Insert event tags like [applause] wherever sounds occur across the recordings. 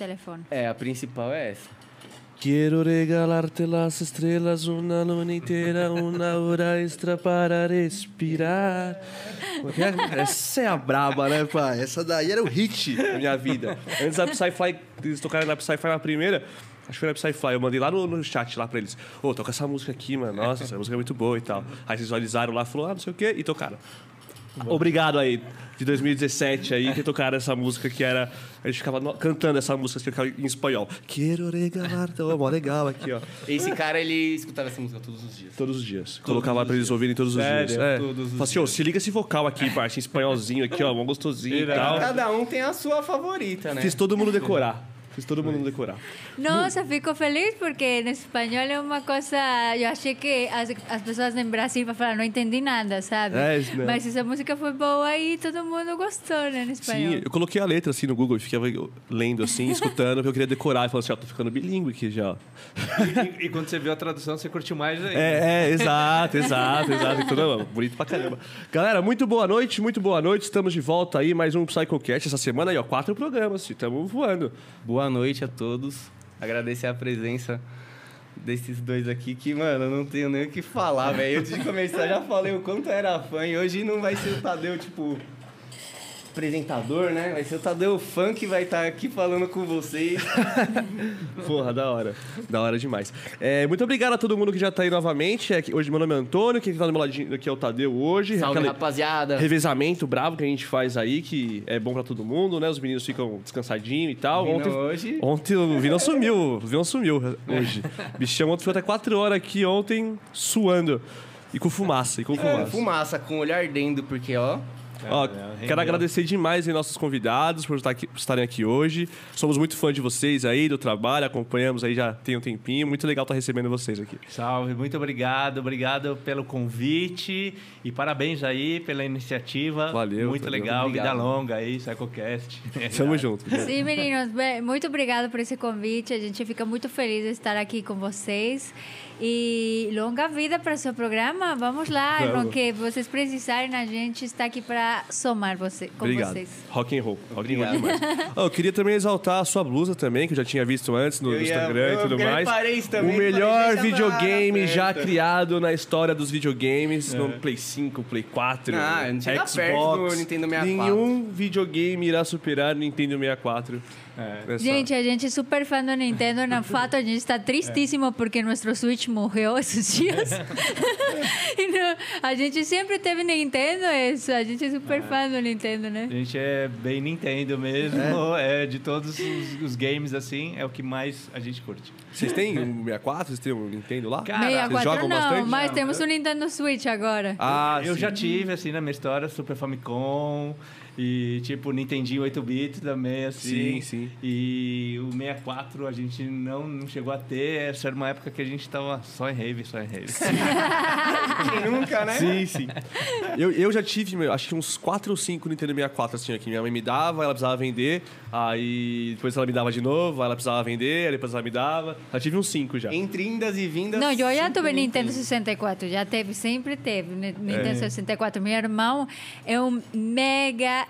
telefone? É, a principal é essa. Quero regalarte las estrelas, uma luna inteira, uma hora extra para respirar. Essa é a braba, né, pai? Essa daí era o hit da minha vida. Antes da Psyfly, eles tocaram na Psyfly na primeira, acho que foi na Psyfly, eu mandei lá no, no chat lá pra eles. Ô, toca essa música aqui, mano. Nossa, essa música é muito boa e tal. Aí eles visualizaram lá, falou, ah, não sei o quê, e tocaram. Obrigado aí, de 2017 aí, que tocaram essa música que era. A gente ficava no- cantando essa música que ficava em espanhol. Quero regalarte, oh, mó legal aqui, ó. Esse cara, ele escutava essa música todos os dias. Todos os dias. Colocava pra eles ouvirem todos os Sério? dias. É. Todos os Falei assim, ô, se liga esse vocal aqui, parte em espanholzinho aqui, ó, mó gostosinho e Irado. tal. Cada um tem a sua favorita, né? Fiz todo mundo decorar. Fiz todo mundo decorar. Nossa, fico feliz porque em espanhol é uma coisa. Eu achei que as, as pessoas em Brasil vão falar, não entendi nada, sabe? É, isso mesmo. Mas essa música foi boa e todo mundo gostou, né, em espanhol. Sim, eu coloquei a letra assim no Google e ficava lendo assim, [laughs] escutando, porque eu queria decorar. E falei assim, ó, tô ficando bilíngue aqui já. ó. E, e quando você viu a tradução, você curtiu mais ainda. É, é, exato, exato, exato. Então, não, bonito pra caramba. Galera, muito boa noite, muito boa noite. Estamos de volta aí, mais um PsychoCast essa semana aí, ó. Quatro programas, estamos voando. Boa noite a todos. Agradecer a presença desses dois aqui que, mano, eu não tenho nem o que falar, velho. Antes de começar, já falei o quanto eu era fã. E hoje não vai ser o Tadeu, tipo, apresentador, né? Vai ser o Tadeu fã que vai estar aqui falando com vocês. [laughs] Porra, da hora. Da hora demais. É, muito obrigado a todo mundo que já tá aí novamente. É, hoje meu nome é Antônio, quem tá do meu ladinho aqui é o Tadeu hoje. Salve, Aquele rapaziada. revezamento bravo que a gente faz aí, que é bom pra todo mundo, né? Os meninos ficam descansadinhos e tal. Vino ontem, hoje. ontem o Vinão sumiu, o Vinão sumiu hoje. [laughs] Bichão ontem foi até 4 horas aqui ontem, suando. E com fumaça, e com É, fumaça. fumaça, com o olho ardendo, porque, ó... Ó, É, quero rendeu. agradecer demais aí nossos convidados por, estar aqui- por estarem aqui hoje. Somos muito fãs de vocês aí, do trabalho, acompanhamos aí já tem um tempinho. Muito legal estar recebendo vocês aqui. Salve, muito obrigado, obrigado pelo convite e parabéns aí pela iniciativa. Valeu, Muito valeu. legal, vida Obrigado. longa aí, PsychoCast. [laughs] Tamo junto. Sim, meninos, muito obrigada por esse convite. A gente fica muito feliz de estar aqui com vocês. E longa vida para o seu programa. Vamos lá, no que vocês precisarem, a gente está aqui para somar você, com Obrigado. vocês. Rock and roll. Rock and roll demais. Ó, eu queria também exaltar a sua blusa também, que eu já tinha visto antes no Eu ia- Instagram e eu tudo mais. também, o melhor videogame já criado na história dos videogames, no Play 5, Play 4, Ah, Xbox. perto do Nintendo 64. Nenhum videogame irá superar o Nintendo 64. É. Gente, a gente é super fã do Nintendo. Na fato, a gente está tristíssimo porque nosso Switch morreu esses dias. [laughs] E não- a gente sempre teve Nintendo, isso. A gente é super fã do Nintendo, né? A gente é bem Nintendo mesmo, [laughs] é, de todos os, os games assim, é o que mais a gente curte. Vocês têm [laughs] um 64? Vocês têm um Nintendo lá? Cara, vocês 64 jogam não, bastante? mas temos o Nintendo Switch agora. Ah, eu sim. já tive, assim, na minha história, Super Famicom e, tipo, Nintendinho 8-bit também, assim. Sim, sim. E o 64 a gente não, não chegou a ter, essa era uma época que a gente tava só em rave, só em rave. [laughs] Nunca, né? Sim, sim. Eu, eu já tive, meu, acho que uns 4 ou 5 Nintendo 64, assim, aqui. Minha mãe me dava, ela precisava vender, aí depois ela me dava de novo, aí ela precisava vender, aí depois ela me dava. Já tive uns 5 já. Entre indas e vindas. Não, eu já tive Nintendo 64, já teve, sempre teve né? Nintendo 64. Meu irmão é um mega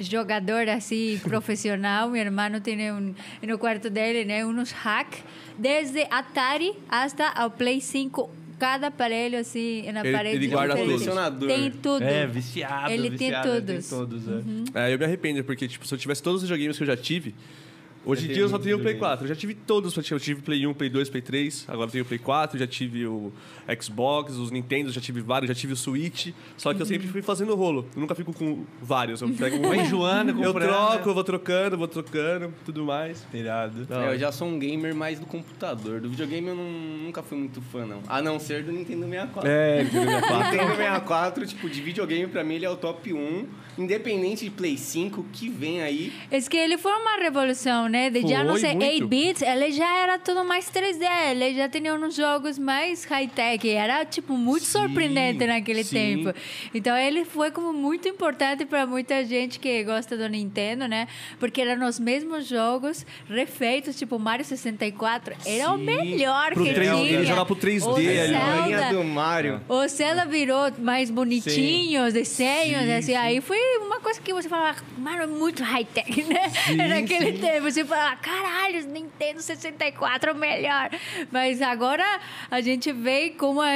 jogador assim profissional. Meu irmão tem um, no quarto dele, né, uns hack desde Atari até o Play 5. Cada aparelho assim na Ele- parede. ele guarda. Colecionador. Tem tudo. É, viciado, Ele tem viciado, ele todos. Tem todos, é. É, eu me arrependo, porque, tipo, se eu tivesse todos os videogames que eu já tive. Hoje em dia eu só tenho o Play videogame. 4. Eu já tive todos, eu tive Play 1, Play 2, Play 3, agora eu tenho o Play 4, já tive o Xbox, os Nintendo, já tive vários, já tive o Switch. Só que eu sempre fui fazendo rolo. Eu nunca fico com vários. Eu pego um, Vai enjoando, eu troco, eu vou trocando, vou trocando, tudo mais. Irado. É, eu já sou um gamer mais do computador. Do videogame eu não- nunca fui muito fã, não. A não ser do Nintendo 64. É, Nintendo 64. Nintendo 64, tipo, de videogame pra mim ele é o top 1. Independente de Play 5, que vem aí. É que ele foi uma revolução, né? De já não ser muito. 8 bits, ele já era tudo mais 3D, ele já tinha uns jogos mais high-tech, era tipo muito Sim, surpreendente naquele sim. tempo. Então ele foi como muito importante para muita gente que gosta do Nintendo, né? Porque eram os mesmos jogos refeitos, tipo Mario 64, era o Sim. melhor Pro que 3D, tinha. ele jogava pro 3D O ali. A linha Zelda, do Mario. o Zelda virou mais bonitinho, desenhos, Sim, assim. Aí foi uma coisa que você falava, mano, é muito high-tech, [laughs] né? Sim, Naquele sim. tempo, você fala, caralho, Nintendo 64 é o melhor. Mas agora a gente vê como a,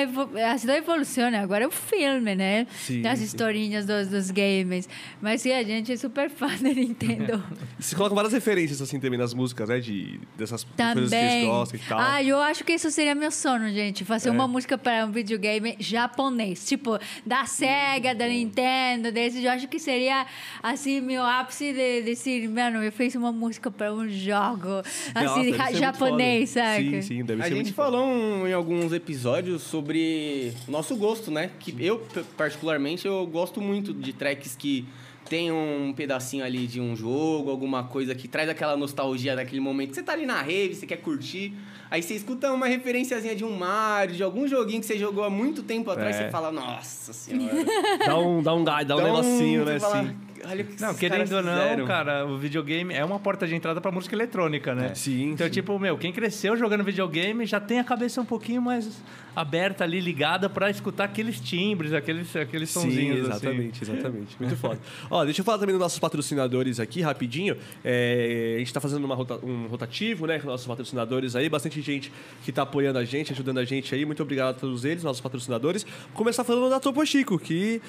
a cidade evoluciona. Agora é o filme, né? Sim, sim. historinhas dos, dos games. Mas sim, a gente é super fã da Nintendo. [laughs] Você coloca várias referências assim também nas músicas, né? De, dessas coisas que eles Também. gostam e tal. Ah, eu acho que isso seria meu sono, gente. Fazer É. uma música para um videogame japonês. Tipo, da Sega, da Nintendo, desse. Eu acho que seria, assim, meu ápice de decir, mano, eu fiz uma música para um jogo, Nossa, assim, ja- japonês, sabe? Sim, sim, deve A ser gente muito foda. falou um- em alguns episódios sobre nosso gosto, né? Que eu, particularmente, eu gosto muito de tracks que tem um pedacinho ali de um jogo, alguma coisa que traz aquela nostalgia daquele momento. que Você tá ali na rave, você quer curtir, aí você escuta uma referenciazinha de um Mario, de algum joguinho que você jogou há muito tempo atrás, É. você fala, nossa senhora. [laughs] Dá um, dá um dá um Então, negocinho, você né? fala, Assim. Olha o que Não, querendo ou não, fizeram." cara, o videogame é uma porta de entrada pra música eletrônica, né? Sim, Então, sim. tipo, meu, quem cresceu jogando videogame já tem a cabeça um pouquinho mais aberta ali, ligada pra escutar aqueles timbres, aqueles, aqueles Sim, sonzinhos. assim. exatamente, exatamente. Muito foda. Ó, deixa eu falar também dos nossos patrocinadores aqui, rapidinho. É, a gente tá fazendo uma rota- um rotativo, né, com nossos patrocinadores aí. Bastante gente que tá apoiando a gente, ajudando a gente aí. Muito obrigado a todos eles, nossos patrocinadores. Começar falando da Topo Chico, que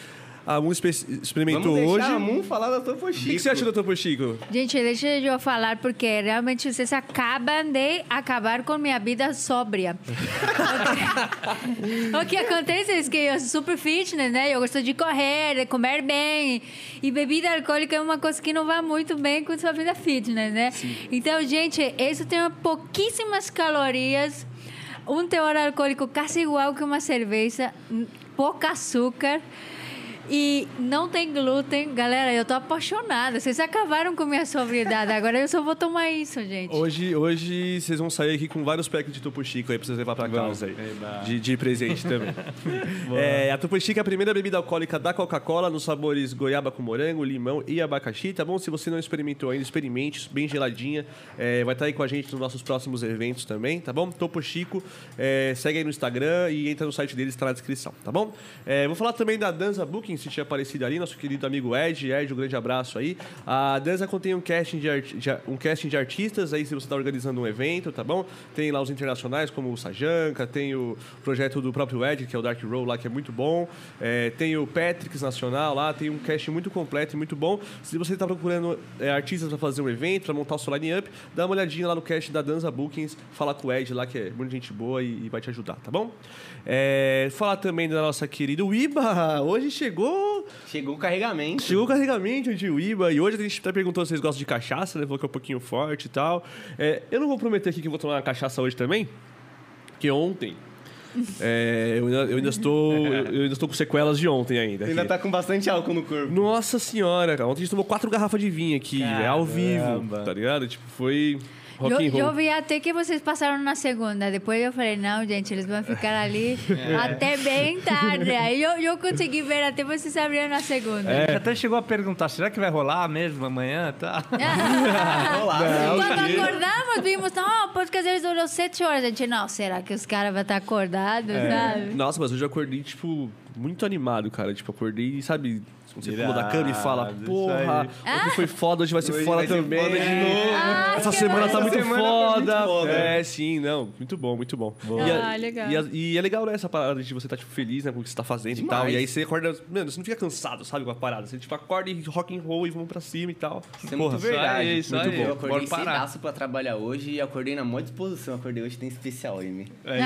a Moon expe- experimentou Vamos hoje. deixar a Moon falar da Topo O que, que você achou da Topo Chico? Gente, deixa eu falar, porque realmente vocês acabam de acabar com minha vida sóbria. [laughs] o que acontece é que eu sou super fitness, né? Eu gosto de correr, de comer bem. E bebida alcoólica é uma coisa que não vai muito bem com sua vida fitness, né? Então, gente, isso tem pouquíssimas calorias, um teor alcoólico quase igual que uma cerveja, pouco açúcar. E não tem glúten. Galera, eu tô apaixonada. Vocês acabaram com minha sobriedade. Agora eu só vou tomar isso, gente. Hoje, hoje vocês vão sair aqui com vários packs de Topo Chico aí pra vocês levar pra casa aí. De, de presente [laughs] também. É, a Topo Chico é a primeira bebida alcoólica da Coca-Cola nos sabores goiaba com morango, limão e abacaxi, tá bom? Se você não experimentou ainda, experimente, bem geladinha. É, vai estar aí com a gente nos nossos próximos eventos também, tá bom? Topo Chico, é, segue aí no Instagram e entra no site deles, tá na descrição, tá bom? É, vou falar também da Danza Booking, se tinha aparecido ali, nosso querido amigo Ed. Ed, um grande abraço aí. A Danza contém um casting de, de- um casting de artistas aí, se você está organizando um evento, tá bom? Tem lá os internacionais, como o Sajanka, tem o projeto do próprio Ed, que é o Dark Roll lá, que é muito bom. É, tem o Patrix Nacional lá, tem um casting muito completo e muito bom. Se você está procurando é, artistas para fazer um evento, para montar o seu line-up, dá uma olhadinha lá no cast da Danza Bookings, fala com o Ed lá, que é muita gente boa e, e vai te ajudar, tá bom? É, falar também da nossa querida Iba, [laughs] hoje chegou Chegou o carregamento. Chegou o carregamento de Uiba e hoje a gente até perguntou se vocês gostam de cachaça, né? Falou que é um pouquinho forte e tal. É, eu não vou prometer aqui que eu vou tomar uma cachaça hoje também, porque ontem é, eu, ainda, eu ainda estou eu ainda estou com sequelas de ontem ainda. Ainda aqui. tá com bastante álcool no corpo. Nossa senhora, cara. Ontem a gente tomou quatro garrafas de vinho aqui, velho, ao vivo, Caramba. tá ligado? Tipo, foi rock Eu, eu vi até que vocês passaram na segunda. Depois eu falei, não, gente, eles vão ficar ali até bem tarde. Aí eu, eu consegui ver até vocês abriram na segunda. Gente até chegou a perguntar, será que vai rolar mesmo amanhã? Tá. Olá, Quando acordamos, vimos, não, o podcast deles durou sete horas. A gente, não, será que os caras vão estar acordados, sabe? Nossa, mas hoje eu acordei, tipo, muito animado, cara. Tipo, acordei, sabe, quando você pula da cama e fala, Irado, porra, aí. ontem foi foda, hoje vai ser Hoje foda vai ser também. foda de novo. Ai, Essa que semana tá muito semana foi muito foda. foda. É, sim, não. Muito bom, muito bom. E, Ah, legal. E, a- e é legal, né, essa parada de você estar, tipo, feliz, né, com o que você tá fazendo e Demais. tal. E aí você acorda, mano, você não fica cansado, sabe, com a parada. Você, tipo, acorda e rock and roll e vamos pra cima e tal. Isso é muito verdade. isso muito aí. bom. Eu acordei cedaço pra trabalhar hoje e acordei na maior disposição. Acordei hoje, tem especial, Amy. É,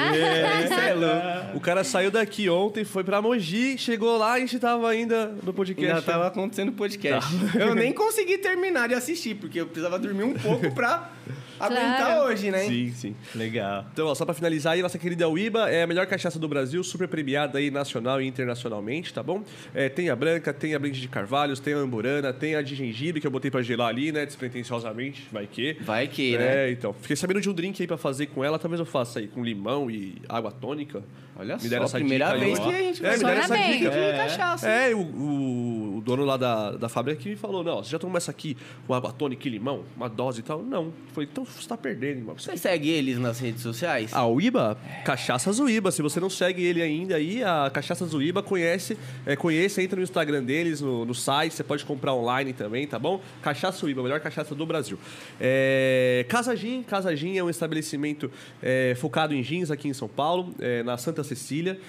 Isso é louco. O cara saiu daqui ontem, foi pra Mogi, chegou lá e a gente tava ainda no podcast. Ainda tava acontecendo o podcast. Eu nem consegui terminar de assistir, porque eu precisava dormir um pouco pra aguentar hoje, né? Sim, sim. Legal. Então, ó, só pra finalizar aí, nossa querida Uiba é a melhor cachaça do Brasil, super premiada aí nacional e internacionalmente, tá bom? É, tem a branca, tem a blend de carvalhos, tem a amburana, tem a de gengibre que eu botei pra gelar ali, né, despretensiosamente, vai que. Vai que, né? É, então. Fiquei sabendo de um drink aí pra fazer com ela, talvez eu faça aí com limão e água tônica. Olha Me deram só, essa primeira dica aí, vez ó. que a gente É, me deram essa dica. de cachaça. É, o, o, o dono lá da, da fábrica que me falou, não, você já tomou essa aqui, com água tônica e limão, uma dose e tal? Não. Eu falei, então você tá perdendo, irmão. Você segue eles nas redes sociais? A Uíba, Cachaça Zuíba. Se você não segue ele ainda aí, a Cachaça Zuíba conhece, é, conhece, entra no Instagram deles, no, no site, você pode comprar online também, tá bom? Cachaça Uíba, a melhor cachaça do Brasil. É, Casa Gin, Casa Gin é um estabelecimento é, focado em jeans aqui em São Paulo, é, na Santa Cecília.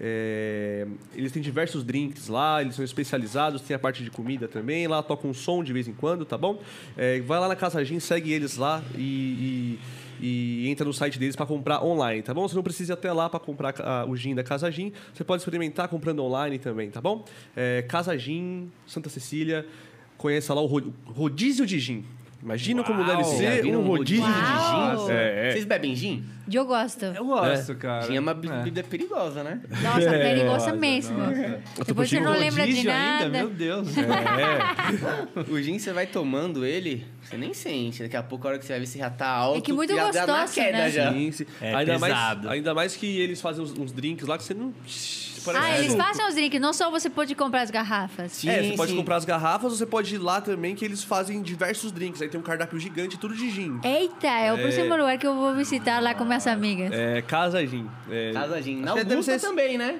É, eles têm diversos drinks lá, eles são especializados, tem a parte de comida também. Lá toca um som de vez em quando, tá bom? É, vai lá na Casa Gin, segue eles lá e, e, e entra no site deles para comprar online, tá bom? Você não precisa ir até lá para comprar ah, o gin da Casa Gin. Você pode experimentar comprando online também, tá bom? É, Casa Gin, Santa Cecília, conheça lá o ro- rodízio de gin. Imagina como deve Uau! Ser um rodízio de Uau! gin. É, é. Vocês bebem gin? Eu gosto. Eu gosto, cara. Gin é uma É. bebida perigosa, né? Nossa, perigosa Nossa, mesmo. Tô Depois você não lembra de nada. ainda, meu Deus. [laughs] O gin, você vai tomando ele, você nem sente. Daqui a pouco, a hora que você vai ver, você já tá alto. É que muito já dá na gostoso, queda né? já. Sim, sim. É ainda, mais, pesado. ainda mais que eles fazem uns, uns drinks lá que você não. Parece Ah, eles fazem os drinks, não só você pode comprar as garrafas. Sim, é, você pode sim. comprar as garrafas, ou você pode ir lá também, que eles fazem diversos drinks. Aí tem um cardápio gigante, tudo de gin. Eita, é o próximo lugar que eu vou visitar lá com minhas amigas. É, Casa Gin. É, Casa Gin. Na Augusta ser- também, né?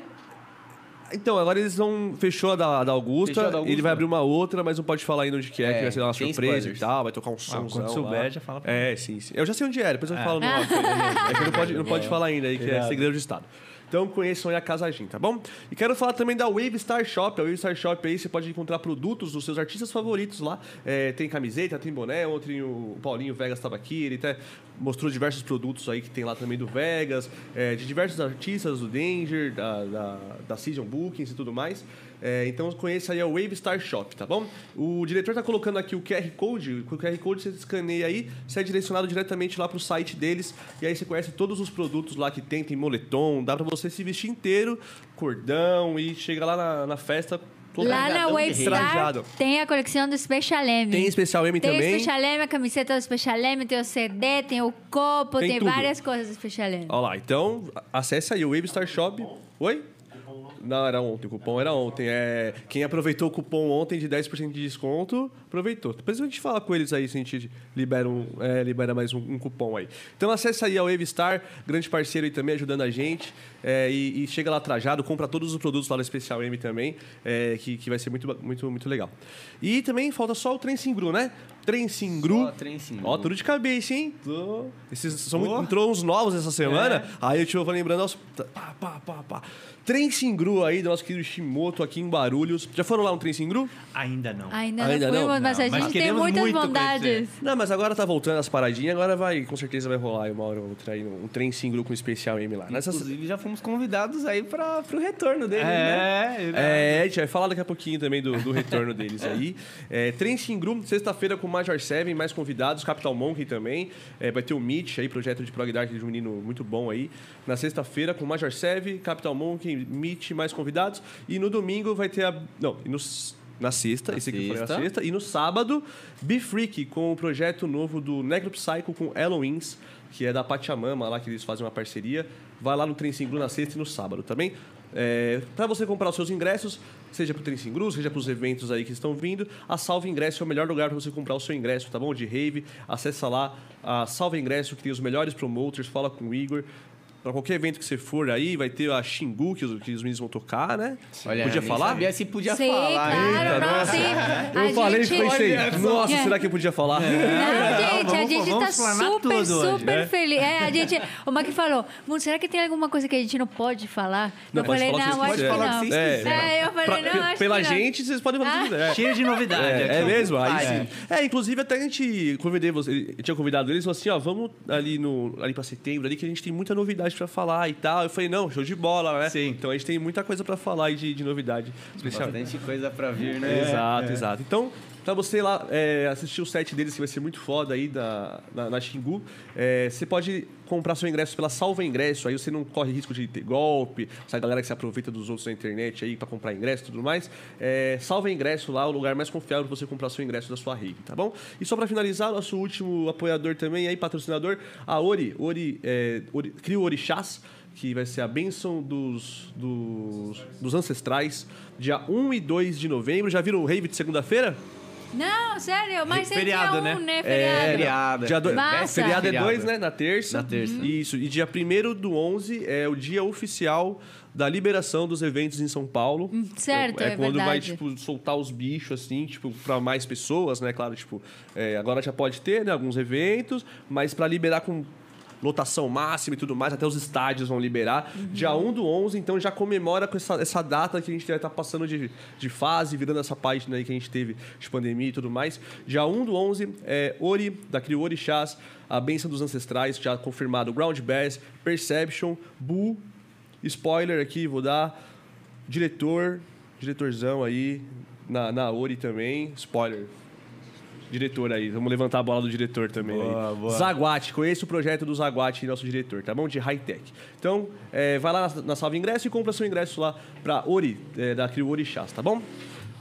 Então, agora eles vão. Fechou a da, da Augusta, Fechou a da Augusta. ele vai abrir uma outra, mas não pode falar ainda onde que é, É, que vai ser uma surpresa spoilers. e tal, vai tocar um Ah, som. quando souber, já fala pra É, sim, sim. Eu já sei onde é, depois eu falo no. [laughs] É que não pode, não pode falar ainda aí, que é segredo de Estado. Então conheçam aí a Casa Gin, tá bom? E quero falar também da Wave Star Shop. A Wave Star Shop aí você pode encontrar produtos dos seus artistas favoritos lá. É, tem camiseta, tem boné. Ontem o Paulinho Vegas estava aqui, ele até mostrou diversos produtos aí que tem lá também do Vegas, é, de diversos artistas, do Danger, da, da, da Season Bookings e tudo mais. É, então conheça aí a Wave Star Shop, tá bom? O diretor tá colocando aqui o QR Code. Com o QR Code você escaneia aí, você é direcionado diretamente lá pro site deles. E aí você conhece todos os produtos lá que tem, tem moletom, dá pra você se vestir inteiro, cordão e chega lá na, na festa. Lá na Trajadão Wave guerreiro. Star trajado. tem a coleção do Special M. Tem Special M Tem também. o Special M, a camiseta do Special M, tem o CD, tem o copo, Tem tem, várias coisas do Special M. Olha lá, então acesse aí o Wave Star Shop. Oi? Não, era ontem, o cupom era ontem. É, quem aproveitou o cupom ontem de 10% de desconto, aproveitou. Depois a gente fala com eles aí se a gente libera, um, é, libera mais um, um cupom aí. Então acesse aí a Wave Star, grande parceiro aí também, ajudando a gente. É, e, e chega lá trajado, compra todos os produtos lá no Especial M também, é, que, que vai ser muito, muito, muito legal. E também falta só o Trem Singru, né? Trem Singru. Ó, trem Singru. Ó, tudo de cabeça, hein? Tô. Esses são, entrou uns novos essa semana. Aí eu tive lembrando aos. Pá, pá, pá, pá. Trem Singru aí, do nosso querido Shimoto aqui em Barulhos. Já foram lá no Trem Singru? Ainda não. Ainda, Ainda não não? fomos, mas a Não, mas gente tem muitas muito bondades. conhecer. Não, mas agora tá voltando as paradinhas, agora vai, com certeza vai rolar aí uma hora ou outra aí, um trem Singru com especial M lá. Nessas, Inclusive, já fomos convidados aí pra, pro retorno dele, né? É, É, a gente vai falar daqui a pouquinho também do, do retorno [laughs] deles aí. É, Trem Singru, sexta-feira com Major Seven, mais convidados, Capital Monkey também. É, vai ter o Meet aí, projeto de prog dark de um menino muito bom aí. Na sexta-feira com Major Seven, Capital Monkey, Meet, mais convidados. E no domingo vai ter a. Não, e no. s- Na sexta, Na esse aqui foi na sexta. E no sábado, Be Freak, com o projeto novo do Necropsycho com Eloins, que é da Pachamama, lá que eles fazem uma parceria. Vai lá no Trem Singru na sexta e no sábado também. É, para você comprar os seus ingressos, seja para o Trem Singru, seja para os eventos aí que estão vindo, a Salve Ingresso é o melhor lugar para você comprar o seu ingresso, tá bom? De rave. Acessa lá a Salve Ingresso, que tem os melhores promoters, fala com o Igor. Para qualquer evento que você for aí, vai ter a Xingu, que os, que os meninos vão tocar, né? Olha, Podia falar? sabia se podia Sim, falar. claro, Eita, não, nossa. sim. Eu A falei gente... e pensei, Olha nossa, será que eu podia falar? Não, gente, a vamos- gente vamos tá explanar super, tudo hoje, super né? feliz. É, a gente, o Mac falou, "Mano, será que tem alguma coisa que a gente não pode falar? Não, eu pode falei, falar o que não, acho que não. Falar É, eu falei, Pra- não, acho pela que não. gente, vocês podem o que quiser. Cheio de novidade. É, aqui. é mesmo? Aí sim. É, inclusive até a gente convidei você, eu tinha convidado eles, falou assim, ó, vamos ali no ali para setembro ali que a gente tem muita novidade pra falar e tal. Eu falei, não, show de bola, né? Sim. Então a gente tem muita coisa pra falar aí de, de novidade especial. Bastante coisa pra vir, né? Exato, exato. Então, pra você lá é, assistir o set deles, que vai ser muito foda aí da, na, na Xingu. É, você pode comprar seu ingresso pela Salva Ingresso, aí você não corre risco de ter golpe, essa galera que se aproveita dos outros na internet aí para comprar ingresso e tudo mais. É, Salva Ingresso lá, o lugar mais confiável para você comprar seu ingresso da sua rave, tá bom? E só para finalizar, nosso último apoiador também aí, patrocinador, a Ori, Ori, é, Ori Crio Orixás, que vai ser a bênção dos, dos, dos ancestrais, dia 1 e 2 de novembro. Já viram o rave de segunda-feira? Não, sério, mas é Feriado, dia um, né? né? É, Feriado. feriado. Dia do... Massa. Feriado é Feriado. 2, né? Na terça. Na terça. Isso. E dia 1 do 11 é o dia oficial da liberação dos eventos em São Paulo. certo, é, é quando vai, verdade. tipo, soltar os bichos, assim, tipo, pra mais pessoas, né? Claro, tipo, é, agora já pode ter, né? Alguns eventos, mas pra liberar com lotação máxima e tudo mais, até os estádios vão liberar. Uhum. Dia 1 do 11, então já comemora com essa, essa data que a gente vai estar passando de, de fase, virando essa página aí que a gente teve de pandemia e tudo mais. Dia 1 do 11, é Ori, da Crio Orixás, a Bênção dos Ancestrais, já confirmado, Ground Bass, Perception, Bull, spoiler aqui, vou dar, diretor, diretorzão aí, na, na Ori também, spoiler. Diretor aí, vamos levantar a bola do diretor também. Boa, aí. boa. Zaguate, conheça o projeto do Zaguate, nosso diretor, tá bom? De high-tech. Então, é, vai lá na, na Salva Ingresso e compra seu ingresso lá pra Ori, é, da Crio Orixás, tá bom?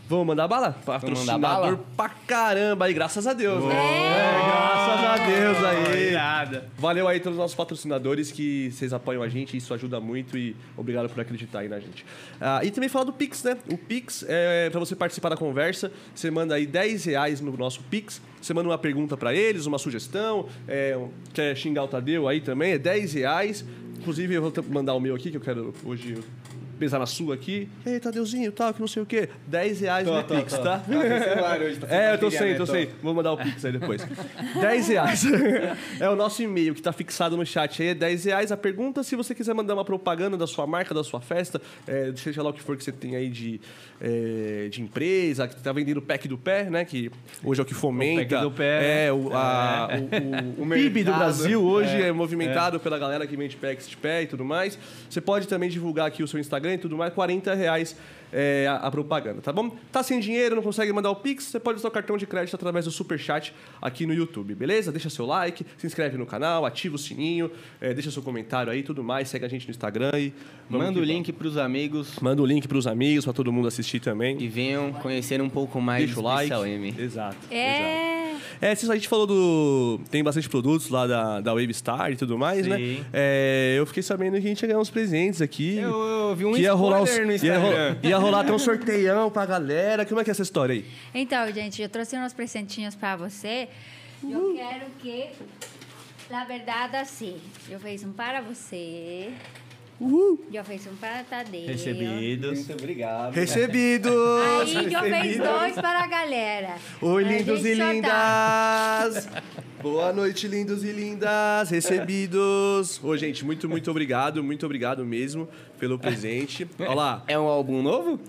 Vamos mandar bala? Patrocinador bala? pra caramba aí, graças a Deus, né? É, graças a Deus aí. Irada. Valeu aí todos os nossos patrocinadores que vocês apoiam a gente, isso ajuda muito e obrigado por acreditar aí na gente. Ah, e também falar do Pix, né? O Pix é para você participar da conversa, você manda aí 10 reais no nosso Pix, você manda uma pergunta para eles, uma sugestão, é, quer xingar o Tadeu aí também, é 10 reais. Inclusive eu vou mandar o meu aqui, que eu quero hoje pesar na sua aqui. Ei, Tadeuzinho, tal, que não sei o quê. 10 reais no tô, Pix, tô. tá? Tá tá [laughs] É, eu tô sem, né? tô sem. Vou mandar o Pix aí depois. 10 reais. [laughs] É o nosso e-mail que tá fixado no chat aí. É 10 reais. A pergunta, se você quiser mandar uma propaganda da sua marca, da sua festa, é, seja lá o que for que você tem aí de, é, de empresa, que tá vendendo o pack do pé, né? Que hoje é o que fomenta. O pack do pé. É, o, a- o, [laughs] o, o PIB do. Brasil hoje é, movimentado pela galera que vende packs de pé e tudo mais. Você pode também divulgar aqui o seu Instagram e tudo mais. 40 reais é, a, a propaganda, tá bom? Tá sem dinheiro, não consegue mandar o Pix? Você pode usar o cartão de crédito através do Superchat aqui no YouTube, beleza? Deixa seu like, se inscreve no canal, ativa o sininho, é, deixa seu comentário aí tudo mais, segue a gente no Instagram e... Manda o link pros amigos vamos. Manda o link pros amigos, pra todo mundo assistir também. e venham conhecer um pouco mais Deixa o do like. M. Exato. exato. É. É, se a gente falou do. Tem bastante produtos lá da, da Wavestar e tudo mais, né? Sim. É, eu fiquei sabendo que a gente ia ganhar uns presentes aqui. Eu, eu vi um que ia rolar, spoiler no ia, Instagram. ro- ia rolar até um sorteião pra galera. Como é que é essa história aí? Então, gente, eu trouxe uns presentinhos para você. Eu quero que, na verdade, assim, eu fiz um para você. Eu fiz um para Tadeu. Recebidos. Muito obrigado. Recebido! Aí eu fiz dois para a galera. Oi, lindos e lindas! [laughs] Boa noite, lindos e lindas! Recebidos! Ô, gente, muito, muito obrigado, muito obrigado mesmo pelo presente. Olha lá. É um álbum novo?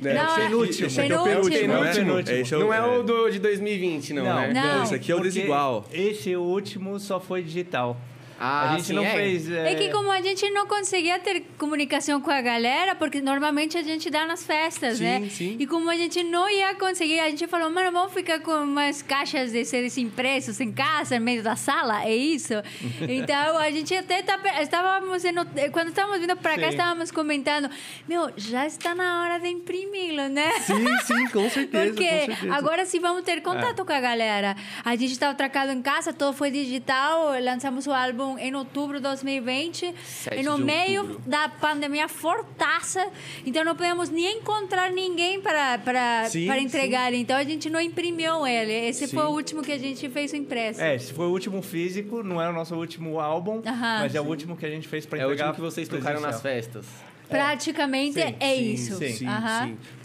né, Não, esse é- aqui- esse aqui é o penúltimo. penúltimo, né? Penúltimo. É Não é o do, de 2020, não, né? Não. Esse aqui é o Porque desigual. Esse último só foi digital. Ah, a gente sim, não é. fez. É que como a gente não conseguia ter comunicação com a galera, porque normalmente a gente dá nas festas, Sim, né? sim. E como a gente não ia conseguir, a gente falou, mano, vamos ficar com umas caixas de seres impressos em casa, no meio da sala, é isso? [laughs] então, a gente até tá, estávamos, no, quando estávamos vindo para cá, Sim. estávamos comentando, meu, já está na hora de imprimi-lo, né? Sim, sim, com [laughs] certeza. Porque com certeza. agora sim vamos ter contato com a galera. A gente estava trancado em casa, tudo foi digital. Lançamos o álbum em outubro de 2020. Sete E no meio outubro. da pandemia fortaça. Então não podemos nem encontrar ninguém para, para, Sim, para entregar. Então a gente não imprimiu ele. Esse Sim. foi o último que a gente fez o impresso. É, esse foi o último físico, não é o nosso último álbum, Aham. mas é o último que a gente fez pra É o entregar. último que vocês tocaram nas festas. Praticamente Sim, é Sim, isso. Sim, sim.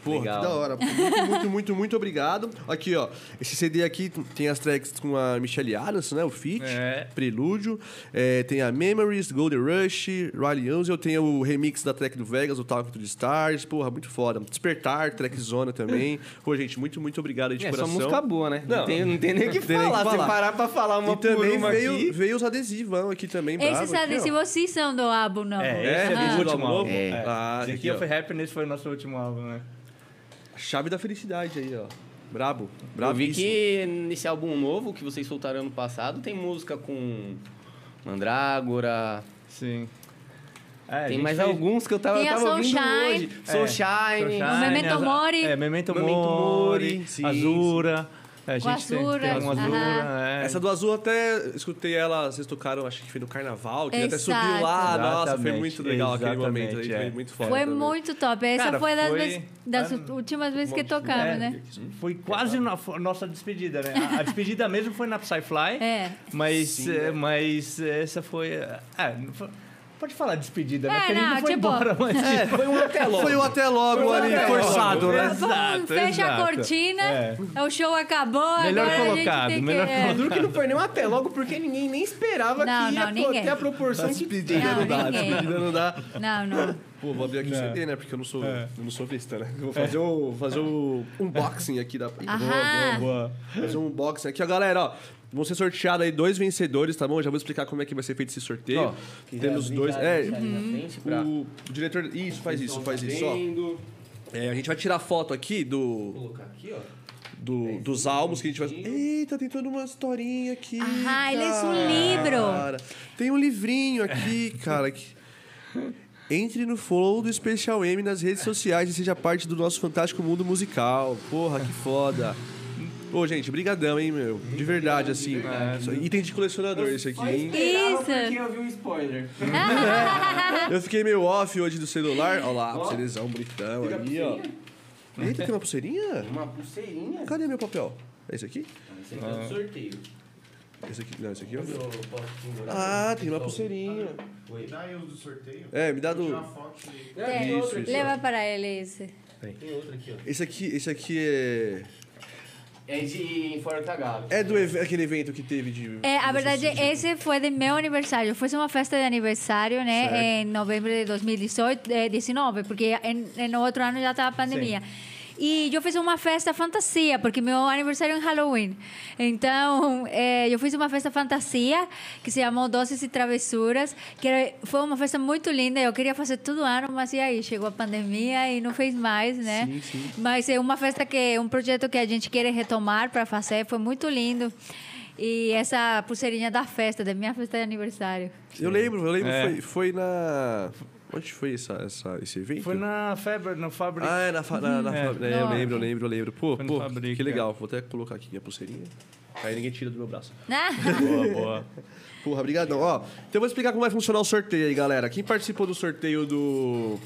Pô, Legal. que da hora. Muito, muito, muito, muito obrigado. Aqui, ó. Esse CD aqui tem as tracks com a Michelle Adams, né? O Feat, É. Prelúdio. É, tem a Memories, Golden Rush, Riley Ansel. Tem o remix da track do Vegas, o Talk to the Stars. Porra, muito foda. Despertar, track Zona também. [laughs] Pô, gente, muito, muito obrigado aí de É só coração. música boa, né? Não, Não. tem, não tem nem o que Não tem nem que falar. Se falar. parar pra falar uma E também uma veio, aqui... veio os adesivão aqui também, bravo. Esses aqui, adesivos sim são do álbum, não? É, É, esse é Aham. do último Álbum? É. Ah, Esse aqui, aqui ó. foi Happiness, foi o nosso último álbum, né? Chave da felicidade aí, ó. Brabo. Eu Brabo. vi que nesse álbum novo que vocês soltaram ano passado tem música com Mandrágora. Sim. É, a tem mais fez- alguns que eu tava, Tem a tava ouvindo Sunshine. hoje. É, Sunshine. O Memento Mori. É, Memento, Memento Mori, Mori, sim, Azura. É, a Com gente Azura, tem um Azura. é. Essa do Azul até escutei ela, vocês tocaram, acho que foi no carnaval, que até Exato. subiu lá. Nossa, foi Exatamente, muito legal aquele exatamente, momento. aí, é. Foi muito foda. Foi também. muito top. Essa Cara, foi das, foi- vezes- das Ah, últimas vezes que tocamos, É, né? Foi quase na a nossa despedida, né? A, a despedida mesmo foi na Psyfly. É. Mas, Sim, é, né? mas essa foi. É, não foi- pode falar despedida, né? É, Porque a gente não, não foi tipo- embora, mas. É, foi um até logo. Foi um até logo um ali, até forçado, logo. né? Exato, fecha a exato. cortina, É. o show acabou, Melhor agora a colocado, gente tem melhor que... é. O duro que não foi nem um até logo, porque ninguém nem esperava Não, que ia não, ninguém. ter a proporção que Despedida Não, não, dá, ninguém. despedida não dá. Não, não. Pô, vou abrir aqui o Não. CD, né? Porque eu não sou, É. eu não sou vista, né? Eu vou fazer o, fazer o unboxing aqui da. Aham. Boa. Fazer um unboxing aqui. Ó, galera, ó. Vão ser sorteados aí dois vencedores, tá bom? Já vou explicar como é que vai ser feito esse sorteio. Ó, Temos dois. É, pra... o, diretor. Isso, faz isso, faz isso, ó. É, a gente vai tirar foto aqui do, colocar aqui, ó. do- dos álbuns que a gente vai. Eita, tem toda uma historinha aqui. Ah, ele é um cara. livro. Tem um livrinho aqui, cara. Que... Entre no follow do Special M nas redes sociais e seja parte do nosso fantástico mundo musical. Porra, que foda. Ô, gente, brigadão, hein, meu. De verdade, assim. Isso- Item de colecionador esse aqui, hein? Isso. Porque eu vi um spoiler. Eu fiquei meio off hoje do celular. Olha lá, Ó. pulseirizão bonitão Fica a ali, ó. Eita, tem uma pulseirinha? Uma pulseirinha. Cadê meu papel? É esse aqui? Esse aqui é do sorteio. Esse aqui? Não, esse aqui é o... pendurar. Ah, tem uma pulseirinha. Oi. Dá aí os do sorteio. É, me dá do... uma foto. É, tem Isso, ó. Leva para ele esse. Tem outra aqui, ó. Esse aqui, esse aqui é... É de Forta Galo. É do ev- aquele evento que teve de... É, a verdade, esse foi de meu aniversário. Fiz uma festa de aniversário, né, Certo. em novembro de 2018, eh, 19, porque em, em no outro ano já estava a pandemia. E eu fiz uma festa fantasia, porque meu aniversário é em Halloween. Então, eh, eu fiz uma festa fantasia que se chamou Doces e Travessuras, que era- foi uma festa muito linda. Eu queria fazer todo ano, mas e aí chegou a pandemia e não fez mais, né? Sim, sim. Mas é uma festa que um projeto que a gente quer retomar para fazer, foi muito lindo. E essa pulseirinha da festa, da minha festa de aniversário. Eu lembro, eu lembro, É. foi, foi na... Onde foi essa, essa, esse evento? Foi na Feber, no Fabric. Ah, é na... Fa... na, na [laughs] É. fa- é, eu lembro, eu lembro, eu lembro. Pô, pô Fabric, que é. legal. Vou até colocar aqui minha pulseirinha. Aí ninguém tira do meu braço. [laughs] Boa, boa. Porra, brigadão. Ó, então eu vou explicar como vai funcionar o sorteio aí, galera. Quem participou do sorteio do... O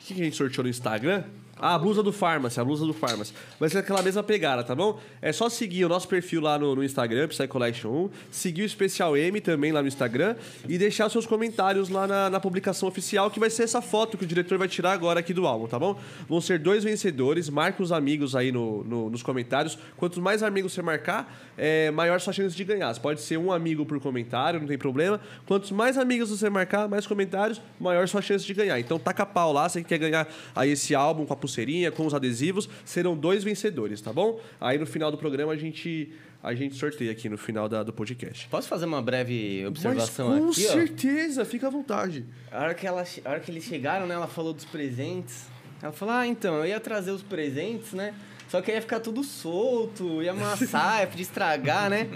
que que a gente sorteou no Instagram? Ah, a blusa do Farmacy, a blusa do Farmacy. Vai ser aquela mesma pegada, tá bom? É só seguir o nosso perfil lá no, no Instagram, Psy Collection 1, seguir o Especial M também lá no Instagram e deixar seus comentários lá na, na publicação oficial, que vai ser essa foto que o diretor vai tirar agora aqui do álbum, tá bom? Vão ser dois vencedores, marca os amigos aí no, no- nos comentários. Quanto mais amigos você marcar, é, maior sua chance de ganhar. Você pode ser um amigo por comentário, não tem problema. Quantos mais amigos você marcar, mais comentários, maior sua chance de ganhar. Então taca pau lá, você que quer ganhar aí esse álbum com a pulseirinha, com os adesivos, serão dois vencedores, tá bom? Aí no final do programa a gente, a gente sorteia aqui no final da- do podcast. Posso fazer uma breve observação Mas com aqui, ó? certeza, fica à vontade. A hora, que ela, a hora que eles chegaram, né, ela falou dos presentes. Ela falou, ah, então, eu ia trazer os presentes, né? Só que ia ficar tudo solto, ia amassar, ia estragar, né?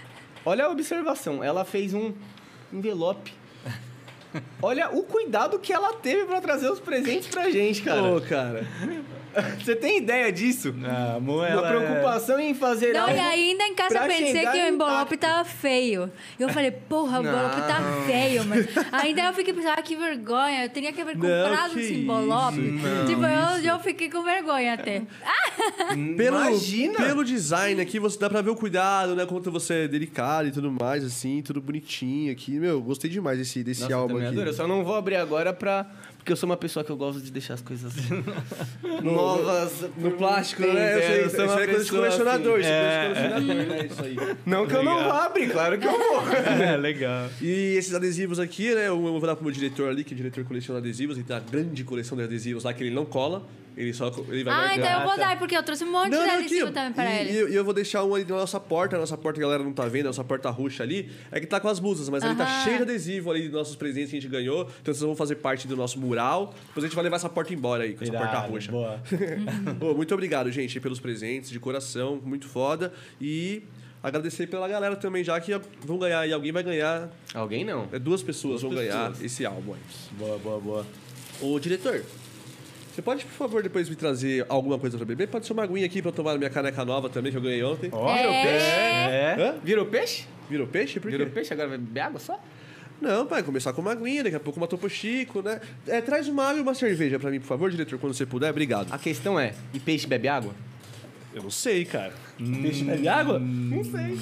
[laughs] Olha a observação, ela fez um envelope. Olha o cuidado que ela teve pra trazer os presentes pra gente, cara. Cara. [laughs] Você tem ideia disso? Ah, amor, Uma ela é- preocupação em fazer Não, algo e ainda em casa pra pensei que o envelope tava feio. Eu falei, porra, o envelope tá Não. feio, mas [laughs] ainda eu fiquei pensando, ah, que vergonha, eu teria que haver Não, comprado que esse envelope. tipo, eu, eu fiquei com vergonha até. Pelo, Imagina! pelo design aqui, você dá pra ver o cuidado, né? Quanto você é delicado e tudo mais, assim, tudo bonitinho aqui. Meu, gostei demais desse, desse Nossa, eu álbum aqui. Eu só não vou abrir agora pra... Porque eu sou uma pessoa que eu gosto de deixar as coisas [laughs] novas. No plástico, Sim, né? Eu é, sei, eu isso sou uma é coisa de colecionador, isso assim. é coisa de colecionador, né? Isso aí. Não que eu não abrir, claro que eu vou. [laughs] É, legal. E esses adesivos aqui, né? Eu vou dar pro meu diretor ali, que o diretor coleciona adesivos, ele tem uma grande coleção de adesivos lá que ele não cola. Ele só ele vai Ah, então eu vou dar, porque eu trouxe um monte de adesivo também para e, ele. E, eu- e eu vou deixar um ali na nossa porta, a nossa porta que a galera não tá vendo, a nossa porta roxa ali, é que tá com as blusas, mas ali tá cheio de adesivo ali dos nossos presentes que a gente ganhou. Então vocês vão fazer parte do nosso mural. Depois a gente vai levar essa porta embora aí, com essa porta Irado, roxa. Boa. [laughs] Pô, muito obrigado, gente, pelos presentes, de coração, muito foda. E agradecer pela galera também, já que vão ganhar e alguém vai ganhar. Alguém não. é, duas pessoas Duas vão ganhar pessoas. esse álbum aí. Boa, boa, boa. Ô, diretor, você pode, por favor, depois me trazer alguma coisa pra beber? Pode ser uma aguinha aqui pra eu tomar na minha caneca nova também, que eu ganhei ontem. Ó, É. virou peixe. É. Hã? Virou peixe? Virou peixe? Por quê? Virou peixe, agora vai beber água só? Não, pai, começar com uma aguinha, daqui a pouco uma Topo Chico, né? É, traz uma água e uma cerveja pra mim, por favor, diretor, quando você puder. Obrigado. A questão é, e peixe bebe água? Eu não sei, cara. Peixe bebe água? Não sei.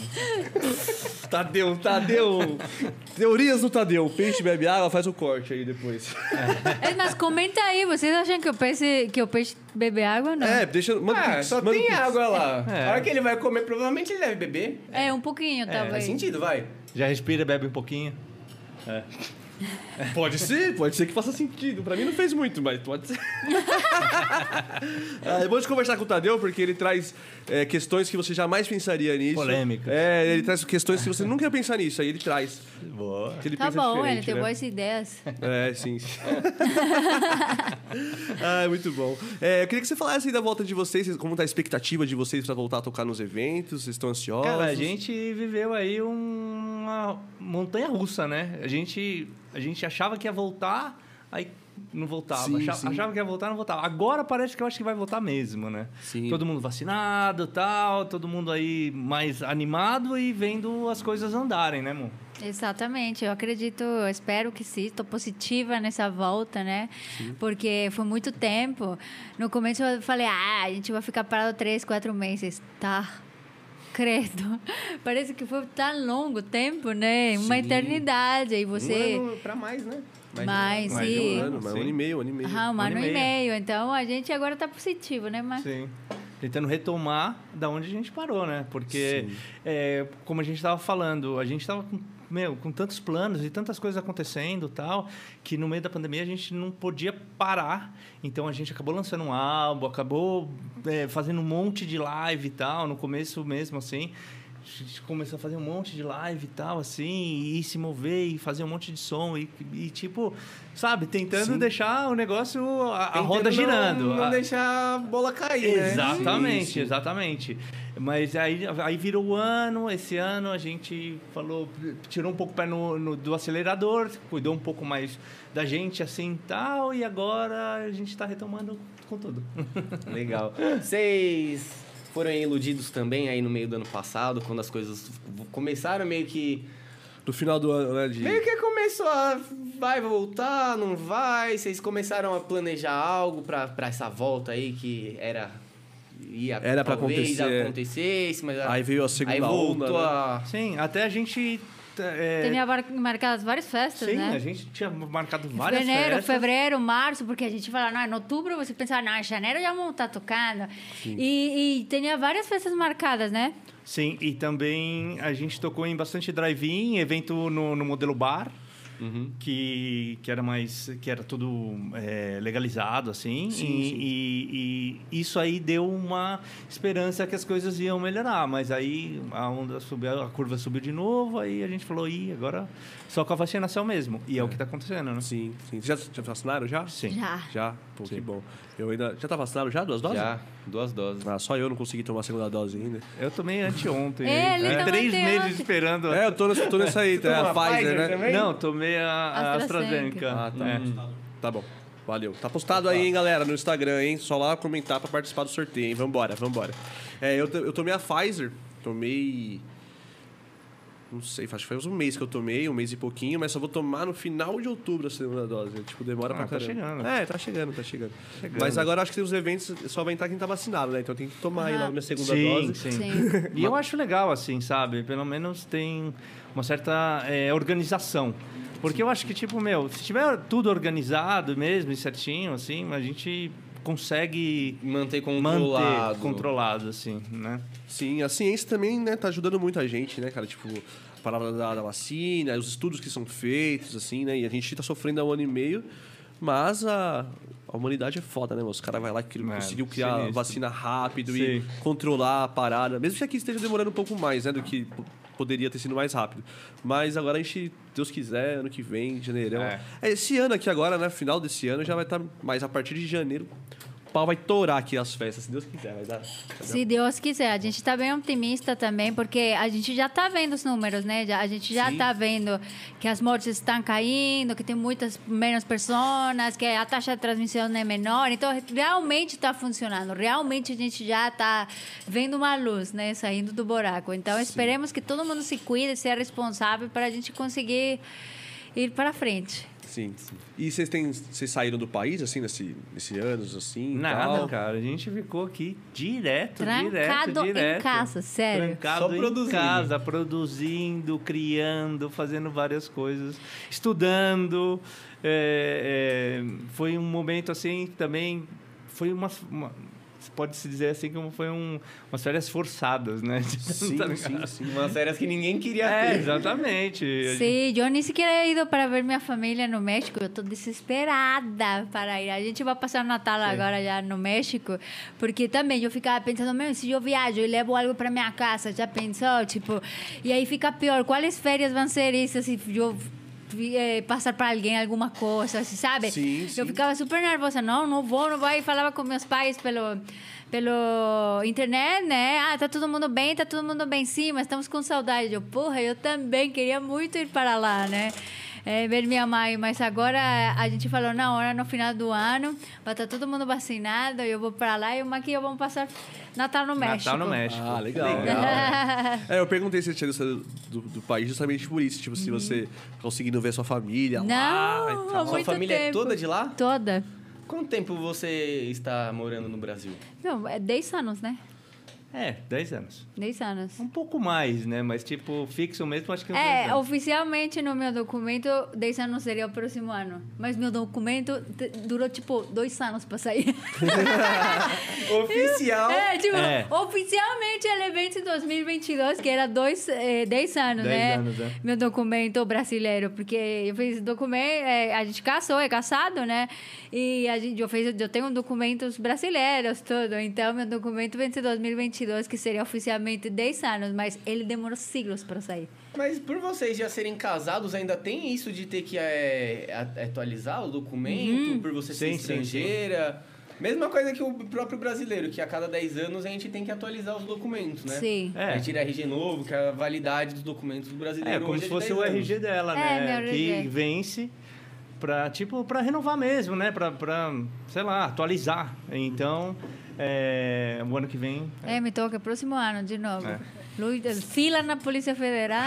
[laughs] Tadeu, Tadeu. Teorias do Tadeu. Peixe bebe água, faz o corte aí depois. É, mas comenta aí, vocês acham que o peixe, que o peixe bebe água não? É, deixa. Manda Ah, pix, só manda tem pix. água lá. É. A hora que ele vai comer, provavelmente ele deve beber. É, um pouquinho, Faz talvez. sentido, vai. Já respira, bebe um pouquinho. Pode ser, pode ser que faça sentido. Pra mim não fez muito, mas pode ser. é bom de conversar com o Tadeu, porque ele traz é, questões que você jamais pensaria nisso. Polêmicas. É, ele traz questões que você nunca ia pensar nisso, aí ele traz. Boa. Que ele Tá pensa bom, ele tem né? boas ideias. É, sim. [laughs] ah, muito bom. É, eu queria que você falasse aí da volta de vocês, como tá a expectativa de vocês pra voltar a tocar nos eventos, vocês estão ansiosos? Cara, a gente viveu aí uma montanha russa, né? A gente, a gente achava que ia voltar, aí não voltava. Sim, achava, sim. achava que ia voltar, não voltava. Agora parece que eu acho que vai voltar mesmo, né? Sim. Todo mundo vacinado tal, todo mundo aí mais animado e vendo as coisas andarem, né, amor? Exatamente, eu acredito, eu espero que sim, estou positiva nessa volta, né? Porque foi muito tempo. No começo eu falei, ah, a gente vai ficar parado três, quatro meses. Tá. Credo. [laughs] Parece que foi tão longo tempo, né? Uma Sim. eternidade. E você. Um ano pra mais, né? Mas, Mais de um ano, mas um ano e meio, um ano e meio. Ah, um Um ano ano e e meio. meio. Então a gente agora está positivo, né? Mas Sim. Tentando retomar da onde a gente parou, né? Porque, é, como a gente estava falando, a gente estava com, meu, com tantos planos e tantas coisas acontecendo tal, que no meio da pandemia a gente não podia parar. Então a gente acabou lançando um álbum, acabou é, fazendo um monte de live e tal, no começo mesmo, assim. A gente começou a fazer um monte de live e tal, assim, e se mover e fazer um monte de som e, e tipo, sabe, tentando Sim. deixar o negócio, a, a roda não- girando. Não, A- deixar a bola cair, né? Exatamente, sim. exatamente. Mas aí, aí virou o ano, esse ano a gente falou, tirou um pouco o pé no, no- do acelerador, cuidou um pouco mais da gente assim tal, e agora a gente está retomando com tudo. [laughs] Legal. Vocês foram iludidos também aí no meio do ano passado, quando as coisas começaram meio que. No final do ano, né? De... Meio que começou a. Vai voltar, não vai? Vocês começaram a planejar algo pra, pra essa volta aí que era. Ia, Era pra talvez acontecer. acontecesse, mas. Aí veio a segunda aí voltou onda, né? a. Sim, até a gente. É, tinha mar- marcadas várias festas, sim, né? a gente tinha marcado várias Janeiro, festas. fevereiro, março, porque a gente fala, não, em outubro você pensava, não, em janeiro já vamos estar tocando. E, e tinha várias festas marcadas, né? Sim, e também a gente tocou em bastante drive-in, evento no, no modelo bar, Uhum. que, que era mais que era tudo é, legalizado assim Sim, e, sim. E, e isso aí deu uma esperança que as coisas iam melhorar mas aí a onda subiu a curva subiu de novo aí a gente falou ih agora só com a vacinação mesmo e é, o que está acontecendo né Sim, sim. Já, já vacinaram já? sim Já. Já? Pô, que bom. Eu ainda... Já tá vacinado já? Duas doses? Já, duas doses. Ah, só eu não consegui tomar a segunda dose ainda. eu tomei anteontem É, ele É, três meses ontem. esperando É, eu tô nessa, tô nessa aí, tá? A Pfizer, Pfizer né? também? não tomei a, a AstraZeneca. AstraZeneca Ah, tá. É. Tá bom. Valeu. Tá postado aí, hein, galera, no Instagram, hein? Só lá comentar pra participar do sorteio, hein? Vambora, vambora. É, eu, eu tomei a Pfizer. Tomei. Não sei, acho que faz um mês que eu tomei, um mês e pouquinho, mas só vou tomar no final de outubro a segunda dose. Tipo, demora Ah, pra tá caramba. chegando. É, tá chegando, tá chegando. Chegando. Mas agora acho que os eventos só vai entrar quem tá vacinado, né? Então eu tenho que tomar aí Aham. logo minha segunda sim, dose. sim. Sim. E eu acho legal, assim, sabe? Pelo menos tem uma certa é, organização. Porque eu acho que, tipo, meu, se tiver tudo organizado mesmo e certinho, assim, a gente consegue Manter controlado. manter controlado, assim, né? Sim, a ciência também, né, tá ajudando muito a gente, né, cara? Tipo, palavra da, da vacina, os estudos que são feitos, assim, né? E a gente tá sofrendo há um ano e meio, mas a, a humanidade é foda, né? Os caras vai lá que Mano, conseguiu criar sinistro. vacina rápido e Sim. controlar a parada. Mesmo que aqui esteja demorando um pouco mais, né? Do que poderia ter sido mais rápido. Mas agora a gente, Deus quiser, ano que vem, janeirão. É. É, Esse ano aqui agora, né? Final desse ano já vai estar mais a partir de janeiro. O pau vai torar aqui as festas, se Deus quiser, vai dar. Se Deus quiser, a gente está bem otimista também, porque a gente já está vendo os números, né? A gente já Sim. está vendo que as mortes estão caindo, que tem muitas menos pessoas, que a taxa de transmissão é menor. Então, realmente está funcionando. Realmente a gente já está vendo uma luz, né? Saindo do buraco. Então, esperemos que todo mundo se cuide, seja responsável para a gente conseguir ir para frente. Sim. E vocês têm. Vocês saíram do país, assim, nesse, nesse anos, assim? Nada, tal? cara. A gente ficou aqui direto, Trancado direto, em direto. casa, sério. Trancado Só em produzindo. casa, produzindo, criando, fazendo várias coisas, estudando. É, é, foi um momento assim também. Foi uma. uma Pode-se dizer assim como foi um, umas férias forçadas, né? [laughs] Sim, Tá sim, sim. Umas férias que ninguém queria É, ter. exatamente. Sim, eu nem sequer he ido para ver minha família no México. Eu estou desesperada para ir. A gente vai passar o Natal agora já no México, porque também eu ficava pensando, meu, se eu viajo e levo algo para minha casa, já pensou? Tipo, e aí fica pior. Quais férias vão ser isso se eu eh, passar para alguém alguma coisa, assim, sabe? Sim, sim. Eu ficava super nervosa. Não, não vou, não vou. E falava com meus pais pelo pelo internet, né? Ah, tá todo mundo bem, tá todo mundo bem, sim, mas estamos com saudade. Eu, porra, eu também queria muito ir para lá, né? É, ver minha mãe, mas agora a gente falou, não, hora no final do ano, vai estar todo mundo vacinado, eu vou para lá e o Maqui e eu vamos passar Natal no México. Natal no México. Ah, legal. [laughs] É, eu perguntei se você tinha saído do, do país justamente por isso. Tipo, se você conseguindo ver sua família Não, lá tal. Sua família é tempo. toda de lá? Toda. Quanto tempo você está morando no Brasil? Não, é 10 anos, né? É, 10 anos. 10 anos. Um pouco mais, né? Mas, tipo, fixo mesmo, acho que uns É, 10 oficialmente no meu documento, 10 anos seria o próximo ano. Mas meu documento durou, tipo, dois anos para sair. [laughs] Oficial. É, tipo, É. oficialmente ele vence em 2022, que era dois, eh, 10 anos, 10 né? anos, é. Meu documento brasileiro, porque eu fiz documento, eh, a gente casou, é casado, né? E a gente, eu, fiz, eu tenho documentos brasileiros, tudo. Então, meu documento vence em 2022, que seria oficialmente 10 anos, mas ele demorou siglos para sair. Mas por vocês já serem casados, ainda tem isso de ter que é, atualizar o documento, Uhum. por você ser Sim, sim, sim. estrangeira. Mesma coisa que o próprio brasileiro, que a cada 10 anos a gente tem que atualizar os documentos, né? Sim. É. A gente tira RG novo, que é a validade dos documentos do brasileiro. É, como hoje se fosse 10 o anos. RG dela, É, né? meu que RG. vence pra, tipo, pra renovar mesmo, né? Pra, pra sei lá, atualizar. Então, é, o ano que vem... É, me toca próximo ano de novo. É. Lu- Fila na Polícia Federal.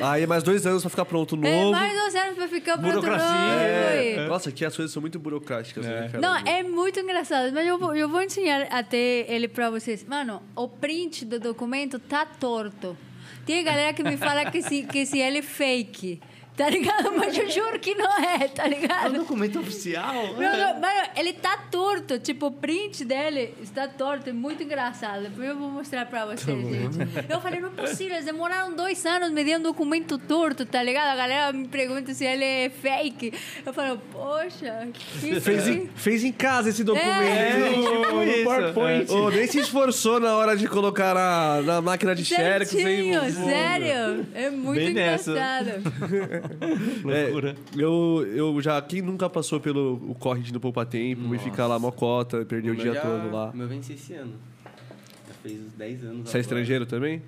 Aí mais dois anos pra ficar pronto é, novo. mais dois anos para ficar pronto Burocracia. novo. É, Nossa, aqui as coisas são muito burocráticas, né, cara? Não, é muito engraçado, mas eu vou, eu vou ensinar até ele pra vocês. Mano, o print do documento tá torto. Tem galera que me fala que se, que se ele é fake. Tá ligado? [laughs] Mas eu juro que não é, tá É um ligado? documento oficial? Meu, meu, mano, ele tá torto. Tipo, o print dele está torto. É muito engraçado. Depois eu vou mostrar pra vocês, gente. Eu falei, não é possível. Eles demoraram dois anos me dando um documento torto, tá ligado? A galera me pergunta se ele é fake. Eu falo, poxa, que Fez em, fez em casa esse documento. É, tipo no isso. PowerPoint. Ô, nem se esforçou na hora de colocar na, na máquina de xerox. hein? Certinho, sério. É muito Bem nessa. [laughs] engraçado. [laughs] Loucura. É, eu, eu já. Quem nunca passou pelo o corre de no Poupa Tempo e ficar lá mocota, perder o meu dia já- todo lá? O meu vence esse ano. Já fez uns 10 anos. Você é estrangeiro também?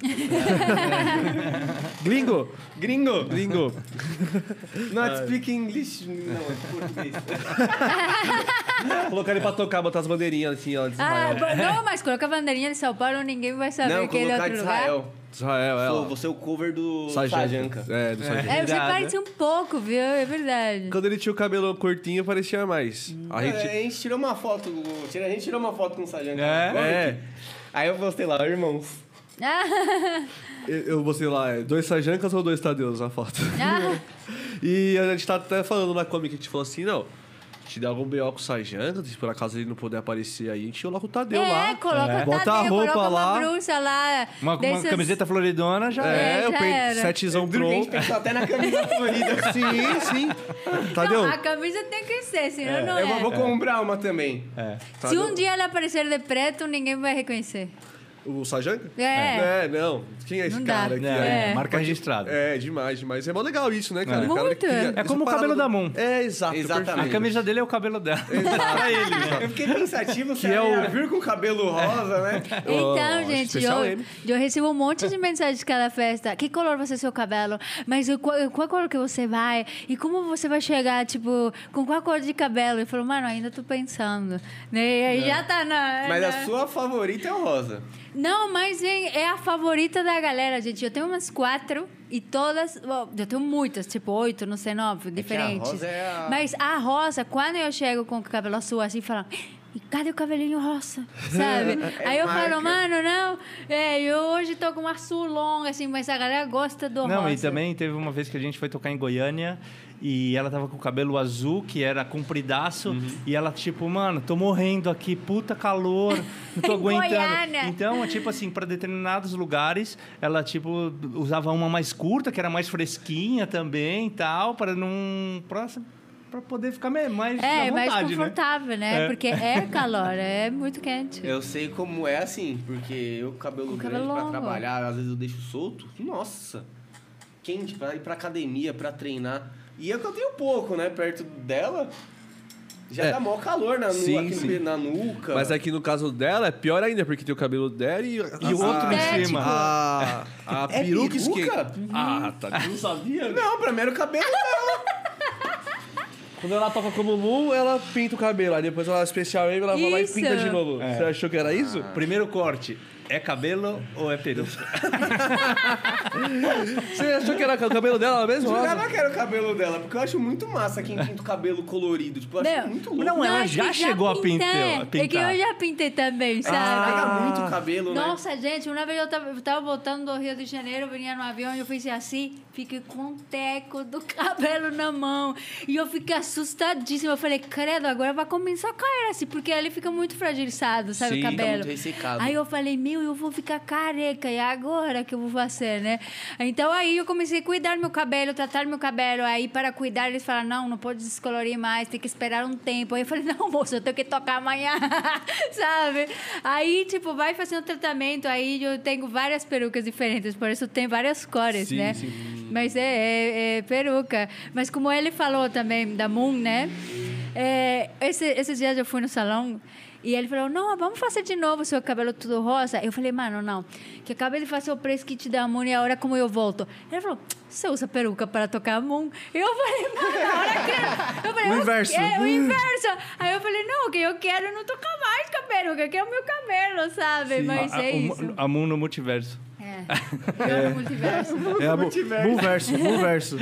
[laughs] Gringo! Gringo! Gringo! [laughs] Not speak English. Não, é português. Colocar ele pra tocar, botar as bandeirinhas assim, ó, Ah, Israel. não, mas coloca a bandeirinha de São Paulo, ninguém vai saber Não, que ele é outro de lugar. Israel. É. Sou, você é o cover do Sajanka. É, do Sajanka. É, você Irado. parece um pouco, viu? É verdade. Quando ele tinha o cabelo curtinho, parecia mais. A É, gente. A gente tirou uma foto, a gente tirou uma foto com o Sajanka. É? É. Aí eu postei lá, irmãos. [laughs] Eu, eu botei lá, é, dois Sajancas ou dois Tadeus na foto. Ah, [laughs] E a gente tá até falando na comic, a gente falou assim, não. Se der algum BO com o sargento, se por acaso ele não puder aparecer aí, a gente coloca o Tadeu é, lá. coloca É. o Bota a Tadeu, roupa coloca lá. uma bruxa lá. Uma, uma camiseta floridona já É, É, eu já peito setezão que a gente pronto. pensou até na camisa florida. [laughs] Sim, sim. Tadeu, Não, a camisa tem que ser, senão não Eu é. vou comprar uma também. É. Se Tadeu- um dia ela aparecer de preto, ninguém vai reconhecer. O sargento? É. É, não. Quem é esse Não cara aqui? É. é, marca registrada. É, demais, demais. É mó legal isso, né, cara? É. O cara Muito. cria É como o cabelo do- da Moon. É, exato. Exatamente. A camisa dele é o cabelo dela. [laughs] pra ele. né? Eu fiquei pensativo se Que é ela ia o- vir com cabelo rosa, né? [laughs] Então, Oh, gente, eu, eu recebo um monte de mensagens de cada festa. Que color vai ser seu cabelo? Mas o- qual, qual cor que você vai? E como você vai chegar, tipo, com qual cor de cabelo? Eu falo, mano, ainda tô pensando. Né? E aí já tá na... Mas na- a sua favorita é o rosa. Não, mas hein, é a favorita da galera, gente. Eu tenho umas quatro e todas. bom, Eu tenho muitas, tipo oito, não sei, nove, diferentes. rosa é a- Mas a rosa, quando eu chego com o cabelo azul assim, falam. "E Cadê o cabelinho rosa? Sabe? [laughs] É Aí eu marca. falo, mano, não. É, eu hoje tô com um azul longo, assim, mas a galera gosta do Não, rosa. e também teve uma vez que a gente foi tocar em Goiânia e ela tava com o cabelo azul, que era compridaço, e ela, tipo, mano, tô morrendo aqui, puta calor, não tô [laughs] aguentando. Goiânia. Então, tipo assim, pra determinados lugares, ela, tipo, usava uma mais curta, que era mais fresquinha também e tal, para não. Pra, pra poder ficar mais É, à mais vontade, né? confortável, né? É. Porque é [laughs] calor, é muito quente. Eu sei como é assim, porque eu com cabelo Com grande cabelo pra longo. trabalhar, às vezes eu deixo solto. Nossa! Quente pra ir pra academia, pra treinar. E é que eu tenho pouco, né? Perto dela. Já É. dá maior calor na, nu Sim, sim. na nuca. Mas aqui no caso dela é pior ainda, porque tem o cabelo dela e... E o outro É, em cima. A, a É peruca peruca? esquenta. Ah, tá. Não sabia, né? Não, pra mim era o cabelo dela. Quando ela toca como Moon, ela pinta o cabelo. Aí depois ela é especial ela vai lá e pinta de novo. É. Você achou que era isso? Primeiro corte. É cabelo ou é peruca? [laughs] Você achou que era o cabelo dela mesmo? Jurava que era o cabelo dela, porque eu acho muito massa quem pinta o cabelo colorido. Tipo, eu acho Não. muito louco. Não, ela acho já que chegou a pintei. pintar- É que pintar. eu já pintei também, sabe? Pega Ah. muito o cabelo, né? Nossa, gente, uma vez eu tava, eu tava voltando do Rio de Janeiro, eu vinha no avião e eu fiz assim, fiquei com um teco do [laughs] cabelo na mão. E eu fiquei assustadíssima. Eu falei, credo, agora vai começar a cair assim, porque ele fica muito fragilizado, sabe, Sim, o tá cabelo. muito ressecado. Aí eu falei, meu, eu vou ficar careca, e agora que eu vou fazer, né? Então aí eu comecei a cuidar meu cabelo, tratar meu cabelo. Aí para cuidar, eles falaram, não, não pode descolorir mais, tem que esperar um tempo. Aí eu falei, [laughs] não, moço, eu tenho que tocar amanhã, [laughs] sabe? Aí, tipo, vai fazendo tratamento, aí eu tenho várias perucas diferentes, por isso tem várias cores, Sim, né? sim. Mas é, é, é peruca. Mas como ele falou também, da Moon, né? É, esse, esses dias eu fui no salão e ele falou, não, vamos fazer de novo seu cabelo tudo rosa. Eu falei, mano, não. Que acabei de fazer o press kit da Moon e agora como eu volto? Ele falou, você usa peruca para tocar a Moon? Eu falei, mano, a hora que... Eu falei, O "Eu- inverso. É, o inverso. Aí eu falei, não, que eu quero não tocar mais com a peruca, que é o meu cabelo, sabe? Mas a, é a- o- isso. A Moon no multiverso. É, [laughs] eu no multiverso. É a Mulverso, [laughs] Mulverso.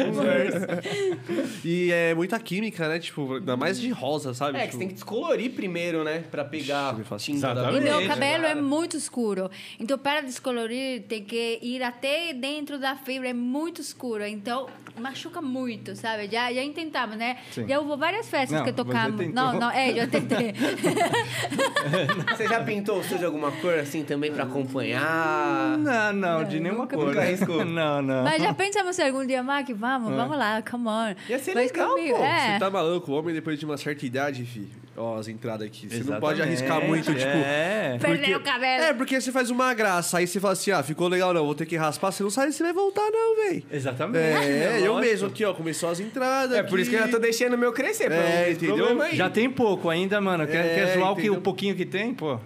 e é muita química, né? Tipo, ainda mais de rosa, sabe? É, que Tipo, você tem que descolorir primeiro, né? Pra pegar Ixi, faz- tinta da E meu cabelo é muito escuro. Então, para descolorir, tem que ir até dentro da fibra. É muito escuro. Então, machuca muito, sabe? Já, já tentamos, né? Sim. Já houve várias festas Não, que tocamos. Não, não, é, eu tentei. [laughs] Você já pintou o seu de alguma cor assim também pra acompanhar? Não, não, de nenhuma nunca cor. Nunca arriscou? [laughs] Não, não. Mas já pensamos se algum dia, Mark, vamos, É. vamos lá, come on. Ia ser Faz legal, comigo. pô. É. Você tá maluco, o homem depois de uma certa idade, fi. Ó, as entradas aqui. Você não pode arriscar muito, tipo. É. Perder o cabelo. É, porque você faz uma graça, aí você fala assim, ah, ficou legal não, vou ter que raspar, você não sabe se vai voltar não, velho. Exatamente. É, eu lógico. mesmo aqui, ó, começou as entradas É por isso que eu já tô deixando o meu crescer. pra É, entendeu? Já tem pouco ainda, mano. Quer, É, quer zoar o, que, o pouquinho que tem, pô?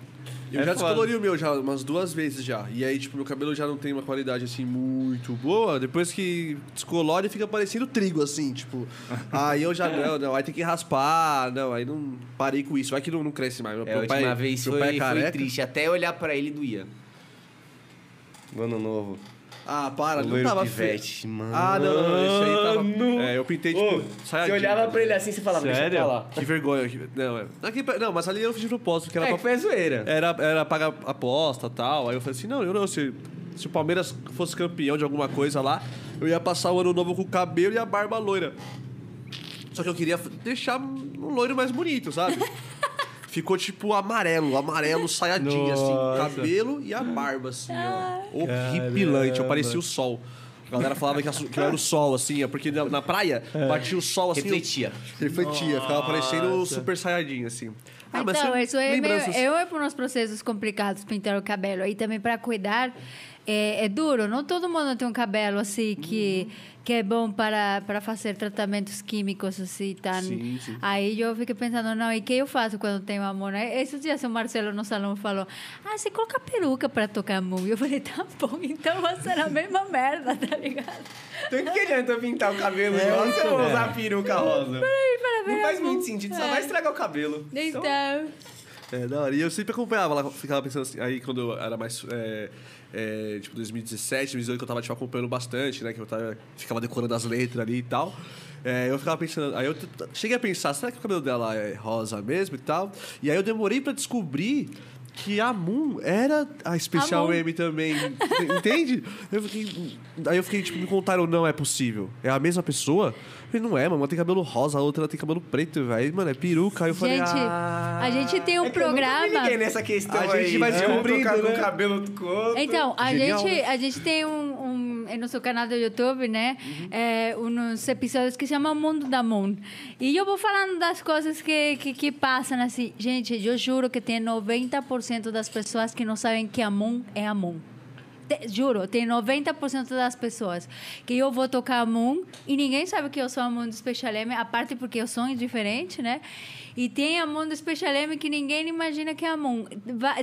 Eu É já foda. descolori o meu já umas duas vezes já. E aí, tipo, meu cabelo já não tem uma qualidade assim muito boa. Depois que descolore, fica parecendo trigo, assim, tipo. [laughs] aí eu já não, não, aí tem que raspar. Não, aí não parei com isso. Vai que não, não cresce mais. Meu É, a última pai, vez meu foi, pai é foi careca. triste. Até olhar pra ele doía. No ano novo. Ah, para, não tava feio. pivete, mano. Ah, não, não, esse aí tava. É, eu pintei, tipo, Ô, Você olhava pra ele assim, você falava, Sério? deixa pra lá. Que vergonha. que- Não, é. Aqui, não, mas ali eu fiz de propósito, porque era É, pra que foi a zoeira. Era, era pagar aposta e tal. Aí eu falei assim, não, eu não, se, se o Palmeiras fosse campeão de alguma coisa lá, eu ia passar o ano novo com o cabelo e a barba loira. Só que eu queria f- deixar um loiro mais bonito, sabe? Ficou tipo amarelo, amarelo, saiadinho, assim, o Nossa. cabelo e a barba, assim, ó. Horripilante, eu parecia o sol. A galera falava que, a- que era o sol, assim, é porque na, na praia batia o sol assim. Refletia. Refletia, ficava parecendo o super saiyajin, assim. Ah, mas então, isso é meio, eu é por uns processos complicados pintar o cabelo. E também para cuidar é, é duro. Não todo mundo tem um cabelo assim que que é bom para para fazer tratamentos químicos assim tan. Sim, sim. Aí eu fiquei pensando, não, e que eu faço quando tenho amor? Né? Esses dias o Marcelo no salão falou, ah, você coloca peruca para tocar. E eu falei, tá bom, [laughs] então vai ser a mesma merda, tá ligado? Então que adianta eu pintar o cabelo de rosa se eu vou usar peruca rosa? Não faz muito sentido, só vai estragar o cabelo. Então, É, da hora. E eu sempre acompanhava lá, ficava pensando assim, aí quando eu era mais. É, tipo, 2017, 2018, que eu tava tipo, acompanhando bastante, né? Que eu tava, ficava decorando as letras ali e tal. É, eu ficava pensando. Aí eu cheguei a pensar, será que o cabelo dela é rosa mesmo e tal? E aí eu demorei pra descobrir que a Moon era a Special A Moon. M também. Entende? Eu fiquei, aí eu fiquei, tipo, me contaram, não é possível. É a mesma pessoa? Falei, não é, mano. Uma tem cabelo rosa, a outra tem cabelo preto, velho. Mano, é peruca. Aí eu falei, gente, ah... a gente tem um É que eu nunca me programa. liguei nessa questão A aí. gente vai de um com né? o cabelo com o outro. Então, a Genial, gente, né? a gente tem um, um em nosso canal do YouTube, né? É, uns episódios que se chama Mundo da Moon. E eu vou falando das coisas que, que, que passam assim. Gente, eu juro que tem 90% das pessoas que não sabem que a Moon é a Moon. Te- juro, tem 90% das pessoas que eu vou tocar a Moon e ninguém sabe que eu sou a Moon do Special M, a parte porque eu sou diferente, né? E tem a Moon do Special M que ninguém imagina que é a Moon.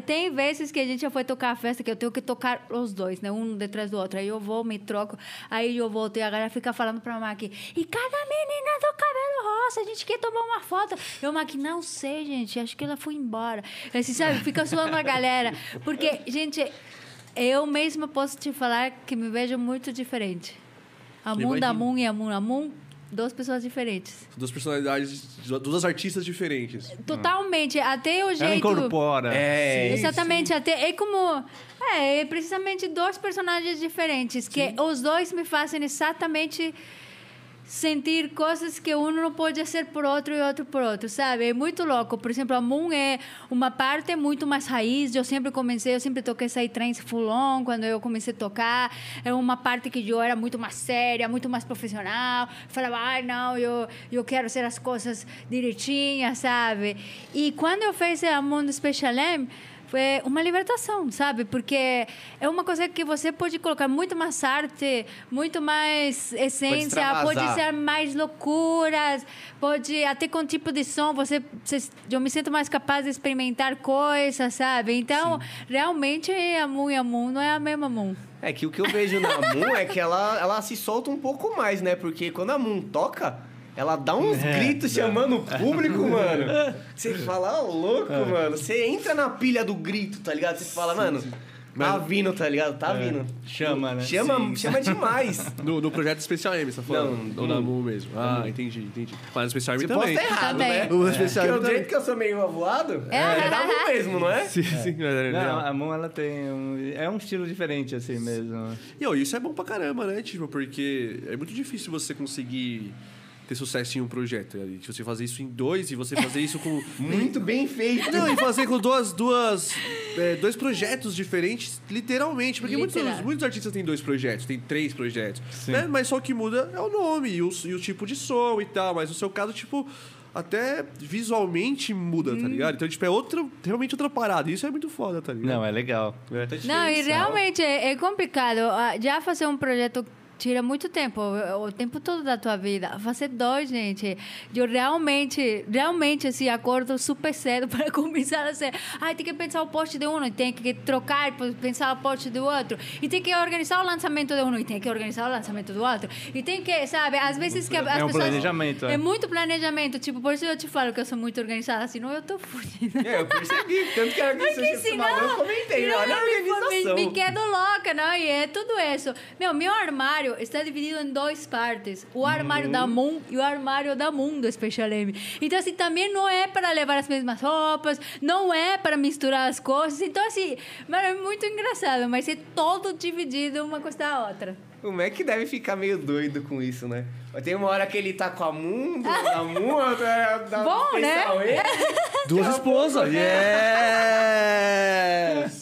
Tem vezes que a gente já foi tocar a festa que eu tenho que tocar os dois, né? Um detrás do outro. Aí eu vou, me troco, aí eu volto e a galera fica falando pra Maqui, e cada menina do cabelo rosa, a gente quer tomar uma foto. Eu, Maqui, não sei, gente, acho que ela foi embora. Assim, sabe? Fica zoando a galera. Porque, gente, eu mesma posso te falar que me vejo muito diferente. A Moon da Imagino. Moon e a Moon. A Moon, duas pessoas diferentes. Duas personalidades, duas artistas diferentes. Totalmente. Até o Ela jeito... incorpora. É, Exatamente, até é como é, é precisamente dois personagens diferentes que os dois me fazem exatamente sentir coisas que um não pode ser por outro e outro por outro, sabe? É muito louco. Por exemplo, a Moon é uma parte muito mais raiz. Eu sempre comecei, eu sempre toquei Psytrance full on quando eu comecei a tocar. É uma parte que eu era muito mais séria, muito mais profissional. Falava, ai, não, eu, eu quero ser as coisas direitinhas, sabe? E quando eu fiz a Moon Special M, foi uma libertação, sabe? Porque é uma coisa que você pode colocar muito mais arte, muito mais essência, pode, extravasar. ser mais loucuras, pode até com tipo de som você, você- eu me sinto mais capaz de experimentar coisas, sabe? Então, realmente a Moon e a Moon não é a mesma Moon. É que o que eu vejo na Moon é que ela, ela se solta um pouco mais, né? Porque quando a Moon toca, ela dá uns [laughs] É, gritos dá. chamando o público, [laughs] mano. Você fala, ó, louco, mano. Você entra na pilha do grito, tá ligado? Você fala, mano, tá vindo, tá ligado? Tá vindo. Chama, né? Chama, Sim. chama demais. [laughs] No, no projeto Especial M, você tá falando? Não, Ou na no- Moon mesmo? Ah, entendi, entendi. Mas no Especial M Você pode também. errado, Também. né? O Especial Porque M o também. jeito que eu sou meio avoado, É. é da Moon mesmo, não é? Sim, sim. é, Não, a Moon, ela tem um... É um estilo diferente, assim mesmo. E ó, isso é bom pra caramba, né? Tipo, porque é muito difícil você conseguir ter sucesso em um projeto. né? Você fazer isso em dois e você fazer isso com. [laughs] Muito bem feito. Não, e fazer com duas, duas, é, dois projetos diferentes, literalmente. Porque muitos, Literal. muitos artistas têm dois projetos, tem três projetos. Né? Mas só o que muda é o nome e o, e o tipo de som e tal. Mas no seu caso, tipo, até visualmente muda, tá ligado? Então, tipo, é outra, realmente outra parada. E Isso é muito foda, tá ligado? Não, é legal. É. Não, e realmente é, é complicado. Ah, Já fazer um projeto tira muito tempo, o tempo todo da tua vida. Fazer dois, gente. Eu realmente, realmente, assim, acordo super cedo [laughs] para começar a ser. Ai, tem que pensar o post de um, e tem que trocar pensar o post do outro. E tem que organizar o lançamento de um, e tem que organizar o lançamento do outro. E tem que, sabe, às vezes que as É um pessoas... planejamento, é. É muito planejamento. Tipo, por isso eu te falo que eu sou muito organizada, senão eu tô fodida. É, eu percebi. Tanto que a [laughs] Porque organização senão, eu comentei, senão olha a organização. Me, me quedo louca, não? E é tudo isso. Meu, meu armário está dividido em duas partes. O armário da Moon e o armário da Moon do Special M. Então, assim, também não é para levar as mesmas roupas, não é para misturar as coisas. Então, assim, mano, é muito engraçado, mas é todo dividido uma coisa da outra. O Mac deve ficar meio doido com isso, né? Tem uma hora que ele tá com a Mundo, a Mundo, dá Bom, um né? Duas esposas. Yes!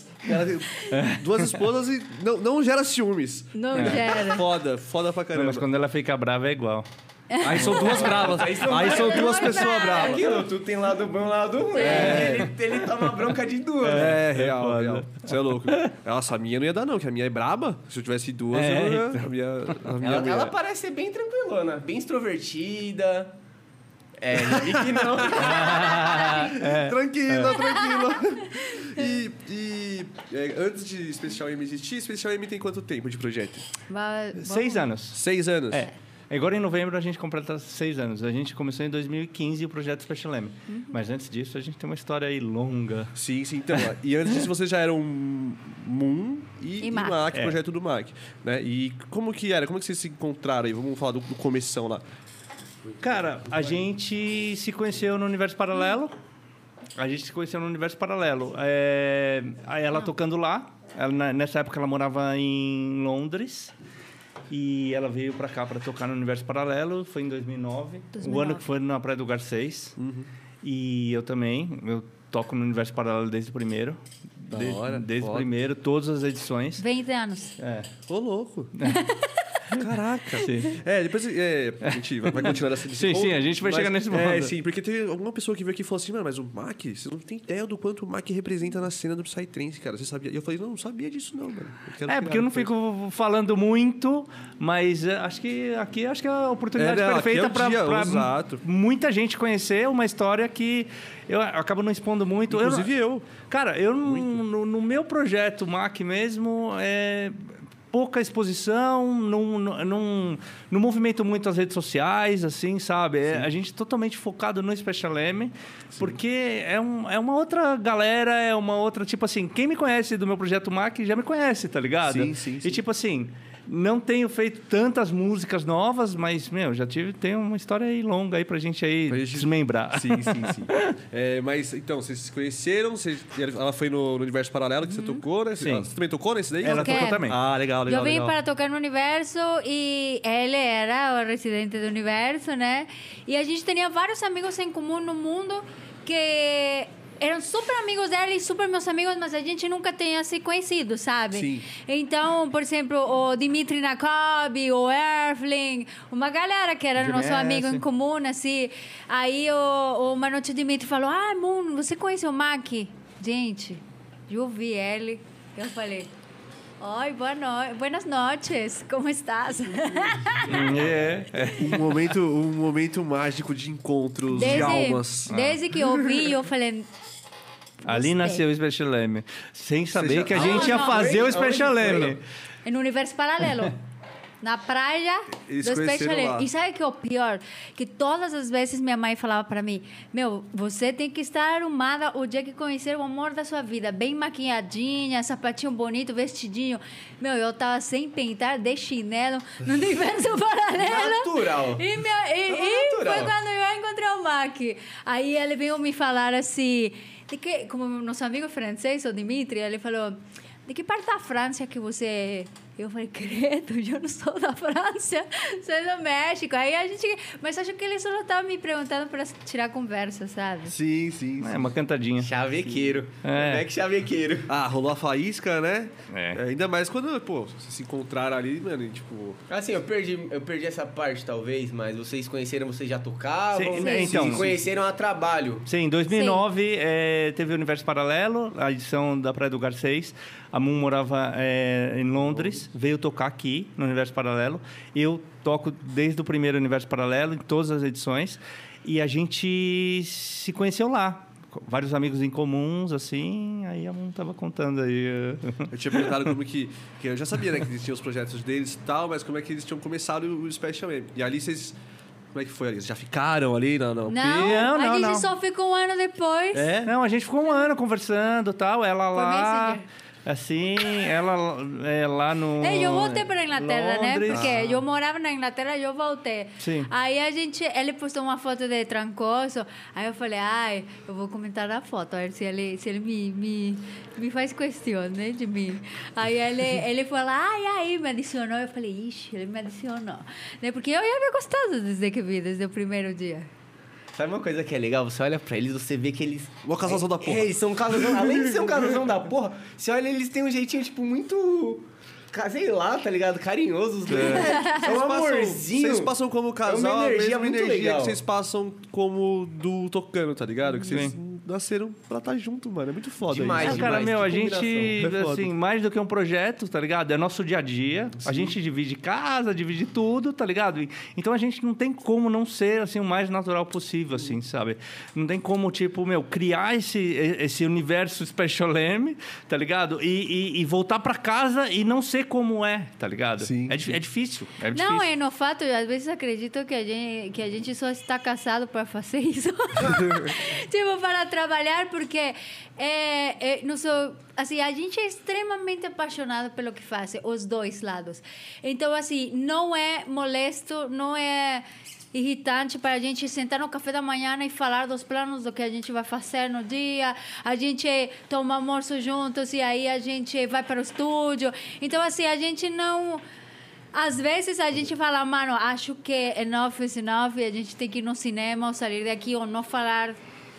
[laughs] Tem Duas esposas e não, não gera ciúmes. Não gera. Foda, foda pra Não, caramba. mas quando ela fica brava é igual. Aí são duas bravas. Aí são, Aí são duas duas pessoas bravas. bravas. Aquilo, tu tem lado bom e lado ruim. Ele, ele toma bronca de duas. É, real, foda. real. Você é louco. Nossa, a minha não ia dar, não, que a minha é braba. Se eu tivesse duas, É, eu ia, então. a minha, a minha Ela, ela parece ser bem tranquilona, bem extrovertida. É, vi que não. [laughs] Tranquila, tranquila. E, e, é, antes de Special M existir, Special M tem quanto tempo de projeto? Seis anos. Seis anos? É. Agora em novembro a gente completa seis anos. A gente começou em 2015 o projeto Special M. Uhum. Mas antes disso a gente tem uma história aí longa. Sim, sim. Então, e antes disso vocês já eram Moon e, E e Mac. Mac, É. projeto do Mac. Né? E como que era? Como que vocês se encontraram aí? Vamos falar do, do começão lá. Cara, a gente se conheceu no universo paralelo. A gente se conheceu no universo paralelo. É, aí ela tocando lá. Ela, nessa época ela morava em Londres. E ela veio pra cá pra tocar no universo paralelo. Foi em 2009. O 2009. ano que foi na Praia do Garcês. E eu também. Eu toco no universo paralelo desde o primeiro. Da De- hora, Desde o primeiro, todas as edições. 20 anos. É. Ô, louco. [laughs] Caraca. Sim. É, depois é, a gente vai continuar essa Sim, sim, a gente vai chegar nesse É, ponto. sim, porque teve alguma pessoa que veio aqui e falou assim, mano, mas o Mac, você não tem ideia do quanto o Mac representa na cena do Psytrance, cara. Você sabia? E eu falei, não, não sabia disso não, mano. É, porque eu não depois." fico falando muito, mas é, acho que aqui acho que é a oportunidade É, não, aqui perfeita é para muita gente conhecer uma história que eu acabo não expondo muito. Eu Inclusive eu. Cara, eu no, no meu projeto Mac mesmo, é pouca exposição, não, não, não, movimento muito as redes sociais, assim, sabe? É, a gente totalmente focado no Special M, porque é, um, é uma outra galera, é uma outra, tipo assim, quem me conhece do meu projeto Mac já me conhece, tá ligado? Sim, sim, sim. E tipo assim, não tenho feito tantas músicas novas, mas, meu, já tive, tem uma história aí longa aí pra gente aí Pra gente- desmembrar. Sim, sim, sim. [laughs] É, mas, então, vocês se conheceram, vocês, ela foi no, no Universo Paralelo que você tocou, né? Você, Sim. você também tocou nesse daí? Ela Ok. tocou também. Ah, legal, legal, eu vim legal. para tocar no Universo e ele era o residente do Universo, né? E a gente tinha vários amigos em comum no mundo que eram super amigos dele e super meus amigos, mas a gente nunca tinha se conhecido, sabe? Sim. Então, por exemplo, o Dimitri Nakob, o Erfling, uma galera que era GMS. nosso amigo em comum, assim. Aí o, o Manote Dimitri falou: Ah, Moon, você conhece o Mac? Gente, eu ouvi ele. Eu falei. Oi, boa no... buenas noches, como estás? É, é. Um momento, um momento mágico de encontros de almas. desde que eu ouvi, eu falei, Ali Gostei. nasceu o Special M. Sem saber já- que a Ah, gente ia não. fazer o Aonde Special foi? M. em um universo paralelo. Na praia Eles do Special. E sabe o que é o pior? Que todas as vezes minha mãe falava para mim: Meu, você tem que estar arrumada o dia que conhecer o amor da sua vida. Bem maquiadinha, sapatinho bonito, vestidinho. Meu, eu tava sem pintar, de chinelo, no [laughs] universo paralelo. Natural. E, minha, e, e foi natural. quando eu encontrei o Mac. Aí ele veio me falar assim, de que, como nosso amigo francês, o Dimitri, ele falou, de que parte da França que você? Eu falei, credo, [laughs] eu não sou da França, sou do México. Aí a gente... Mas acho que ele só estava me perguntando para tirar conversa, sabe? Sim, sim, sim. É uma cantadinha. Chavequeiro. É. Mac chavequeiro. Ah, rolou a faísca, né? É. ainda mais quando, pô, vocês se encontraram ali, mano, e, tipo... Assim, eu perdi, eu perdi essa parte, talvez, mas vocês conheceram, vocês já tocavam? Sim, Sim. então, Se conheceram a trabalho. Sim, em 2009 eh, teve o Universo Paralelo, a edição da Praia do Garcês. A Moon morava eh, em Londres, veio tocar aqui no Universo Paralelo. Eu toco desde o primeiro Universo Paralelo, em todas as edições. E a gente se conheceu lá. Vários amigos em comuns, assim. Aí a Moon tava contando aí. [laughs] Eu tinha perguntado como que... que eu já sabia, né, que existiam os projetos deles e tal, mas como é que eles tinham começado o Special M. E ali vocês... Como é que foi ali? Vocês já ficaram ali na... na Não, Não, a não, gente não. só ficou um ano depois. É, não, a gente ficou um ano conversando tal. Ela lá. Assim, ela é lá no. É, eu voltei para a Inglaterra, né? Londres. Porque eu morava na Inglaterra e eu voltei. Sim. Aí a gente, ele postou uma foto de Trancoso. Aí eu falei, ai, eu vou comentar a foto, a ver se ele, se ele me, me, me faz questão, né, de mim. Aí ele, ele falou, ai, aí, me adicionou. Eu falei, ixi, ele me adicionou. Né? Porque eu já havia gostado desde que vi, desde o primeiro dia. Sabe uma coisa que é legal? Você olha pra eles, você vê que eles. Uma casalzão da porra. É, eles são um casalzão. Além de ser um [laughs] casalzão da porra, você olha, eles têm um jeitinho, tipo, muito. Sei lá, tá ligado? Carinhoso. os dois. É, é Vocês um passam- amorzinho. Vocês passam como casal, É uma a energia mesma muito energia legal. que vocês passam como do tocando, tá ligado? Que vocês Sim. Nasceram pra estar junto, mano. É muito foda Demais, isso. Ah, cara, demais, meu, a gente. É assim, mais do que um projeto, tá ligado? É nosso dia a dia. A gente divide casa, divide tudo, tá ligado? E- Então a gente não tem como não ser, assim, o mais natural possível, assim, sabe? Não tem como, tipo, meu, criar esse, esse universo Special M, tá ligado? E, e- e voltar pra casa e não ser como é, tá ligado? Sim. É, é difícil. É Não, difícil. é no fato, eu às vezes acredito que a gente, que a gente só está casado para fazer isso. [laughs] [laughs] tipo, para trabalhar, porque é, é, não sou, assim, a gente é extremamente apaixonado pelo que faz, os dois lados. Então, assim, não é molesto, não é irritante para a gente sentar no café da manhã e falar dos planos do que a gente vai fazer no dia. A gente toma almoço juntos e aí a gente vai para o estúdio. Então, assim, a gente não... Às vezes a gente fala, mano, acho que enough is enough, a gente tem que ir no cinema ou sair daqui ou não falar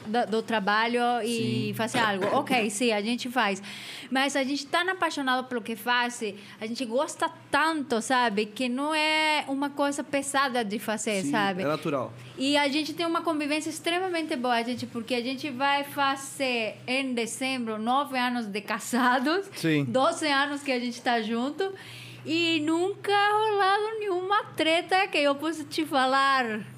do, do trabalho e fazer algo. Ok, sim, a gente faz. Mas a gente tá apaixonado pelo que faz, a gente gosta tanto, sabe? Que não é uma coisa pesada de fazer, Sim, sabe? É natural. E a gente tem uma convivência extremamente boa, gente, porque a gente vai fazer em dezembro nove anos de casados, Sim. 12 anos que a gente tá junto, e nunca rolado nenhuma treta que eu posso te falar.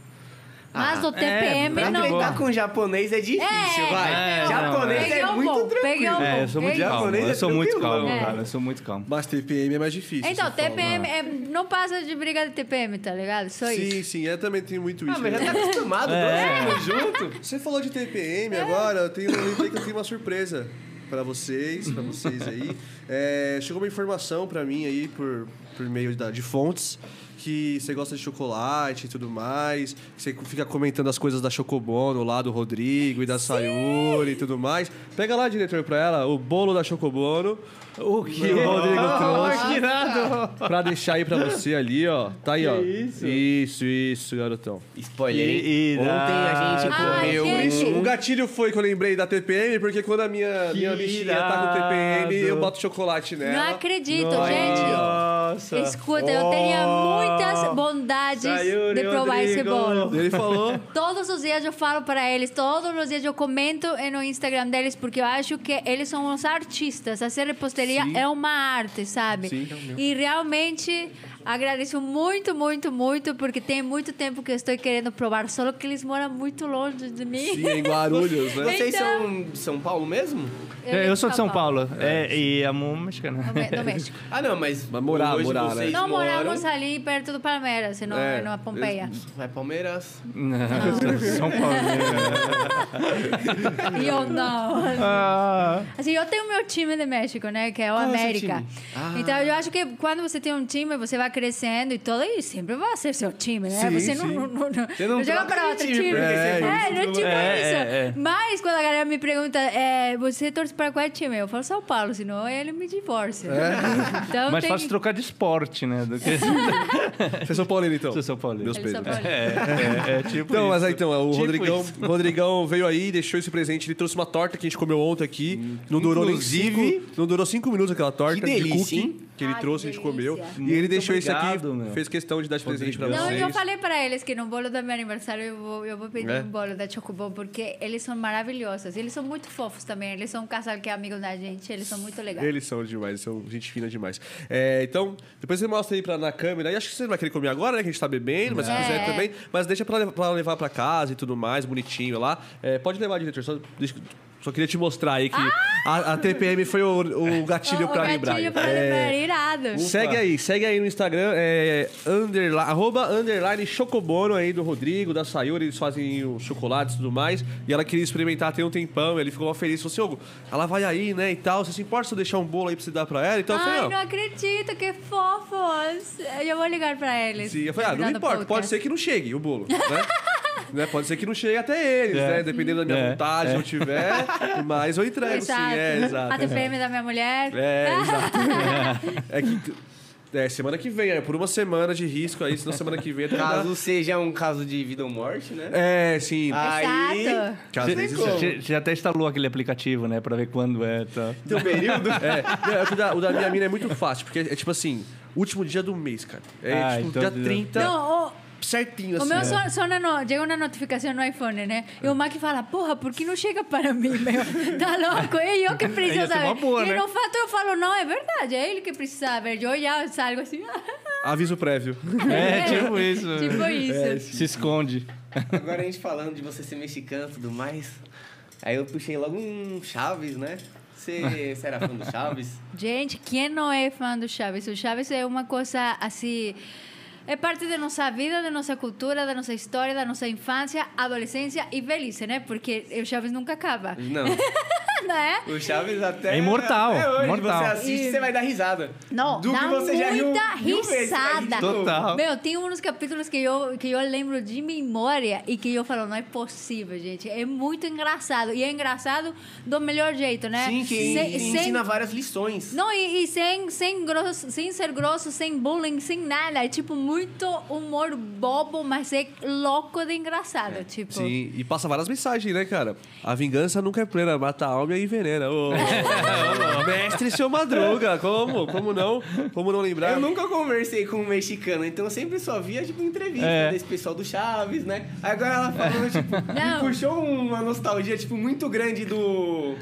Mas o TPM é, Pra não. tretar com japonês é difícil, É, vai. é, japonês é um muito peguei tranquilo. um É, eu sou muito calmo. Japonês é Eu sou muito calmo, É. cara. Eu sou muito calmo. Mas TPM é mais difícil. Então. TPM é, não passa de briga de TPM, tá ligado? Só isso. Sim, sim, eu também tenho muito isso. Ah, mas já né? tá acostumado, É. junto. Você falou de TPM agora, eu tenho eu eu tenho uma surpresa pra vocês, pra vocês aí. É, chegou uma informação pra mim aí por, por meio da, de fontes que você gosta de chocolate e tudo mais, que você fica comentando as coisas da Chocobono lá do Rodrigo e da Sayuri e tudo mais. Pega lá, diretor, pra ela, o bolo da Chocobono. O O Rodrigo trouxe. que! Pra deixar aí pra você ali, ó. Tá aí, ó. isso? Isso, isso, garotão. Spoiler, hein? Ontem a gente Ai, comeu gente. um... O gatilho foi que eu lembrei da TPM, porque quando a minha, Que minha bichinha tá com. TPM, eu boto chocolate nela. Não acredito, Nossa. gente. Nossa! Escuta, eu tinha muitas bondades Sayuri, de provar esse Rodrigo. bolo. Ele falou. [laughs] Todos os dias eu falo para eles, todos os dias eu comento no Instagram deles, porque eu acho que eles são uns artistas. A reposteria Sim. é uma arte, sabe? Sim. E realmente agradeço muito, muito, muito, porque tem muito tempo que eu estou querendo provar, só que eles moram muito longe de mim. Sim, em Guarulhos, né? Vocês Então- são de São Paulo mesmo? É, Eu sou de São Paulo. É, e a Mum mexicana. No [laughs] México. Ah, não, mas... Mas morar, hoje morar, vocês Não moram- moramos ali perto do Palmeiras, senão É, é, numa Pompeia. Vai Palmeiras. Não, São Paulo. [laughs] E eu não. Ah, Assim, eu tenho meu time de México, né? Que é o Qual é América. Ah. Então, eu acho que quando você tem um time, você vai crescendo e todo, e sempre vai ser seu time, né? Sim, você não, sim. não, não, não, Você não joga para de outro time, time. você É, faz não é tipo É, isso. é, é. Mas quando a galera me pergunta, é, você torce para qual time? Eu falo São Paulo, senão ele me divorcia. Então, mais tem fácil trocar de esporte, né? Do que [laughs] Você é São Paulino, então? Sou São Paulino. Meus Ele é. É, é, é tipo Então, isso. mas aí, então, o Tipo Rodrigão, isso. o Rodrigão veio aí, deixou esse presente, ele trouxe uma torta que a gente comeu ontem aqui. Não durou nem Inclusive- cinco, não durou cinco minutos aquela torta Que de delícia, cookie hein? que ele Ai, trouxe, que a gente comeu. delícia. E ele Muito deixou esse aqui, meu. fez questão de dar esse presente pra Rodrigão. Não, vocês. eu falei para eles que no bolo do meu aniversário eu vou, eu vou pedir É? um bolo da Chocobon, porque eles são maravilhosos. Eles são muito fofos também. Eles são um casal que é amigo da gente. Eles são muito legais. Eles são demais, eles são gente fina demais. É, então, depois você mostra aí pra, na câmera. E acho que você não vai querer comer agora, né? Que a gente tá bebendo, mas se É. quiser também. Mas deixa pra, levar- pra levar pra casa e tudo mais, bonitinho lá. É, pode levar, diretor. Só deixa- Só queria te mostrar aí que a, a TPM foi o, o gatilho o, pra o lembrar. gatilho pra É, lembrar, irado. Segue aí, segue aí no Instagram, é, underline, arroba underline chocobono aí do Rodrigo, da Sayuri, eles fazem os chocolates e tudo mais. E ela queria experimentar tem um tempão, ele ficou mó feliz, falou assim, Hugo, ela vai aí, né, e tal, você se importa se eu deixar um bolo aí pra você dar pra ela? Então eu falei, não. não acredito, que fofos. Eu vou ligar pra eles. Sim, eu falei, ah, não me Final do importa, pode podcast. ser que não chegue o bolo, né? [laughs] Né, Pode ser que não chegue até eles, É. né? Dependendo da minha É, vontade, é. se eu tiver, mas eu entrego, sim, é, exato. A TPM da minha mulher. É, exato. [laughs] É que. É, semana que vem, é por uma semana de risco aí, senão semana que vem Caso seja um caso de vida ou morte, né? É, sim. Aí. Exato. Você, é. você até instalou aquele aplicativo, né? Pra ver quando é. Tá. Teu período? [laughs] É, não, é que o, da, o da minha mina é muito fácil, porque é tipo assim, último dia do mês, cara. É Ah, tipo então dia já- 30, Não, o, certinho o assim. meu é. só, só na no, chega uma notificação no iPhone, né? E o Mac fala, porra, por que não chega para mim, meu? Tá louco? É eu que preciso saber. boa, e né? no fato eu falo, não, é verdade, é ele que precisa saber. Eu já salgo assim. [laughs] Aviso prévio. [laughs] É, tipo isso. tipo isso. Se esconde. Agora a gente falando de você ser mexicano e tudo mais. Aí eu puxei logo um Chaves, né? Você, você era fã do Chaves? Gente, quem não é fã do Chaves? O Chaves é uma coisa assim. É parte da nossa vida, da nossa cultura, da nossa história, da nossa infância, adolescência e velhice, né? Porque o Chaves nunca acaba. Não. [laughs] não é? O Chaves até. É imortal, Até hoje imortal. você assiste E- você vai dar risada. Não, Do dá que você já riu risada. novo. Total. Meu, tem uns capítulos que eu, que eu lembro de memória e que eu falo, não é possível, gente. É muito engraçado. E é engraçado do melhor jeito, né? Sim, que Sem- ensina várias lições. Não, e, e sem, sem, grosso, sem ser grosso, sem bullying, sem nada. É tipo muito humor bobo, mas é louco de engraçado. Tipo. Sim, e passa várias mensagens, né, cara? A vingança nunca é plena, mata a alma e envenena. Ô, mestre seu Madruga, como? Como não? Como não lembrar? Eu nunca conversei com um mexicano, então eu sempre só via, tipo, entrevista É. desse pessoal do Chaves, né? Aí Agora ela falando, tipo, Não. puxou uma nostalgia, tipo, muito grande do...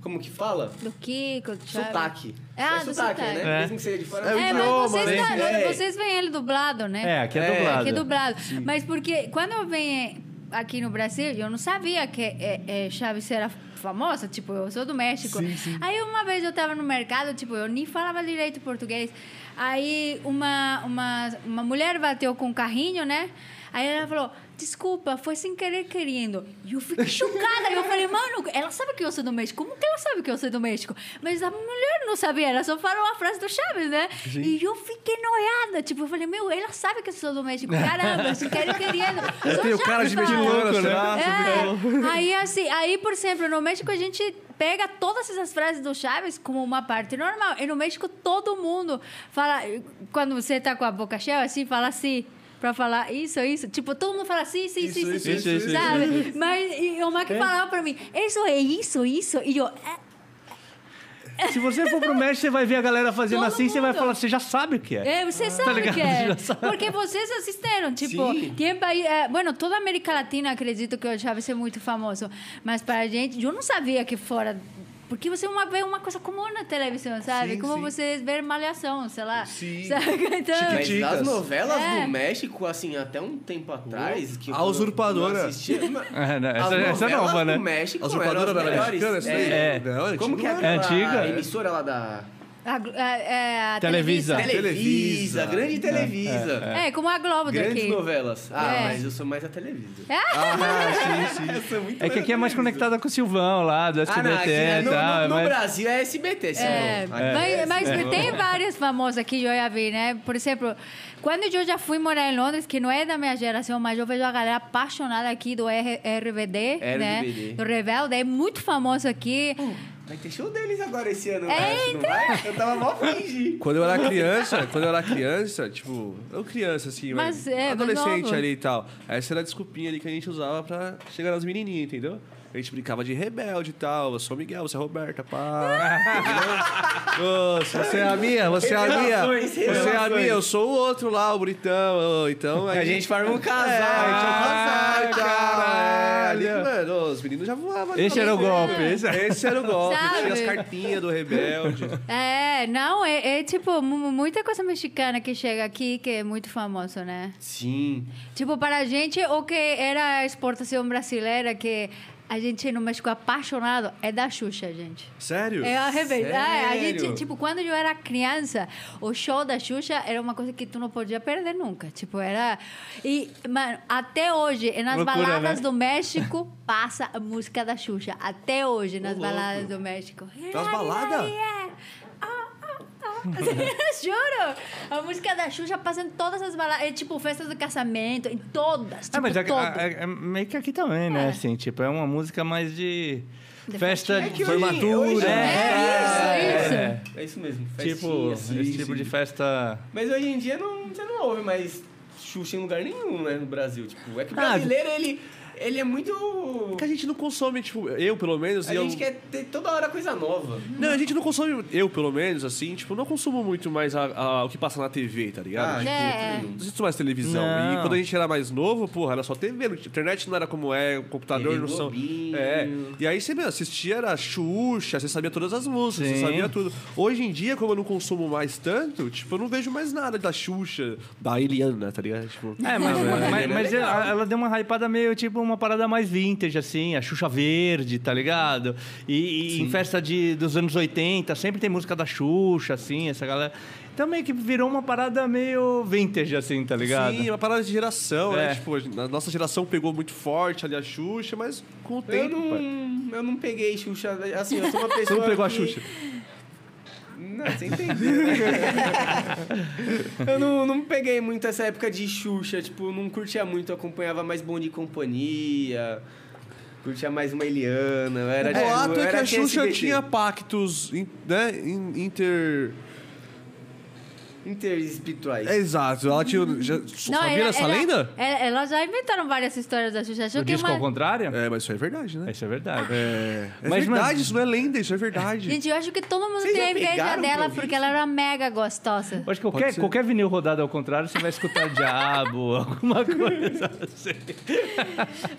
Como que fala? Do Kiko, do Chaves. Sotaque. Ah, é do sotaque, sotaque. né? É. Mesmo que seja de fora. É o É, idioma, mas vocês, né? tá- É. vocês veem ele dublado, né? É, aqui é É, dublado. Aqui é dublado. Mas porque quando eu venho aqui no Brasil, eu não sabia que é, é, Chaves era famosa. Tipo, eu sou do México. Aí uma vez eu tava no mercado, tipo, eu nem falava direito português. Aí uma, uma, uma mulher bateu com um carrinho, né? Aí ela falou, desculpa, foi sem querer querendo. E eu fiquei [laughs] chocada. Eu falei, mano, ela sabe que eu sou do México. Como que ela sabe que eu sou do México? Mas a mulher não sabia, ela só falou a frase do Chaves, né? E eu fiquei noiada. Tipo, eu falei, meu, ela sabe que eu sou do México. Caramba, sem querer querendo. Eu [laughs] Sou tenho cara de mexicana, cara. será? É. Aí, assim, aí, por exemplo, no México a gente pega todas essas frases do Chaves como uma parte normal. E no México todo mundo fala, quando você tá com a boca cheia, assim, fala assim. Pra falar isso, isso. Tipo, todo mundo fala sim, sim, sim, sim, sim, sabe? Mas o Mac falava pra mim, isso é isso, isso. E eu, é, Se você for pro México, você vai ver a galera fazendo Todo assim, você vai mundo. falar, você já sabe o que é. É, você sabe ligado? que é. [laughs] Porque vocês assistiram, tipo, Sim. tem país, é, bueno, toda a América Latina acredito que o Chaves é muito famoso, mas para a gente, eu não sabia que fora porque você uma vê uma coisa comum na televisão, sabe? Sim, Como sim. vocês ver malhação, sei lá. Sim. [laughs] Sabe? Então, Mas Chiquititas. as novelas É. do México, assim, até um tempo atrás... Que eu- A Usurpadora. eu assistia, [laughs] É, as Essa- essa é novelas nova, né? do México A eram usurpadora as não era melhores. mexicana? É. Não, é Como que é antiga. aquela antiga. emissora lá da... a, a, é, a Televisa. Televisa. Televisa, grande Televisa. É, como a Globo Grandes daqui. novelas. Ah, É. mas eu sou mais a Televisa. Ah, sim, sim. [laughs] Eu sou muito É que aqui é mais conectada com o Silvão lá, do Ah, SBT não, aqui, né, e no, tal. no- no mas- Brasil é SBT, Simão. É, mas, mas tem [laughs] várias famosas que eu já vi, né? Por exemplo, quando eu já fui morar em Londres, que não é da minha geração, mas eu vejo a galera apaixonada aqui do R- RBD, né? RBD. Do Rebelde, é muito famoso aqui. Vai ter show deles agora esse ano, eu É, acho, não vai? Eu tava mó finge. Quando eu era criança, quando eu era criança, tipo, eu criança assim, Mas mas, é, adolescente novo. ali e tal. Essa era a desculpinha ali que a gente usava pra chegar nas menininhas, entendeu? A gente brincava de rebelde e tal. Eu sou Miguel, você é Roberta, pá. [laughs] Ô, você é a minha, você é a minha. Você é a minha, eu sou o outro lá, o bonitão. ô, Então, A gente forma um casal. É, a gente é um casal, Ah, cara. Ali, caralho. mano, os meninos já voavam. ali Esse era o também. golpe, esse- Esse era o golpe. Sabe? Tinha as cartinhas do rebelde. É, não, é, é tipo mu- muita coisa mexicana que chega aqui que é muito famoso, né? Sim. Tipo, para a gente, o que era a exportação brasileira, que a gente no México apaixonado é da Xuxa, gente. Sério? É a verdade. A gente, tipo, quando eu era criança, o show da Xuxa era uma coisa que tu não podia perder nunca. Tipo, era. E, mano, até hoje, nas Loucura, baladas né? do México, passa a música da Xuxa. Até hoje, nas Ô, baladas do México. Nas baladas? Ah, ah, [laughs] ah. [laughs] Juro! A música da Xuxa passa em todas as baladas. É tipo festas de casamento, em todas. Tipo, Ah, mas é, todas. é- é meio que aqui também, né? É. Assim, tipo, é uma música mais de, De festa. É de formatura. hoje- É, isso, é. É isso mesmo. Tipo, festinha, assim. esse tipo de festa. Mas hoje em dia não, você não ouve mais Xuxa em lugar nenhum, né, no Brasil. Tipo, é que o Ah, brasileiro, ele, ele é muito... Porque a gente não consome, tipo, eu pelo menos. A e eu... gente quer ter toda hora coisa nova. Não, a gente não consome, eu pelo menos, assim, tipo, não consumo muito mais a- a- o que passa na TV, tá ligado? Ah, Tipo, É. Não assisto mais televisão. Não. E quando a gente era mais novo, porra, era só TV. Internet não era como é, o computador TV não são. É. E aí você meu, assistia, era Xuxa, você sabia todas as músicas, você Sim. sabia tudo. Hoje em dia, como eu não consumo mais tanto, tipo, eu não vejo mais nada da Xuxa, da Eliana, tá ligado? Tipo, É, mas, Não, [laughs] mas, mas é mas legal. ela, ela deu uma hypada meio tipo uma parada mais vintage, assim, a Xuxa Verde, tá ligado? E, e em festa de, dos anos 80, sempre tem música da Xuxa, assim, essa galera. Então meio que virou uma parada meio vintage, assim, tá ligado? Sim, uma parada de geração, É. né? Tipo, a nossa geração pegou muito forte ali a Xuxa, mas com o Eu tempo, pai. não, eu não peguei Xuxa. Assim, eu sou uma pessoa. [laughs] Você não pegou a que- Xuxa? Não, você entendeu. né? [laughs] eu não, não peguei muito essa época de Xuxa. Tipo, não curtia muito, acompanhava mais Bom de Companhia. Curtia mais uma Eliana. Era, O tipo, boato eu é que era a Xuxa SBT. tinha pactos, né, in- inter... Interespirituais. É, exato, ela tinha... Já, sabia ela- dessa ela- lenda? ela- Elas já inventaram várias histórias da Xuxa. Achou O que disco uma... ao contrário? É, mas isso é verdade, né? Isso é verdade. É, é Mas, verdade, mano- isso não é lenda, isso é verdade. Gente, eu acho que todo mundo Vocês tem inveja pegaram pra dela porque ela era mega gostosa. Eu acho que qualquer, qualquer vinil rodado ao contrário, você vai escutar [laughs] diabo, alguma coisa assim.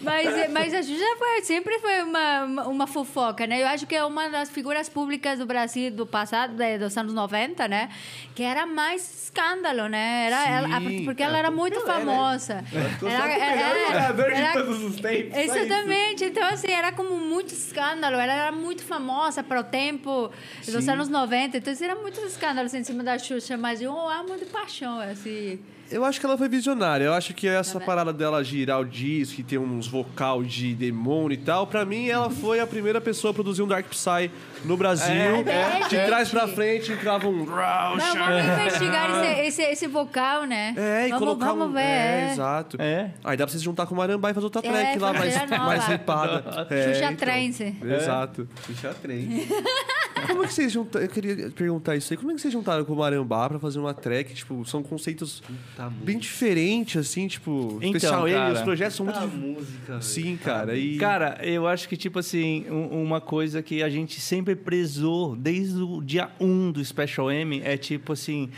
Mas, mas a Xuxa foi, sempre foi uma, uma, fofoca, né? Eu acho que é uma das figuras públicas do Brasil do passado, de- dos anos 90, né? Que era mais escândalo, né? Era, ela, Sim, porque ela era muito né? famosa. Era- era- jogador de era- todos os tempos. Exatamente. Então, assim, era como muito escândalo. Ela era muito famosa para o tempo dos anos 90. Então, assim, era muitos escândalos em cima da Xuxa. Mas eu amo de paixão, assim. Eu acho que ela foi visionária. Eu acho que essa parada dela girar o disco e ter uns vocal de demônio e tal, pra mim ela foi a primeira pessoa a produzir um Dark Psy no Brasil. É, de gente. trás pra frente entrava um. Não, vamos investigar esse, esse, esse vocal, né? É, e vamos, colocar vamos um. ver. É, é. exato. É. Aí dá pra você se juntar com o Marambá e fazer outra É, track lá, mais, mais ripada. É, Xuxa então. Trance. Exato. Xuxa trem. [laughs] Como é que vocês juntaram? Eu queria perguntar isso aí. Como é que vocês juntaram com o Marambá pra fazer uma track? Tipo, são conceitos Tá bem diferentes, assim, tipo, Então, especial cara. os projetos são muito. Música. Sim, cara. E... Cara, eu acho que, tipo assim, um- uma coisa que a gente sempre prezou desde o dia 1 do Special M é, tipo assim,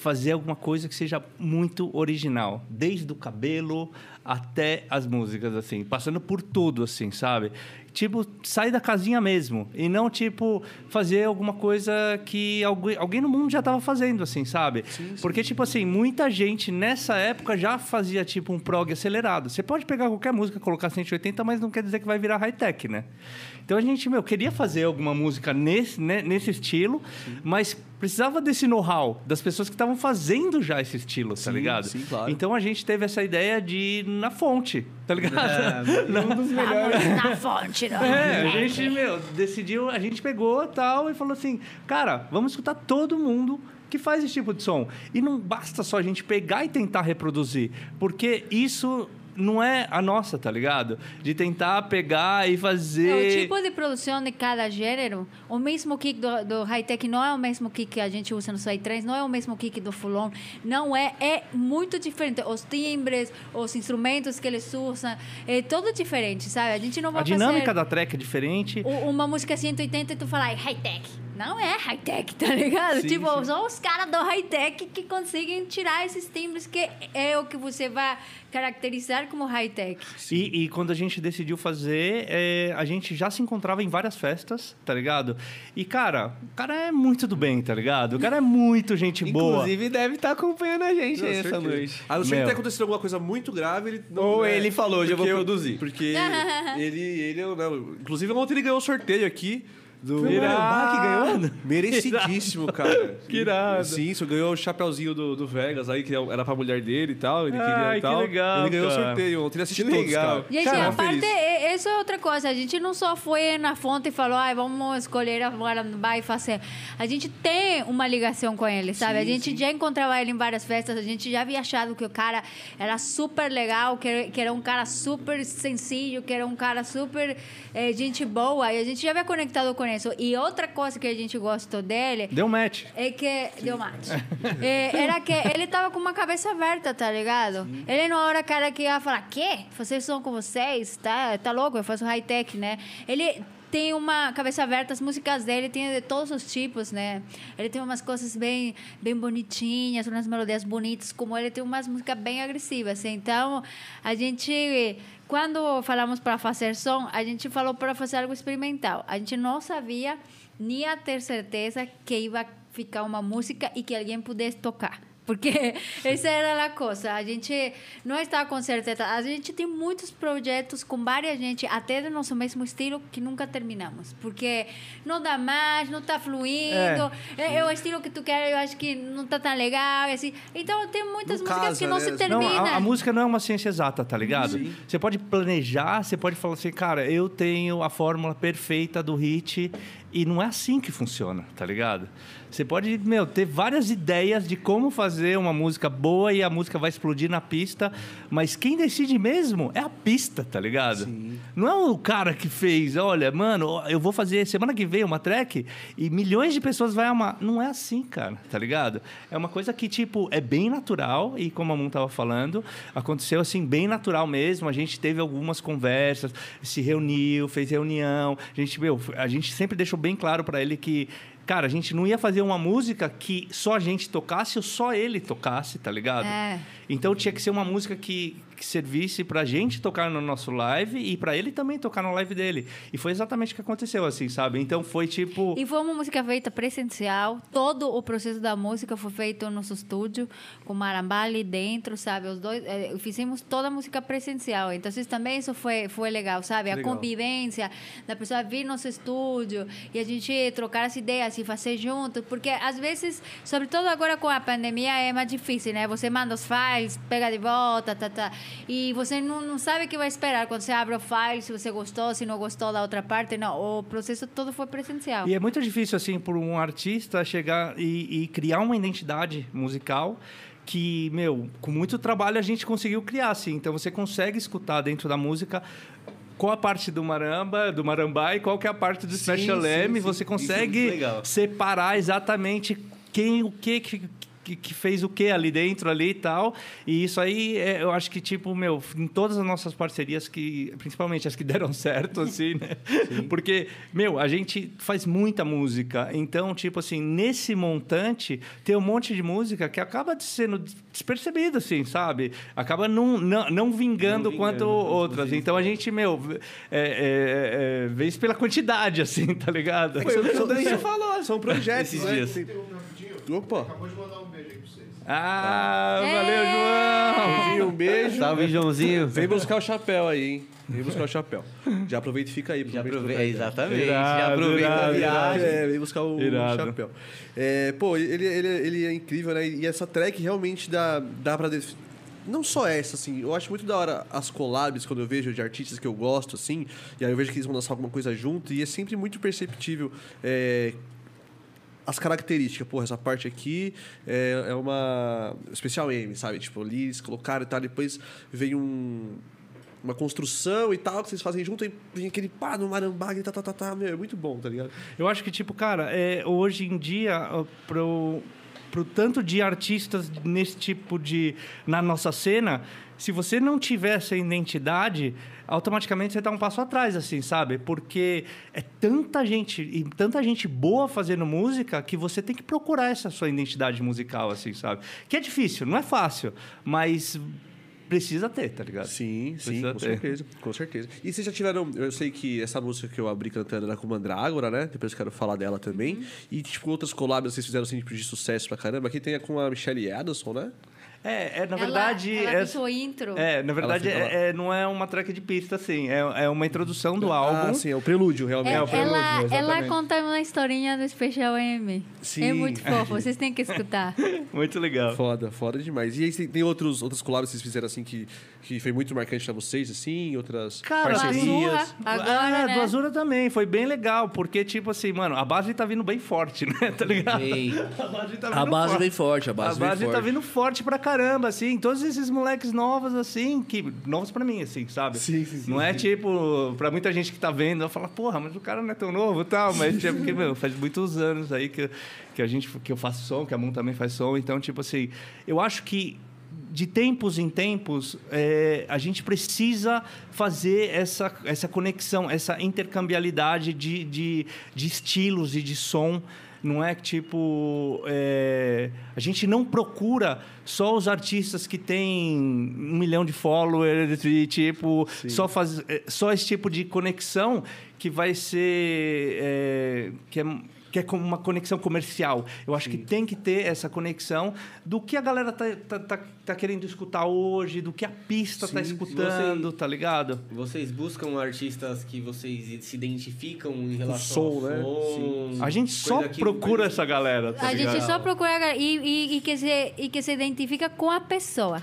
fazer alguma coisa que seja muito original. Desde o cabelo até as músicas, assim. Passando por tudo, assim, sabe? Tipo, sair da casinha mesmo. E não, tipo, fazer alguma coisa que alguém, alguém no mundo já estava fazendo, assim, sabe? Porque, tipo assim, muita gente nessa época já fazia, tipo, um prog acelerado. Você pode pegar qualquer música, colocar 180, mas não quer dizer que vai virar high-tech, né? Então a gente, meu, queria fazer alguma música nesse, né, nesse estilo, mas precisava desse know-how das pessoas que estavam fazendo já esse estilo, tá Sim, ligado? sim, claro. Então a gente teve essa ideia de ir na fonte, tá ligado? Um dos melhores. Na fonte, não. É, a gente, meu, decidiu, a gente pegou tal e falou assim, cara, vamos escutar todo mundo que faz esse tipo de som. E não basta só a gente pegar e tentar reproduzir, porque isso não é a nossa, tá ligado? De tentar pegar e fazer... É, O tipo de produção de cada gênero, o mesmo kick do, do high-tech não é o mesmo kick que a gente usa no Psytrance, não é o mesmo kick do Fulon, não é, é muito diferente. Os timbres, os instrumentos que eles usam, é tudo diferente, sabe? A gente não vai A dinâmica da track é diferente. uma música 180 e tu falar "Ai, high-tech. Não é high-tech, tá ligado? Sim, tipo, sim. são os caras do high-tech que conseguem tirar esses timbres que é o que você vai caracterizar como high-tech. E, e quando a gente decidiu fazer, é, a gente já se encontrava em várias festas, tá ligado? E, cara, o cara é muito do bem, tá ligado? O cara é muito gente boa. Inclusive, deve estar acompanhando a gente Não, aí essa certeza. noite. A não ser que tenha acontecido alguma coisa muito grave, ele não. Ou né, ele falou, eu vou produzir. Porque [laughs] ele, ele, não, inclusive ontem ele ganhou o sorteio aqui do. Que ganhou? Merecidíssimo, cara. [laughs] Que irado. Sim, isso ganhou o chapeuzinho do, do Vegas aí, que era pra mulher dele e tal. Ele Ai, queria e que tal. legal, Ele ganhou o cara. sorteio ontem, ele assistiu Que todos, legal. cara. Gente, Cara, aparte, feliz. é- isso é outra coisa. A gente não só foi na fonte e falou, ai, vamos escolher agora vai fazer. A gente tem uma ligação com ele, sabe? a gente sim. já encontrava ele em várias festas, a gente já havia achado que o cara era super legal, que, que era um cara super sencillo, que era um cara super eh, gente boa, e a gente já havia conectado com E outra coisa que a gente gostou dele Deu match. é que. Deu mate. [laughs] É, era que ele tava com uma cabeça aberta, tá ligado? Ele não era o cara que ia falar: quê? Vocês são com vocês? Tá, tá louco? Eu faço high-tech, né? Ele tem uma cabeça aberta, as músicas dele tem de todos os tipos, né? Ele tem umas coisas bem, bem bonitinhas, umas melodias bonitas, como ele tem umas músicas bem agressivas. Então, a gente, quando falamos para fazer som, a gente falou para fazer algo experimental. A gente não sabia nem a ter certeza que ia ficar uma música e que alguém pudesse tocar. Porque [laughs] essa era a coisa. A gente não está com certeza. A gente tem muitos projetos com várias gente, até do nosso mesmo estilo, que nunca terminamos. Porque não dá mais, não está fluindo. É. é o estilo que tu quer, eu acho que não está tão legal. e Assim. Então, tem muitas Não músicas casa, que não né? se terminam. Não, a, a música não é uma ciência exata, tá ligado? Você pode planejar, você pode falar assim, cara, eu tenho a fórmula perfeita do hit e não é assim que funciona, tá ligado? Você pode, meu, ter várias ideias de como fazer uma música boa e a música vai explodir na pista, mas quem decide mesmo é a pista, tá ligado? Não é o cara que fez, olha, mano, eu vou fazer semana que vem uma track e milhões de pessoas vão amar. Não é assim, cara, tá ligado? É uma coisa que, tipo, é bem natural e como a Moon tava falando, aconteceu assim, bem natural mesmo. A gente teve algumas conversas, se reuniu, fez reunião. A gente, meu, a gente sempre deixou bem claro para ele que Cara, a gente não ia fazer uma música que só a gente tocasse ou só ele tocasse, tá ligado? É. Então tinha que ser uma música que, que servisse pra gente tocar no nosso live e pra ele também tocar no live dele. E foi exatamente o que aconteceu, assim, sabe? Então foi tipo. E foi uma música feita presencial. Todo o processo da música foi feito no nosso estúdio, com marambá ali dentro, sabe? Os dois eh, fizemos toda a música presencial. Então, também isso foi foi legal, sabe? A Legal. convivência da pessoa vir no nosso estúdio e a gente trocar as ideias fazer junto, porque às vezes, sobretudo agora com a pandemia, é mais difícil, né? Você manda os files, pega de volta, tá, tá, e você não, não sabe o que vai esperar quando você abre o file, se você gostou, se não gostou da outra parte. Não, o processo todo foi presencial. E é muito difícil, assim, por um artista chegar e, e criar uma identidade musical que, meu, com muito trabalho a gente conseguiu criar, assim. Então você consegue escutar dentro da música qual a parte do maramba, do marambá e qual que é a parte do Sim, Special sim, M. sim. Você é consegue legal. separar exatamente quem, o que, que que, que fez o que ali dentro ali e tal. E isso aí, é, eu acho que, tipo, meu, em todas as nossas parcerias, que principalmente as que [laughs] deram certo, assim, né? Porque, meu, a gente faz muita música. Então, tipo assim, nesse montante, tem um monte de música que acaba de sendo despercebido, assim, sabe? Acaba não, não, não vingando Não quanto vingando, outras. Então, a gente, meu, é, é, é, vê isso pela quantidade, assim, tá ligado? Foi o que São- falou, são projetos, Esses né? dias. Tem- Opa, Acabou de mandar um beijo aí pra vocês. Ah, É. valeu, João! Joãozinho, um beijo. Salve, Joãozinho. Vem buscar o chapéu aí, hein? Vem buscar o chapéu. Já aproveita e fica aí. Já aproveita exatamente. Irado, já aproveita a irado, viagem. É, vem buscar o Irado. chapéu. É, pô, ele, ele, ele é incrível, né? E essa track realmente dá, dá pra... def- Não só essa, assim, eu acho muito da hora as collabs, quando eu vejo de artistas que eu gosto, assim, e aí eu vejo que eles vão lançar alguma coisa junto, e é sempre muito perceptível é, as características. Porra, essa parte aqui é, é uma especial M, sabe? Tipo, ali eles colocaram e tal, depois vem um uma construção e tal, que vocês fazem junto, aí vem aquele pá no marambá, e tá, tá, tá, tá, meu, é muito bom, tá ligado? Eu acho que, tipo, cara, é, hoje em dia, pro, pro tanto de artistas nesse tipo de na nossa cena, se você não tiver essa identidade, automaticamente você está um passo atrás, assim, sabe? Porque é tanta gente e tanta gente boa fazendo música que você tem que procurar essa sua identidade musical, assim, sabe? Que é difícil, não é fácil, mas precisa ter, tá ligado? Sim, sim, Precisa com ter. certeza, com certeza. E vocês já tiveram, eu sei que essa música que eu abri cantando era com Mandrágora, né? Depois eu quero falar dela também. Uhum. E, tipo, outras collabs vocês fizeram, assim, tipo, de sucesso pra caramba. Aqui tem a com a Michelle Addison, né? É, é na Ela- verdade. ela é, intro. é, na verdade, é, é- não é uma track de pista, assim. É, é uma introdução do álbum. Ah, sim, é o prelúdio, realmente. É, o prelúdio, ela, ela conta uma historinha do Special M. Sim. É muito fofo, [laughs] vocês têm que escutar. [laughs] Muito legal. Foda, foda demais. E aí tem, outros, outros collabs que vocês fizeram, assim, que, que foi muito marcante pra vocês, assim? Outras Cara, parcerias? Azurra, agora, ah, né? do Azura também, foi bem legal, porque, tipo assim, mano, a base tá vindo bem forte, né? [laughs] Tá ligado? Ei, A base tá a base vem forte, a A base, vem base forte. tá vindo forte pra caramba, assim. Todos esses moleques novos, assim, que. Novos pra mim, assim, sabe? Sim, sim, sim, Não é sim. tipo, pra muita gente que tá vendo, fala, porra, mas o cara não é tão novo e tal. Mas, tipo, porque, meu, faz muitos anos aí que, que a gente que eu faço som, que a Moon também faz som. Então, tipo assim, eu acho que de tempos em tempos, é, a gente precisa fazer essa, essa conexão, essa intercambiabilidade de, de, de estilos e de som. Não é que, tipo, é, a gente não procura só os artistas que têm um milhão de followers e, tipo, só, faz, é, só esse tipo de conexão que vai ser... é, que é, que é como uma conexão comercial. Eu acho que tem que ter essa conexão do que a galera tá, tá, tá, tá querendo escutar hoje, do que a pista tá Sim. escutando, tá ligado? Vocês buscam artistas que vocês se identificam em relação som, ao né? som? A gente só procura essa galera, tá A ligado? gente só procura e, e, e que se, e que se identifica com a pessoa.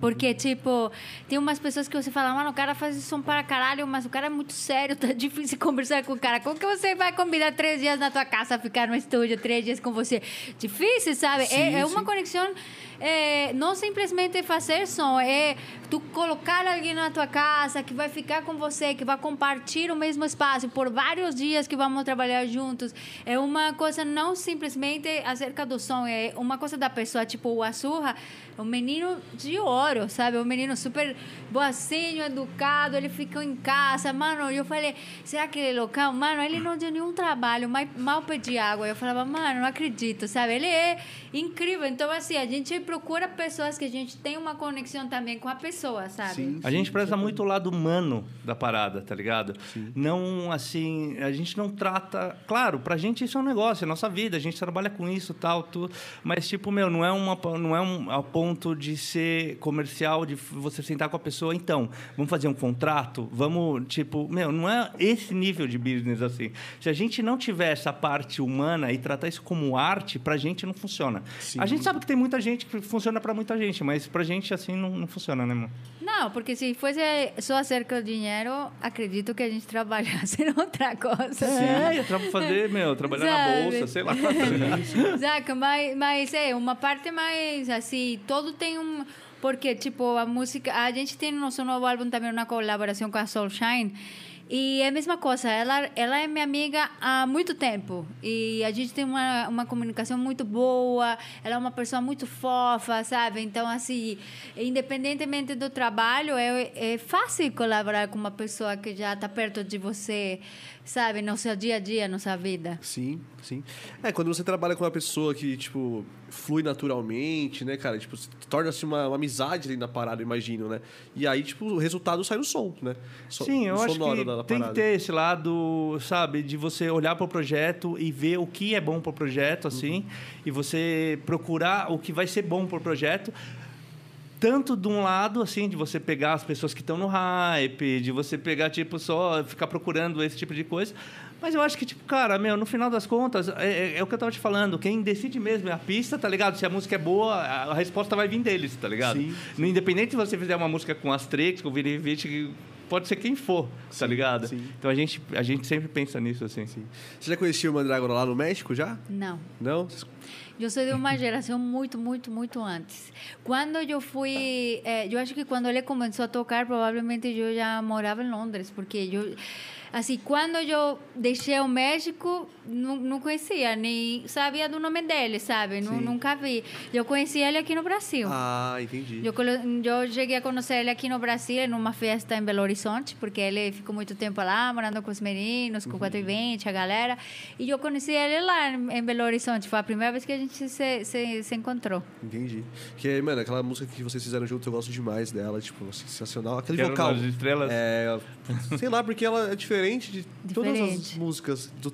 Porque, tipo, tem umas pessoas que você fala, mano, o cara faz som para caralho, mas o cara é muito sério, [laughs] tá difícil conversar com o cara. Como que você vai convidar três dias na tua casa, ficar no estúdio três dias com você? Difícil, sabe? Sim, é, é uma sim. conexão, é, não simplesmente fazer som, é tu colocar alguém na tua casa que vai ficar com você, que vai compartilhar o mesmo espaço por vários dias que vamos trabalhar juntos. É uma coisa não simplesmente acerca do som, é uma coisa da pessoa, tipo o Azurra, um menino de ouro, sabe? Um menino super boazinho, educado, ele ficou em casa. Mano, eu falei, será que ele é loucão? Mano, ele não deu nenhum trabalho, mal pedi água. Eu falava, mano, não acredito, sabe? Ele é incrível. Então, assim, a gente procura pessoas que a gente tem uma conexão também com a pessoa, sabe? Sim. A gente preza muito o lado humano da parada, tá ligado? Não, assim, a gente não trata... Claro, pra gente isso é um negócio, é nossa vida, a gente trabalha com isso, tal, tudo. Mas, tipo, meu, não é, uma, não é um a ponto de ser comercial, de você sentar com a pessoa, então, vamos fazer um contrato? Vamos, tipo... Meu, não é esse nível de business, assim. Se a gente não tiver essa parte humana e tratar isso como arte, pra gente não funciona. Sim. A gente sabe que tem muita gente que funciona pra muita gente, mas pra gente, assim, não, não funciona, né, mano? Não, porque se fosse só acerca do dinheiro, acredito que a gente [laughs] trabalhasse em outra coisa. É, ia tra- fazer, meu, trabalhar na Sabe? bolsa, sei lá. [laughs] [laughs] Saca? Mas, mas é uma parte mais assim, todo tem um. Porque, tipo, a música. A gente tem no nosso novo álbum também uma colaboração com a Soulshine. E é a mesma coisa, ela, ela é minha amiga há muito tempo. E a gente tem uma, uma comunicação muito boa, ela é uma pessoa muito fofa, sabe? Então, assim, independentemente do trabalho, é, é fácil colaborar com uma pessoa que já está perto de você, sabe? No seu dia a dia, na sua vida. Sim, sim. É, quando você trabalha com uma pessoa que, tipo, flui naturalmente, né, cara? Tipo, torna-se uma, uma amizade ali na parada, eu imagino, né? E aí, tipo, o resultado sai no som, né? So- Sim, eu acho sonoro que da- da tem que ter esse lado, sabe, de você olhar para o projeto e ver o que é bom para o projeto, assim, Uhum. e você procurar o que vai ser bom para o projeto. Tanto de um lado, assim, de você pegar as pessoas que estão no hype, de você pegar, tipo, só ficar procurando esse tipo de coisa. Mas eu acho que, tipo, cara, meu, no final das contas, é, é- é o que eu tava te falando. Quem decide mesmo é a pista, tá ligado? Se a música é boa, a, resposta vai vir deles, tá ligado? Sim. No Independente se você fizer uma música com Asterix, com Vini Vici, pode ser quem for, tá ligado? sim. Então a gente, a gente sempre pensa nisso, assim. Você já conhecia o Mandrágora lá no México, já? Não. Não? Eu sou de uma geração muito, muito, muito antes. Quando eu fui, eh, eu acho que quando ele começou a tocar, provavelmente eu já morava em Londres, porque eu Assim, quando eu deixei o México, não, não conhecia, nem sabia do nome dele, sabe? Sim. Nunca vi. Eu conheci ele aqui no Brasil. Ah, entendi. Eu, eu cheguei a conhecer ele aqui no Brasil, em uma festa em Belo Horizonte, porque ele ficou muito tempo lá, morando com os meninos, com o 420, a galera. E eu conheci ele lá em Belo Horizonte. Foi a primeira vez que a gente se, se, se encontrou. Entendi. Que, mano, aquela música que vocês fizeram junto, eu gosto demais dela, tipo, sensacional. Aquele Quero vocal. Nas Estrelas? É. Sei lá, porque ela é diferente de todas as Diferente. músicas do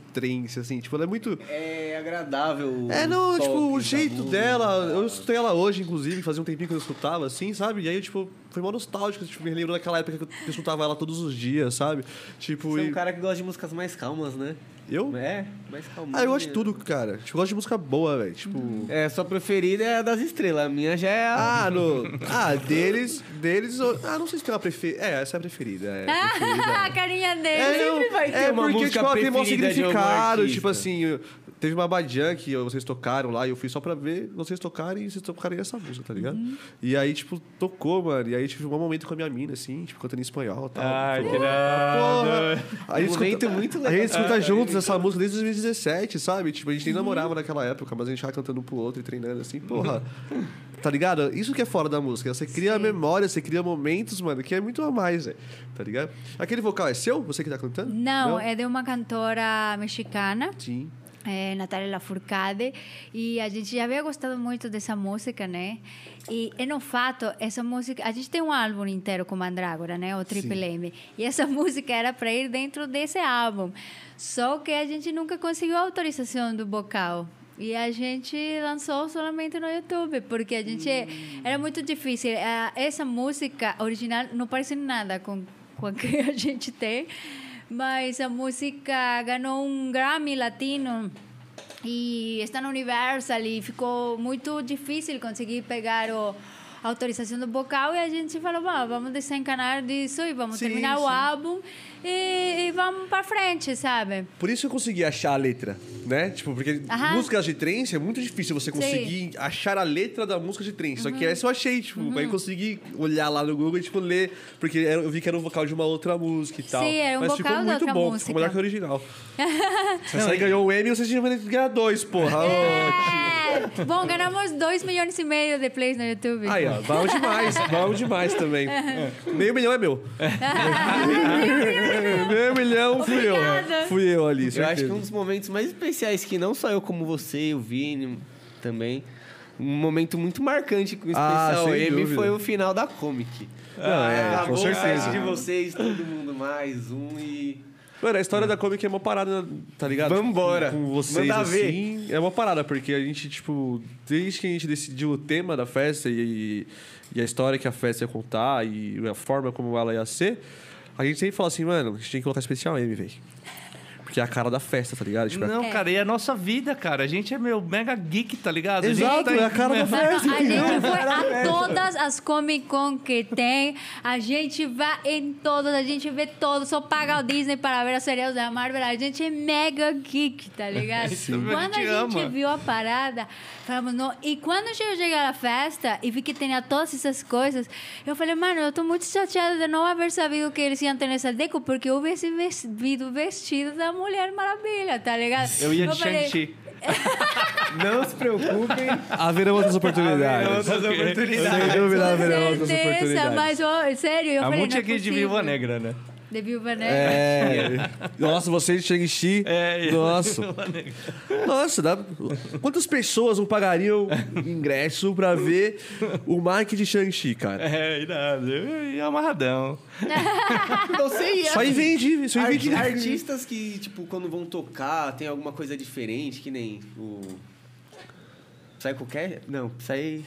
Assim. Tipo, ela é muito. É agradável. É, não, tipo, o jeito dela. Eu escutei ela hoje, inclusive, fazia um tempinho que eu escutava, assim, sabe? E aí, tipo, foi mó nostálgico. Tipo, me lembro daquela época que eu escutava ela todos os dias, sabe? Tipo, Você é e- um cara que gosta de músicas mais calmas, né? Eu? É, mais calma. Ah, eu gosto de tudo, cara. Tipo, eu gosto de música boa, velho. Tipo. É, sua preferida é a das estrelas. A minha já é a. Ah, no. [laughs] Ah, deles. Deles. eu- Ah, não sei se tem uma preferida. É, essa é a preferida. É, a preferida. a carinha dele. É, não, vai ter é uma porque, música tipo, ela tem um significado. Tipo assim, eu- teve uma Badian que vocês tocaram lá e eu fui só pra ver vocês tocarem e vocês tocarem essa música, tá ligado? Uhum. E aí, tipo, tocou, mano. E aí tive um momento com a minha mina, assim, tipo, cantando em espanhol e tal. Ai, que Porra! Aí a gente Um momento escuta- muito A legal. gente escuta juntos essa música desde 2017, sabe? Tipo, a gente nem namorava naquela época, mas a gente tava cantando um pro outro e treinando assim, porra. Tá ligado? Isso que é fora da música. Você cria Sim. memória, você cria momentos, mano, que é muito a mais, velho. Tá ligado? Aquele vocal é seu? Você que tá cantando? Não, é de uma cantora mexicana. Sim. É, Natália Lafourcade e a gente já havia gostado muito dessa música, né? E, e no fato, essa música, a gente tem um álbum inteiro com Mandrágora, né? O Triple M. E essa [laughs] música era para ir dentro desse álbum. Só que a gente nunca conseguiu a autorização do vocal. E a gente lançou somente no YouTube, porque a gente era muito difícil. Ah, Essa música original não parece nada com, com a que a gente tem, mas a música ganhou um Grammy Latino e está no Universal e ficou muito difícil conseguir pegar o, a autorização do vocal e a gente falou, "Bom, vamos desencanar disso e vamos Sim, terminar o sim. álbum e, e vamos para frente, sabe? Por isso eu consegui achar a letra, né? Tipo, porque Aham. músicas de trance é muito difícil você conseguir achar a letra da música de trance. Só que essa eu achei, tipo, aí eu consegui olhar lá no Google e, tipo, ler. Porque era- eu vi que era um vocal de uma outra música e tal. Sim, era um Mas vocal ficou da muito outra bom, música. ficou melhor que o original. Se [laughs] essa aí ganhou o M, vocês tinham que ganhar dois, porra. É. Bom, ganhamos 2 milhões e meio de plays no YouTube. Aí, ó, bom demais, bom demais também. [laughs] Meio milhão é meu. [laughs] [laughs] Meio milhão fui eu. Obrigada. Fui eu ali, Eu acho que certeza. um dos momentos mais especiais que não só eu como você, o Vini também, um momento muito marcante com o Ah, especial sem M dúvida. foi o final da Comic. Não, é, Acabou com o certeza. de vocês, todo mundo mais um e Mano, a história da Comic é uma parada, tá ligado? Vambora. Com vocês, Manda ver. assim. É uma parada, porque a gente, tipo, desde que a gente decidiu o tema da festa e, e a história que a festa ia contar e a forma como ela ia ser, a gente sempre fala assim, mano, a gente tem que colocar especial M, velho. Porque é a cara da festa, tá ligado? Tipo, é- Não, É. cara, e é a nossa vida, cara. A gente é meu mega geek, tá ligado? Exato, a gente é a cara da festa. a gente foi a todas as Comic Con que tem, a gente vai em todas, a gente vê todas, só paga o Disney para ver as séries da Marvel, a gente é mega geek, tá ligado? Sim. Quando a A gente gente ama. viu a parada, falamos, não. E quando eu cheguei à festa e vi que tinha todas essas coisas, eu falei, mano, eu tô muito chateada de não haver sabido que eles iam ter essa deco, porque eu hubiese ves- visto o vestido da Mulher Maravilha, tá ligado? Eu ia de Shang-Chi. [laughs] não se preocupem, Haverão outras oportunidades. outras Sem oportunidades. dúvida, haverão Com outras certeza, oportunidades. mas, ó, sério, eu a falei, Monte não é aqui de. Viúva Negra, né? De Viúva Negra. É. Nossa, vocês de Shang-Chi. É, e- Nossa. [laughs] Nossa, dá... quantas pessoas não pagariam ingresso pra ver o Mike de Shang-Chi, cara? É, irado. Eu ia amarradão. [laughs] Você ia. Só invende, só Arti- invende. artistas que, tipo, quando vão tocar, tem alguma coisa diferente, que nem o. Psycho Cat? Não, Psy...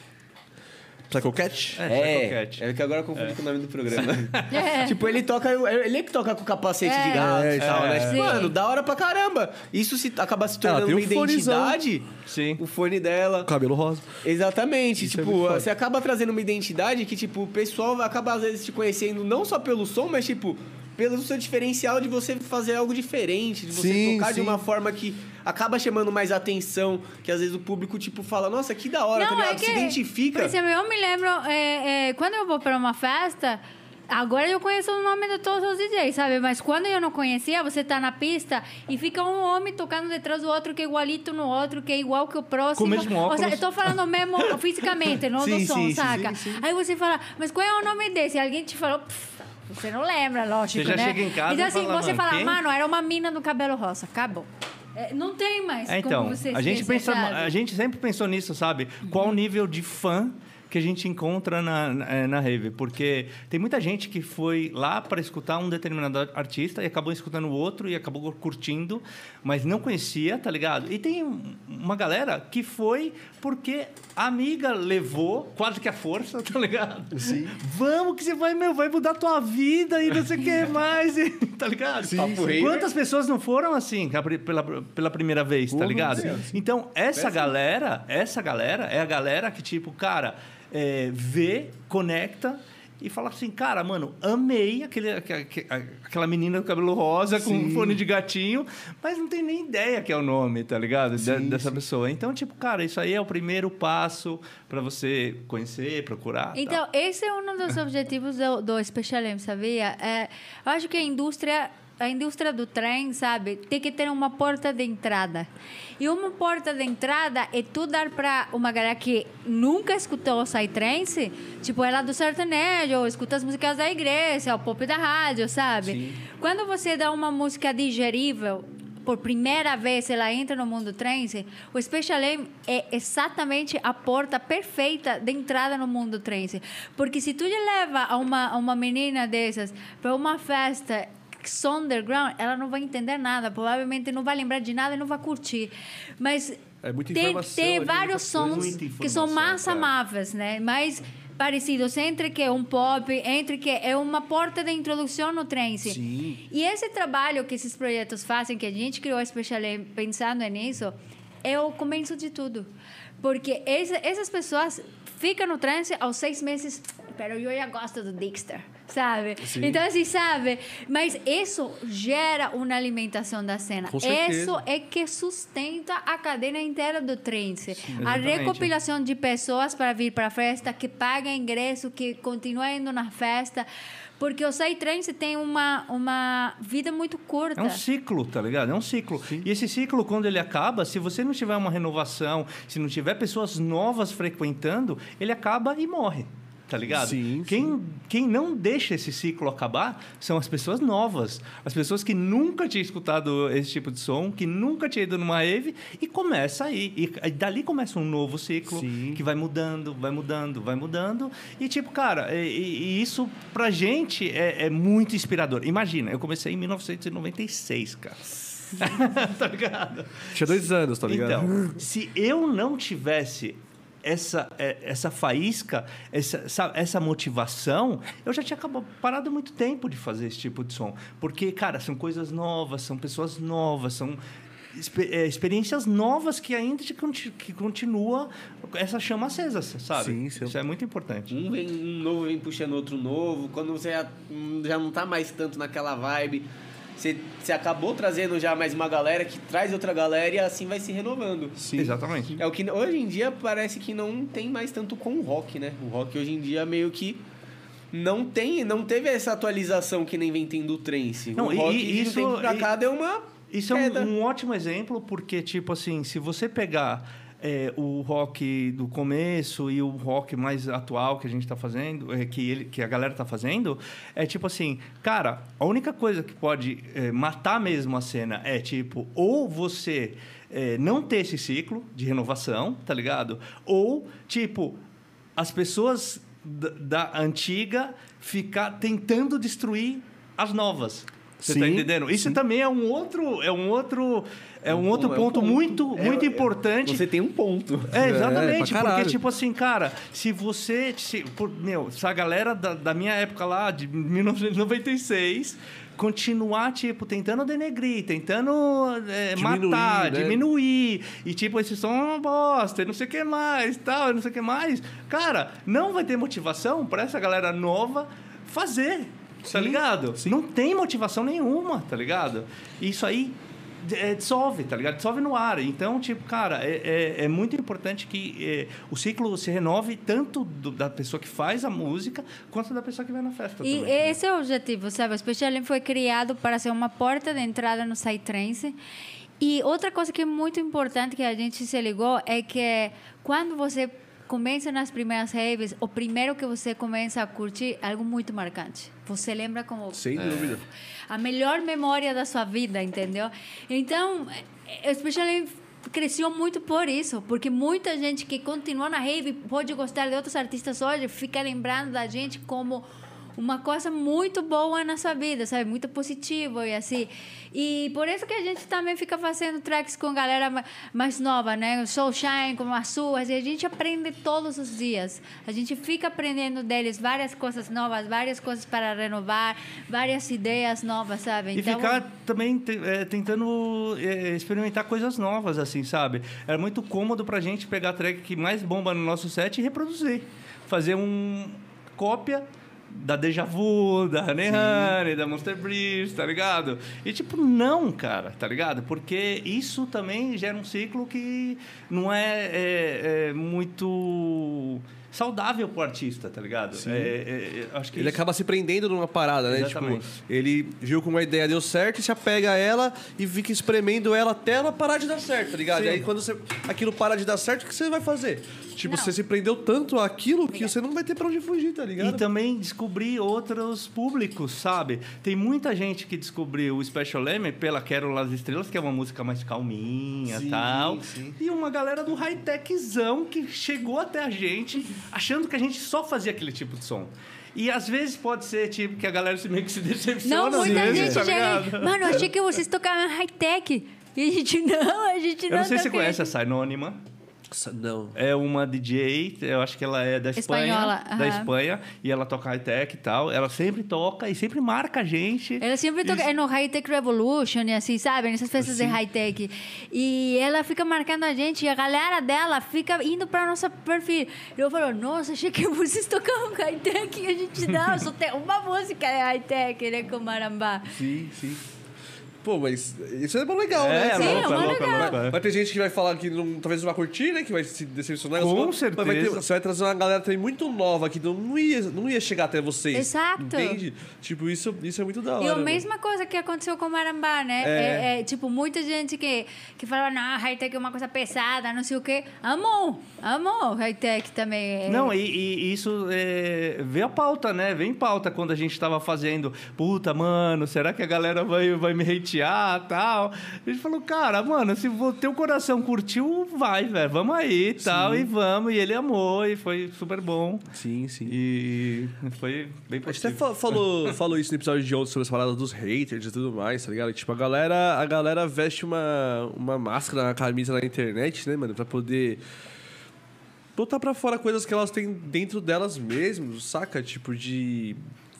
Psycho Cat? É, É, Psycho Cat. é que agora eu confundi com o nome do programa. [laughs] É. tipo, ele toca. Ele é que toca com capacete É. de gato É, e tal, né? é. Tipo, Sim. mano, da hora pra caramba. Isso se acaba se tornando tem uma um fonezão. identidade. Sim. O fone dela. Cabelo rosa. Exatamente. Isso é tipo, foda. você acaba trazendo uma identidade que, tipo, o pessoal acaba às vezes te conhecendo não só pelo som, mas, tipo, pelo seu diferencial de você fazer algo diferente, de você Sim, tocar de sim. uma forma que acaba chamando mais atenção, que às vezes o público, tipo, fala, nossa, que da hora, tá Não, é ligado? que, Se identifica. Por exemplo, eu me lembro, é, é, quando eu vou para uma festa, Agora eu conheço o nome de todos os DJs, sabe? Mas quando eu não conhecia, você tá na pista e fica um homem tocando detrás do outro que é igualito no outro, que é igual que o próximo. Com o mesmo Ou seja, óculos. eu tô falando mesmo [laughs] fisicamente, não Sim, do som, sim, saca? sim, sim. Aí você fala, mas qual é o nome desse? E alguém te falou, "Pff, você não lembra, lógico, Você já né? chega em casa então e assim, fala, você "Mano, fala, quem?" mano, era uma mina do cabelo rosa, acabou. É, não tem mais É, então, a gente, pensa, a gente sempre pensou nisso, sabe? Qual o nível de fã que a gente encontra na, na, eh, na rave? Porque tem muita gente que foi lá para escutar um determinado artista e acabou escutando o outro e acabou curtindo, mas não conhecia, tá ligado? E tem um- uma galera que foi porque a amiga levou, quase que a força, tá ligado? Sim. Vamos que você vai, meu, vai mudar tua vida e não sei o que [laughs] mais, e- tá ligado? Papo rei, Quantas pessoas não foram assim a pela, pela primeira vez, tá ligado? sim. Então, essa galera, essa galera é a galera que, tipo, cara, é, vê, conecta e fala assim, cara, mano, amei aquele, aque- aque- aquela menina do cabelo rosa com um fone de gatinho, mas não tem nem ideia que é o nome, tá ligado? De- Sim, dessa sim. pessoa. Então, tipo, cara, isso aí é o primeiro passo para você conhecer, procurar. Então, esse é um dos objetivos do, do Special M, sabia? É, eu acho que a indústria, a indústria do trem, sabe, tem que ter uma porta de entrada. E uma porta de entrada é tu dar para uma galera que nunca escutou o Psytrance, tipo ela do sertanejo, ou escuta as músicas da igreja, o pop da rádio, sabe? Quando você dá uma música digerível, por primeira vez ela entra no mundo trance, o Special M é exatamente a porta perfeita de entrada no mundo trance. Porque se tu leva a uma, a uma menina dessas para uma festa só underground, ela não vai entender nada, provavelmente não vai lembrar de nada e não vai curtir. Mas É muita tem, ali, vários muita sons que são mais cara. amáveis, né? Mais parecidos entre que é um pop, entre que é uma porta de introdução no trance. Sim. E esse trabalho que esses projetos fazem, que a gente criou a Special M pensando nisso, é o começo de tudo. Porque essa- essas pessoas ficam no trance aos seis meses, pero eu já gosto do Dexter, sabe? Sim. Então, assim, sabe? Mas isso gera uma alimentação da cena. Isso é que sustenta a cadeia inteira do trance. a recopilação de pessoas para vir para a festa, que pagam ingresso, que continuam indo na festa. Porque o Psytrance tem uma, uma vida muito curta. É um ciclo, tá ligado? É um ciclo. E esse ciclo, quando ele acaba, se você não tiver uma renovação, se não tiver pessoas novas frequentando, ele acaba e morre. Tá ligado? Sim, quem, quem não deixa esse ciclo acabar são as pessoas novas. As pessoas que nunca tinham escutado esse tipo de som, que nunca tinham ido numa rave, e começa aí. E dali começa um novo ciclo Sim. que vai mudando, vai mudando, vai mudando. E tipo, cara, e, e isso pra gente é, é muito inspirador. Imagina, eu comecei em 1996, cara. [laughs] tá ligado? Tinha dois anos, tá ligado? Então, se eu não tivesse essa, é, essa faísca, essa, essa, essa motivação, eu já tinha acabado, parado há muito tempo de fazer esse tipo de som. Porque, cara, são coisas novas, são pessoas novas, são é, experiências novas que ainda que continua essa chama acesa, sabe? Sim, sim. Isso é muito importante. Um vem um novo vem puxando outro novo. Quando você já, já não tá mais tanto naquela vibe, você, você acabou trazendo já mais uma galera que traz outra galera e assim vai se renovando. Sim. Exatamente. É o que hoje em dia parece que não tem mais tanto com o rock, né? O rock hoje em dia meio que não tem, não teve essa atualização que nem vem tendo o trance. Não, o rock e de um isso- tempo pra e- cá deu uma Isso é um, um ótimo exemplo, porque, tipo assim, se você pegar é, o rock do começo e o rock mais atual que a gente está fazendo, é, que, ele, que a galera está fazendo, é tipo assim, cara, a única coisa que pode é, matar mesmo a cena é, tipo, ou você é, não ter esse ciclo de renovação, tá ligado? Ou, tipo, as pessoas da, da antiga ficar tentando destruir as novas. Você tá Sim, entendendo? Isso sim. também é um outro, é um outro, é um outro é um ponto. muito, É, muito é, importante. Você tem um ponto. É, É, exatamente. porque, tipo assim, cara, se você. Se, por, meu, se a galera da, da minha época lá, de 1996, continuar, tipo, tentando denegrir, tentando é, Diminuir, matar, né? diminuir, e tipo, esse som é uma bosta, e não sei o que mais, tal, e não sei o que mais, cara, não vai ter motivação pra essa galera nova fazer. Tá Sim, ligado? sim. Não tem motivação nenhuma, tá ligado? Isso aí é, dissolve, tá ligado? Dissolve no ar. Então, tipo, cara, é, é, é muito importante que é, o ciclo se renove tanto do, da pessoa que faz a música quanto da pessoa que vai na festa. E também, esse é o objetivo, sabe? O Special foi criado para ser uma porta de entrada no Psytrance. E outra coisa que é muito importante que a gente se ligou é que quando você começa nas primeiras raves, o primeiro que você começa a curtir é algo muito marcante. Você lembra como Sem dúvida. a melhor memória da sua vida, entendeu? Então, o Special Lane cresceu muito por isso, porque muita gente que continua na rave pode gostar de outros artistas hoje, fica lembrando da gente como uma coisa muito boa na sua vida, sabe? Muito positivo e assim. E por isso que a gente também fica fazendo tracks com galera ma- mais nova, né? Soulshine, como as suas, e a gente aprende todos os dias. A gente fica aprendendo deles várias coisas novas, várias coisas para renovar, várias ideias novas, sabe? Então, E ficar também é, tentando é, experimentar coisas novas, assim, sabe? Era muito cômodo pra gente pegar a track que mais bomba no nosso set e reproduzir. Fazer um cópia da Deja Vu, da Honey Honey, da Monster Breeze, tá ligado? E tipo, não, cara, tá ligado? Porque isso também gera um ciclo que não é, é- é muito saudável pro artista, tá ligado? É, é- é- acho que Ele isso- acaba se prendendo numa parada, né? Exatamente. Tipo, ele viu que uma ideia deu certo, se apega a ela e fica espremendo ela até ela parar de dar certo, tá ligado? Sim. E aí quando você, aquilo para de dar certo, o que você vai fazer? Tipo, Não. você se prendeu tanto àquilo que você não vai ter pra onde fugir, tá ligado? E também descobrir outros públicos, sabe? Tem muita gente que descobriu o Special Leme pela Quero Las Estrelas, que é uma música mais calminha e tal. sim. E uma galera do high-techzão que chegou até a gente achando que a gente só fazia aquele tipo de som. E às vezes pode ser tipo que a galera se meio que se decepciona. Não, muita vezes, gente tá e, Mano, achei que vocês tocavam high-tech. E a gente, [laughs] não, a gente não Eu não sei se você toca conhece isso. a Sinônima. Nossa, Não. É uma DJ, eu acho que ela é da Espanha. Espanhola, Da. Espanha. E ela toca high-tech e tal. Ela sempre toca e sempre marca a gente. Ela sempre toca Isso. é no High Tech Revolution, e assim, sabe? Nessas festas de high tech. E ela fica marcando a gente, e a galera dela fica indo para nosso perfil. E eu falo, nossa, achei que [laughs] vocês tocavam high tech. E a gente, não, só tem uma música de high tech, né? Com Marambá. Sim, sim. Pô, mas isso é bom legal, É, né? é Sim, louco, é é mó louco, é legal. louco. é. Vai ter gente que vai falar que não, talvez não vai curtir, né? Que vai se decepcionar. Com Mas vai ter- certeza. você vai trazer uma galera também muito nova que não, não, ia, não ia chegar até vocês. Exato. Entende? Tipo, isso, isso é muito da hora. E a mano. mesma coisa que aconteceu com Marambá, né? É. É, é, tipo, muita gente que, que falava, não, high-tech é uma coisa pesada, não sei o quê. Amou, amou high-tech também. É, Não, e, e isso é, veio a pauta, né? Vem pauta quando a gente tava fazendo. Puta, mano, será que a galera vai, vai me hatear tal? A gente falou, cara, mano, se o teu coração curtiu, vai, velho. Vamos aí tal. E vamos. E ele amou e foi super bom. Sim, sim. E foi bem A gente até positivo. fa- falou, [laughs] falou isso no episódio de ontem sobre as paradas dos haters e tudo mais, tá ligado? Tipo, a galera, a galera veste uma, uma máscara, uma camisa na internet, né, mano? Pra poder botar pra fora coisas que elas têm dentro delas mesmas, saca? Tipo, de,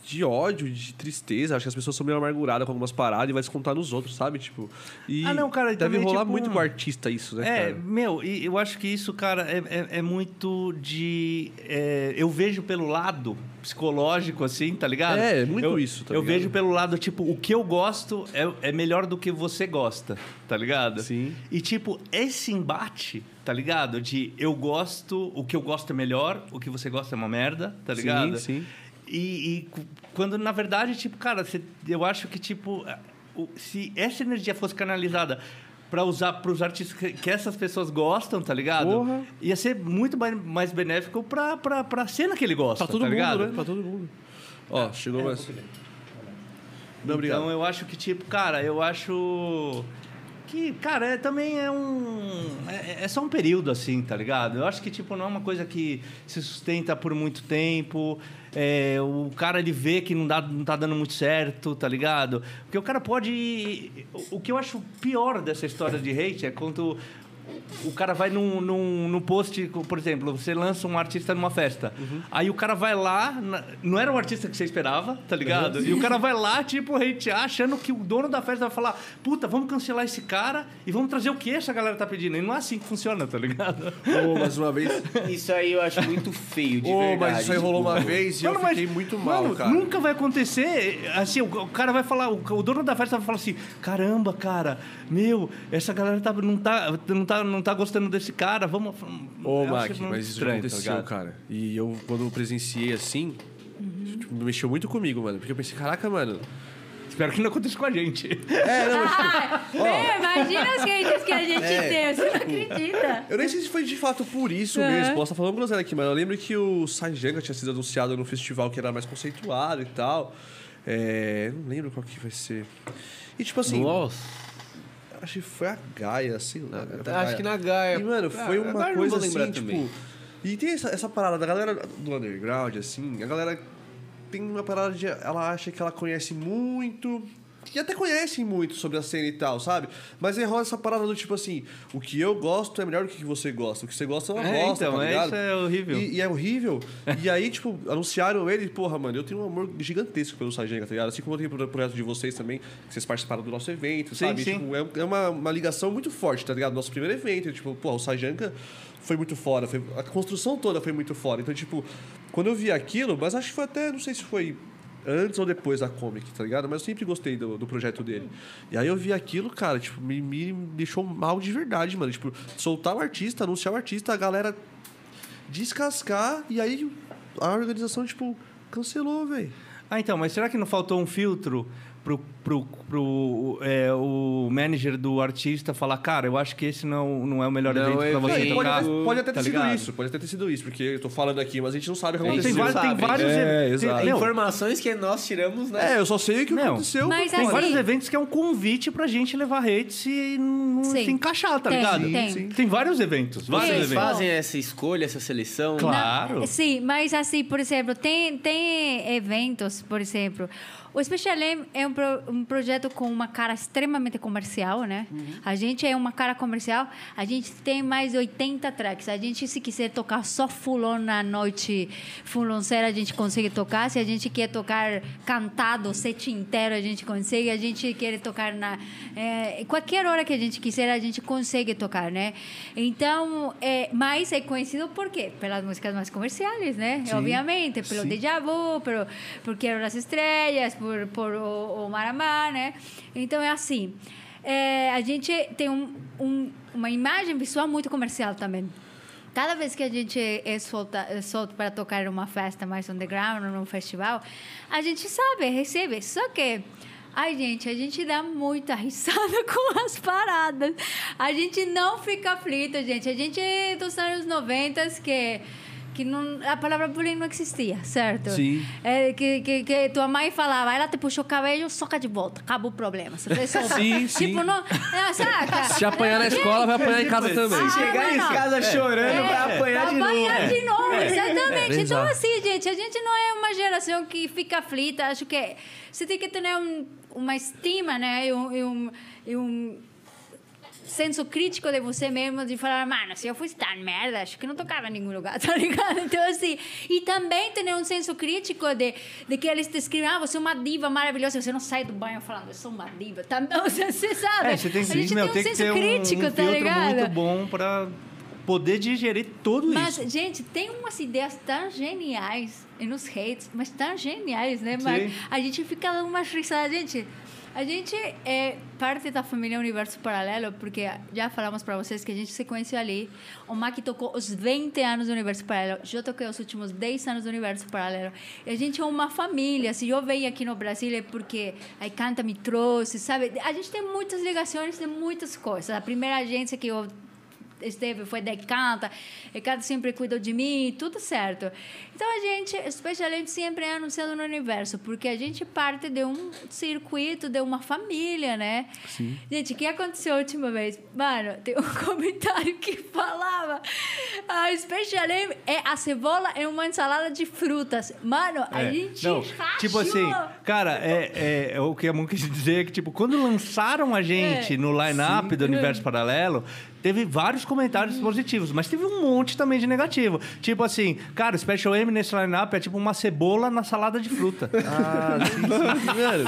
de ódio, de tristeza. Acho que as pessoas são meio amarguradas com algumas paradas e vai se contar nos outros, sabe? Tipo, e Ah, não, cara, deve rolar tipo, muito com o artista isso, né, É, cara? meu, e eu acho que isso, cara, é, é, é muito de. é, eu vejo pelo lado psicológico, assim, tá ligado? É, é muito eu, isso, tá Eu ligado? vejo pelo lado, tipo, o que eu gosto é, é melhor do que você gosta, tá ligado? Sim. E, tipo, esse embate, tá ligado? De eu gosto, o que eu gosto é melhor, o que você gosta é uma merda, tá Sim, ligado? sim. E, e quando, na verdade, tipo, cara, você- eu acho que, tipo, se essa energia fosse canalizada para usar para os artistas que, que essas pessoas gostam, tá ligado? Porra. Ia ser muito mais, mais benéfico pra, pra, pra cena que ele gosta, Pra todo tá mundo, ligado? né? Pra todo mundo. Ó, chegou mais. Não, obrigado. Então eu acho que, tipo, cara, eu acho que, cara, é, também é um. É, é só um período, assim, tá ligado? Eu acho que, tipo, não é uma coisa que se sustenta por muito tempo. É, o cara, ele vê que não, dá, não tá dando muito certo, tá ligado? Porque o cara pode. O, que eu acho pior dessa história de hate é quando o cara vai num, num, num post, por exemplo, você lança um artista numa festa. Aí o cara vai lá, não era o artista que você esperava, tá ligado? E o cara vai lá, tipo, hatear, achando que o dono da festa vai falar: puta, vamos cancelar esse cara e vamos trazer o que essa galera tá pedindo. E não é assim que funciona, tá ligado? Ô, mais uma vez. Isso aí eu acho muito feio, de Ô, verdade. mas isso aí rolou uma vez e eu Mano, mas, fiquei muito mal, mano, cara. Nunca vai acontecer. Assim, o, o cara vai falar, o, o dono da festa vai falar assim: caramba, cara, meu, essa galera tá, não, tá, não, tá, não tá gostando desse cara, vamos. Ô, Mac, mas isso já estranho, tá aconteceu, ligado? cara. E eu, quando eu presenciei assim, tipo, mexeu muito comigo, mano. Porque eu pensei, caraca, mano. Espero que não aconteça com a gente. É, não, mas, [laughs] Ah, meu, imagina os haters que a gente É. tem, você não acredita. Eu nem sei se foi de fato por isso Aham. mesmo. Posso estar falando groselha aqui, mas eu lembro que o Sanjanga tinha sido anunciado no festival que era mais conceituado e tal. É, não lembro qual que vai ser. E tipo assim, Nossa. Acho que foi a Gaia, sei lá. Acho que na Gaia. E, mano, foi Ah, uma coisa assim, também. tipo. E tem essa, essa parada da galera do underground, assim, a galera tem uma parada de. Ela acha que ela conhece muito. E até conhecem muito sobre a cena e tal, sabe? Mas aí rola essa parada do tipo assim: o que eu gosto é melhor do que você gosta. O que você gosta é uma É, bosta, então, tá é, ligado? isso é horrível. E, e é horrível. e aí, tipo, anunciaram ele, porra, mano, eu tenho um amor gigantesco pelo Sajenga, tá ligado? Assim como eu tenho pro projeto de vocês também, que vocês participaram do nosso evento, Sim, sabe? sim. Tipo, é, é uma, uma ligação muito forte, tá ligado? Nosso primeiro evento, tipo, pô, o Sajanka foi muito foda, foi, a construção toda foi muito foda. Então, tipo, quando eu vi aquilo, mas acho que foi até, não sei se foi antes ou depois da Comic, tá ligado? Mas eu sempre gostei do, do projeto dele. E aí eu vi aquilo, cara, tipo, me, me deixou mal de verdade, mano. Tipo, soltar o artista, anunciar o artista, a galera descascar e aí a organização, tipo, cancelou, velho. Ah, então, mas será que não faltou um filtro pro, pro, pro é, o manager do artista falar, cara, eu acho que esse não, não é o melhor Não, evento pra é você evento. Pode, tocar. até- pode até ter tá sido ligado? isso, pode até ter sido isso, porque eu tô falando aqui, mas a gente não sabe o que É, aconteceu. Tem, vários, tem vários É, eventos. tem- Informações que nós tiramos, né? É, eu só sei o que Não. aconteceu. Mas tem assim- vários eventos que é um convite pra gente levar hate e não Sim. se encaixar, tá Tem, ligado? tem. Sim. Tem vários eventos, vários. Vocês eventos. fazem essa escolha, essa seleção? Claro. Não, sim, mas assim, por exemplo, tem, tem eventos, por exemplo. O Special M é um, pro- um projeto com uma cara extremamente comercial, né? A gente é uma cara comercial, a gente tem mais de 80 tracks. A gente, se quiser tocar só fulon na noite fulonceira, a gente consegue tocar. Se a gente quer tocar cantado set inteiro, a gente consegue. A gente quer tocar na... É, qualquer hora que a gente quiser, a gente consegue tocar, né? Então, é, mas é conhecido por quê? Pelas músicas mais comerciais, né? Sim, Obviamente, pelo sim. Deja Vu, pelo, por Quero las Estrelas, por, por o, o Maramá, né? Então, é assim. É, a gente tem um, um, uma imagem visual muito comercial também. Cada vez que a gente é solta, é solto para tocar numa festa mais underground, num festival, a gente sabe, recebe. Só que, ai, gente, a gente dá muita [laughs] risada com as paradas. A gente não fica aflito, gente. A gente é dos anos 90 que que não, a palavra bullying não existia, certo? Sim. É, que, que, que tua mãe falava, ela te puxou o cabelo, soca de volta, acabou o problema. Você resolve. Sim, sim. Tipo, não, não, saca? [laughs] Se apanhar na escola, vai apanhar em casa também. Se chegar em não. casa chorando, vai apanhar de Vai novo. apanhar de novo, exatamente. Então, Exato. assim, gente, a gente não é uma geração que fica aflita. Acho que você tem que ter um, uma estima, né? E um, e um, e um senso crítico de você mesmo, de falar, mano, se eu fosse tão merda, acho que não tocava em nenhum lugar, [laughs] tá ligado? Então, assim, e também ter um senso crítico de, de que eles te escrevem, ah, você é uma diva maravilhosa, você não sai do banho falando, eu sou uma diva, tá? [laughs] Não, você, você sabe? É, você tem, a gente meu, tem um senso um, crítico, um tá ligado? muito bom pra poder digerir tudo Mas, isso. gente, tem umas ideias tão geniais nos hates, mas tão geniais, né? Mas a gente fica dando umas risadas. Gente, a gente é parte da família Universo Paralelo, porque já falamos para vocês que a gente se conheceu ali. O Mac tocou os 20 anos do Universo Paralelo, eu toquei os últimos 10 anos do Universo Paralelo. E a gente é uma família. Se eu venho aqui no Brasil é porque a Canta me trouxe, sabe? A gente tem muitas ligações de muitas coisas. A primeira agência que eu esteve foi da Canta, e Canta sempre cuidou de mim, tudo certo. Então a gente, especialmente, sempre é anunciado no universo, porque a gente parte de um circuito, de uma família, né? Sim. Gente, o que aconteceu a última vez? Mano, tem um [laughs] comentário que falava: a Special M é a cebola é uma ensalada de frutas. Mano, a É. gente Não, rachou. tipo assim, Cara, é, é, é o que a Mon quis dizer é que, tipo, quando lançaram a gente É. no line-up do Universo Paralelo, teve vários comentários positivos, mas teve um monte também de negativo. Tipo assim, cara, o Special M nesse line-up é tipo uma cebola na salada de fruta. [laughs] Ah, sim, sim, mano.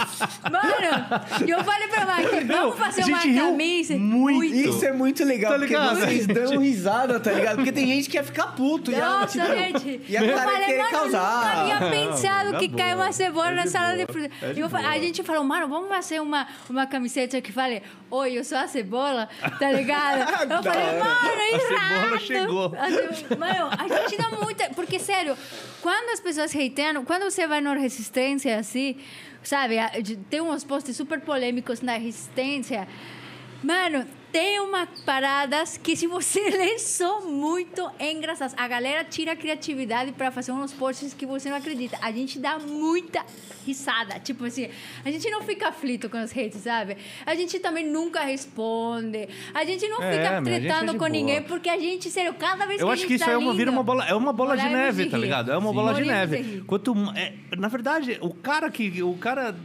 Mano, eu falei pra Mike, vamos fazer a uma camisa. muito. Isso é muito legal, Tá porque ligado? vocês dão risada, tá ligado? Porque tem gente que quer ficar puto. e ela, Nossa, tipo, gente. E a eu cara falei, querer mano, causar. nunca havia pensado Não, que tá cai boa. uma cebola É na salada de fruta. É de Eu a gente falou, mano, vamos fazer uma, uma camiseta que fale, oi, eu sou a cebola, tá ligado? [laughs] Eu falei, mano, é A cebola errado. chegou. A ce- Mano, a gente dá muita... Porque, sério, quando as pessoas hateam, quando você vai na Resistência, assim, sabe, tem uns posts super polêmicos na Resistência, Mano, tem umas paradas que se você [laughs] ler são muito engraçadas. A galera tira a criatividade para fazer uns posts que você não acredita. A gente dá muita risada. Tipo assim, a gente não fica aflito com os hates, sabe? A gente também nunca responde. A gente não É, fica é tretando de com boa. ninguém, porque a gente, sério, cada vez Eu que a acho gente que isso tá é uma, vira uma bola, é uma bola de morremos neve, de tá ligado? É uma Sim. bola de Morremos neve. Quanto, é, na verdade, o cara que o cara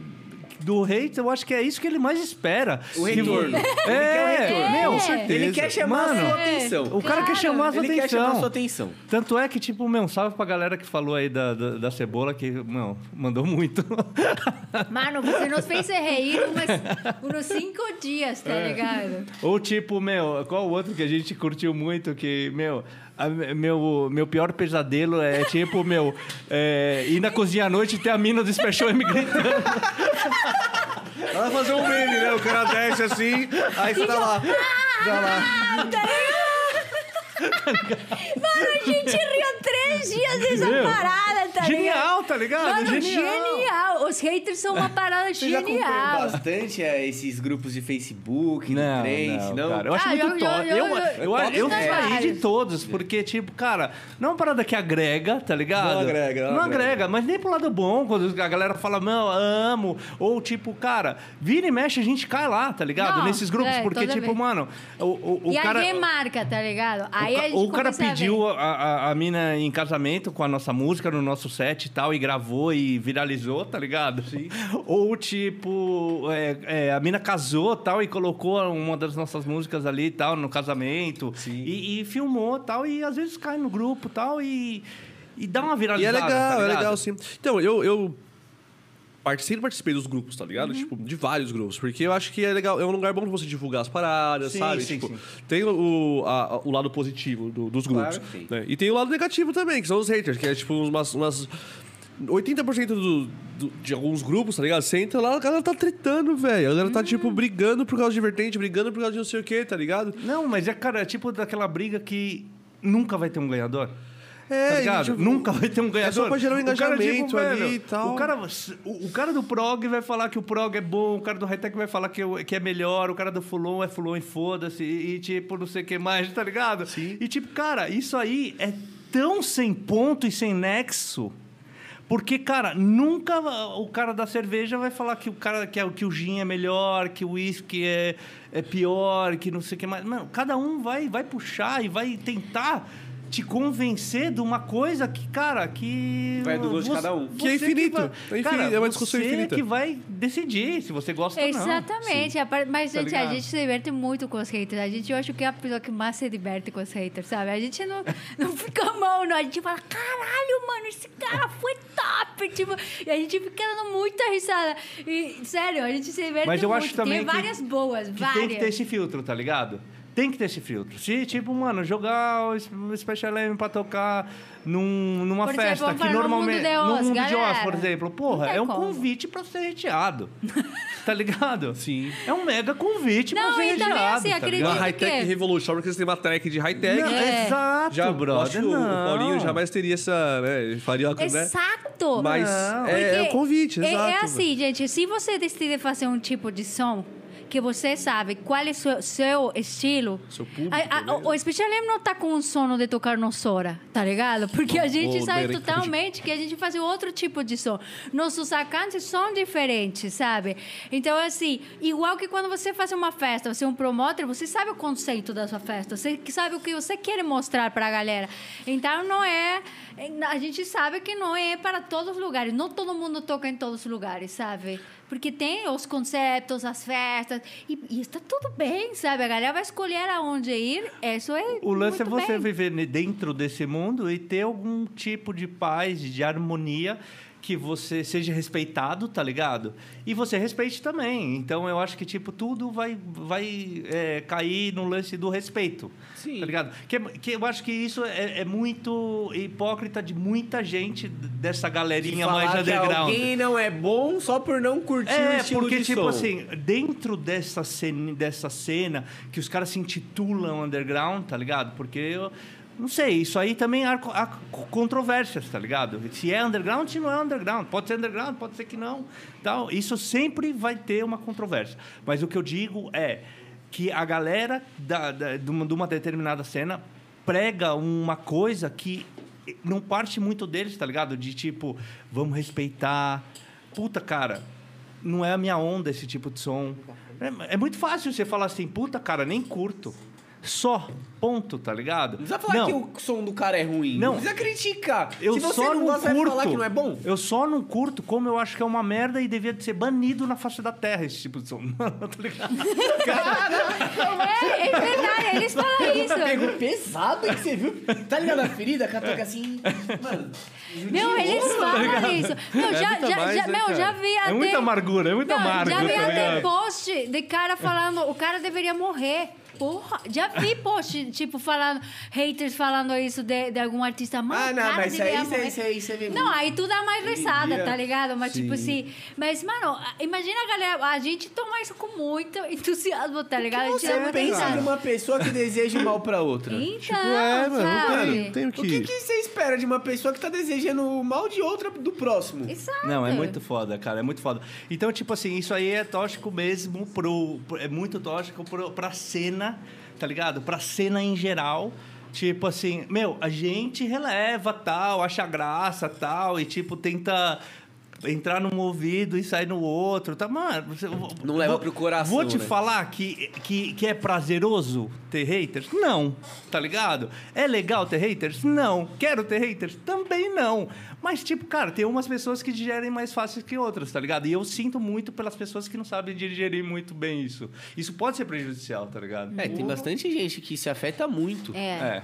do hate, eu acho que é isso que ele mais espera. O Que- retorno. Ele É, quer o retorno. meu, certeza. Ele quer chamar Mano, a sua É. atenção. O cara quer Claro. chamar a sua Ele quer chamar a atenção. sua atenção. Tanto é que, tipo, meu, um salve pra galera que falou aí da, da, da cebola, que, não, mandou muito. [laughs] Mano, você nos fez rir umas, uns cinco dias, tá ligado? Ou tipo, meu, qual o outro que a gente curtiu muito, que, meu, a- meu, meu pior pesadelo é tipo, meu, é, ir na cozinha à noite e ter a mina do Special M gritando. Ela vai fazer um meme, né? O cara desce assim, aí você tá lá. Tá lá. Mano, a gente riu três dias dessa Meu, parada, tá ligado? Genial, tá ligado? Mano, Genial. genial. Os haters são uma [laughs] parada Você já genial. bastante é, esses grupos de Facebook, Não, do Trace, não, não? cara. Eu acho Ah, muito eu- top. eu- Eu, eu- eu, eu, saí de todos, porque, tipo, cara, não é uma parada que agrega, tá ligado? Não agrega, não Não agrega. agrega, mas nem pro lado bom, quando a galera fala, não, amo. Ou, tipo, cara, vira e mexe, a gente cai lá, tá ligado? Não, Nesses grupos, é, porque, tipo, vez. mano, o, o, o e cara. alguém marca, tá ligado? Aí o, a ca- gente o cara pediu a, a, a mina em casamento com a nossa música no nosso set e tal, e gravou e viralizou, tá ligado? Sim. [laughs] Ou tipo, é, é, a mina casou tal, e colocou uma das nossas músicas ali e tal, no casamento. Sim. E, e filmou tal, e às vezes cai no grupo tal, e, e dá uma E é viralizada. legal, tá é legal, sim. Então, eu, eu sempre participei dos grupos, tá Uhum. ligado? Tipo, de vários grupos. Porque eu acho que é legal, é um lugar bom pra você divulgar as paradas, Sim, sabe? sim, tipo, sim. tem o, a- o lado positivo do- dos grupos. Claro né? E tem o lado negativo também, que são os haters, que é tipo umas. umas 80% do, do- de alguns grupos, tá ligado? Você entra lá, a galera tá tretando, velho. A galera tá, tipo, Uhum. brigando por causa de vertente, brigando por causa de não sei o quê, tá ligado? Não, mas é, cara, é tipo daquela briga que nunca vai ter um ganhador. É, tá e, tipo, Nunca vai ter um ganhador. só pra gerar um O cara, engajamento ali e tal. O cara, o, o cara do prog vai falar que o prog é bom, o cara do high-tech vai falar que, que é melhor, o cara do fulon é fulon e foda-se, e, e, tipo, não sei o que mais, tá ligado? Sim. E tipo, cara, isso aí é tão sem ponto e sem nexo. Porque, cara, nunca o cara da cerveja vai falar que o cara que, é, que o gin é melhor, que o uísque é, é pior, que não sei o que mais. Mano, cada um vai, vai puxar e vai tentar te convencer de uma coisa que, cara, que. Vai do gosto de cada um. Que é você infinito. vai- É infinito, cara, é uma discussão você infinita. que vai decidir se você gosta ou não. Exatamente. a Mas, Tá gente, a ligado? gente se diverte muito com os haters. A gente, eu acho que é a pessoa que mais se diverte com os haters, sabe? A gente não, [laughs] não fica mal, não. A gente fala, caralho, mano, esse cara foi top. Tipo, e a gente fica dando muita risada. E, sério, a gente se diverte Mas eu muito. acho também Tem que- várias boas, que várias. tem que ter esse filtro, tá ligado? Tem que ter esse filtro. Se, tipo, mano, jogar o Special M pra tocar num, numa Por exemplo, festa vamos que falar no normalmente. Mundo de Oz, Mundo de Oz, por exemplo. Porra, Não tem é um como. convite pra ser reteado. [laughs] tá ligado? Sim. É um mega convite Não, pra ser e também, reteado. assim, tá acredito ligado? Uma high-tech que- Revolution, porque eles têm uma track de high-tech. Não, É. Exato, Já, brother. acho que o- não. o Paulinho jamais teria essa, né? Faria uma coisa, né? Exato! Mas Não. é, é o Porque convite, é, exato. É assim, gente, se você decide fazer um tipo de som que você sabe qual é o seu, seu estilo. Seu público, A- a- né? o Special M não tá com um sono de tocar no Sora, tá ligado? Porque a gente Ô, sabe totalmente que a gente faz outro tipo de som. Nossos sacantes são diferentes, sabe? Então, assim, igual que quando você faz uma festa, você é um promotor, você sabe o conceito da sua festa, você sabe o que você quer mostrar pra galera. Então, não é A gente sabe que não é para todos os lugares. Não todo mundo toca em todos os lugares, sabe? Porque tem os concertos, as festas. E, e está tudo bem, sabe? A galera vai escolher aonde ir. Isso é. O lance é você bem. viver dentro desse mundo e ter algum tipo de paz, de harmonia, que você seja respeitado, tá ligado? E você respeite também. Então eu acho que, tipo, tudo vai, vai é, cair no lance do respeito. Sim. Tá ligado? Que, que eu acho que isso é, é muito hipócrita de muita gente dessa galerinha Falar mais que underground. alguém não é bom só por não curtir o É, estilo porque, de tipo som. assim, dentro dessa cena, dessa cena que os caras se intitulam underground, tá ligado? Porque eu. Não sei, isso aí também há, há controvérsias, tá ligado? Se é underground, se não é underground. Pode ser underground, pode ser que não. Tal. Isso sempre vai ter uma controvérsia. Mas o que eu digo é que a galera da, da- de, uma, de uma determinada cena prega uma coisa que não parte muito deles, tá ligado? De tipo, vamos respeitar. Puta, cara, não é a minha onda esse tipo de som. É, é muito fácil você falar assim, puta, cara, nem curto. Só, ponto, tá ligado? Não precisa falar que o som do cara é ruim. Não. Não precisa criticar. Eu Se você só não não gosta, curto. falar que não é bom. Eu só não curto como eu acho que é uma merda e devia de ser banido na face da terra esse tipo de som. [laughs] tá ligado? É, é verdade, eles falam isso. Pegou pesado, hein? Você viu? Tá ligado a ferida? Que toca assim. Mano. Meu, eles falam isso. Meu, já, muita já, mais, já, né, meu, cara? já vi até... É muita amargura, é muito Não, amargo. Já vi tá até post de cara falando, o cara deveria morrer. Porra, já vi post, tipo, falando, haters falando isso de, de algum artista. Mano, Ah, não, mas isso aí, isso aí, isso aí, você vê Não, aí tu dá mais risada, dia. tá ligado? Mas, tipo Sim. assim... Mas, mano, imagina a galera... A gente toma isso com muito [laughs] entusiasmo, tá ligado? Gente Você pensa risada. numa pessoa que deseja o mal pra outra. Então, Tipo, é, mano, não sabe? tem, não tem o O que, que... que você espera de uma pessoa que tá desejando o mal de outra do próximo? Exato. Não, é muito foda, cara, é muito foda. Então, tipo assim, isso aí é tóxico mesmo pro. pro- É muito tóxico pro, pra cena, tá ligado? Pra cena em geral. Tipo assim, meu, a gente releva tal, acha graça tal, e tipo, tenta entrar num ouvido e sair no outro, tá? Mano, você- Não leva vou- pro coração, Vou te né? falar que, que, que é prazeroso ter haters? Não, tá ligado? É legal ter haters? Não. Quero ter haters? Também não. Mas, tipo, cara, tem umas pessoas que digerem mais fácil que outras, tá ligado? E eu sinto muito pelas pessoas que não sabem digerir muito bem isso. Isso pode ser prejudicial, tá ligado? É, tem bastante gente que se afeta muito. É. É.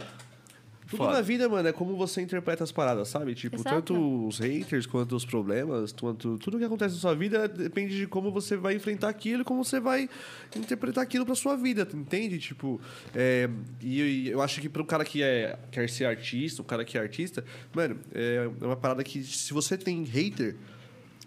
Tudo Foda. na vida, mano, é como você interpreta as paradas, sabe? Tipo, Exato. tanto os haters quanto os problemas, quanto tudo que acontece na sua vida depende de como você vai enfrentar aquilo e como você vai interpretar aquilo pra sua vida, entende? Tipo, é, e, e eu acho que para um cara que é, quer ser artista, um cara que é artista, mano, é uma parada que se você tem hater,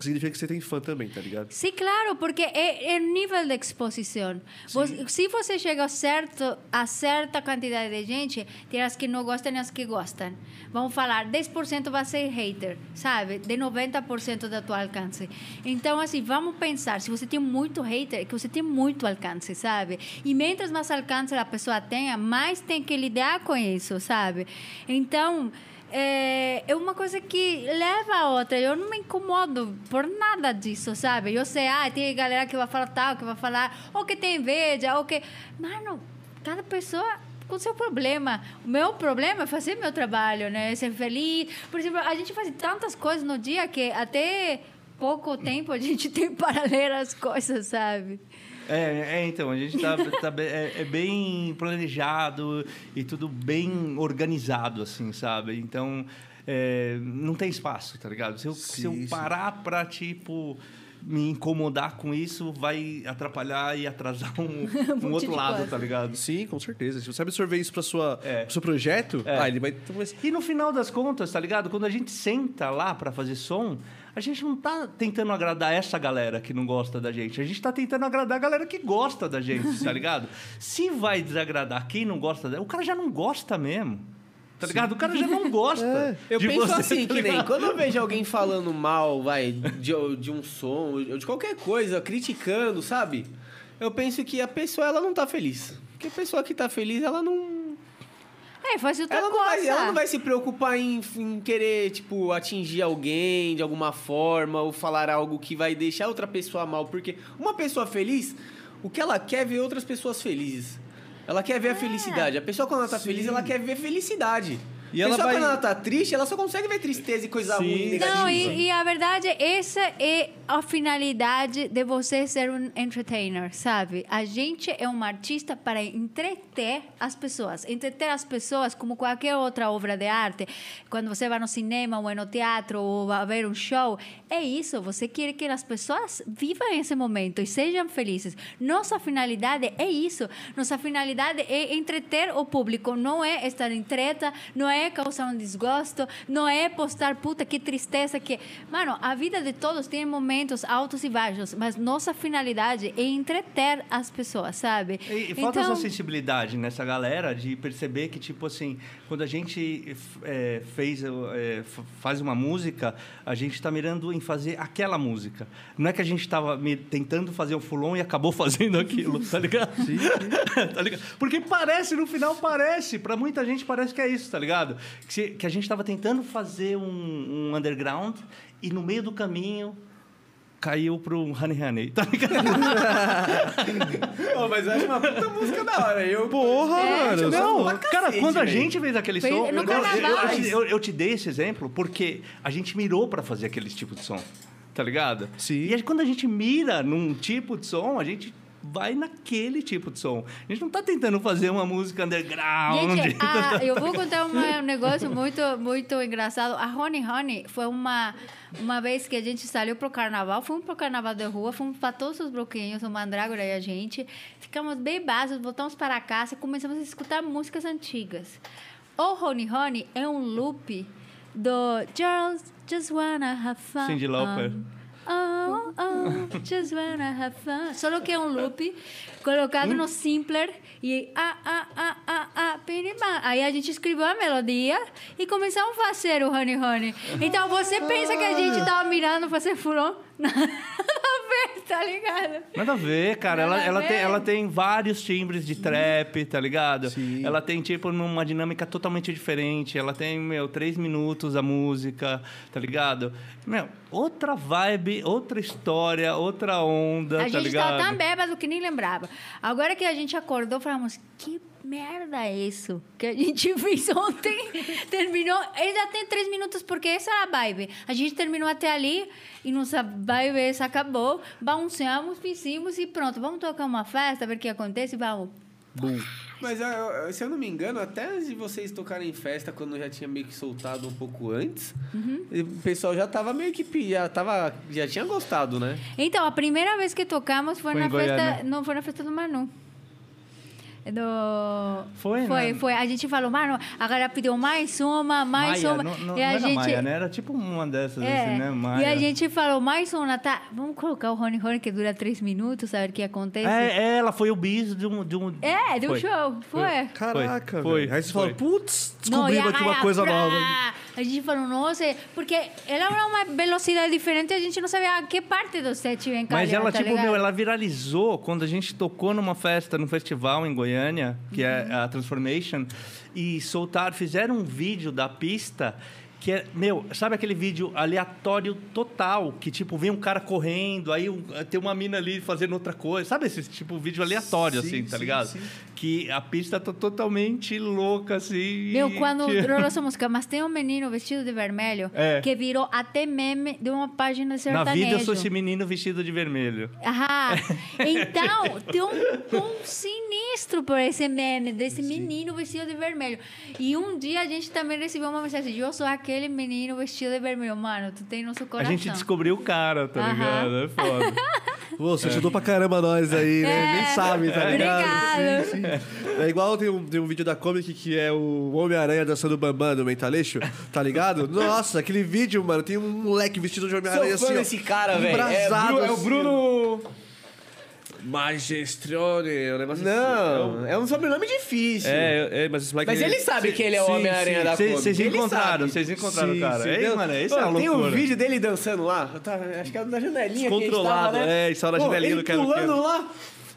significa que você tem fã também, tá ligado? Sim, claro, porque é, é nível de exposição. Você- se você chega a, certo, a certa quantidade de gente, tem as que não gostam e as que gostam. Vamos falar, 10% vai ser hater, sabe? De 90% do teu alcance. Então, assim, vamos pensar, se você tem muito hater, é que você tem muito alcance, sabe? E mientras mais alcance a pessoa tenha, mais tem que lidar com isso, sabe? Então, é, é uma coisa que leva a outra. Eu não me incomodo por nada disso, sabe? Eu sei, ah, tem galera que vai falar tal, que vai falar, ou que tem inveja, ou que. Mano, cada pessoa com seu problema. O meu problema é fazer meu trabalho, né? Ser feliz. Por exemplo, a gente faz tantas coisas no dia que até pouco tempo a gente [laughs] tem para ler as coisas, sabe? É, é, então, a gente tá, tá é, é bem planejado e tudo bem organizado, assim, sabe? Então, é, não tem espaço, tá ligado? Se eu, se eu Sim, sim. parar pra, tipo, me incomodar com isso, vai atrapalhar e atrasar um, [laughs] um monte outro lado, coisa. tá ligado? Sim, com certeza. Se você absorver isso para sua É. pro seu projeto, É. ah, ele vai E no final das contas, tá ligado? Quando a gente senta lá pra fazer som, a gente não tá tentando agradar essa galera que não gosta da gente. A gente tá tentando agradar a galera que gosta da gente, tá ligado? Se vai desagradar quem não gosta dela, o cara já não gosta mesmo. Tá ligado? O cara já não gosta. Eu de penso você, assim, tá que nem quando eu vejo alguém falando mal, vai, de, de um som, ou de qualquer coisa, criticando, sabe? Eu penso que a pessoa, ela não tá feliz. Porque a pessoa que tá feliz, ela não... É, faz outra Ela não, coisa. vai, ela não vai se preocupar em, em querer, tipo, atingir alguém de alguma forma ou falar algo que vai deixar outra pessoa mal. Porque uma pessoa feliz, o que ela quer é ver outras pessoas felizes. Ela quer ver a felicidade. A pessoa, quando ela tá feliz, ela quer ver felicidade. E ela só vai. quando ela tá triste, ela só consegue ver tristeza e coisa Sim. ruim, negativa. Não, e, e a verdade, essa é a finalidade de você ser um entertainer, sabe? A gente é um artista para entreter as pessoas. Entreter as pessoas como qualquer outra obra de arte. Quando você vai no cinema ou no teatro ou vai ver um show, é isso. Você quer que as pessoas vivam esse momento e sejam felizes. Nossa finalidade é isso. Nossa finalidade é entreter o público. Não é estar em treta, não é causar um desgosto, não é postar puta que tristeza que. Mano, a vida de todos tem momentos altos e baixos, mas nossa finalidade é entreter as pessoas, sabe? E, e falta essa sensibilidade nessa galera de perceber que, tipo assim, quando a gente é, fez, é, faz uma música, a gente está mirando em fazer aquela música. Não é que a gente estava tentando fazer um fulon e acabou [laughs] fazendo aquilo, tá ligado? Sim, [laughs] tá ligado? Porque parece, no final parece, para muita gente parece que é isso, tá ligado? Que, se- que a gente estava tentando fazer um, um underground e no meio do caminho caiu pro Honey Honey, tá ligado? [laughs] Pô, mas eu acho uma puta música da hora. Eu, Porra, É, mano. eu Não, cara, cacete, quando a gente fez aquele Foi som, eu, eu- eu te, eu- eu te dei esse exemplo porque a gente mirou para fazer aquele tipo de som, tá ligado? Sim. E a- quando a gente mira num tipo de som, a gente vai naquele tipo de som. A gente não tá tentando fazer uma música underground. Gente, a- eu vou contar uma- um negócio muito, muito engraçado. A Honey Honey foi uma, uma vez que a gente saiu pro carnaval, fomos pro carnaval de rua, fomos para todos os bloquinhos, o Mandrágora e a gente. Ficamos bem baixos, voltamos para casa e começamos a escutar músicas antigas. O Honey Honey é um loop do Girls Just Wanna Have Fun. Cyndi Lauper. Oh, oh, just wanna have fun. Só que é um loop colocado no simpler e ah, ah, ah, ah, ah, piribá. Aí a gente escreveu a melodia e começamos a fazer o Honey Honey. Então você pensa que a gente tava mirando fazer fulon? [laughs] Nada a ver, tá ligado? Nada a ver, cara. Nada Ela, a ela, ver. tem, ela tem vários timbres de trap, tá ligado? Sim. Ela tem, tipo, uma dinâmica totalmente diferente. Ela tem, meu, três minutos a música, tá ligado? Meu, outra vibe, outra história, outra onda, A tá gente ligado? tava tão bêbado que nem lembrava. Agora que a gente acordou, falamos, que merda é isso que a gente [laughs] fez ontem? terminou, ainda tem três minutos, porque essa é a vibe. A gente terminou até ali e nossa vibe essa acabou. Balançamos, fizemos e pronto. Vamos tocar uma festa, ver o que acontece? Vamos. Mas eu- eu- se eu não me engano, até antes de vocês tocarem em festa, quando eu já tinha meio que soltado um pouco antes, Uhum. e o pessoal já tava meio que já tava já tinha gostado, né? Então, a primeira vez que tocamos foi, Foi na festa. Não, foi na festa do Manu. Do... Foi, foi, né? foi. A gente falou, mano, agora pediu mais uma, mais Maia, uma. não, não, e não a era gente. Maia, né? Era tipo uma dessas, É, assim, né? Maia. e a gente falou, mais uma, tá? Vamos colocar o Rony Rony, que dura três minutos, saber o que acontece. É, é, ela foi o bis de um... De um... É, de um Foi. show, foi. Caraca, Foi. Aí você foi. fala, putz, Não, descobrimos aqui uma coisa pra- nova. A gente falou, nossa, porque ela era uma velocidade diferente, a gente não sabia a que parte do set ia Mas ela, tá tipo, ligado? meu, ela viralizou quando a gente tocou numa festa, num festival em Goiânia, que é a Transformation, e soltaram, fizeram um vídeo da pista que é, meu, sabe aquele vídeo aleatório total, que tipo, vem um cara correndo, aí um- tem uma mina ali fazendo outra coisa, sabe esse tipo vídeo aleatório, Sim, assim, tá sim, ligado? sim. Que a pista tá totalmente louca, assim. Meu, quando que- rolou [laughs] essa música, mas tem um menino vestido de vermelho É. que virou até meme de uma página Na sertanejo. vida eu sou esse menino vestido de vermelho. Aham. [laughs] Então, tem um, um sinistro por esse meme desse menino vestido de vermelho. E um dia a gente também recebeu uma mensagem: Eu sou aquele menino vestido de vermelho. Mano, tu tem nosso A coração. gente descobriu o cara, tá Aham. ligado? É foda. Pô, você ajudou pra caramba nós aí, né? É. Nem sabe, tá ligado? Obrigada. Sim, sim. É igual tem um, tem um vídeo da Comic que é o Homem-Aranha dançando bambam no Mentaleixo, tá ligado? Nossa, aquele vídeo, mano, tem um moleque vestido de Homem-Aranha fã assim, ó, desse cara, velho. É, embrasado, Bru- é o assim, Bruno. Magistrone, o negócio Não, é um sobrenome difícil. É, é, mas esse moleque... Mas ele sabe que ele é o Homem-Aranha da Kombi. vocês encontraram, vocês encontraram o cara. sim. Não, mano, isso Pô, é uma tem um vídeo dele dançando lá. Eu tava- acho que era na janelinha. Descontrolado, tava, né? é, estava na Pô, janelinha ele do Quero pulando lá.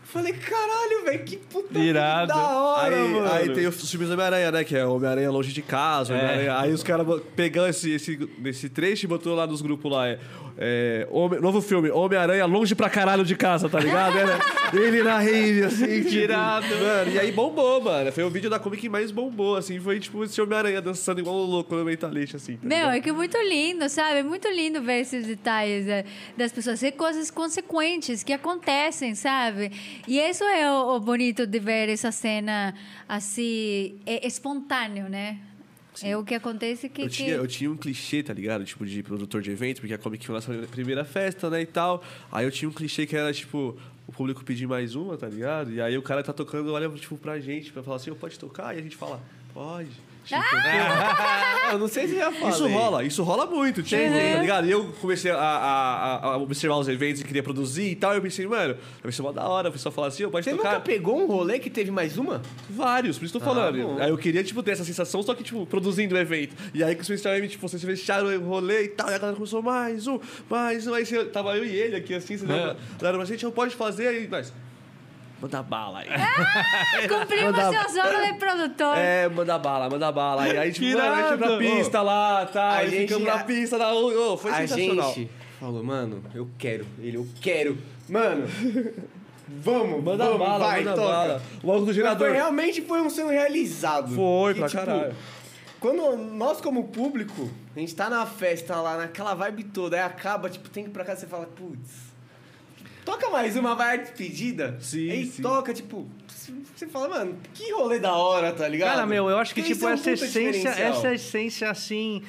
Falei, caralho, velho, que puta Irado. da hora, Aí, mano. aí tem os filmes do Homem-Aranha, né? Que é o Homem-Aranha longe de casa. É. Aí os caras pegam esse, esse, esse trecho e botou lá nos grupos lá. É, é, Homem- novo filme, Homem-Aranha Longe pra Caralho de Casa, tá ligado? Era [laughs] ele na rave, assim, tipo, Tirado. Mano, e aí bombou, mano. Foi o vídeo da Comic que mais bombou, assim. Foi, tipo, esse Homem-Aranha dançando igual um louco no Mentalist, assim. tá Meu, é que é muito lindo, sabe? É muito lindo ver esses detalhes é, das pessoas, ser coisas consequentes que acontecem, sabe? E isso é o, o bonito de ver essa cena assim, é espontâneo, né? É o que acontece que. Eu que- tinha, eu tinha um clichê, tá ligado? Tipo, de produtor de evento, porque a Comic foi a nossa primeira festa, né, e tal. Aí eu tinha um clichê que era, tipo, o público pedir mais uma, tá ligado? E aí o cara tá tocando, olha, tipo, pra gente, pra falar assim, "Ô, pode tocar? E a gente fala, pode. Tipo, [laughs] Eu não sei se já falei. Isso rola, isso rola muito, tipo, tá ligado? E eu comecei a, a- a- observar os eventos e queria produzir e tal. E eu pensei, mano, vai ser uma da hora. O pessoal fala assim, "Ô, pode Você tocar. nunca pegou um rolê que teve mais uma? Vários, por isso que eu tô falando. bom. Aí eu queria, tipo, ter essa sensação, só que, tipo, produzindo o evento. E aí que os festivais, tipo, vocês fecharam o rolê e tal, e a galera começou, mais um, mais um. Aí você, tava eu e ele aqui, assim, você É. mas a gente não pode fazer, aí nós... Manda bala aí. [laughs] Cumprimos Manda- seu sonho de produtor. É, manda bala, manda bala. E aí, tipo, mano, a gente foi pra Irado. pista lá, tá? A Aí gente- ficamos na a- pista, na... ô, foi a sensacional. gente falou, mano, eu quero. Ele, eu quero. Mano, [laughs] vamos, Manda vamos, bala, vai, manda toca. bala. O maluco do gerador. foi, realmente foi um sonho realizado. Foi, Que, pra tipo, caralho. Quando nós, como público, a gente tá na festa lá, naquela vibe toda, aí acaba, tipo, tem que ir pra casa e você fala, putz, toca mais uma, vai a despedida. Sim, Aí sim. toca, tipo, você fala, mano, que rolê da hora, tá ligado? Cara, meu, eu acho que, Porque tipo, é essa puta essência, essa essência, assim.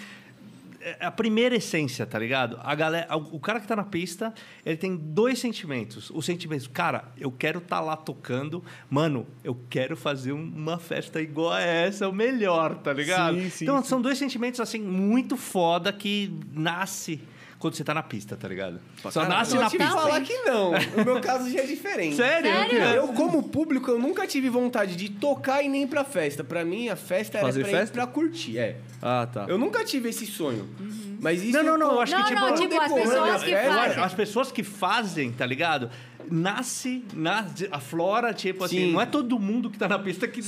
é A primeira essência, tá ligado? A galera, o cara que tá na pista, ele tem dois sentimentos. O sentimento, cara, eu quero estar lá tocando, mano, eu quero fazer uma festa igual a essa, o melhor, tá ligado? Sim, sim, então, sim. são dois sentimentos, assim, muito foda que nasce quando você tá na pista, tá ligado? Só caralho. nasce Eu na que pista. falar que não. No meu caso já é diferente. Sério? Sério? Eu, como público, eu nunca tive vontade de tocar e nem pra festa. Pra mim, a festa era Fazer pra ir festa? pra curtir. É. Ah, tá. Eu nunca tive esse sonho. Mas isso. Não, não, não, eu acho Não, que, tipo, não, tipo, as pessoas que festa- fazem. As pessoas que fazem, tá ligado? Nasce, nasce a flora, tipo assim, Sim. não é todo mundo que tá na pista que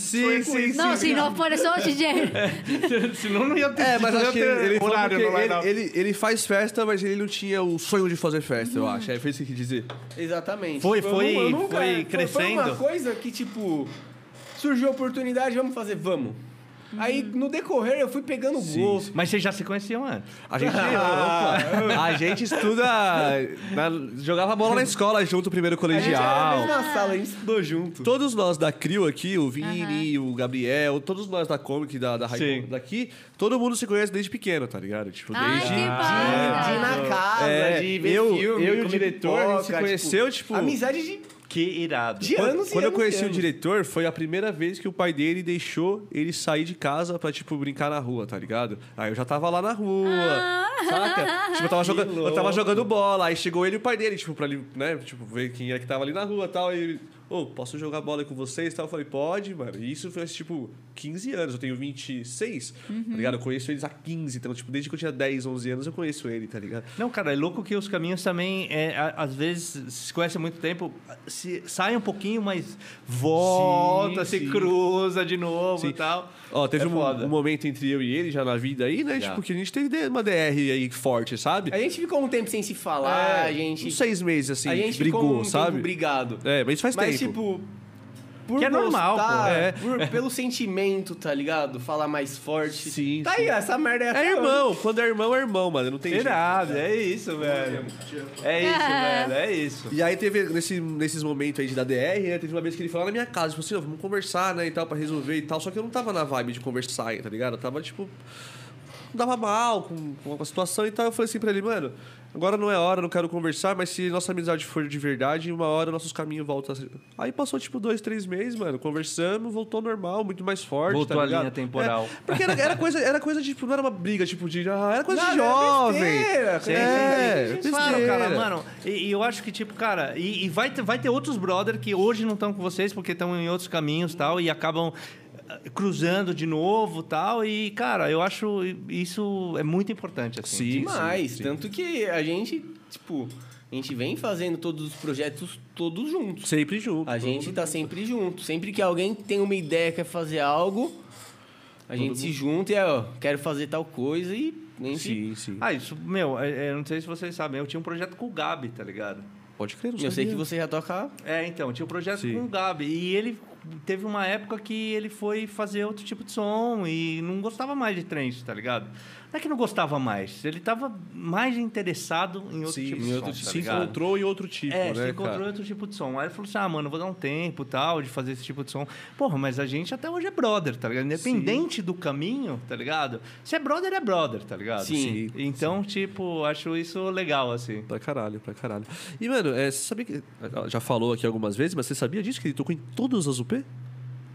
com isso, Não, se ligado? não for só o DJ. [laughs] [laughs] Senão não ia ter, É, mas não ia acho que ter ele, horário no ele, ele, ele faz festa, mas ele não tinha o sonho de fazer festa, eu acho. É, foi isso que dizer. Exatamente. Foi- foi- eu nunca- foi Foi crescendo. uma coisa que, tipo, surgiu a oportunidade, vamos fazer, vamos. Aí, no decorrer, eu fui pegando gosto. Mas vocês já se conheciam antes. A gente, [laughs] opa, a gente estuda. na- jogava bola na escola junto, primeiro A gente era na colegial. mesma sala, a gente estudou junto. Todos nós da CRIO aqui, o Vini, o Gabriel, todos nós da Comic, da, da High Sim. Comic daqui, todo mundo se conhece desde pequeno, tá ligado? Tipo, Ai, desde. que De ir bacana. na casa, É, de ver eu- filme, eu e o comer diretor, a gente se pipoca, conheceu, tipo- Amizade de, Que irado. de Quando, anos e quando eu anos conheci o anos. diretor, foi a primeira vez que o pai dele deixou ele sair de casa pra, tipo, brincar na rua, tá ligado? Aí eu já tava lá na rua, saca? Tipo, eu tava, [laughs] jogando, eu tava jogando bola, aí chegou ele e o pai dele, tipo, pra ele, né, tipo, ver quem era que tava ali na rua e tal, e ô, posso jogar bola com vocês e tal? Eu falei, pode, mano. E isso faz, tipo, 15 anos, eu tenho 26, tá ligado? Eu conheço eles há 15, então, tipo, desde que eu tinha 10, 11 anos, eu conheço ele, tá ligado? Não, cara, é louco que os caminhos também, é, às vezes, se conhece há muito tempo, se, sai um pouquinho, mas volta, Sim, se sim. cruza de novo Sim. e tal. Ó, teve É um, um momento entre eu e ele já na vida aí, né? Já. Tipo, que a gente teve uma DR aí forte, sabe? A gente ficou um tempo sem se falar, a gente... Uns seis meses, assim, a gente brigou, ficou um sabe? tempo brigado. É, mas isso faz Mas, tempo. Tipo... Por Que é normal, gostar, pô. É. por- pelo sentimento, tá ligado? Falar mais forte. Sim, Tá sim. aí, essa merda é É irmão, quando é irmão, é irmão, mano. Não tem jeito. Irado, é isso, velho. É isso, [laughs] velho, é isso. E aí teve, nesse, nesses momentos aí de da DR, né? Teve uma vez que ele falou na minha casa, tipo assim, ó, vamos conversar, né, e tal, pra resolver e tal. Só que eu não tava na vibe de conversar, tá ligado? Eu tava, tipo... Dava mal com, com a situação e tal. Eu falei assim pra ele, mano, agora não é hora, não quero conversar, mas se nossa amizade for de verdade, uma hora nossos caminhos voltam a ser... Aí passou, tipo, dois, três meses, mano. Conversamos, voltou normal, muito mais forte, Voltou tá a ligado? linha temporal. É, porque era, era coisa, era coisa de, tipo, não era uma briga, tipo, de... Ah, era coisa de Nada, era jovem. besteira, Sim, é, sim, sim. Claro, cara, mano. E, e eu acho que, tipo, cara, e, e vai, ter, vai ter outros brother que hoje não estão com vocês porque estão em outros caminhos e tal, e acabam cruzando de novo tal. E, cara, eu acho isso é muito importante, assim. Sim. Demais. sim. Tanto que a gente, tipo, a gente vem fazendo todos os projetos todos juntos. Sempre junto. A gente tá sempre junto. Sempre que alguém tem uma ideia, quer fazer algo, a gente se junta e, ó, quero fazer tal coisa e Enfim. Sim, sim. Ah, isso, meu, é- é, não sei se vocês sabem, eu tinha um projeto com o Gabi, tá ligado? Pode crer, não Eu sei que você já toca. É, então, tinha um projeto Sim. com o Gabi. E ele teve uma época que ele foi fazer outro tipo de som e não gostava mais de trance, tá ligado? Não é que não gostava mais, ele tava mais interessado em outro Sim, tipo de outro- som, tá se ligado? encontrou em outro tipo, É, né, se encontrou cara? em outro tipo de som. Aí ele falou assim: ah, mano, vou dar um tempo tal de fazer esse tipo de som. Porra, mas a gente até hoje é brother, tá ligado? Independente do caminho, tá ligado? Se é brother, é brother, tá ligado? Sim. Então, tipo, acho isso legal, assim. Pra caralho, pra caralho. E, mano, é, você sabia que. Já falou aqui algumas vezes, mas você sabia disso? Que ele tocou em todas as UP?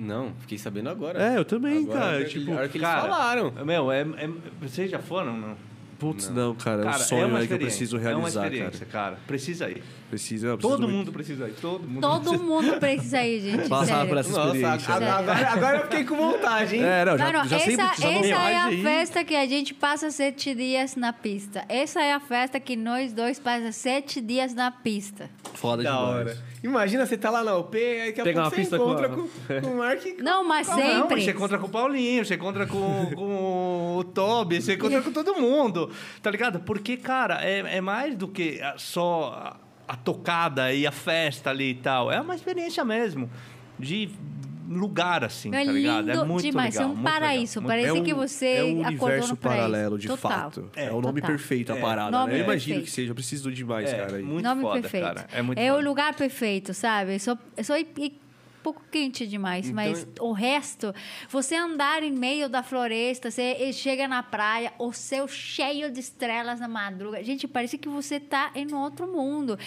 Não, fiquei sabendo agora. É, eu também, Agora, cara. Tipo, hora que eles cara, falaram. Meu, é, é- vocês já foram? Não? Putz, não, cara. É um Cara, sonho é que eu experiência, preciso É uma realizar, cara. experiência, cara. Precisa ir. Precisa, Todo muito mundo precisa ir. Todo mundo Todo precisa. mundo precisa ir, gente. Passar sério. por essa Nossa, experiência. agora, agora, eu fiquei com vontade, hein? É, não, já, Mano, já essa, sempre essa precisava é a aí. festa que a gente passa sete dias na pista. Essa é a festa que nós dois passamos sete dias na pista. Foda Da demais. hora. Imagina você tá lá na UP, aí daqui a Pegar pouco você encontra com com, com o Mark. [laughs] Não, mas Não, não, sempre. você encontra com o Paulinho, você encontra com, [laughs] com o Toby, você encontra com todo mundo, tá ligado? Porque, cara, é, é mais do que só a, a tocada e a festa ali e tal. É uma experiência mesmo de lugar, assim, É tá ligado? É muito demais, legal. é um muito paraíso. legal, Parece É um, que você é um acordou universo paralelo, de Total. fato. É, o nome total. perfeito a É. parada, Nome né? Eu imagino perfeito. que seja. Eu preciso demais, É, cara. muito Nome foda, perfeito. cara. É muito o foda. lugar perfeito, sabe? Só, só é é pouco quente demais, Então- mas o resto, você andar em meio da floresta, você chega na praia, o céu cheio de estrelas na madruga. Gente, parece que você tá em outro mundo.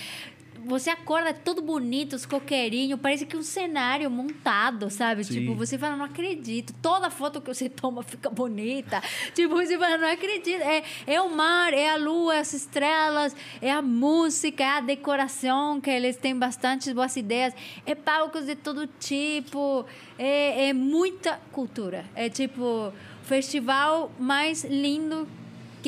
Você acorda todo bonito, os coqueirinhos, parece que um cenário montado, sabe? Sim. Tipo, você fala, não acredito. Toda foto que você toma [laughs] fica bonita. Tipo, você fala, não acredito. É, é o mar, é a lua, as estrelas, é a música, é a decoração, que eles têm bastante boas ideias. É palcos de todo tipo. É, é muita cultura. É tipo, o festival mais lindo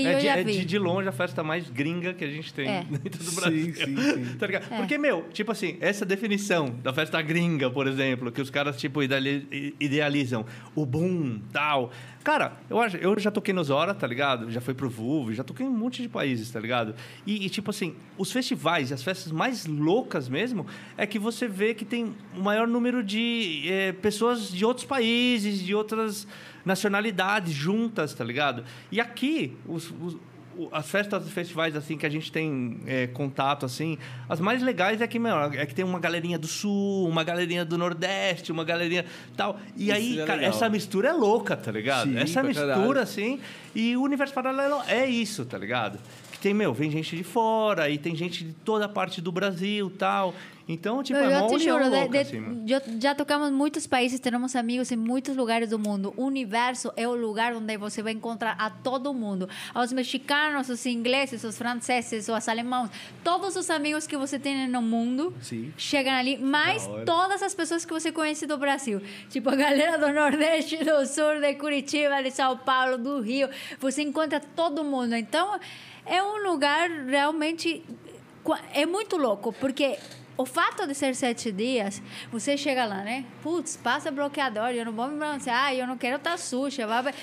que é eu de, já é vi. de, de longe a festa mais gringa que a gente tem É. [laughs] dentro do Sim, Brasil. sim, sim. [laughs] Tá ligado? É. Porque, meu, tipo assim, essa definição da festa gringa, por exemplo, que os caras, tipo, idealizam, o boom, tal. Cara, eu, acho, eu já toquei nos Hora, tá ligado? Já fui pro VUV, já toquei em um monte de países, tá ligado? E, e, tipo assim, os festivais, as festas mais loucas mesmo, é que você vê que tem o maior número de eh, pessoas de outros países, de outras nacionalidades juntas, tá ligado? E aqui, os- os, as festas dos festivais assim que a gente tem é, contato assim as mais legais é que meu, é que tem uma galerinha do sul uma galerinha do nordeste uma galerinha tal e Isso aí é cara essa mistura é louca tá ligado Sim, essa mistura caralho. assim e o universo paralelo é isso tá ligado que tem meu vem gente de fora e tem gente de toda parte do Brasil tal então tipo Eu, é eu uma te juro, de- louca, de- assim, mano. já, tocamos muitos países, temos amigos em muitos lugares do mundo. O universo é o lugar onde você vai encontrar a todo mundo. Aos mexicanos, os ingleses, os franceses, os alemães. Todos os amigos que você tem no mundo Sim. chegam ali. Mais todas as pessoas que você conhece do Brasil. Tipo, a galera do Nordeste, do Sul, de Curitiba, de São Paulo, do Rio. Você encontra todo mundo. Então, é um lugar realmente... É muito louco, porque o fato de ser sete dias, você chega lá, né? Putz, passa bloqueador, eu não vou me bronzear, eu não quero estar suja. vai- vai-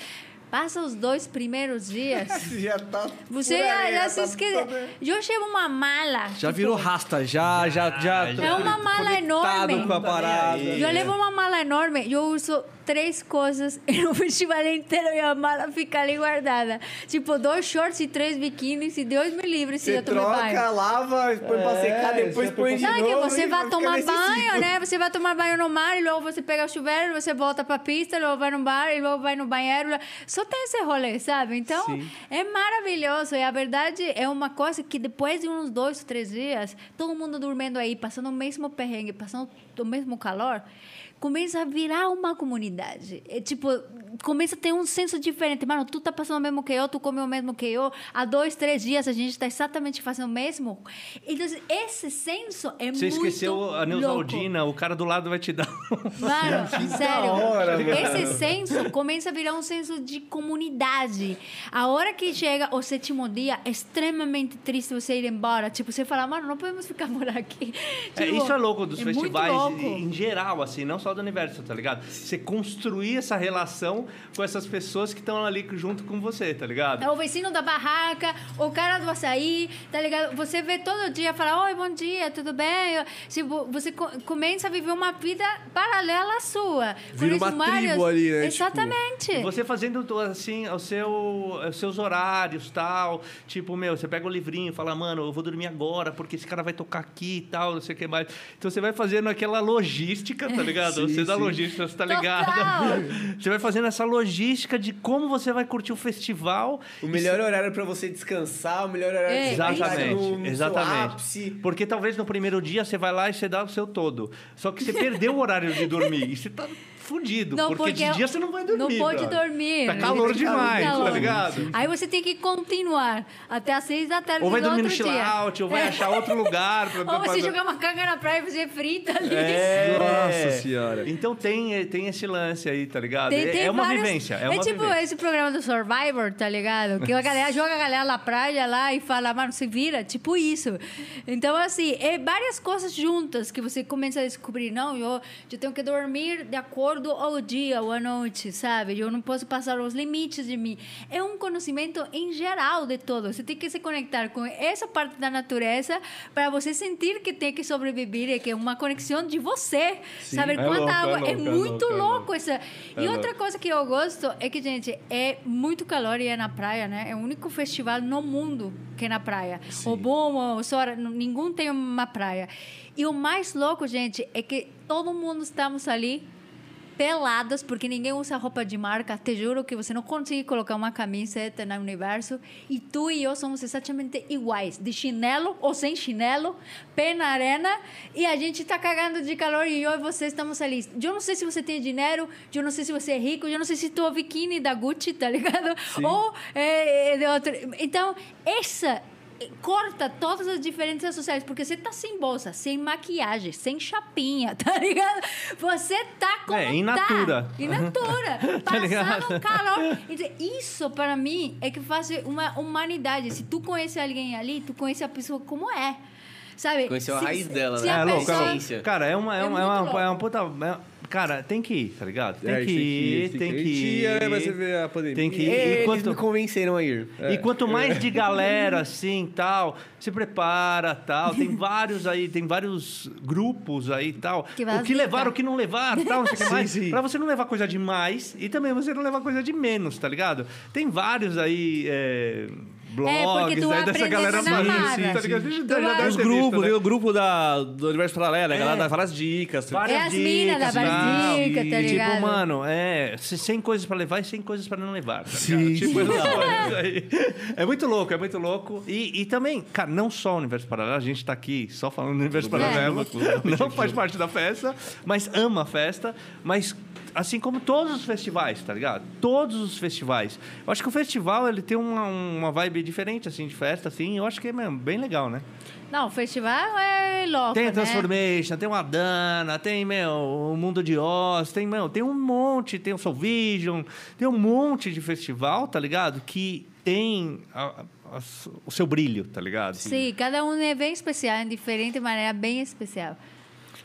Passa os dois primeiros dias. [laughs] Já tá. Você já, já se tá esquece. toda- Eu chego uma mala. Já tipo, virou rasta, já, já, já. É uma mala enorme. com a parada. Eu levo uma mala enorme, eu uso três coisas e [laughs] no festival inteiro e a mala fica ali guardada. Tipo, dois shorts e três biquínis e Deus me livre se Você eu tomar banho. troca, lava, põe pra É, secar, depois põe de Não, é novo. que você vai tomar banho, ciclo. né? Você vai tomar banho no mar, e logo você pega o chuveiro, você volta pra pista, logo vai no bar, e logo vai no banheiro. Só tem esse rolê, sabe? Então, Sim. é maravilhoso. E a verdade é uma coisa que depois de uns dois, três dias, todo mundo dormindo aí, passando o mesmo perrengue, passando o mesmo calor, começa a virar uma comunidade. É tipo, começa a ter um senso diferente. Mano, tu tá passando o mesmo que eu, tu come o mesmo que eu. Há dois, três dias a gente tá exatamente fazendo o mesmo. Então, esse senso é Você muito esqueceu a. Neusaldina, o cara do lado vai te dar. [laughs] Mano, [laughs] sério. hora, mano. esse senso começa a virar um senso de comunidade. A hora que chega o sétimo dia, é extremamente triste você ir embora. Tipo, você fala, mano, não podemos ficar morar aqui. É, Tipo, isso é louco dos é festivais louco. em geral, assim, não só do universo, tá ligado? Você construir essa relação com essas pessoas que estão ali junto com você, tá ligado? É o vecino da barraca, o cara do açaí, tá ligado? Você vê todo dia, fala, oi, bom dia, tudo bem? Tipo, você co- começa a viver uma vida paralela à sua. Vira uma tribo ali, né? Exatamente. E Você fazendo assim o seu, os seus horários tal. Tipo, meu, você pega o livrinho e fala, mano, eu vou dormir agora, porque esse cara vai tocar aqui e tal, não sei o que mais. Então você vai fazendo aquela logística, tá [laughs] ligado? Sim, você da sim. logística, você tá Total. ligado? [laughs] Você vai fazendo essa logística de como você vai curtir o festival. O melhor horário pra você descansar, o melhor horário É, pra Exatamente, no, no exatamente. seu ápice. Porque talvez no primeiro dia você vai lá e você dá o seu todo. Só que você perdeu o horário de dormir. E você tá fudido. Não, porque, de porque dia você não vai dormir. Não pode brother. dormir. Tá calor Muito demais, calor. tá ligado? Aí você tem que continuar até às seis da tarde Ou vai do dormir no chill out, ou vai É. achar outro lugar. Pra, [laughs] Ou você pra- jogar uma canga na praia e fazer frita ali. É. Nossa senhora. Então tem, tem esse lance aí, tá ligado? Tem- é, tem é uma vários- vivência. É, uma tipo vivência. esse programa do Survivor, tá ligado? Que a galera joga a galera na praia lá e fala, mano, se vira. Tipo isso. Então, assim, é várias coisas juntas que você começa a descobrir. Não, eu, eu tenho que dormir de acordo ao dia ou à noite, sabe? Eu não posso passar os limites de mim. É um conhecimento em geral de todo. Você tem que se conectar com essa parte da natureza para você sentir que tem que sobreviver e que é uma conexão de você. sabe? é Quanta louco, é água. É, louco, é muito louco, é louco essa. E outra coisa que eu gosto é que, gente, é muito calor e é na praia, né? É o único festival no mundo que é na praia. O Bom, o Sora, n- ninguém tem uma praia. E o mais louco, gente, é que todo mundo estamos ali peladas, porque ninguém usa roupa de marca. Te juro que você não consegue colocar uma camiseta no universo. E tu e eu somos exatamente iguais. De chinelo ou sem chinelo, pé na arena. E a gente tá cagando de calor e eu e você estamos ali. Eu não sei se você tem dinheiro, eu não sei se você é rico, eu não sei se tu é biquíni da Gucci, tá ligado? Ou é, é de outro. Então, essa corta todas as diferenças sociais, porque você tá sem bolsa, sem maquiagem, sem chapinha, [laughs] tá ligado? Você tá como É, in tá. natura. In natura. [laughs] Tá ligado? Passando calor. Então, Isso, para mim, é que faz uma humanidade. Se tu conhece alguém ali, tu conhece a pessoa como é. Sabe? Conheceu a raiz dela, né? É louco, é. Cara, é uma, é É uma, é uma, é uma puta. é- Cara, tem que ir, tá ligado? Tem É, que ir, tem que ir. Aí você vê a pandemia. Tem que ir. Eles E quanto- me convenceram a ir. E quanto mais de galera assim, tal, se prepara, tal, tem [laughs] vários aí, tem vários grupos aí, tal. Que o que levar, o que não levar, tal, não sei o que [laughs] mais. sim. Pra você não levar coisa de mais e também você não levar coisa de menos, tá ligado? Tem vários aí é, blogs É, porque tu aí dessa galera na mais, marra. tá ligado? Já deve Os grupos, né? tem o grupo da, do Universo Paralelo, a galera É. dá várias dicas. Várias É as minas da dicas, tal. Basica, tá E, ligado? Tipo, mano, é, se- sem coisas pra levar e sem coisas pra não levar. Tá Sim? Tipo, sim. [laughs] É muito louco, é muito louco. E, e também, cara, não só o Universo Paralelo, a gente tá aqui só falando do Universo É. Paralelo, [laughs] não faz parte da festa, mas ama a festa, mas assim como todos os festivais, tá ligado? Todos os festivais. Eu acho que o festival, ele tem uma, uma vibe diferente, assim, de festa, assim, eu acho que é mesmo, bem legal, né? Não, o festival é louco, Tem a né? Transformation, tem o Adana, tem, meu, o Mundo de Oz, tem, meu, tem um monte, tem o Soul Vision, tem um monte de festival, tá ligado? Que tem a- a- o seu brilho, tá ligado? Sim, cada um é bem especial, em diferente maneira, bem especial.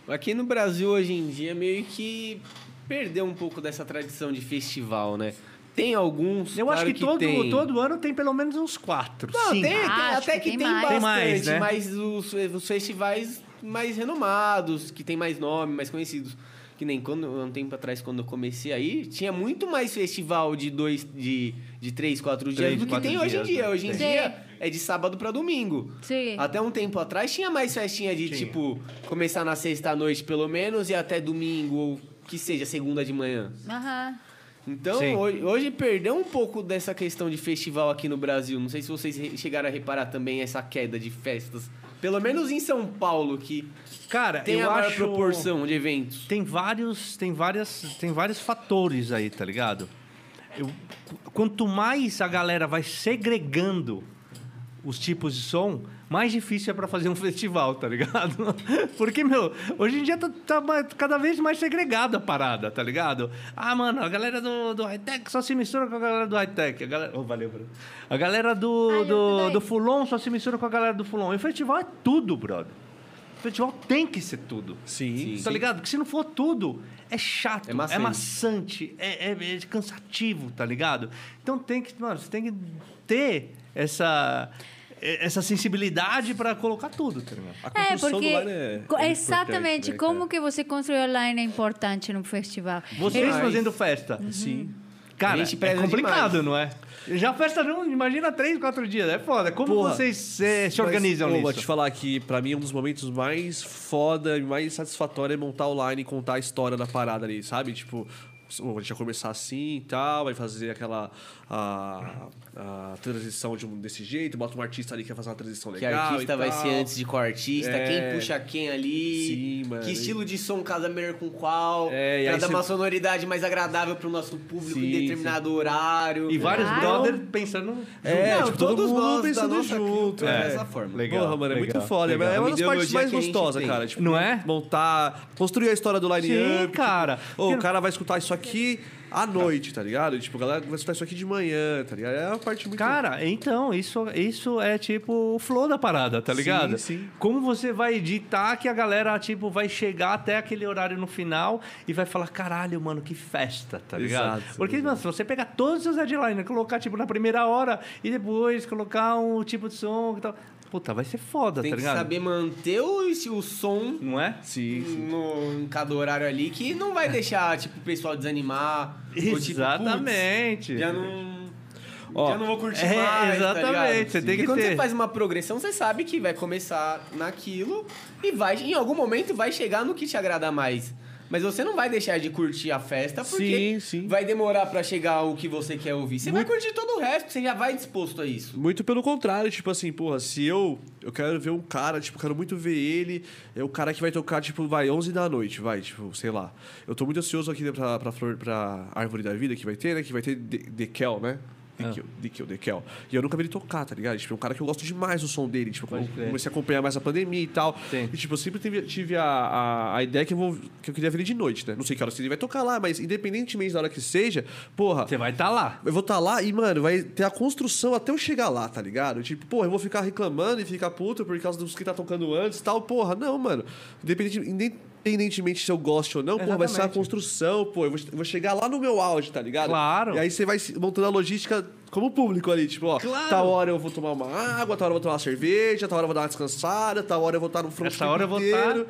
Aqui no Brasil, hoje em dia, meio que perdeu um pouco dessa tradição de festival, né? Tem alguns, Eu claro acho que, todo, tem. todo ano tem pelo menos uns quatro, Não, tem, tem- Ah, até que que, tem tem, mais. bastante, Tem mais, né? mas os, os festivais mais renomados, que tem mais nome, mais conhecidos. Que nem quando, um tempo atrás, quando eu comecei aí, tinha muito mais festival de dois, de, de três, quatro dias Três, do que tem hoje em dias, dia. né? Hoje em Sim. dia é de sábado pra domingo. Sim. Até um tempo atrás tinha mais festinha de, Tinha. tipo, começar na sexta-noite pele menos e até domingo, ou que seja, segunda de manhã. Aham. Então, Sim. hoje, hoje perdeu um pouco dessa questão de festival aqui no Brasil. Não sei se vocês re- chegaram a reparar também essa queda de festas. Pelo menos em São Paulo, que Cara, tem eu a maior acho... proporção de eventos. tem vários, tem várias, tem vários fatores aí, tá ligado? Eu- qu- quanto mais a galera vai segregando os tipos de som, mais difícil é para fazer um [laughs] festival, tá ligado? [laughs] Porque, meu, hoje em dia tá, tá cada vez mais segregada a parada, tá ligado? Ah, mano, a galera do, do high-tech só se mistura com a galera do high-tech. A galera... Oh, valeu, Bruno. A galera do, do, do Fulon só se mistura com a galera do Fulon. E o festival é tudo, brother. O festival tem que ser tudo. Sim. Tá ligado? Porque se não for tudo, é chato, É é maçante. maçante, é, é- é cansativo, tá ligado? Então tem que, mano, você tem que ter essa, essa sensibilidade pra colocar tudo, tá ligado? A É, construção porque do line é, é exatamente né, como que você construiu a line é importante no festival. Vocês fazendo festa. Sim. Cara, é complicado, demais. não é? Já festa não, imagina três, quatro dias, é foda. Como Porra. vocês se Mas, organizam pô, nisso? Vou te falar que, pra mim, um dos momentos mais foda e mais satisfatório é montar o line e contar a história da parada ali, sabe? Tipo, a gente vai começar assim e tal, vai fazer aquela a, a transição de um, desse jeito, bota um artista ali que vai fazer uma transição Que legal. artista e vai tal. ser antes de qual artista, É. quem puxa quem ali, Sim, mano. que estilo de som casa melhor com qual, É, e pra dar cê- uma sonoridade mais agradável pro nosso público em Sim, determinado horário. E vários Claro. brothers pensando. É, Não, tipo, todo todos mundo nós pensando nossa junto. crew, É. dessa forma. Legal. Porra, mano, é legal, muito foda. legal. É uma das partes ideologia mais que gostosas, cara. Tipo, Não é? Montar, construir a história do line-up. Sim, cara. Ô, Porque- o cara vai escutar isso aqui à noite, tá ligado? Tipo, a galera vai escutar isso aqui de manhã, tá ligado? É uma parte muito... Cara, então, isso, isso é tipo o flow da parada, tá Sim, ligado? sim. Como você vai editar que a galera, tipo, vai chegar até aquele horário no final e vai falar, caralho, mano, que festa, tá ligado? Exato, Porque, exato. mano, se você pegar todos os headliners, colocar, tipo, na primeira hora e depois colocar um tipo de som e tal, puta, vai ser foda, Tem tá que ligado? saber manter o, o som Não é? Sim, sim. no, em cada horário ali, que não vai deixar, tipo, o pessoal desanimar. ou, tipo, Exatamente. já não... Ó, já não vou curtir é, mais, exatamente, tá você tem que quando ter. você faz uma progressão, você sabe que vai começar naquilo e vai, em algum momento vai chegar no que te agrada mais. Mas você não vai deixar de curtir a festa porque Sim, sim. vai demorar pra chegar o que você quer ouvir. Você vai curtir todo o resto, você já vai disposto a isso. Muito pelo contrário, tipo assim, porra, se eu eu quero ver um cara, tipo, quero muito ver ele, é o cara que vai tocar, tipo, vai 11 da noite, vai, tipo, sei lá. Eu tô muito ansioso aqui né, pra, pra, flor, pra Árvore da Vida que vai ter, né, que vai ter De- Dekel, né? Dekel, Dekel, Dekel. E eu nunca vi ele tocar, tá ligado? Tipo, é um cara que eu gosto demais do som dele. Tipo, Pode eu crer. comecei a acompanhar mais a pandemia e tal. Sim. E, tipo, eu sempre tive, tive a, a, a ideia que eu, vou, que eu queria ver ele de noite, né? Não sei que hora ele vai tocar lá, mas independentemente da hora que seja, porra, Você vai estar lá. eu vou estar lá e, mano, vai ter a construção até eu chegar lá, tá ligado? Tipo, porra, eu vou ficar reclamando e ficar puto por causa dos que tá tocando antes e tal. Porra, não, mano. Independente, independentemente se eu gosto ou não, porra, vai ser a Exatamente. construção, pô. Eu vou, eu vou chegar lá no meu auge, tá ligado? Claro. E aí você vai montando a logística como público ali, tipo, ó, Claro. tal hora eu vou tomar uma água, tal hora eu vou tomar uma cerveja, tal hora eu vou dar uma descansada, tal hora eu vou estar no front Essa hora eu vou inteiro,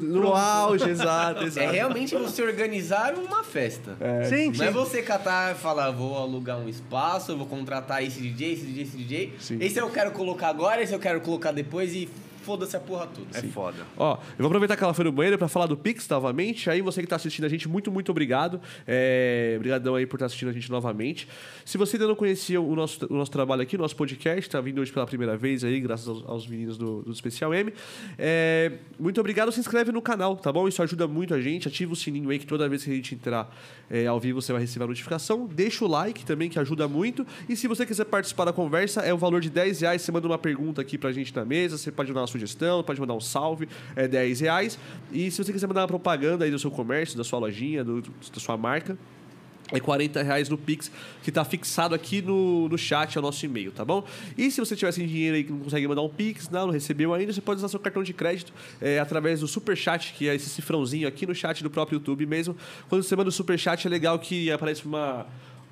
no auge, [laughs] exato, É exato. realmente você organizar uma festa. sim, Não é você catar e falar, vou alugar um espaço, eu vou contratar esse DJ, esse DJ, esse DJ. Sim. Esse eu quero colocar agora, esse eu quero colocar depois e foda-se a porra toda. É foda. Ó, eu vou aproveitar que ela foi no banheiro pra falar do Pix novamente. Aí você que tá assistindo a gente, muito, muito obrigado. É, Obrigadão aí por estar assistindo a gente novamente. Se você ainda não conhecia o nosso, o nosso trabalho aqui, o nosso podcast, tá vindo hoje pela primeira vez aí, graças aos, aos meninos do, do Especial M. É, muito obrigado. Se inscreve no canal, tá bom? Isso ajuda muito a gente. Ativa o sininho aí que toda vez que a gente entrar é, ao vivo você vai receber a notificação. Deixa o like também, que ajuda muito. E se você quiser participar da conversa, é o valor de 10 reais. Você manda uma pergunta aqui pra gente na mesa, você pode mandar uma sugestão, pode mandar um salve, é 10 reais. E se você quiser mandar uma propaganda aí do seu comércio, da sua lojinha, do- da sua marca, é 40 reais no Pix, que tá fixado aqui no, no chat, é o nosso e-mail, tá bom? E se você tiver sem dinheiro aí que não consegue mandar um Pix, não, não recebeu ainda, você pode usar seu cartão de crédito é, através do Super Chat, que é esse cifrãozinho aqui no chat do próprio YouTube mesmo. Quando você manda o Super Chat, é legal que aparece uma um-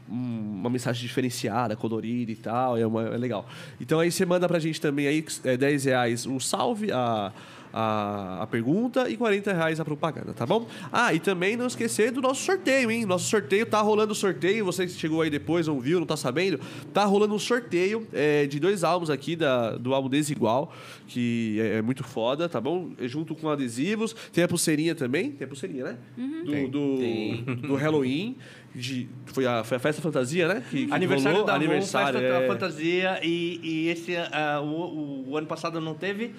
uma mensagem diferenciada, colorida e tal, é, uma- é legal. Então aí você manda pra gente também aí é, 10 reais um salve, a, a, a pergunta e 40 reais a propaganda, tá bom? Ah, e também não esquecer do nosso sorteio, hein? Nosso sorteio tá rolando sorteio, você que chegou aí depois, não viu, não tá sabendo, tá rolando um sorteio é, de dois álbuns aqui da, do álbum Desigual, que é, é muito foda, tá bom? É Junto com adesivos, tem a pulseirinha também, tem a pulseirinha, né? Do, do, Tem. do Halloween. [laughs] De, foi, a, foi a festa fantasia, né? Que, que Aniversário rolou, da Avon, aniversário, festa da é. fantasia e, e esse ah, o, o- o ano passado não teve.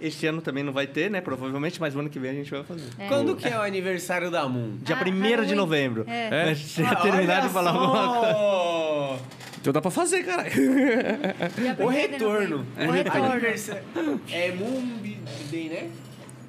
Este ano também não vai ter, né? Provavelmente, mas o ano que vem a gente vai fazer. É. Quando que é o aniversário da Moon? Dia Ah, 1 de Halloween. novembro. É. Mas se Ah, terminar olha de falar alguma coisa. só! Então dá pra fazer, caralho. [laughs] O de retorno. novo. O retorno. É Mumbi Day, né?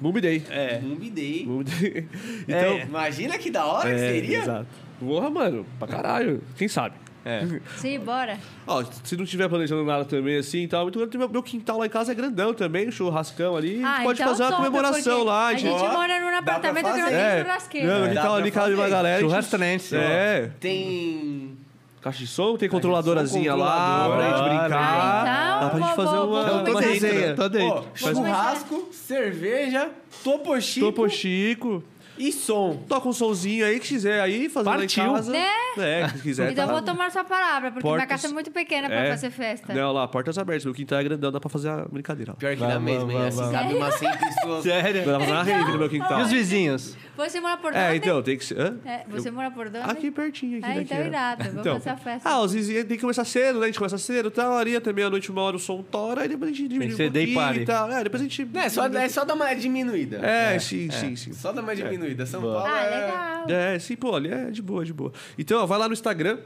Mumbi Day. É. Mumbi Day. [laughs] Então, Imagina que da hora que é, seria. exato. Porra, mano, pra caralho. Quem sabe? É. [laughs] Sim, bora. Ó, se não tiver planejando nada também assim e tal, muito grande, meu, meu quintal lá em casa é grandão também, um churrascão ali. a gente pode então fazer uma topa, comemoração lá. A gente Ó, mora num apartamento que não tem É. churrasqueira. Não, a Dá gente tá ali casa de uma galera. tenente. É. Tem. Caixa de som, tem controladorazinha lá pra gente brincar. Ah, então, Dá pra gente fazer uma, resenha. Tô dentro. Churrasco, cerveja, topo chico Topo Chico. E som. Toca um somzinho aí que quiser aí, fazer lá em casa. Né? É, se quiser. Então tá. eu vou tomar sua palavra, porque minha Portas- casa é muito pequena pra É. fazer festa. Não, lá, portas abertas. Meu quintal é grandão, dá pra fazer a brincadeira. lá. Pior que dá mesmo, hein? Assim, cabe umas 100 pessoas. Sério? Dá pra fazer uma rave no meu quintal. E os vizinhos? Você mora por onde? É, então, tem que ser. hã? É, você mora por onde? Aqui pertinho, aqui Ah, daqui. então é. irado. Vamos Então, fazer a festa. Ah, os vizinhos tem que começar cedo, né? A gente começa cedo, tal, ali até meia-noite, uma hora o som tora, aí depois a gente diminui que ser um day pouquinho party. e tal. É, depois a gente... Não, é só, é só dar uma diminuída. É, sim, sim, sim. Só dar uma diminuída. São Boa. Paulo Ah, é... legal. É, sim, pô, ali é de boa, de boa. Então, ó, vai lá no Instagram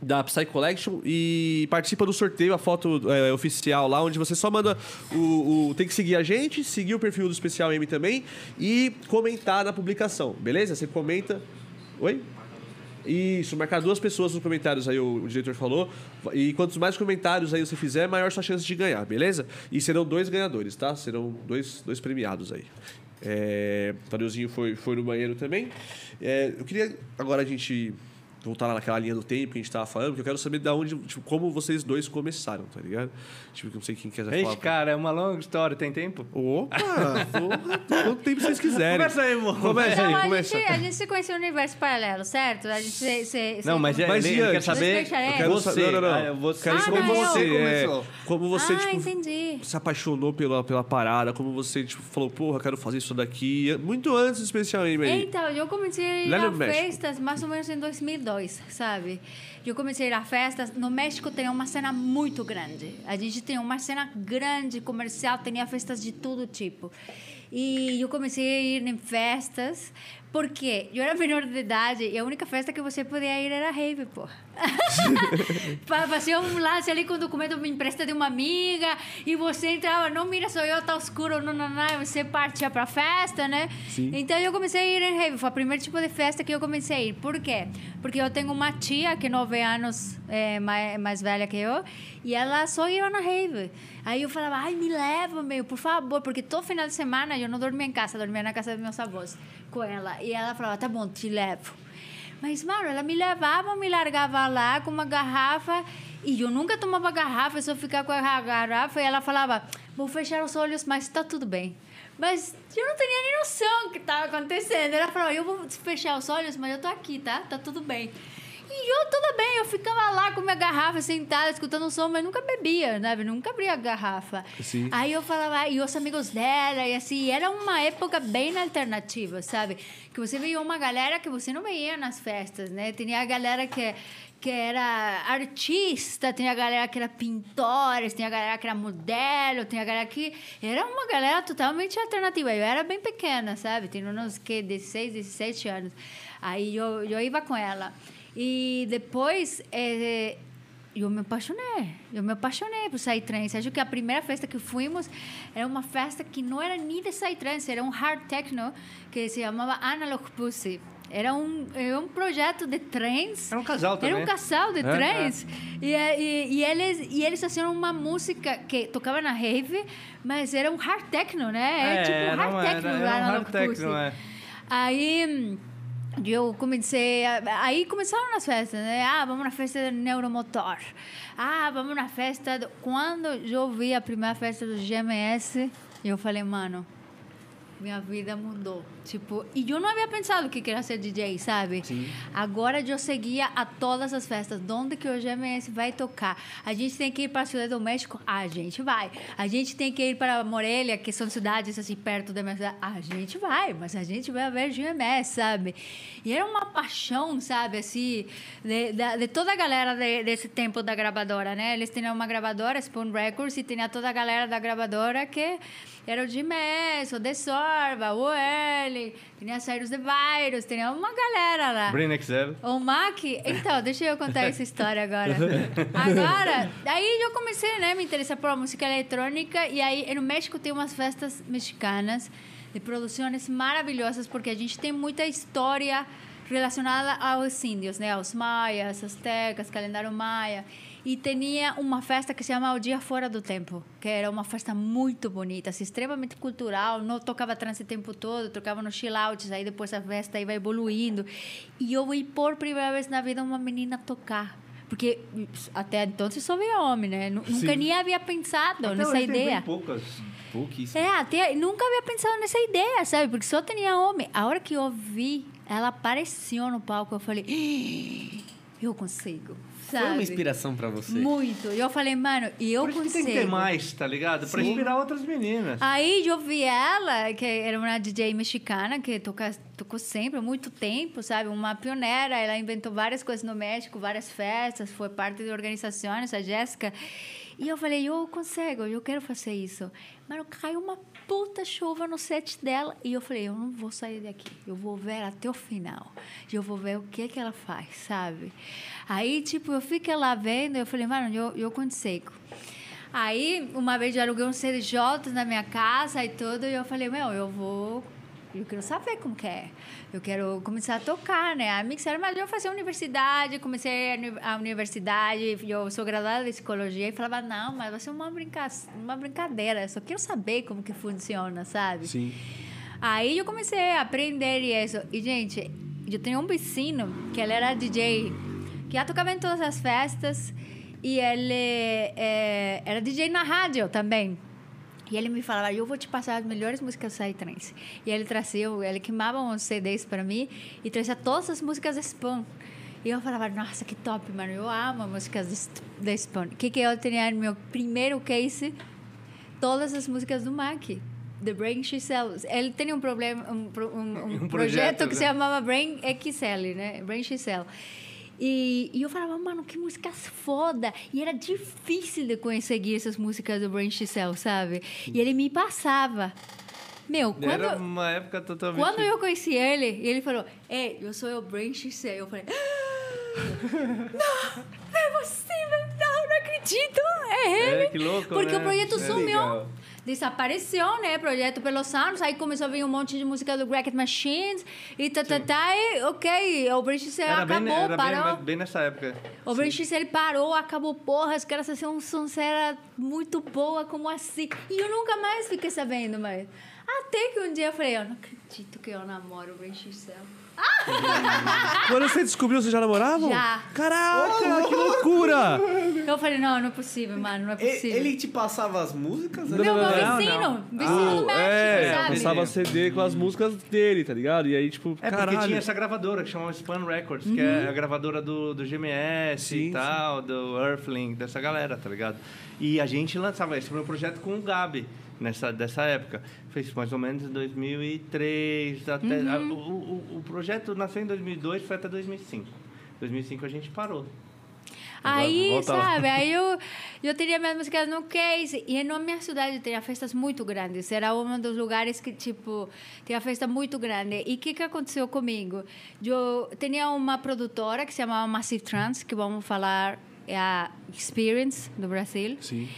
da Psy Collection e participa do sorteio, a foto é, oficial lá, onde você só manda o, o- Tem que seguir a gente, seguir o perfil do Especial M também e comentar na publicação, beleza? Você comenta. Oi? Isso, marcar duas pessoas nos comentários aí, o, o diretor falou. E quantos mais comentários aí você fizer, maior sua chance de ganhar, beleza? E serão dois ganhadores, tá? Serão dois, dois premiados aí. É, o Tadeuzinho foi, foi no banheiro também. É, eu queria agora a gente voltar lá naquela linha do tempo que a gente tava falando, porque eu quero saber da onde, tipo, como vocês dois começaram, tá ligado? Tipo, não sei quem quer falar. Ixi, cara, é uma longa história, tem tempo? Opa! [laughs] Quanto tempo vocês quiserem. Começa aí, amor. Começa aí, Então, a começa. gente, a gente se conheceu no universo paralelo, certo? A gente se, se, se- Não, mas, é, Mas ele, ele quer saber. Eu quero você. saber, não, não, não. Ah, você. Quero Ah, saber não, como você, é, Começou. como você, ah, tipo, entendi. se apaixonou pela, pela parada, como você, tipo, falou, porra, quero fazer isso daqui. Muito antes do Especial aí. Então, eu comecei Lá a festas mais ou menos em 2002, sabe? Eu comecei a festas. No México tem uma cena muito grande. A gente tem uma cena grande, comercial, tinha festas de todo tipo. E eu comecei a ir em festas, porque eu era menor de idade e a única festa que você podia ir era rave, pô. Fa- Fazia um lance ali com o documento me empresta de uma amiga e você entrava, não mira, sou eu, tá escuro, não, não, não, e você partia pra festa, né? Sim. Então eu comecei a ir em rave, foi o primeiro tipo de festa que eu comecei a ir. Por quê? Porque eu tenho uma tia que é nove anos é, mais, mais velha que eu e ela só ia na rave. Aí eu falava, ai, me leva, meu, por favor, porque todo final de semana eu não dormia em casa, dormia na casa dos meus avós com ela. E ela falava, tá bom, te levo. Mas, mano, ela me levava, me largava lá com uma garrafa e eu nunca tomava garrafa, só ficava com a garrafa e ela falava, vou fechar os olhos, mas tá tudo bem. Mas eu não tinha nem noção do que estava acontecendo. Ela falou, eu vou fechar os olhos, mas eu tô aqui, tá? Tá tudo bem. E eu, tudo bem, eu ficava lá com minha garrafa sentada, escutando o som, mas nunca bebia, né? Nunca abria a garrafa. Sim. Aí eu falava, e os amigos dela, e assim, era uma época bem alternativa, sabe? Que você via uma galera que você não veia nas festas, né? Tinha a galera que, que era artista, tinha a galera que era pintores, tinha a galera que era modelo, tinha a galera que... Era uma galera totalmente alternativa. Eu era bem pequena, sabe? Tinha uns, que, 16, 17 anos. Aí eu, eu ia com ela. E depois... eh, eu me apaixonei. Eu me apaixonei por Psytrance. Acho que a primeira festa que fomos era uma festa que não era nem de Psytrance, era um hard techno que se chamava Analog Pussy. Era um, era um projeto de trens. Era um casal também. Era um casal de É? trens. E, e, e eles, e eles faziam uma música que tocava na rave, mas era um hard techno, né? É, tipo um hard techno era, era um hard Analog techno, Pussy. é. Aí eu comecei. A, aí começaram as festas, né? Ah, vamos na festa do Neuromotor. Ah, vamos na festa. Do... Quando eu vi a primeira festa do GMS, eu falei, mano, minha vida mudou. Tipo, e eu não havia pensado que queria ser DJ, sabe? Sim. Agora eu seguia a todas as festas. De onde que o GMS vai tocar? A gente tem que ir para a Cidade do México? A gente vai. A gente tem que ir para Morelia, que são cidades assim perto da minha cidade? A gente vai, mas a gente vai ver GMS, sabe? E era uma paixão, sabe? Assim, de, de, de toda a galera de, desse tempo da gravadora, né? Eles tinham uma gravadora, Spoon Records, e tinha toda a galera da gravadora que era o GMS, o The Soul, Borba, o L, tinha Cyrus de Virus, tinha uma galera lá. Brain XL. O Mac, então, deixa eu contar essa história agora. Agora, aí eu comecei, né, me interessar por música eletrônica e aí no México tem umas festas mexicanas de produções maravilhosas porque a gente tem muita história relacionada aos índios, né, aos maias, astecas, calendário maia. E tinha uma festa que se chamava O Dia Fora do Tempo, que era uma festa muito bonita, assim, extremamente cultural, não tocava trance o tempo todo, tocava no chill outs, aí depois a festa vai evoluindo. E eu vi por primeira vez na vida uma menina tocar. Porque até então só via homem, né? Nu- Nunca nem havia pensado Até nessa hoje tem ideia. poucas. Pouquíssimo. É, até nunca havia pensado nessa ideia, sabe? Porque só tinha homem. A hora que eu vi, ela apareceu no palco, eu falei, "Ih, eu consigo, sabe? Foi uma inspiração pra você. Muito. E eu falei, mano, e eu Por isso que consigo. tem que ter mais, tá ligado? Pra Sim. inspirar outras meninas. Aí eu vi ela, que era uma DJ mexicana, que toca, tocou sempre, há muito tempo, sabe? Uma pioneira. Ela inventou várias coisas no México, várias festas, foi parte de organizações, a Jéssica. E eu falei, eu consigo, eu quero fazer isso. Mano, caiu uma puta chuva no set dela. E eu falei, eu não vou sair daqui. Eu vou ver até o final. Eu vou ver o que que ela faz, sabe? Aí, tipo, eu fiquei lá vendo, eu falei, mano, eu, eu consigo. Aí, uma vez eu aluguei uns CDJs na minha casa e tudo, e eu falei, meu, eu vou. Eu quero saber como que é. Eu quero começar a tocar, né? A disseram, mas eu fazer universidade, comecei a uni- a universidade, eu sou graduada de psicologia, e falava, não, mas vai ser uma, brinca uma brincadeira, eu só quero saber como que funciona, sabe? Sim. Aí eu comecei a aprender isso. E, gente, eu tenho um vizinho que ele era DJ, que já tocava em todas as festas. E ele eh, era DJ na rádio também. E ele me falava, eu vou te passar as melhores músicas psytrance. E ele trazia, ele queimava uns CDs para mim e trazia todas as músicas de Spawn. E eu falava, nossa, que top, mano. Eu amo músicas de, de Spawn. O que, que eu tinha no meu primeiro case? Todas as músicas do Mac. The Brain XL. Ele tem um problema, um, um, um [laughs] Um projeto, projeto, que se né? chamava Brain XL, né? Brain XL. E, e eu falava, mano, que músicas foda. E era difícil de conseguir essas músicas do Brain XL, sabe? E ele me passava. Meu, quando, Era uma época totalmente... quando eu conheci ele, e ele falou, Ei, eu sou o Brain XL. Eu falei, não, é possível, não, não acredito, é ele. É, que louco, Porque né? o projeto É sumiu. legal. Desapareceu, né? Projeto pelos anos. Aí começou a vir um monte de música do Bracket Machines. E tá, tá, tá. E, ok, o XL Era, bem, acabou, era parou. bem, bem nessa época. O Brain XL parou, acabou, porra. Os caras faziam uma sonzeira muito boa, como assim? E eu nunca mais fiquei sabendo, mas... Até que um dia eu falei, eu não acredito que eu namoro o Brain XL. [laughs] Quando você descobriu, você já namorava? Já. Caraca, que loucura! Eu falei, não, não é possível, mano, não é possível. Ele te passava as músicas? Meu, né? meu não, vizinho, não. vizinho do O- México, é, sabe? passava CD com as músicas dele, tá ligado? E aí, tipo, É, caralho. porque tinha essa gravadora que chamava Span Records, que é a gravadora do, do GMS Sim, e tal, do Earthling, dessa galera, tá ligado? E a gente lançava esse foi um projeto com o Gabi, nessa, dessa época. Fez mais ou menos em 2003, até... a- o, o, o projeto nasceu em 2002, foi até 2005. 2005 a gente parou. Aí, Volta lá. sabe, aí eu, [laughs] eu teria minhas músicas no case. E na minha cidade tinha festas muito grandes. Era um dos lugares que, tipo, tinha festa muito grande. E o que, que aconteceu comigo? Eu tinha uma produtora que se chamava Massive Trans, que vamos falar é a Experience, do Brasil. Sim.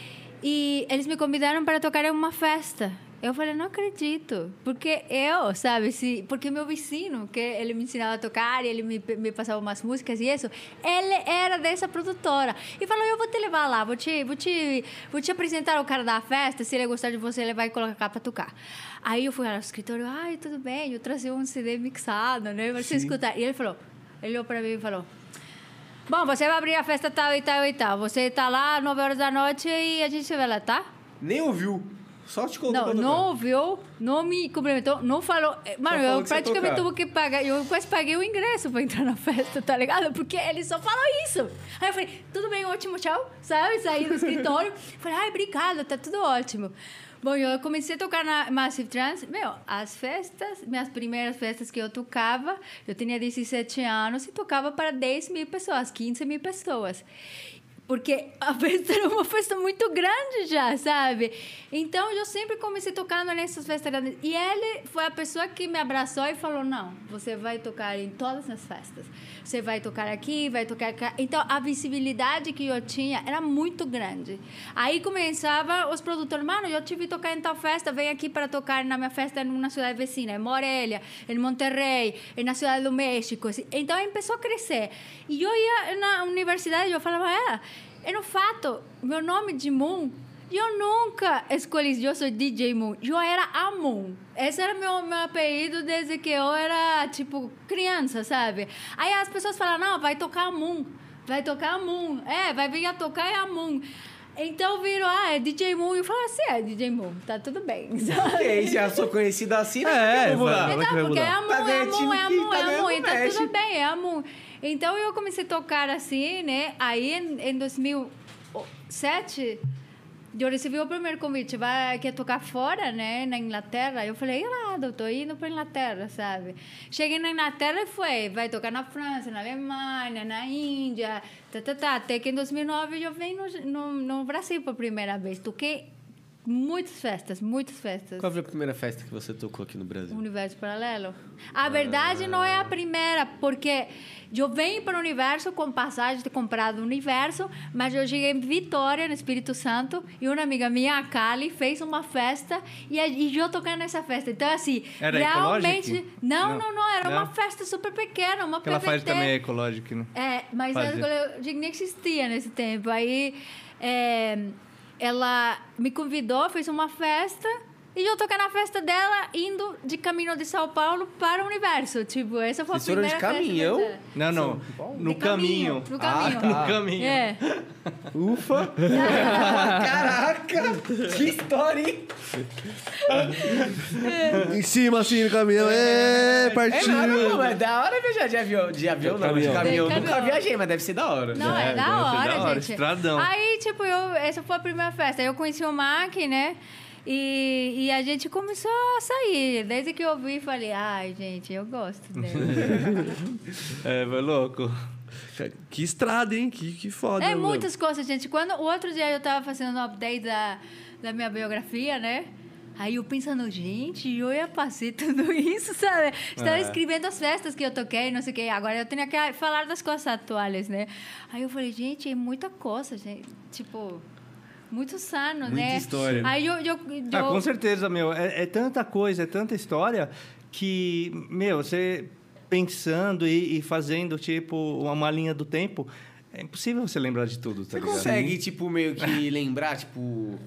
E eles me convidaram para tocar em uma festa. Eu falei, não acredito. Porque eu, sabe, se, porque meu vizinho, que ele me ensinava a tocar e ele me, me passava umas músicas e isso, ele era dessa produtora. E falou, eu vou te levar lá, vou te, vou te, vou te apresentar o cara da festa, se ele gostar de você, ele vai colocar para tocar. Aí eu fui lá no escritório, ai, tudo bem, eu trazia um CD mixado, né, pra você escutar. E ele falou, ele olhou para mim e falou, Bom, você vai abrir a festa tal e tal e tal. Você tá lá 9 horas da noite e a gente vê lá, tá? Nem ouviu. Só te colocou Não, não ouviu, não me cumprimentou, não falou. Eh, Mano, falou eu que praticamente tive que pagar. Eu quase paguei o ingresso pra entrar na festa, tá ligado? Porque ele só falou isso. Aí eu falei, tudo bem, ótimo, tchau. Sabe? Saí do escritório. falei, ai, obrigado, tá tudo ótimo. Bom, eu comecei a tocar na Massive Trance. Meu, as festas, minhas primeiras festas que eu tocava, eu tinha 17 anos e tocava para 10 mil pessoas, 15 mil pessoas. porque a [laughs] festa era uma festa muito grande já, sabe? Então eu sempre comecei tocando nessas festas grandes. E ele foi a pessoa que me abraçou e falou: não, você vai tocar em todas as festas. Você vai tocar aqui, vai tocar aqui. Então a visibilidade que eu tinha era muito grande. Aí começava os produtores: mano, eu tive que tocar em tal festa, vem aqui para tocar na minha festa em uma cidade vizinha, em Morelia, em Monterrey, na cidade do México. assim. Então começou a crescer. E eu ia na universidade e eu falava: é. E no fato, meu nome de Moon, eu nunca escolhi, eu sou DJ Moon, eu era a Moon. Esse era meu, meu apelido desde que eu era, tipo, criança, sabe? Aí as pessoas falam, não, vai tocar a Moon, vai tocar a Moon, é, vai vir a tocar é a Moon. Então virou, ah, é DJ Moon. E eu falo assim, é DJ Moon, tá tudo bem. E sabe? aí, já sou conhecida assim, né? É, vai- Então, porque é mudar? a Moon, Tá é a ganhando Moon, time é a que Moon, tá é a ganhando Moon, e tá tudo bem, é a Moon. Então eu comecei a tocar assim, né? Aí em, em 2007 eu recebi o primeiro convite, vai quer tocar fora, né, na Inglaterra. Eu falei, irado, eu tô indo para Inglaterra, sabe? Cheguei na Inglaterra e foi, vai tocar na França, na Alemanha, na Índia, tá, tá, tá. Até que em 2009 eu vim no, no, no Brasil pela primeira vez. Toquei muitas festas, muitas festas. Qual foi a primeira festa que você tocou aqui no Brasil? Universo paralelo. A verdade não é a primeira, porque eu venho para o universo com passagem de comprado no universo, mas eu cheguei em Vitória, no Espírito Santo, e uma amiga minha, a Kali, fez uma festa e, a- e eu tocando nessa festa. Então, assim, Era realmente. Não, Não. não, não, era uma Não? festa super pequena, uma Que ela faz PVT. também é ecológico, né? É, mas Fazia. ela nem existia nesse tempo. Aí é, ela me convidou, fez uma festa. E eu toquei na festa dela, indo de caminho de São Paulo para o universo. Tipo, essa foi Vocês a de primeira festa. caminhão? dela. Não, não. No De caminho. No caminho. No caminho. É. Ufa! Caraca! que história, hein? em cima, assim, no caminhão. É, É partiu! nada, pô, é da hora viajar de avião. De avião não, de Caminhão. De Nunca viajei, mas deve ser da hora. Não, é, É, da hora, da hora, gente. estradão. Aí, tipo, eu, essa foi a primeira festa. Eu conheci o Mac, né? E, e a gente começou a sair. Desde que eu vi, falei, ai, gente, eu gosto dele. [laughs] É, foi louco. Que estrada, hein? Que, que foda. É mano. muitas coisas, gente. Quando o outro dia eu tava fazendo um update da, da minha biografia, né? Aí eu pensando, gente, eu ia passar [laughs] tudo isso, sabe? Estava É. escrevendo as festas que eu toquei, não sei o quê. Agora eu tenho que falar das coisas atuais, né? Aí eu falei, gente, é muita coisa, gente. Tipo, muitos anos, Muita né? história. Aí eu... eu, Ah, eu- com certeza, meu. É, é tanta coisa, é tanta história que, meu, você pensando e, e fazendo, tipo, uma, uma linha do tempo, é impossível você lembrar de tudo, tá Você ligado? consegue, tipo, meio que lembrar, tipo,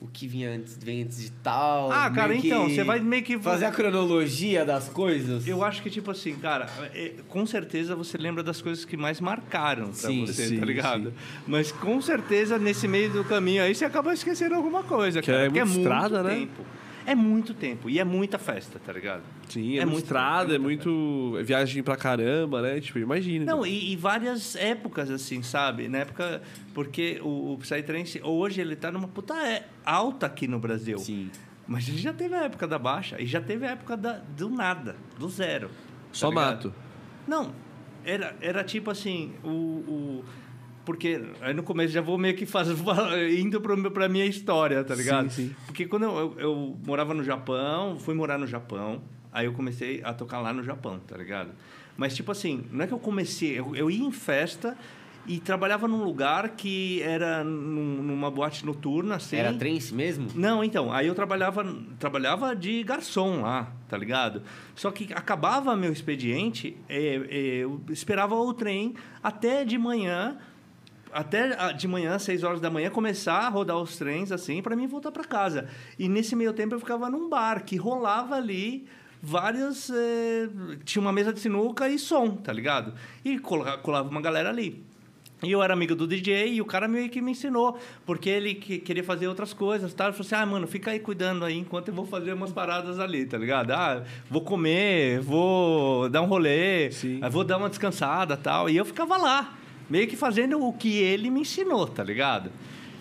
o que vinha antes, vem antes de tal? Ah, cara, que então, você vai meio que... Fazer a cronologia das coisas? Eu acho que, tipo assim, cara, é, com certeza você lembra das coisas que mais marcaram pra Sim, você, sim, tá ligado? Mas com certeza nesse meio do caminho aí você acaba esquecendo alguma coisa, Que cara. é porque muita estrada, né? tempo. É muito tempo. E é muita festa, tá ligado? Sim, é, É muito estrada, é muito. é viagem pra caramba, né? Tipo, imagina. Não, e, e várias épocas, assim, sabe? Na época. Porque o, o Psytrance, hoje, ele tá numa puta é- alta aqui no Brasil. Sim. Mas ele já teve a época da baixa e já teve a época da, do nada, do zero. tá Só ligado? mato. Não, era, era tipo assim, o, o- Porque aí no começo já vou meio que faz, [laughs] indo pro, pra minha história, tá ligado? Sim, sim. Porque quando eu, eu, eu morava no Japão, fui morar no Japão, aí eu comecei a tocar lá no Japão, tá ligado? Mas tipo assim, não é que eu comecei, eu, eu ia em festa e trabalhava num lugar que era num- numa boate noturna, assim. Era trance mesmo? Não, então, aí eu trabalhava, trabalhava de garçom lá, tá ligado? Só que acabava meu expediente, é, é, eu esperava o trem até de manhã, até ah, de manhã, 6 horas da manhã, começar a rodar os trens, assim, para mim voltar para casa. E nesse meio tempo eu ficava num bar que rolava ali várias. eh, tinha uma mesa de sinuca e som, tá ligado? E cola- colava uma galera ali. E eu era amigo do DJ e o cara meio que me ensinou, porque ele que- queria fazer outras coisas, tá? Ele falou assim, ah, mano, fica aí cuidando aí enquanto eu vou fazer umas paradas ali, tá ligado? Ah, vou comer, vou dar um rolê, vou dar uma descansada tal. E eu ficava lá, meio que fazendo o que ele me ensinou, tá ligado?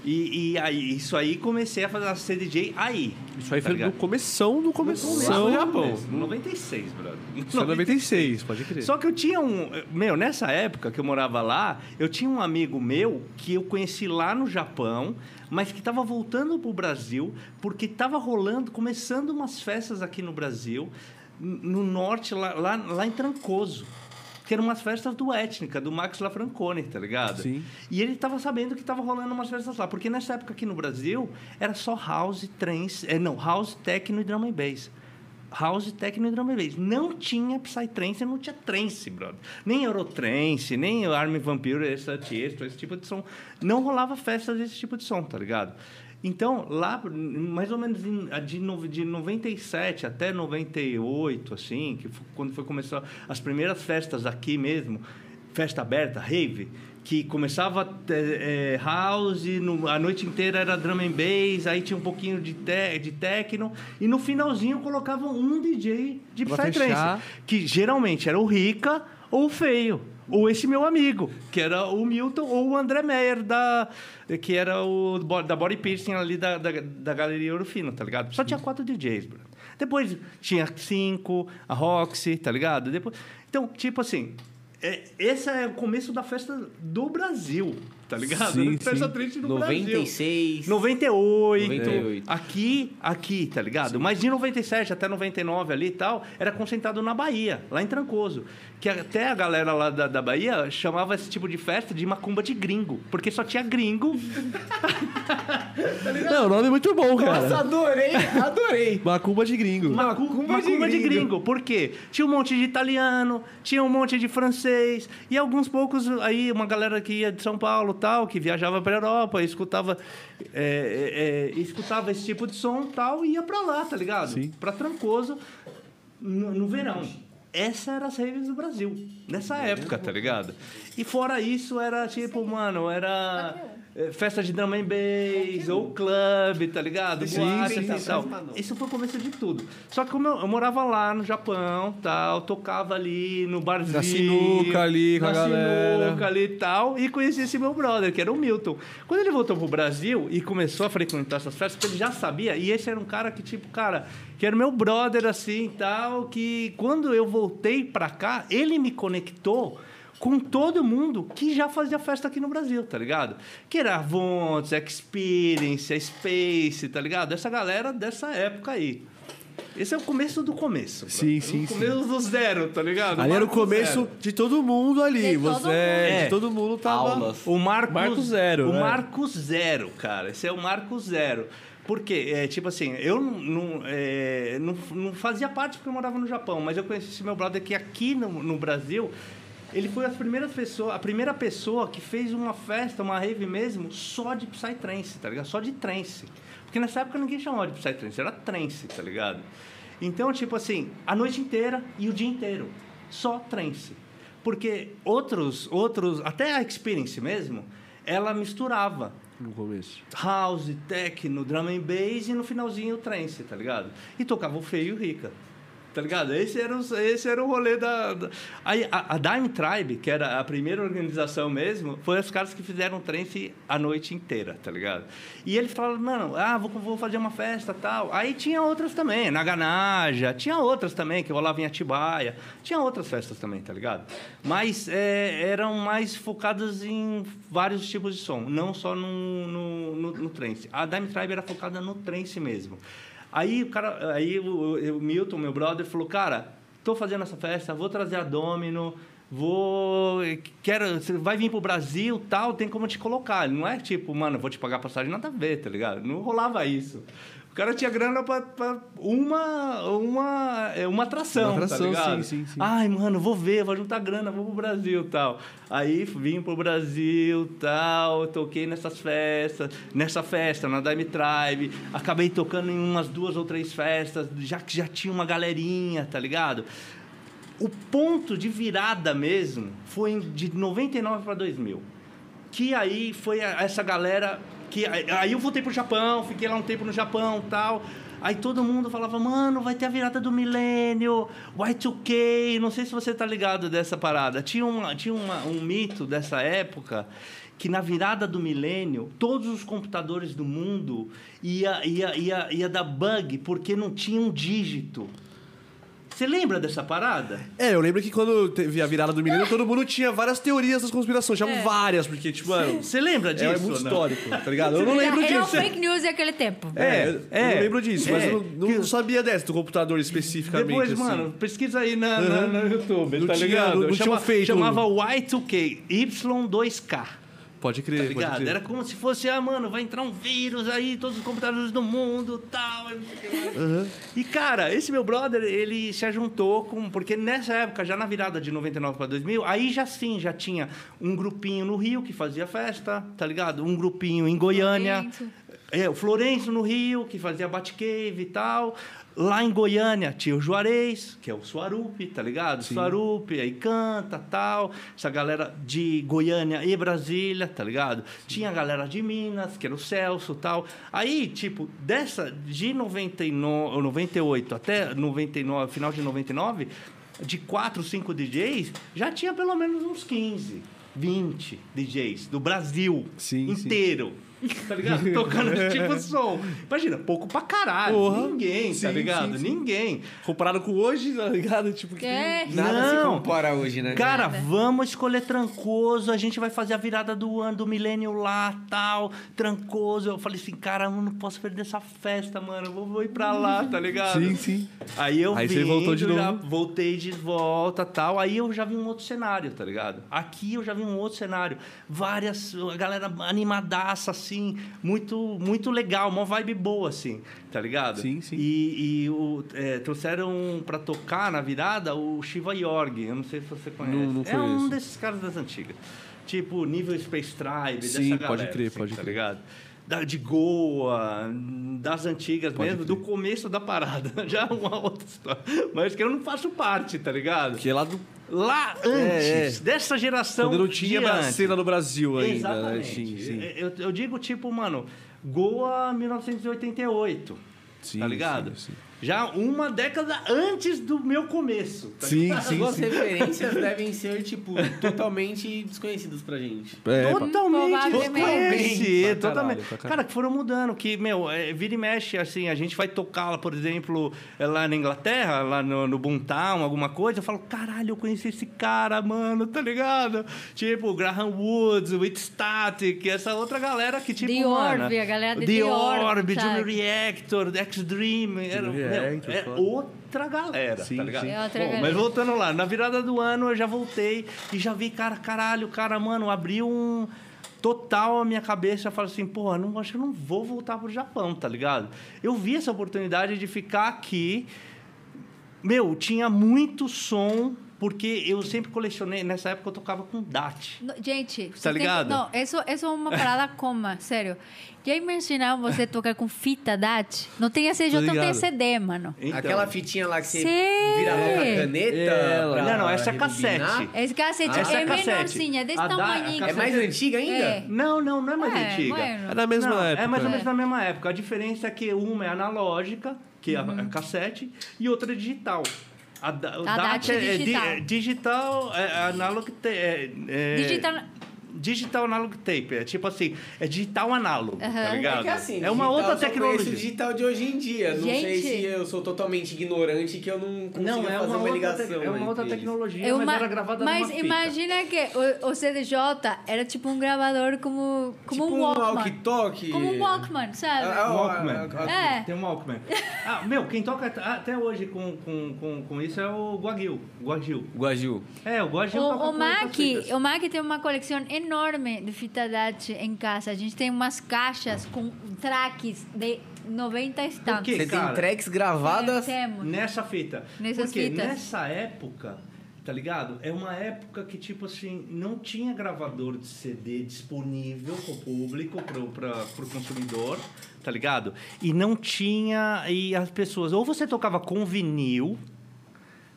E, e aí, isso aí comecei a fazer a ser DJ aí. Isso aí tá foi ligado? no começão do começão. no Japão. No 96, brother. Isso é 96, pode crer. Só que eu tinha um. Meu, nessa época que eu morava lá, eu tinha um amigo meu que eu conheci lá no Japão, mas que estava voltando pro Brasil, porque estava rolando, começando umas festas aqui no Brasil, no norte, lá, lá, lá em Trancoso. Que eram umas festas do Étnica, do Max Lafrancone, tá ligado? Sim. E ele estava sabendo que estava rolando umas festas lá. Porque nessa época aqui no Brasil, era só house, trance... É, não, house, techno e drum and bass. House, techno e drum and bass. Não tinha psytrance, não tinha trance, brother. Nem Eurotrance, nem Army Vampire, esse, esse, esse tipo de som. Não rolava festas desse tipo de som, tá ligado? Então, lá, mais ou menos de, no- de 97 até 98, assim, que foi quando foi começar as primeiras festas aqui mesmo, festa aberta, rave, que começava é, house, no- a noite inteira era drum and bass, aí tinha um pouquinho de, te, de techno, e no finalzinho colocavam um DJ de Pra psytrance, que geralmente era o Rica ou o Feio. Ou esse meu amigo, que era o Milton, ou o André Meyer, da, que era o da Body Piercing ali da, da, da Galeria Ouro Fino, tá ligado? Só tinha quatro DJs, bro. Depois tinha cinco, a Roxy, tá ligado? Depois... Então, tipo assim, é, esse é o começo da festa do Brasil, tá ligado? Sim, festa sim. triste do Brasil. 96. 98. 98. Aqui, aqui, tá ligado? Mas de 97 até 99 ali e tal, era concentrado na Bahia, lá em Trancoso. Que até a galera lá da, da Bahia chamava esse tipo de festa de macumba de gringo. Porque só tinha gringo. [laughs] Não, o nome é muito bom, cara. Nossa, adorei, adorei. Macumba de gringo. Macumba, Macumba de macumba de, gringo. gringo. Por quê? Tinha um monte de italiano, tinha um monte de francês, e alguns poucos aí, uma galera que ia de São Paulo tal, que viajava para Europa, e escutava, é, é, é, escutava esse tipo de som tal, e ia para lá, tá ligado? Sim. Para Trancoso, no, no verão. Essa era as raves do Brasil, nessa época, tá ligado? E fora isso, era tipo, mano, era é, festa de drum and bass, ou clube, tá ligado? Sim, Boate sim, e sim. tal. Isso foi o começo de tudo. Só que como eu, eu morava lá no Japão, tal, tocava ali no barzinho. Na sinuca ali com a na galera. sinuca ali e tal, e conheci esse meu brother, que era o Milton. Quando ele voltou pro Brasil e começou a frequentar essas festas, porque ele já sabia, e esse era um cara que, tipo, cara, que era meu brother assim e tal, que quando eu voltei pra cá, ele me conectou com todo mundo que já fazia festa aqui no Brasil, tá ligado? Que era Avontes, Experience, a Space, tá ligado? Essa galera dessa época aí. Esse é o começo do começo. Sim, cara. sim, O começo do zero, tá ligado? Ali era o começo zero. de todo mundo ali. De todo Você, mundo. é, de todo mundo tava. Aulas. O Marco, Marco Zero, O é. Marco Zero, cara. Esse é o Marco Zero. Por quê? É, tipo assim, eu não, não, é, não, não fazia parte porque eu morava no Japão, mas eu conheci esse meu brother que aqui no, no Brasil, ele foi as primeiras pessoas, a primeira pessoa que fez uma festa, uma rave mesmo, só de Psytrance, tá ligado? Só de trance. Porque nessa época ninguém chamava de Psytrance, era trance, tá ligado? Então, tipo assim, a noite inteira e o dia inteiro, só trance. Porque outros, outros, até a Experience mesmo, ela misturava No começo. house, techno, drum and bass e no finalzinho o trance, tá ligado? E tocava o feio e o rica. Tá ligado? Esse era, o- esse era o rolê da. da... Aí, a, a Dime Tribe, que era a primeira organização mesmo, foi os caras que fizeram trance a noite inteira, tá ligado? E eles falaram, mano, ah, vou, vou fazer uma festa tal. Aí tinha outras também, na Ganaja, tinha outras também, que rolavam em Atibaia, tinha outras festas também, tá ligado? Mas é, eram mais focadas em vários tipos de som, não só no, no, no, no trance. A Dime Tribe era focada no trance mesmo. Aí o cara, aí o, o Milton, meu brother, falou, cara, tô fazendo essa festa, vou trazer a Domino, vou, quero, você vai vir pro Brasil, tal, tem como te colocar. Não é tipo, mano, vou te pagar passagem, nada a ver, tá ligado? Não rolava isso. Cara tinha grana pra, pra uma, uma, é, uma atração, Uma atração, tá ligado? sim, sim, sim. Ai, mano, vou ver, vou juntar grana, vou pro Brasil tal. Aí vim pro Brasil tal, toquei nessas festas, nessa festa, na Dime Tribe, acabei tocando em umas duas ou três festas, já que já tinha uma galerinha, tá ligado? O ponto de virada mesmo foi de 99 para 2000. Que aí foi essa galera que aí eu voltei pro Japão, fiquei lá um tempo no Japão, tal. Aí todo mundo falava, mano, vai ter a virada do milênio, Y2K, não sei se você tá ligado dessa parada. Tinha, uma, tinha uma, um mito dessa época que na virada do milênio, todos os computadores do mundo ia, ia, ia, ia dar bug porque não tinha um dígito. Você lembra dessa parada? É, eu lembro que quando teve a virada do milênio, todo mundo tinha várias teorias das conspirações. Tinha É. várias, porque, tipo, mano, Você lembra disso? é, muito ou não? histórico, tá ligado? Eu não lembro Era um disso. fake news daquele tempo. É, eu É, não lembro disso, mas é. eu não, não sabia dessa, do computador especificamente. Depois, assim. mano, pesquisa aí na, na- no YouTube, Não tá tinha- ligado? não- não tinha um fake, Chamava Y2K, Y2K. Pode Tá crer, pode ligado? crer. Era como se fosse, ah, mano, vai entrar um vírus aí, todos os computadores do mundo, tal. não sei o que lá. E, cara, esse meu brother, ele se ajuntou com... Porque nessa época, já na virada de 99 para 2000, aí já sim, já tinha um grupinho no Rio que fazia festa, tá ligado? Um grupinho em Goiânia. Florencio. É, o Florencio no Rio, que fazia Batcave e tal. Lá em Goiânia tinha o Juarez, que é o Suarupi, tá ligado? Suarupi, aí canta tal. Essa galera de Goiânia e Brasília, tá ligado? Tinha a galera de Minas, que era o Celso tal. Aí, tipo, dessa, de 99, 98 até 99, final de 99, de 4, 5 DJs, já tinha pelo menos uns 15, 20 DJs do Brasil Sim, sim. Tá ligado? Tocando tipo som. Imagina, pouco pra caralho. Porra. Ninguém, tá Sim, ligado? sim, sim. Ninguém. Comparado com hoje, tá ligado? Tipo, que... É. Nada se Não. compara hoje, né? Cara, Nada. vamos escolher Trancoso, a gente vai fazer a virada do ano, do milênio lá, tal, Trancoso. Eu falei assim, cara, eu não posso perder essa festa, mano, eu vou, vou ir pra lá, tá ligado? Sim, sim. Aí eu Aí vim, você voltou de novo. voltei de volta, tal. Aí eu já vi um outro cenário, tá ligado? Aqui eu já vi um outro cenário. Várias, a galera animadaça, assim, muito, muito legal, uma vibe boa, assim, tá ligado? Sim, sim. E, e o, é, trouxeram pra tocar na virada o Shiva Yorg, eu não sei se você conhece. Não- não é um desses caras das antigas. Tipo, nível Space Tribe, Sim, dessa pode galera, crer, assim, pode tá crer. ligado? Da, de Goa, das antigas Pode mesmo, crer. do começo da parada. [laughs] Já é uma outra história. Mas que eu não faço parte, tá ligado? Que é lá do... Lá antes, dessa geração. Quando não tinha cena no Brasil ainda, né? Exatamente. Sim, sim. Eu, eu digo, tipo, mano, Goa 1988. Sim, tá ligado? sim, sim. Já uma década antes do meu começo. Tá Sim, As sim, sim. referências devem ser, tipo, totalmente desconhecidas pra gente. É. Totalmente caralho, totalmente. caralho. Cara, que foram mudando, que, meu, é, vira e mexe, assim, a gente vai tocar, por exemplo, é, lá na Inglaterra, lá no, no Boomtown, alguma coisa, eu falo, caralho, eu conheci esse cara, mano, tá ligado? Tipo, Graham Woods, With Static, essa outra galera que, tipo, The mano, Orb, a galera de The The Orb, Orb? Junior Reactor, X-Dream, era, meu, é foda. outra galera, Sim, tá ligado? sim. É outra Bom, galera. Mas voltando lá, na virada do ano eu já voltei e já vi, cara, caralho, cara, mano, abriu um total a minha cabeça. Eu falo assim, porra, não, acho que eu não vou voltar pro Japão, tá ligado? Eu vi essa oportunidade de ficar aqui. Meu, tinha muito som, porque eu sempre colecionei. Nessa época eu tocava com DAT. Gente, Tá você tem ligado? não, isso, isso é uma parada [laughs] coma, sério. Já imaginaram você tocar com fita DAT? Não tem CJ, não tem ligado. CD, mano. Então, Aquela fitinha lá que você Sim. virava com a caneta. Ela. Não, não, essa é cassete. Esse cacete Ah, essa é é cassete. menorzinha, desse da- tamanhinho. É mais antiga ainda? É. Não, não, não é mais É, antiga. bueno. É da mesma Não, época. É mais ou menos É. na mesma época. A diferença é que uma é analógica, que é a- a cassete, e outra é digital. A, o A DAT DAT é é, di- digital. é digital, é analog é, é, Digital. Digital analog tape. É tipo assim, é digital análogo, tá Aham. ligado? É que assim, é uma digital, outra tecnologia. digital de hoje em dia. Não sei Gente. se eu sou totalmente ignorante que eu não consigo Não, é fazer uma, uma, ligação. tec- é uma outra eles. tecnologia, É mas uma- era gravada mas imagina que o, o CDJ era tipo um gravador como, como tipo um Walkman. walkie-talkie. como um Walkman, sabe? Ah, ah, Walkman. ah, ah, É. Tem um Walkman. Ah, meu, quem toca até hoje com, com, com, com isso é o Guagil. Guagil. Guaju. É, o Guagil toca O, o com Mac, o Mac tem uma coleção enorme de fita DAT em casa. A gente tem umas caixas com tracks de 90 quê? estampas. Você cara, tem tracks gravadas. É, temos. Nessa fita. Nessas Porque fitas. nessa época, tá ligado? É uma época que, tipo assim, não tinha gravador de CD disponível pro público, pro, pra, pro consumidor, tá ligado? E não tinha. E as pessoas. Ou você tocava com vinil,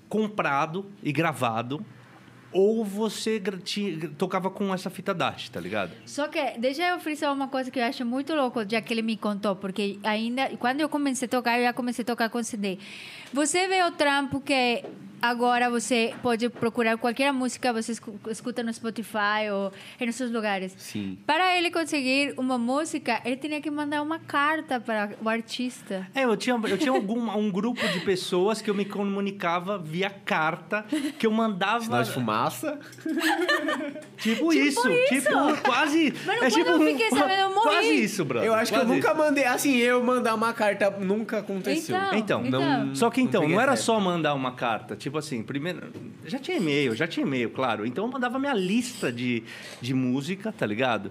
comprado e gravado. Ou você tocava com essa fita DAT, tá ligado? Só que deixa eu frisar uma coisa que eu acho muito louco, já que ele me contou, porque ainda quando eu comecei a tocar, eu já comecei a tocar com CD. Você vê o trampo que agora você pode procurar qualquer música, você escu- escuta no Spotify ou em esses lugares. Sim. Para ele conseguir uma música, ele tinha que mandar uma carta para o artista. É, eu tinha, eu tinha algum, um grupo de pessoas que eu me comunicava via carta, que eu mandava. Sinal de fumaça. Tipo, isso, tipo, quase. Mano, é tipo eu fiquei sabendo, eu morri. Quase isso, brother. Eu acho que eu quase nunca isso. mandei. Assim, eu mandar uma carta nunca aconteceu. Então, Então, não- Só que então, não era só mandar uma carta. Tipo assim, primeiro. Já tinha e-mail, já tinha e-mail, claro. Então eu mandava minha lista de, de música, tá ligado?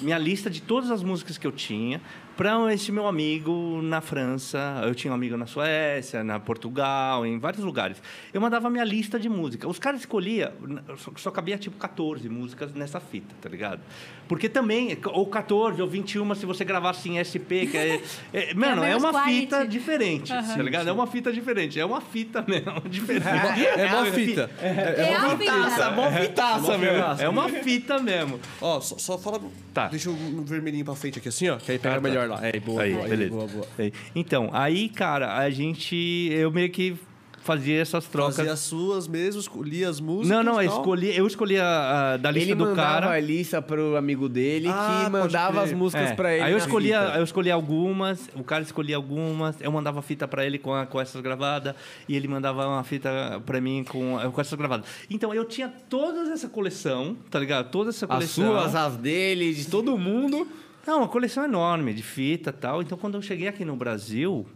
Minha lista de todas as músicas que eu tinha para esse meu amigo na França. Eu tinha um amigo na Suécia, na Portugal, em vários lugares. Eu mandava minha lista de música. Os caras escolhiam, só, só cabia tipo 14 músicas nessa fita, tá ligado? Porque também, ou 14 ou 21, se você gravasse em SP, que é. é- [laughs] mano, é menos uma quality. fita diferente, tá ligado? É uma fita diferente. É uma fita mesmo, [laughs] diferente. É uma fita. É, a Fitaça, mó fitaça, meu. É uma fita mesmo. Ó, só, só fala. Tá. Deixa o vermelhinho pra frente aqui assim, ó. Que aí pega Ah, tá. Melhor lá. É, boa, Aí, boa, beleza. boa, boa. Aí. Então, aí, cara, a gente. Eu meio que fazia essas trocas. Fazia as suas mesmo, escolhia as músicas. Não, não, eu escolhi, eu escolhi a, a- da lista Ele do mandava cara. a lista pro amigo dele Ah, que mandava as músicas É, pra ele. Aí eu escolhia, fita. eu escolhi algumas, o cara escolhia algumas, eu mandava fita pra ele com, a- com essas gravadas e ele mandava uma fita pra mim com, com essas gravadas. Então eu tinha toda essa coleção, tá ligado? Toda essa As coleção. suas, as dele, de todo mundo. Não, uma coleção enorme de fita tal. Então, quando eu cheguei aqui no Brasil,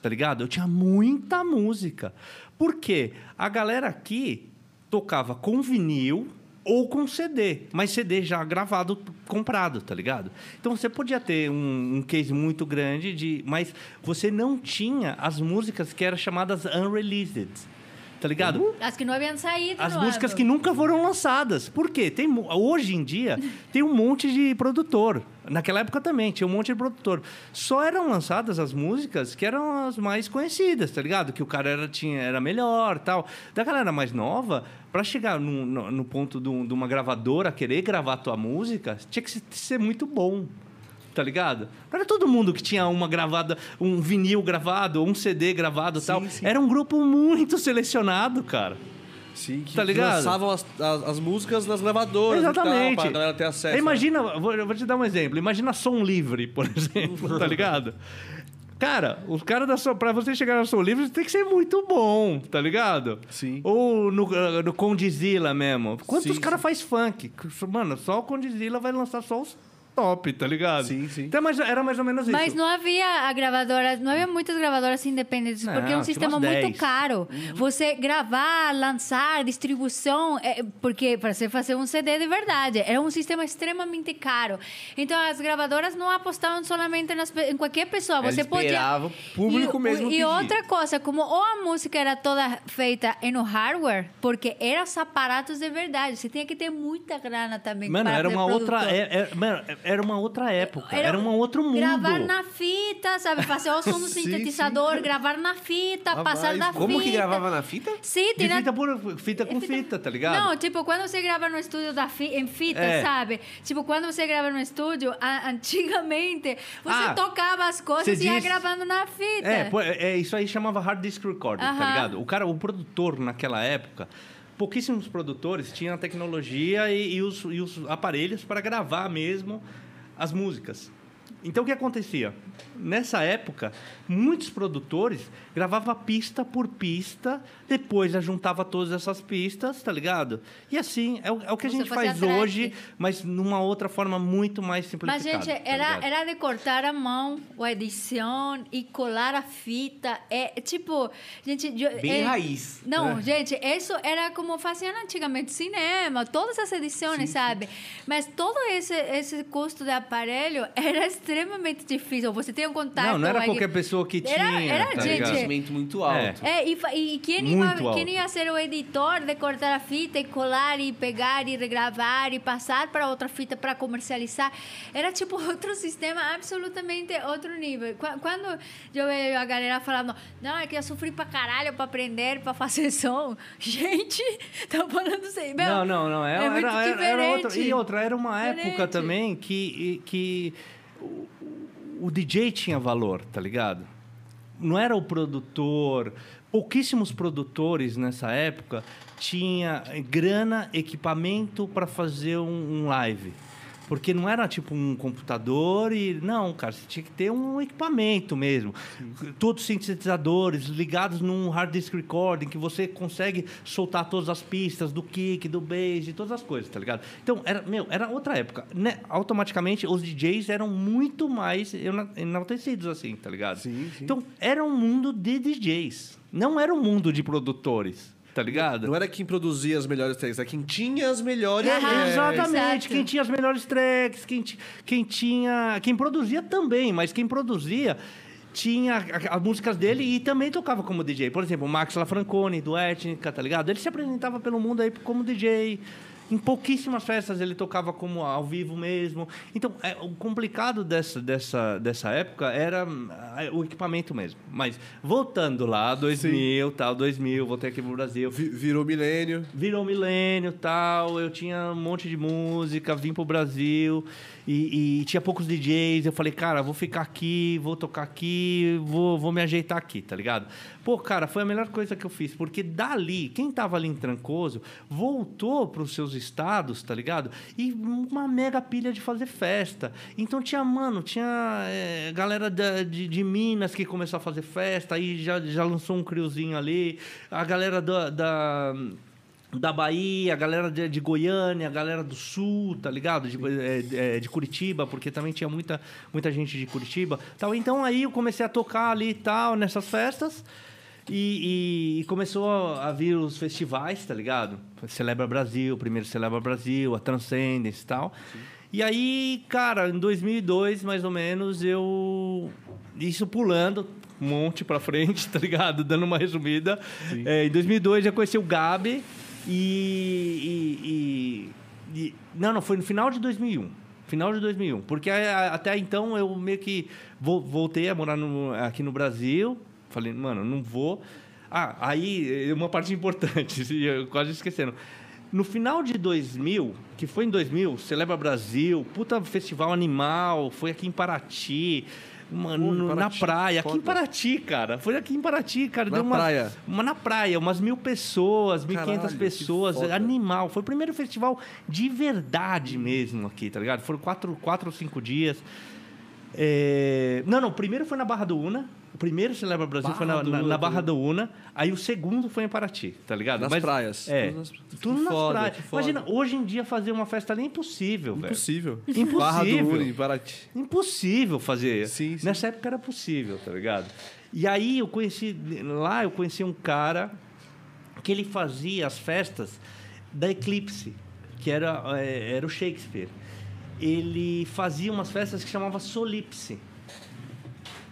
tá ligado? Eu tinha muita música. Por quê? A galera aqui tocava com vinil ou com CD, mas CD já gravado, comprado, tá ligado? Então você podia ter um, um case muito grande de, mas você não tinha as músicas que eram chamadas unreleased, tá ligado? As que não haviam saído As músicas álbum. que nunca foram lançadas. Por quê? Tem, hoje em dia, tem um monte de produtor. Naquela época também tinha um monte de produtor. Só eram lançadas as músicas que eram as mais conhecidas, tá ligado? Que o cara era, tinha, era melhor tal. Da galera mais nova, para chegar no, no, no ponto de, um- uma gravadora querer gravar tua música, tinha que ser muito bom. Tá ligado? Não era todo mundo que tinha uma gravada, um vinil gravado, um CD gravado e tal. sim. Era um grupo muito selecionado, cara. Sim, que Tá ligado? lançavam as, as, as músicas nas gravadoras. Exatamente. Tal, pra galera ter acesso. Imagina, eu vou, vou te dar um exemplo. Imagina som livre, por [laughs] exemplo, tá ligado? Cara, os caras da Som, pra você chegar na Som Livre, tem que ser muito bom, tá ligado? Sim. Ou no, no Condizila mesmo. Quantos caras faz funk? Mano, só o Condizila vai lançar só os top, tá ligado? Sim, sim. Então, mas era mais ou menos isso. Mas não havia a gravadora, não havia muitas gravadoras independentes, Não, porque é um sistema muito 10. caro. Você gravar, lançar, distribuição, é, porque para você fazer um CD de verdade, era um sistema extremamente caro. Então as gravadoras não apostavam solamente nas em qualquer pessoa, você podia esperava o público e, mesmo E pedir. outra coisa, como ou a música era toda feita no hardware, porque eram os aparatos de verdade, você tinha que ter muita grana também Mano, para era uma outra, produtor. é- é- mano, era uma outra época. Era, um outro mundo. Gravar na fita, sabe? Fazer o som do [laughs] Sim, sintetizador, gravar na fita, Ah, passar da Como fita. que gravava na fita? Sim, De tinha... fita, por, fita com fita, tá ligado? Não, tipo, quando você grava no estúdio da fi... em fita, É. sabe? Tipo, quando você grava no estúdio, a- antigamente, você Ah, tocava as coisas e ia diz- gravando na fita. É, é, é, isso aí chamava hard disk recording, tá Aham. ligado? O cara, o produtor naquela época, pouquíssimos produtores tinham a tecnologia e, e os, e os aparelhos para gravar mesmo as músicas. Então o que acontecia? Nessa época, muitos produtores gravavam pista por pista, depois já juntava todas essas pistas, tá ligado? E assim, é o, é o que a Você gente faz hoje, mas numa outra forma muito mais Mas, simplificada. gente, tá era, ligado? era de cortar a mão, a edição e colar a fita. É tipo, gente. eu- Bem é- raiz. Não, né? gente, isso era como faziam antigamente cinema, todas as edições, sabe? Mas todo esse, esse custo de aparelho [laughs] era extremamente difícil. Você tem um contato. Não, não era qualquer pessoa que Era- tinha. era tá gente-? Investimento muito alto. É, e, fa- e quem, Muito alto. quem ia ser o editor de cortar a fita e colar e pegar e regravar e passar para outra fita para comercializar? Era tipo [laughs] outro sistema absolutamente outro nível. Qua- Quando eu vejo a galera falando, não, é que eu sofri pra caralho pra aprender, pra fazer [laughs] som. Gente, [laughs] tá falando assim. meu, Não, não, não. Era, é muito era, era, era outra. diferente. E outra, era uma época Diferente. também que, que o, o DJ tinha valor, tá ligado? Não era o produtor. Pouquíssimos produtores nessa época tinha grana, equipamento para fazer um, um live. Porque não era tipo um computador e. Não, cara, você tinha que ter um equipamento mesmo. Todos sintetizadores ligados num hard disk recording, que você consegue soltar todas as pistas do kick, do bass e todas as coisas, tá ligado? Então, era, meu, era outra época. Né? Automaticamente, os DJs eram muito mais ena- enaltecidos, assim, tá ligado? Sim, sim. Então, era um mundo de DJs. Não era um mundo de produtores, tá ligado? Não era quem produzia as melhores tracks, era quem tinha as melhores Aham, tracks. Exatamente. Exato. Quem tinha as melhores tracks, quem, quem tinha. Quem produzia também, mas quem produzia tinha a- as músicas dele e também tocava como DJ. Por exemplo, o Max Lafrancone, do Etnica, tá ligado? Ele se apresentava pelo mundo aí como DJ. Em pouquíssimas festas ele tocava como ao vivo mesmo. Então, é, o complicado dessa, dessa, dessa época era ah, o equipamento mesmo. Mas, voltando lá, 2000, tal, 2000, voltei aqui pro Brasil. Vi- Virou milênio. Virou milênio tal, eu tinha um monte de música, vim pro Brasil e, e tinha poucos DJs. Eu falei, cara, vou ficar aqui, vou tocar aqui, vou, vou me ajeitar aqui, tá ligado? Pô, cara, foi a melhor coisa que eu fiz, porque dali, quem tava ali em Trancoso, voltou pros seus estados, tá ligado? E uma mega pilha de fazer festa. Então tinha, mano, tinha é, galera da- de, de Minas que começou a fazer festa, aí já, já lançou um criozinho ali, a galera da- da da Bahia, a galera de, de Goiânia, a galera do Sul, tá ligado? De, é, é, de Curitiba, porque também tinha muita, muita gente de Curitiba. Tal. Então aí eu comecei a tocar ali e tal, nessas festas. E, e- e começou a, vir os festivais, tá ligado? Celebra Brasil, primeiro Celebra Brasil, a Transcendence e tal. E aí, cara, em 2002, mais ou menos, eu... Isso pulando um monte pra frente, [laughs] tá ligado? Dando uma resumida. É, em 2002, já conheci o Gabi e... e- e- e- não, não, foi no final de 2001. Final de 2001. Porque a- até então eu meio que vo- voltei a morar no- aqui no Brasil. Falei, mano, não vou. Ah, aí uma parte importante, [laughs] quase esquecendo. No final de 2000, que foi em 2000, Celebra Brasil, puta festival animal, foi aqui em Paraty, mano, Pô, na praia, aqui em. Paraty, cara. Foi aqui em Paraty, cara. Na deu umas- praia? Uma na praia, umas mil pessoas, mil quinhentas pessoas, foda. animal. Foi o primeiro festival de verdade mesmo aqui, tá ligado? Foram quatro, quatro ou cinco dias. É, Não, não, o primeiro foi na Barra do Una. O primeiro Celebra Brasil foi na, Barra do na- Una, na Barra do Una. Aí o segundo foi em Paraty, tá ligado? Nas praias. É. Tudo nas- Tudo nas foda, praias. Imagina, hoje em dia fazer uma festa ali é impossível, velho. Impossível. Impossível. Barra do Uni, Paraty. Impossível fazer. Sim, sim. Nessa época era possível, tá ligado? E aí eu conheci, lá eu conheci um cara que ele fazia as festas da Eclipse, que era, eh, era o Shakespeare. Ele fazia umas festas que chamava Solipse.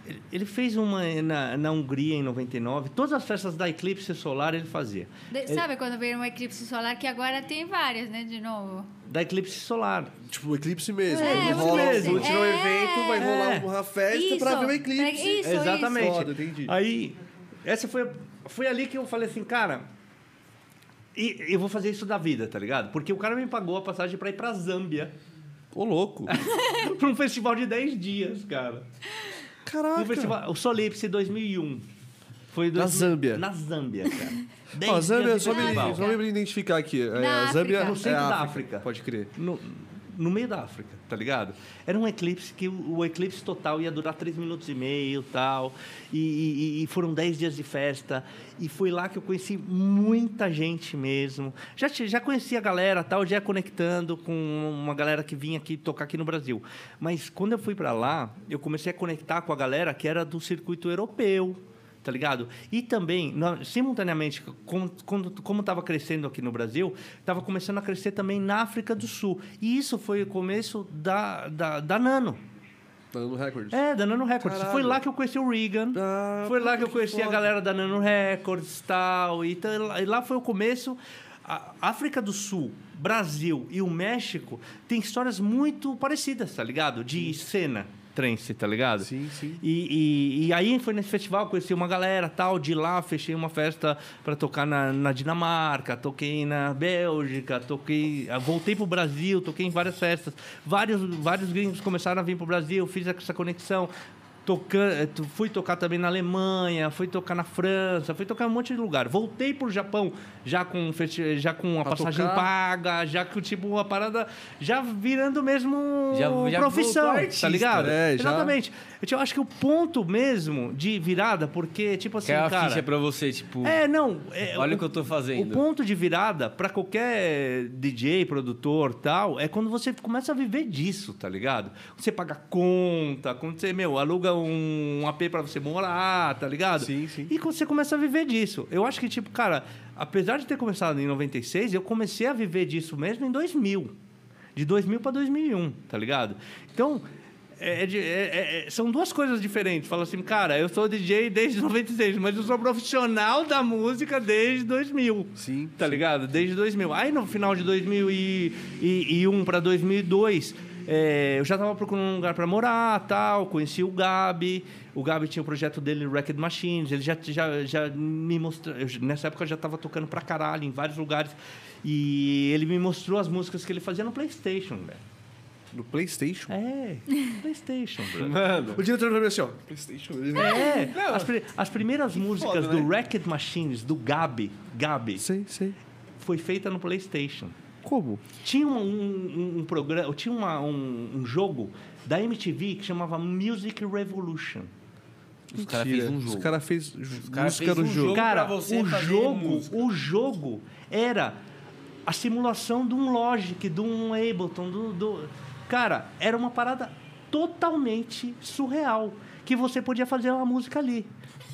Ele- Ele fez uma na, na Hungria em 99. Todas as festas da Eclipse Solar ele fazia. De- sabe quando veio um eclipse solar, que agora tem várias, né, de novo? Da Eclipse Solar. Tipo, o eclipse mesmo. É, o rola eclipse. o tirou o É. evento, vai rolar uma festa pra Isso, ver o eclipse. isso, Exatamente. Foda, entendi. Aí, essa foi, foi ali que eu falei assim, cara, e, eu vou fazer isso da vida, tá ligado? Porque o cara me pagou a passagem pra ir pra Zâmbia, Ô, louco. [laughs] pra um festival de 10 dias, cara. Caraca. Um festival, o Solipse 2001. Foi Na 2000 Zâmbia. Na Zâmbia, cara. 10 Ó, a Zâmbia, só me, só me identificar aqui. É, Na a Zâmbia África. No centro é da África. África. Pode crer. No, no meio da África, tá ligado? Era um eclipse que o, o eclipse total ia durar 3 minutos e meio tal. E, e- e foram 10 dias de festa. E foi lá que eu conheci muita gente mesmo. Já, já conhecia a galera tal, já ia conectando com uma galera que vinha aqui tocar aqui no Brasil. Mas quando eu fui para lá, eu comecei a conectar com a galera que era do circuito europeu tá ligado? E também, simultaneamente, como estava crescendo aqui no Brasil, estava começando a crescer também na África do Sul. E isso foi o começo da, da, da Nano. Da Nano Records. É, da Nano Records. Caralho. Foi lá que eu conheci o Regan. Ah, foi lá que eu que conheci a foda. galera da Nano Records tal, e tal. E lá foi o começo. A África do Sul, Brasil e o México tem histórias muito parecidas, tá ligado? De cena trance, tá ligado? Sim, sim. E, e, e aí foi nesse festival, conheci uma galera tal, de lá fechei uma festa para tocar na, na Dinamarca, toquei na Bélgica, toquei. ah, Voltei pro Brasil, toquei em várias festas. Vários, vários gringos começaram a vir pro Brasil, fiz essa conexão. Tocan, fui tocar também na Alemanha, fui tocar na França, fui tocar em um monte de lugar. Voltei pro Japão já com, festi- já com a Pra passagem tocar? paga, já que tipo a parada já virando mesmo Já- já profissão, voltou tá artista, ligado? né? Já- Exatamente. Eu acho que o ponto mesmo de virada, porque, tipo assim, Que é a cara... ficha pra você, tipo... É, não... é, Olha o que eu tô fazendo. O ponto de virada pra qualquer DJ, produtor tal, é quando você começa a viver disso, tá ligado? Você paga conta, quando você, meu, aluga um AP pra você morar, tá ligado? Sim, sim. E você começa a viver disso. Eu acho que, tipo, cara, apesar de ter começado em 96, eu comecei a viver disso mesmo em 2000. De 2000 para 2001, tá ligado? Então, é de- é- é- são duas coisas diferentes. Fala assim, cara, eu sou DJ desde [laughs] 96, mas eu sou profissional da música desde 2000. Sim, Tá ligado? Desde 2000. Aí, no final de 2001 para 2002, é, eu já tava procurando um lugar para morar, tal. Conheci o Gabi. O Gabi tinha o projeto dele, Record Machines. Ele já, já, já me mostrou... eu- nessa época, eu já tava tocando pra caralho em vários lugares. E ele me mostrou as músicas que ele fazia no PlayStation, velho. No PlayStation. É, PlayStation. [laughs] Mano, O diretor ver assim, ó. PlayStation. É, as, pri- as primeiras músicas foda, do né? Racket Machines, do Gabi, Gabi, Sei, sei. foi feita no PlayStation. Como? Tinha um, um, um programa, tinha uma- um, um jogo da MTV que chamava Music Revolution. os caras fez um jogo. Os caras fez cara música fez um jogo. jogo. Cara, pra você o fazer jogo, música. o jogo era a simulação de um Logic, de um Ableton, do, do... Cara, era uma parada totalmente surreal. Que você podia fazer uma música ali.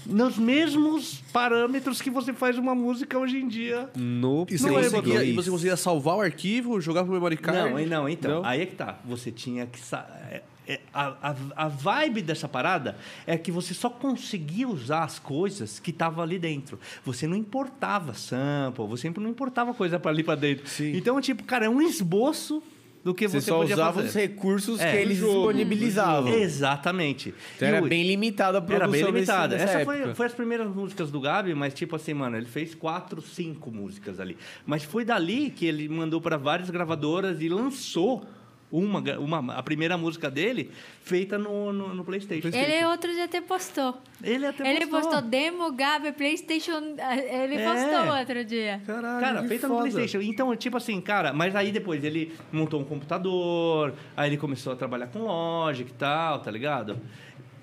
Nos mesmos parâmetros que você faz uma música hoje em dia. No E você, Não é conseguia, e você conseguia salvar o arquivo, jogar pro memory card? Não, e não, então. Não? Aí é que tá. Você tinha que. sa- é- é- a, a, a vibe dessa parada é que você só conseguia usar as coisas que estavam ali dentro. Você não importava sample, você sempre não importava coisa para ali para dentro. Sim. Então, tipo, cara, é um esboço do que Você você, só podia usava fazer. os recursos É, que eles disponibilizavam. Exatamente. Então E era o- bem limitada a produção Era bem limitada. Essa época. foi, foi as primeiras músicas do Gabi, mas tipo assim, mano, ele fez quatro, cinco músicas ali. Mas foi dali que ele mandou para várias gravadoras e lançou uma, uma, a primeira música dele feita no, no, no PlayStation. Ele outro dia até postou. Ele até Ele postou. postou demo, Gabi, Playstation. eh, Ele É. postou outro dia. Caralho, Cara, que feita foda. no PlayStation. Então, tipo assim, cara, mas aí depois ele montou um computador, aí ele começou a trabalhar com Logic e tal, tá ligado?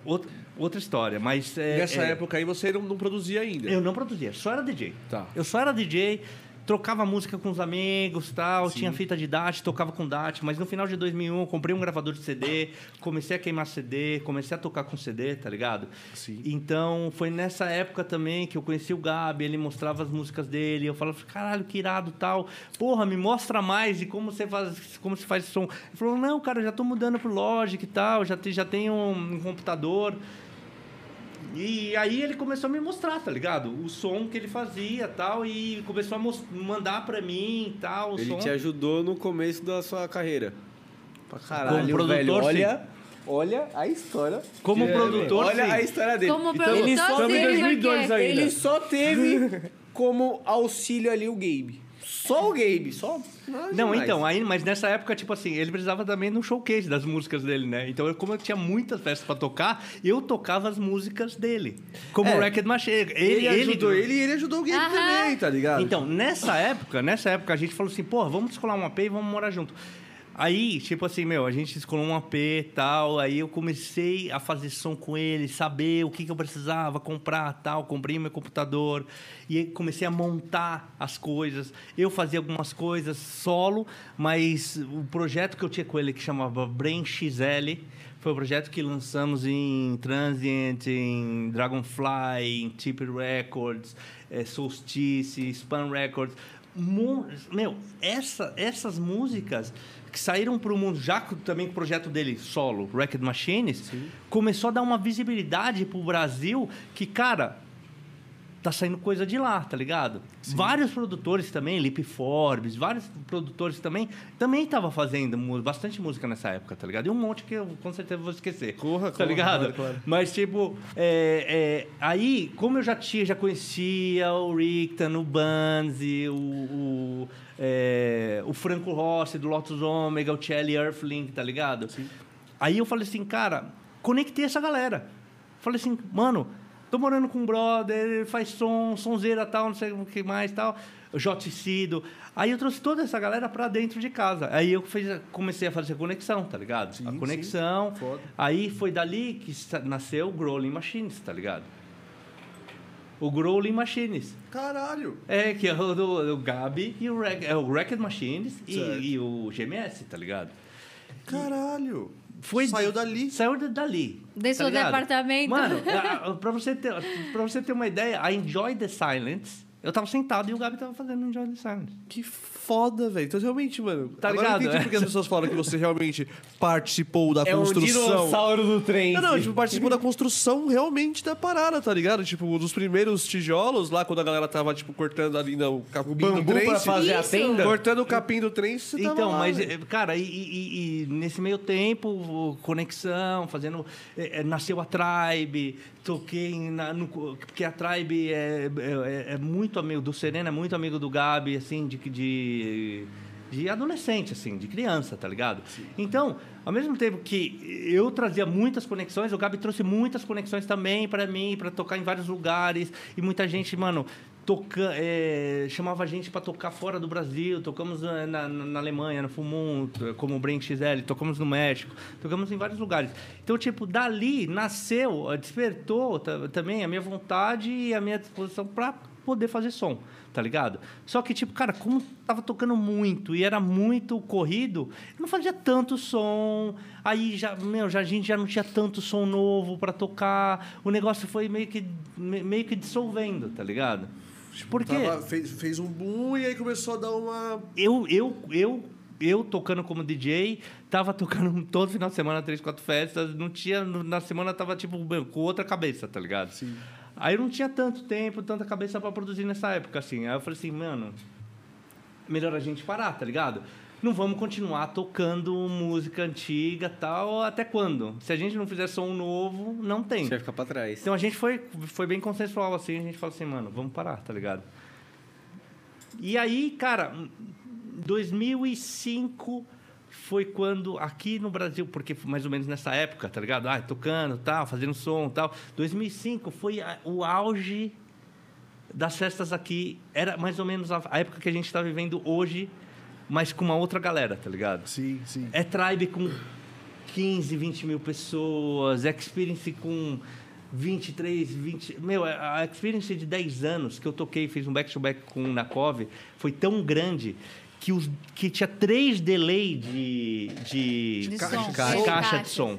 Outra, outra história, mas. é, Nessa é, época aí você não, não produzia ainda. Eu não produzia, só era DJ. Tá. Eu só era DJ, trocava música com os amigos tal, tinha fita de DAT, tocava com DAT, mas no final de 2001 eu comprei um gravador de CD, comecei a queimar CD, comecei a tocar com CD, tá ligado? Sim. Então foi nessa época também que eu conheci o Gabi, ele mostrava as músicas dele, eu falava, caralho, que irado tal. Porra, me mostra mais e como você faz, como se faz som. Ele falou, não, cara, já tô mudando pro Logic e tal, já, te, já tenho um computador. E aí ele começou a me mostrar, tá ligado? O som que ele fazia tal, e começou a mandar pra mim e tal. O Ele som. te ajudou no começo da sua carreira. Pra caralho, Como produtor, velho. sim. Olha, olha a história. Como de- produtor, Olha sim. a história dele. Como Então, produtor, ele só teve porque- 2002 ainda. Ele só teve como auxílio ali o Gabe. Só o Gabe, só. Não, demais. então, aí, mas nessa época, tipo assim, ele precisava também no showcase das músicas dele, né? Então, eu, como eu tinha muitas festas pra tocar, eu tocava as músicas dele. Como É. o Racket Machine. Ele, Ele, ajudou ele e ele ajudou o Gabe também, tá ligado? Então, nessa época, nessa época, a gente falou assim, porra, vamos descolar um AP e vamos morar junto. Aí, tipo assim, meu, a gente descolou um AP e tal, aí eu comecei a fazer som com ele, saber o que, que eu precisava comprar tal, comprei meu computador, e comecei a montar as coisas. Eu fazia algumas coisas solo, mas o projeto que eu tinha com ele, que chamava Brain XL, foi o projeto que lançamos em Transient, em Dragonfly, em Tip Records, eh, Solstice, Span Records. meu, essa, essas músicas que saíram para o mundo, já também com o projeto dele solo, Record Machines, começou a dar uma visibilidade pro Brasil que, cara, tá saindo coisa de lá, tá ligado? Vários produtores também, Lip Forbes, vários produtores também, também tava fazendo bastante música nessa época, tá ligado? E um monte que eu com certeza vou esquecer. Corra, tá corra, ligado? claro, claro. Mas, tipo, é, é, aí, como eu já tinha, já conhecia o Rickton, o Banzi, o, o, é, o Franco Rossi do Lotus Omega, o Chelly Earthling, tá ligado? Aí eu falei assim, cara, conectei essa galera. Falei assim, mano, tô morando com um brother, ele faz som, sonzeira tal, não sei o que mais tal, Joticido. Aí eu trouxe toda essa galera pra dentro de casa. Aí eu fiz, comecei a fazer a conexão, tá ligado? Sim, a sim. conexão. Foda. Aí foi dali que nasceu o Growling Machines, tá ligado? O Growling Machines. Caralho. É, que é o do, Gabi e o, Rec, é o Record Machines e, e o GMS, tá ligado? Caralho. Foi Saiu dali. Saiu da- dali. De seu ligado? departamento. Mano, [laughs] pra você, ter, pra você ter uma ideia, a Enjoy the Silence, eu tava sentado e o Gabi tava fazendo Enjoy the Silence. Que foda, velho. Então, realmente, mano. Tá agora ligado? eu entendi porque as pessoas falam que você realmente participou da [laughs] É um construção. dinossauro do trem. Não, não, tipo, participou da construção realmente da parada, tá ligado? Tipo, dos primeiros tijolos lá, quando a galera tava, tipo, cortando ali no capim do Bambu trem. pra fazer a Isso. tenda. Cortando o capim do trem, você tava Então, lá, mas, eh, cara, e, e- e nesse meio tempo, conexão, fazendo. eh, nasceu a Tribe, toquei na, no, porque a Tribe é, é, é muito amigo do Serena, é muito amigo do Gabi, assim, de. de de adolescente, assim, de criança, tá ligado? Então, ao mesmo tempo que eu trazia muitas conexões, o Gabi trouxe muitas conexões também para mim, para tocar em vários lugares. E muita gente, mano, toca, é, chamava a gente para tocar fora do Brasil. Tocamos eh, na, na, na Alemanha, no Fumum, como o Brink XL, tocamos no México, tocamos em vários lugares. Então, tipo, dali nasceu, despertou ta- também a minha vontade e a minha disposição para poder fazer som, tá ligado? Só que, tipo, cara, como tava tocando muito e era muito corrido, eu não fazia tanto som. Aí já, meu, já, a gente já não tinha tanto som novo para tocar. O negócio foi meio que, me- meio que dissolvendo, tá ligado? Porque Tava- fez, fez um boom e aí começou a dar uma. eu, eu, eu, eu tocando como DJ, tava tocando [laughs] todo final de semana, três, quatro festas, não tinha, na semana tava tipo com outra cabeça, tá ligado? Sim. Aí eu não tinha tanto tempo, tanta cabeça para produzir nessa época, assim. Aí eu falei assim, mano, melhor a gente parar, tá ligado? Não vamos continuar tocando música antiga tal, até quando? Se a gente não fizer som novo, não tem. Você vai ficar pra trás. Então a gente foi, foi bem consensual assim, a gente falou assim, mano, vamos parar, tá ligado? E aí, cara, 2005 foi quando aqui no Brasil, porque mais ou menos nessa época, tá ligado? Ah, tocando, tal, fazendo som, tal. 2005 foi a- o auge das festas aqui, era mais ou menos a, a época que a gente está vivendo hoje, mas com uma outra galera, tá ligado? Sim, sim. É Tribe com 15, 20 mil pessoas, Experience com 23, 20... Meu, a Experience de 10 anos que eu toquei, fiz um back-to-back com o Nakov, foi tão grande que, os, que tinha três delay de, de, De caixa- som. caixa- caixa de som.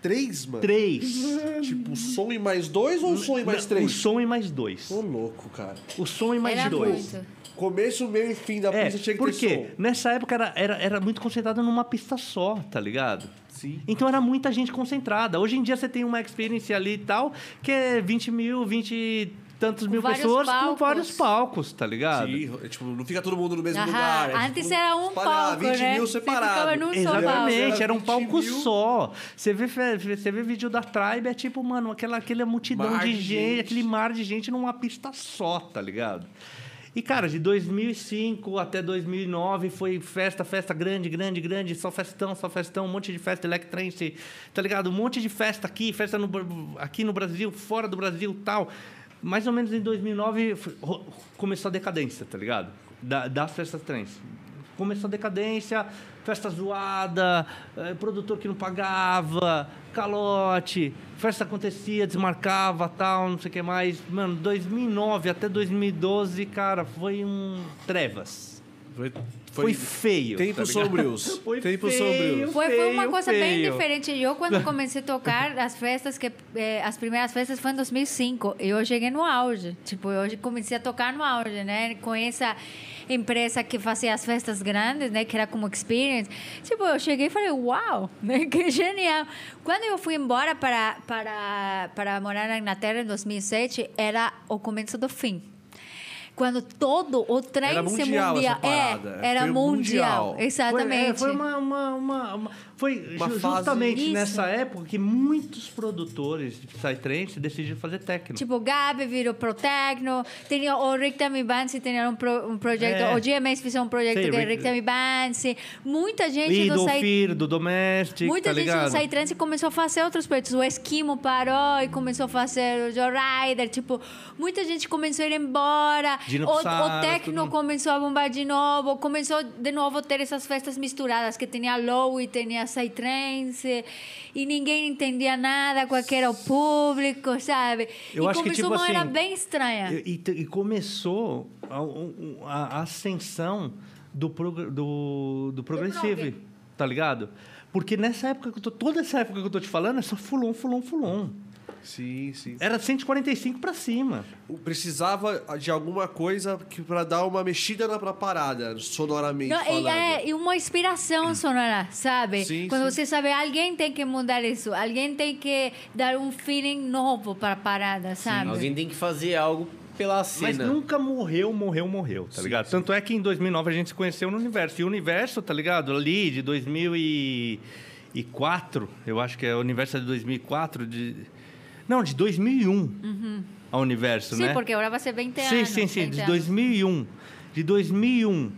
Três, mano? Três. [laughs] Tipo, som e mais dois ou som e mais três? O som e mais dois. Ô, louco, cara. O som e mais Era dois. muito. Começo, meio e fim da É, pista tinha que por ter quê? som. Nessa época era, era, era muito concentrado numa pista só, tá ligado? Sim. Então era muita gente concentrada. Hoje em dia você tem uma experience ali e tal, que é 20 mil, 20 tantos Com mil vários pessoas com palcos. vários palcos, tá ligado? Sim, é, tipo, não fica todo mundo no mesmo Aham, lugar. é, Antes tipo, era um palco, 20 né? mil palco. Exatamente, era um 20 palco mil. só. Você vê, você vê vídeo da Tribe, é tipo, mano, aquela, aquela multidão Mar de, de gente, gente. aquele mar de gente numa pista só, tá ligado? E, cara, de 2005 até 2009 foi festa, festa grande, grande, grande, só festão, só festão, um monte de festa electrance, tá ligado? Um monte de festa aqui, festa no, aqui no Brasil, fora do Brasil tal. Mais ou menos em 2009 foi- ro- começou a decadência, tá ligado? Da- das festas trance. Começou a decadência, festa zoada, eh, produtor que não pagava, calote, festa acontecia, desmarcava, tal, não sei o que mais. Mano, 2009 até 2012, cara, foi um trevas. Foi, Foi, feio. tá Tempos ligado? sombrios. Foi Tempos feio. sombrios. Foi, foi uma Feio, coisa bem feio. diferente. Eu, quando comecei a tocar, [laughs] as festas, que eh, as primeiras festas foi em 2005. E eu cheguei no auge. Tipo, eu comecei a tocar no auge, né? Com essa, empresa que fazia as festas grandes, né? Que era como experience. Tipo, eu cheguei e falei, uau, [laughs] né? Que genial. Quando eu fui embora para, para, para morar na Inglaterra em 2007, era o começo do fim. Quando todo o trem Era se mundial mundial. essa parada. É, era mundial. mundial. Exatamente. Foi, é, foi uma, uma, uma- uma- foi Uma ju- fase- justamente Isso. nessa época que muitos produtores de Psytrance decidiram fazer techno. Tipo, o Gabi virou pro techno. Tinha o Rick Tammy Bansi, tinha um, pro, um projeto. É. O GMS fez um projeto Sei, que é Rick- Rick Tammy Bansi. Muita gente e do do Psy- do Domestic, Muita tá gente ligado? do Psytrance começou a fazer outros projetos. O Esquimo parou e começou a fazer o Joe Rider. Tipo, muita gente começou a ir embora. O, o techno tudo. começou a bombar de novo. Começou de novo a ter essas festas misturadas que tinha Low e tinha Psytrance. E ninguém entendia nada, qual que era o público, sabe? Eu e acho que, começou tipo uma era assim, bem estranha. E, e- e começou a, a ascensão do, prog- do, do Progressive, prog. tá ligado? Porque nessa época que eu tô, toda essa época que eu tô te falando é só fulon, fulon, fulon. Sim, sim. Era 145 pra cima. Precisava de alguma coisa que para dar uma mexida na, parada, sonoramente Não, e, falando. é, e uma inspiração sonora, sabe? Sim, Quando sim. você sabe, alguém tem que mudar isso, alguém tem que dar um feeling novo para a parada, sabe? Alguém tem que fazer algo pela Mas cena. nunca morreu, morreu, morreu, tá ligado? Tanto é que em 2009 a gente se conheceu no Universo. E o Universo, tá ligado? Ali de 2004, eu acho que é o Universo é de 2004, de... Não, de 2001. A Universo, Sim, né? porque agora vai ser 20 Sim, anos. sim, sim, 20 de anos. 2001. De 2001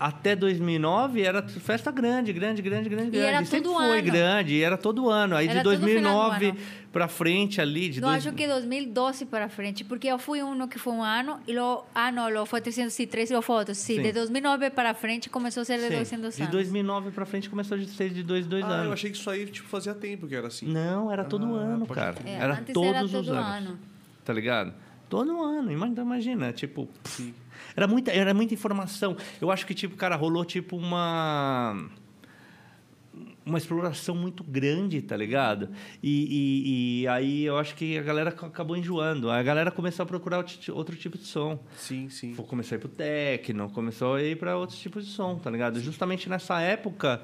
até 2009 era festa grande, grande, grande, grande, E grande. era Sempre todo foi ano. grande, e era todo ano. Aí Era de todo final do 2009 ano. pra frente ali, de Eu dois... acho que 2012 para frente, porque eu fui um que foi um ano, e lo, ah, não, lo foi 313 lo foi outro. Sim, Sim. de 2009 para frente começou a ser de Sim, 200 de anos. 2009 pra frente começou a ser de dois, dois Ah, eu anos. achei que isso aí tipo, fazia tempo que era assim. Não, era todo Ah, ano, cara. É, era antes todos era os todo anos. ano. Tá ligado? Todo ano. Ima- então Imagina, tipo... pff, Era muita, era muita informação. Eu acho que, tipo, cara, rolou, tipo, uma... Uma exploração muito grande, tá ligado? E, e- e aí eu acho que a galera ac- acabou enjoando. A galera começou a procurar outro ti- outro tipo de som. Sim, sim. Foi- Começou a ir pro techno, começou a ir para outros tipos de som, tá ligado? Justamente nessa época,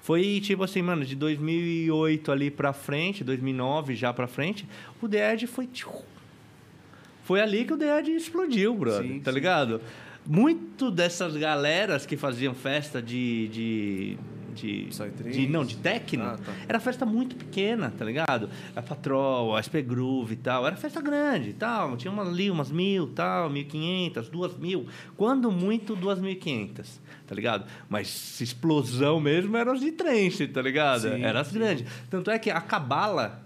foi tipo assim, mano, de 2008 ali pra frente, 2009 já pra frente, o The Edge foi... tchiu. Foi ali que o The Edge explodiu, brother, Sim, tá sim. ligado? Muito dessas galeras que faziam festa de... de de, de não de techno Ah, tá. era festa muito pequena tá ligado? A Patrol a SP Groove e tal era festa grande e tal tinha uma, ali umas mil tal mil e quinhentas duas mil quando muito duas mil e quinhentas tá ligado? Mas explosão mesmo eram as de trance tá ligado? Sim, era as grandes. Tanto é que a Cabala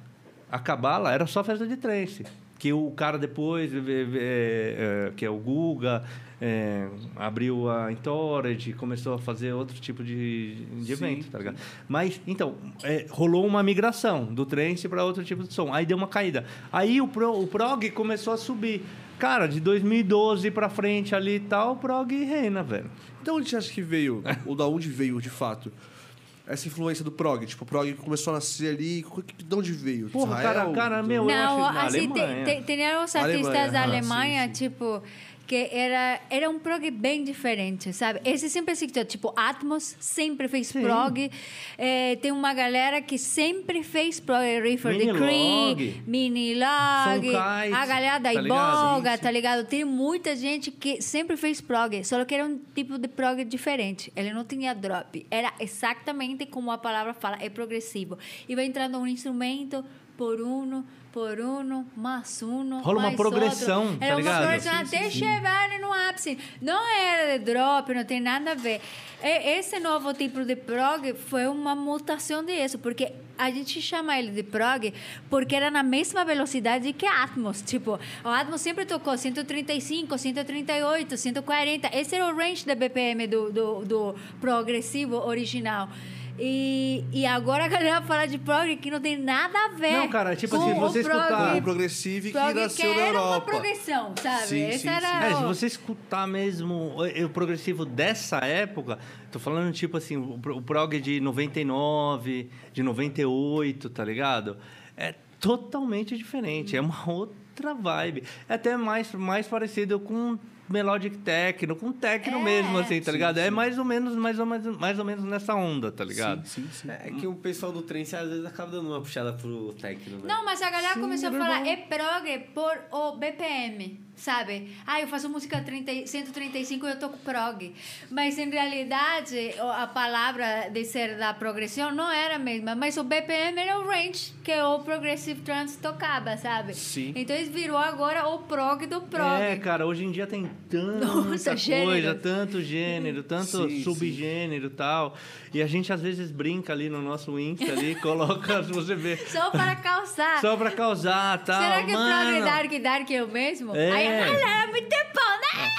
a Cabala era só festa de trance que o cara depois eh, eh, que é o Guga eh, abriu a Entourage começou a fazer outro tipo de, de evento tá ligado? mas então rolou uma migração do trance para outro tipo de som. Aí deu uma caída. Aí o, pro, o prog começou a subir. Cara de 2012 para frente ali e tal o prog reina velho. Então onde você acha que veio, [laughs] ou da onde veio de fato, essa influência do prog? Tipo, o prog começou a nascer ali, de onde veio? porra Israel? cara, cara meu eu Não, acho na assim, Alemanha. te, te, tinha os Alemanha, artistas da ah, sim, Alemanha, sim. Que era, era um prog bem diferente, sabe? Esse sempre existiu, tipo, Atmos sempre fez Sim. prog. Eh, tem uma galera que sempre fez prog, Reefer Decree, Log. Mini Log, a galera da tá ligado? Iboga, tá ligado? Tem muita gente que sempre fez prog, só que era um tipo de prog diferente. Ele não tinha drop. Era exatamente como a palavra fala, é progressivo. E vai entrando um instrumento por um, por um, mais um, Rola uma mais progressão, outro. tá Era uma ligado? progressão até chegar no ápice. Não era de drop, não tem nada a ver. Esse novo tipo de prog foi uma mutação disso, porque a gente chama ele de prog porque era na mesma velocidade que Atmos. Tipo, o Atmos sempre tocou 135, 138, 140. Esse era o range da BPM do, do, do progressivo original. E, e agora a galera fala de prog que não tem nada a ver. Não, cara, tipo com assim, o você prog- escutar- O progressive que prog nasceu que na era uma Europa. progressão, sabe? Sim, Esse sim, era É, se você escutar mesmo o, o progressivo dessa época, tô falando tipo assim, o, o prog de 99, de 98, tá ligado? É totalmente diferente, é uma outra vibe. É até mais, mais parecido com melodic techno, com techno É. mesmo, assim, tá Sim, ligado? É sim. mais ou menos, mais ou menos, mais ou menos nessa onda, tá ligado? Sim, sim, sim. É que o pessoal do trance às vezes acaba dando uma puxada pro techno, né? Não, mas a galera começou a é falar, normal. é prog por o BPM, sabe? Ah, eu faço música 30, 135 e eu toco prog. Mas, em realidade, a palavra de ser da progressão não era a mesma. Mas o BPM era o range que o Progressive Trance tocava, sabe? Sim. Então, eles virou agora o prog do prog. É, cara, hoje em dia tem tanta Nossa, coisa, gêneros. tanto gênero, tanto Sim, subgênero e tal. E a gente às vezes brinca ali no nosso Insta ali, [laughs] coloca, se você vê, Só para causar. só pra causar tal. Será que o prog Mano, dark dark é o mesmo? É. Aí a galera, muito bom, né?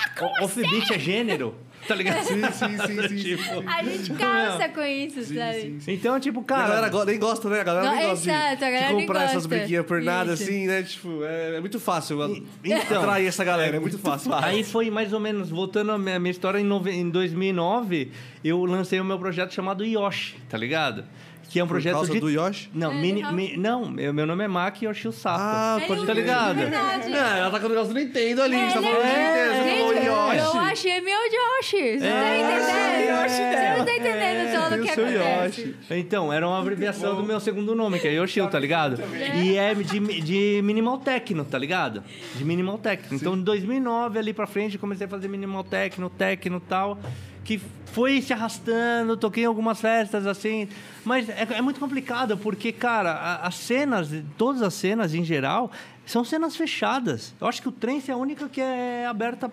o- Offbeat é gênero, tá ligado? Sim, sim, sim, sim, sim. Tipo, A gente causa com isso, sabe? Então, tipo, E a galera cara... go- nem gosta, né? A galera Não, nem gosta de- exato, a de, galera nem comprar essas gosta. briguinhas por nada, Isso. assim, né? Tipo, é, é muito fácil Então. atrair essa galera, é muito fácil. Aí foi mais ou menos, voltando à minha, minha história, em, nove- em 2009, eu lancei o meu projeto chamado Yoshi, tá ligado? Que é um Por projeto causa de... do Yoshi? Não, É, mini, mi- não, meu meu nome é Maki Yoshi o Sapo. Ah, pode é tá ligado? Verdade. É, ela tá com o negócio do Nintendo ali, a gente tá falando é- Nintendo, você falou Gente, Yoshi. Eu achei meu Yoshi. Você tá É, entendendo? Yoshi Você não tá entendendo todo o que acontece. Yoshi. Então, era uma abreviação do meu segundo nome, que é Yoshio, tá ligado? E é de, de minimal techno, tá ligado? De minimal techno. Então, em 2009 ali pra frente, comecei a fazer minimal techno, techno e tal, que foi se arrastando, toquei em algumas festas assim, mas é, é muito complicado porque, cara, a- as cenas, todas as cenas em geral, são cenas fechadas. Eu acho que o trance é a única que é aberta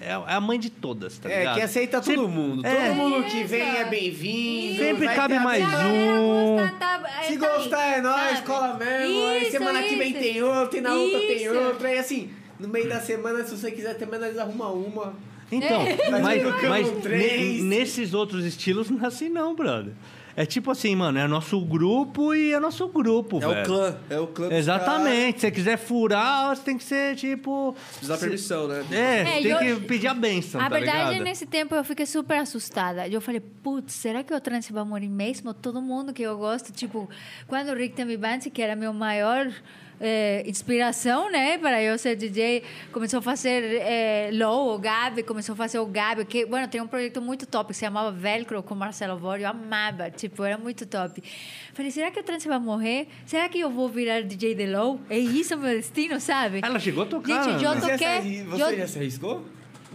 é é a mãe de todas, tá É, ligado? que aceita todo Sempre- mundo. é. Todo mundo que Isso. vem é bem-vindo. Sempre cabe mais mesma- Se a galera um. gostar, tá- Se tá aí, gostar é nóis, sabe? cola mesmo. aí Isso, semana que vem isso. tem outro, e na outra tem Isso. outra. E assim, no meio da semana, se você quiser também, nós arruma uma. Então, [laughs] Mas mas, mas ne- nesses outros estilos não é assim não, brother. É tipo assim, mano, é nosso grupo e é nosso grupo, É velho. o clã, é o clã Exatamente. Se você quiser furar, você tem que ser tipo. Precisa dar permissão, né? É, É, tem eu- que pedir a benção, A tá verdade é ligado? nesse tempo eu fiquei super assustada. Eu falei, putz, será que o trance vai morrer mesmo? Todo mundo que eu gosto, tipo, quando o Rick Tamibansi, que era meu maior eh, inspiração, né, para eu ser DJ, começou a fazer eh, Low, o Gabi, começou a fazer o Gabi, que, bueno, tem um projeto muito top que se chamava Velcro com Marcelo Vore, eu amava, tipo, era muito top. Falei, será que o trance vai morrer? Será que eu vou virar DJ de Low? É isso o meu destino, sabe? Ela chegou a tocar. Gente, eu? Você, toquei- você eu- já se arriscou?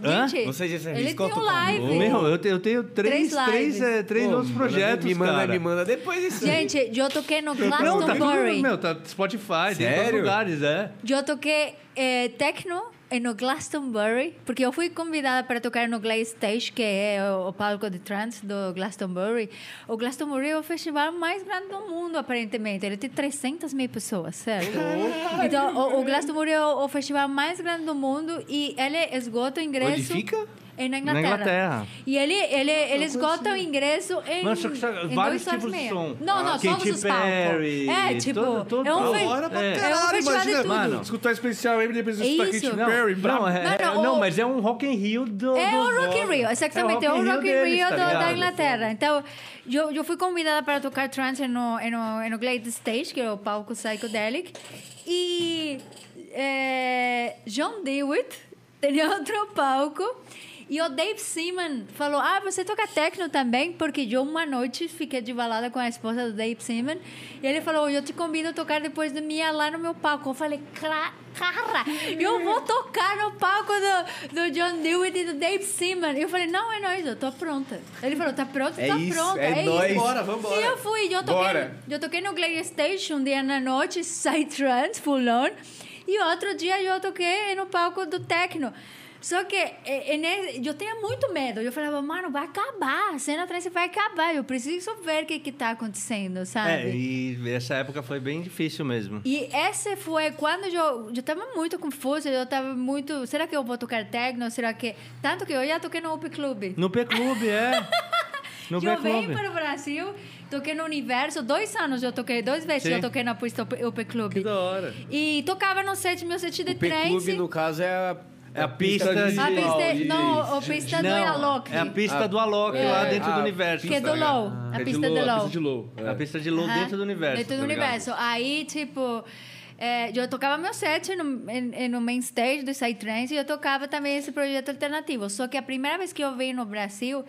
Hã? Gente, Você já se ele tem um live. Meu, eu, te- eu tenho três, Três três, é, três Pô, outros projetos, me manda, cara. me manda depois isso. aí. Gente, eu toquei no Não, tá tudo, Glastonbury. meu, tá Spotify, tem em todos Sério? os lugares, é. Eu toquei eh, techno no Glastonbury, porque eu fui convidada para tocar no Glaze Stage, que é o, o palco de trance do Glastonbury. O Glastonbury é o festival mais grande do mundo, aparentemente. Ele tem 300 mil pessoas, certo? Então, o, o Glastonbury é o, o festival mais grande do mundo e ele esgota o ingresso... Onde fica? É na Na Inglaterra. Inglaterra. E ele, ele, ele esgota o ingresso em, Mas só que só- em vários dois tipos de som. Não, não, Ah, todos Katy os palcos. Perry, É, tipo, todo- todo- é um fe- hora pra É. caralho, É um festival de imagina, tudo. mano. Escutar especial aí, depois É escutar isso. Katy Não, Perry, Não, é, Não, é- não, não, mas é um Rock in Rio do. É o Rock in. Rio, exatamente, é o in Rock in Rio tá da? Inglaterra. Então, eu, eu fui convidada para tocar trance no, no, no Glade Stage, que é o palco Psychedelic. E é, John Dewitt [laughs] tinha outro palco. E o Dave Seaman falou: Ah, você toca techno também? Porque eu, uma noite, fiquei de balada com a esposa do Dave Seaman. E ele falou: Eu te convido a tocar depois de mim lá no meu palco. Eu falei: "Cra- Cara, eu vou tocar no palco do, do John Dewitt e do Dave Seaman. E eu falei: Não, é nóis, eu tô pronta. Ele falou: Tá pronto? É tá isso, pronta. é nóis. isso. Bora, vambora. E eu fui, eu toquei, Bora. eu toquei no Glade Station um dia na noite, Psytrance, full on. E outro dia eu toquei no palco do techno. Só que é, é, né, eu tinha muito medo. Eu falava, mano, vai acabar. A cena trance vai acabar. Eu preciso ver o que que tá acontecendo, sabe? É, e essa época foi bem difícil mesmo. E esse foi quando eu, eu tava muito confusa, eu tava muito... Será que eu vou tocar techno? Será que... Tanto que eu já toquei no Up Club. No P-Clube, é. [laughs] No eu vim para o Brasil, toquei no Universo, dois anos eu toquei, duas vezes Sim. eu toquei na pista Up Up Club. Que da hora. E tocava no set, meu set de O P-Clube, trance. no caso, é a, É a pista de- A pista, de- não, a pista do Não, Alok. é a pista Ah, do Alok é, lá dentro a do universo. Que é do pista, Low. né? A É de pista low, do a Low. pista de low. é. A pista de low Aham. dentro do universo. Dentro do tá ligado? universo. Aí, tipo, é, eu tocava meu set no, em- no main stage do Psytrance e eu tocava também esse projeto alternativo. Só que a primeira vez que eu veio no Brasil,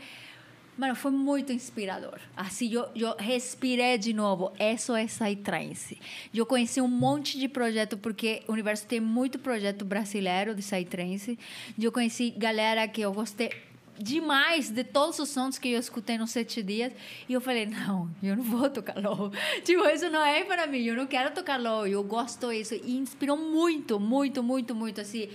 mano, foi muito inspirador. Assim, eu, eu respirei de novo. Isso é Psytrance. Eu conheci um monte de projeto, porque o universo tem muito projeto brasileiro de Psytrance. Eu conheci galera que eu gostei demais de todos os sons que eu escutei nos sete dias. E eu falei, não, eu não vou tocar low. [laughs] Tipo, isso não é para mim, eu não quero tocar low. Eu gosto disso. E inspirou muito, muito, muito, muito, assim.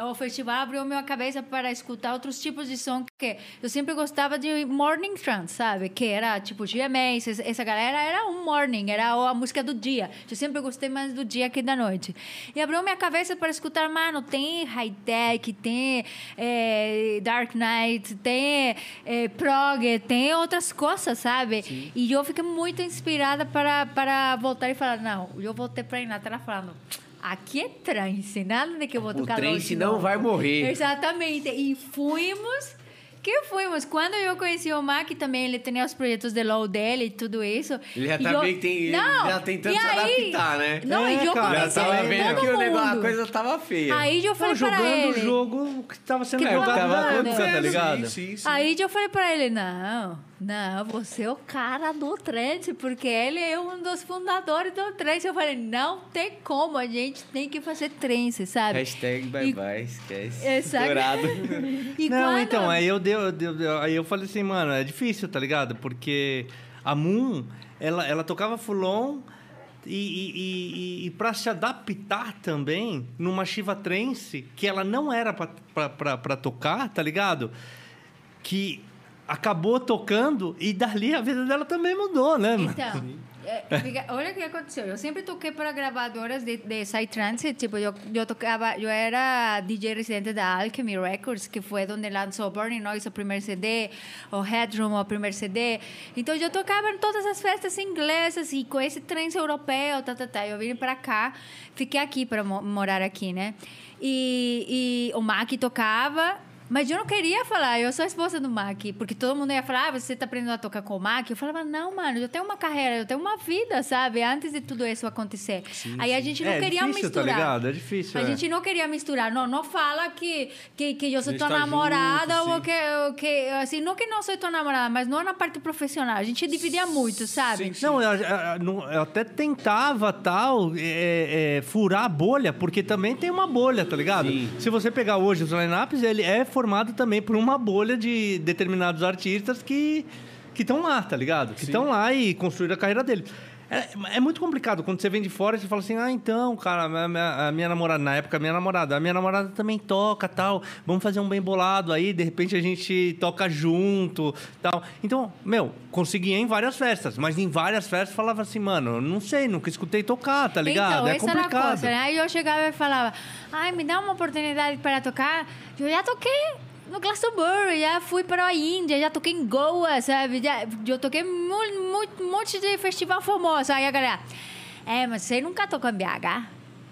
O festival abriu minha cabeça para escutar outros tipos de som que eu sempre gostava de morning trance, sabe? Que era tipo GMAs, essa- galera era um morning, era a música do dia. Eu sempre gostei mais do dia que da noite. E abriu minha cabeça para escutar, mano, tem high-tech, tem eh, Dark Knight, tem eh, prog, tem outras coisas, sabe? E eu fiquei muito inspirada para, para voltar e falar, não, eu voltei para a Inglaterra falando... Aqui é trance, nada de que eu vou O tocar trance low de não novo." vai morrer. Exatamente. E fomos. Que fomos. Quando eu conheci o Mac também, ele tinha os projetos de low dele e tudo isso. Ele já tá eu- meio que tem, Não, já tentando e se aí- adaptar, né? Não, É, e eu cara, Já comecei tava a vendo que o negócio, a coisa tava feia. Aí eu falei Não, jogando ele. o jogo que tava sendo Que jogado tava acontecendo, tá ligado? Sim, sim, sim. Aí eu falei para ele, não, não, você é o cara do trance, porque ele é um dos fundadores do trance. Eu falei, não tem como, a gente tem que fazer trance, sabe? Hashtag bye E- bye, esquece. Exato. Estourado. [laughs] E não, quando- então, aí eu, dei, eu dei- aí eu falei assim, mano, é difícil, tá ligado? Porque a Moon, ela, ela tocava fulon e, e, e, e pra se adaptar também numa Shiva Trance, que ela não era pra tocar, tá ligado? Que acabou tocando e dali a vida dela também mudou, né? Então, é, fica- olha o que aconteceu. Eu sempre toquei para gravadoras de, de Psytrance. Tipo, eu, eu tocava... Eu era DJ residente da Alchemy Records, que foi onde lançou Burning Noise, o primeiro CD, o Headroom, o primeiro CD. Então, eu tocava em todas as festas inglesas e com esse trance europeu, tá, tá, tá. Eu vim para cá, fiquei aqui para mo- morar aqui, né? E, e o Mac tocava... Mas eu não queria falar, eu sou a esposa do Mac, porque todo mundo ia falar, ah, você tá aprendendo a tocar com o Mac? Eu falava, não, mano, eu tenho uma carreira, eu tenho uma vida, sabe? Antes de tudo isso acontecer. Aí a gente não É queria difícil, tá misturar. ligado? É difícil, A é. gente não queria misturar. Não, não fala que, que, que eu sou tua tá namorada junto, ou sim. que, ou que, assim, não que não sou tua namorada, mas não na parte profissional. A gente dividia muito, sabe? Não, eu, eu- eu até tentava tal é, é, furar a bolha, porque também tem uma bolha, tá ligado? Sim. Se você pegar hoje os lineups, ele é formado também por uma bolha de determinados artistas que que estão lá, tá ligado? Que estão lá e construíram a carreira deles. É, é muito complicado quando você vem de fora e você fala assim: ah, então, cara, a minha, a minha namorada, na época, a minha namorada, a minha namorada também toca tal, vamos fazer um bem bolado aí, de repente a gente toca junto tal. Então, meu, conseguia em várias festas, mas em várias festas falava assim, mano, não sei, nunca escutei tocar, tá ligado? Então, é essa era a complicado. coisa, né? Aí eu chegava e falava, ai, me dá uma oportunidade para tocar. Eu já toquei no Glastonbury, já fui para a Índia, já toquei em Goa, sabe? Já, eu toquei um monte de festival famoso. Aí a galera, é, mas você nunca tocou em BH?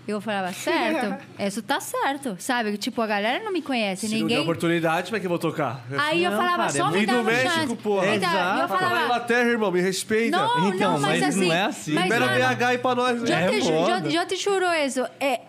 Eu falava, certo, [laughs] isso tá certo, sabe? Tipo, a galera não me conhece, Se ninguém... oportunidade, como é que eu vou tocar? Aí eu Não, falava, cara, é só me Vem dá do México, chance. porra. Então, eu Exato. Vai pra falava, Inglaterra, irmão, me respeita. não, Então, não, mas, mas assim... não é assim. Libera BH aí pra nós. Eu, né? É te, eu, eu te juro isso. É,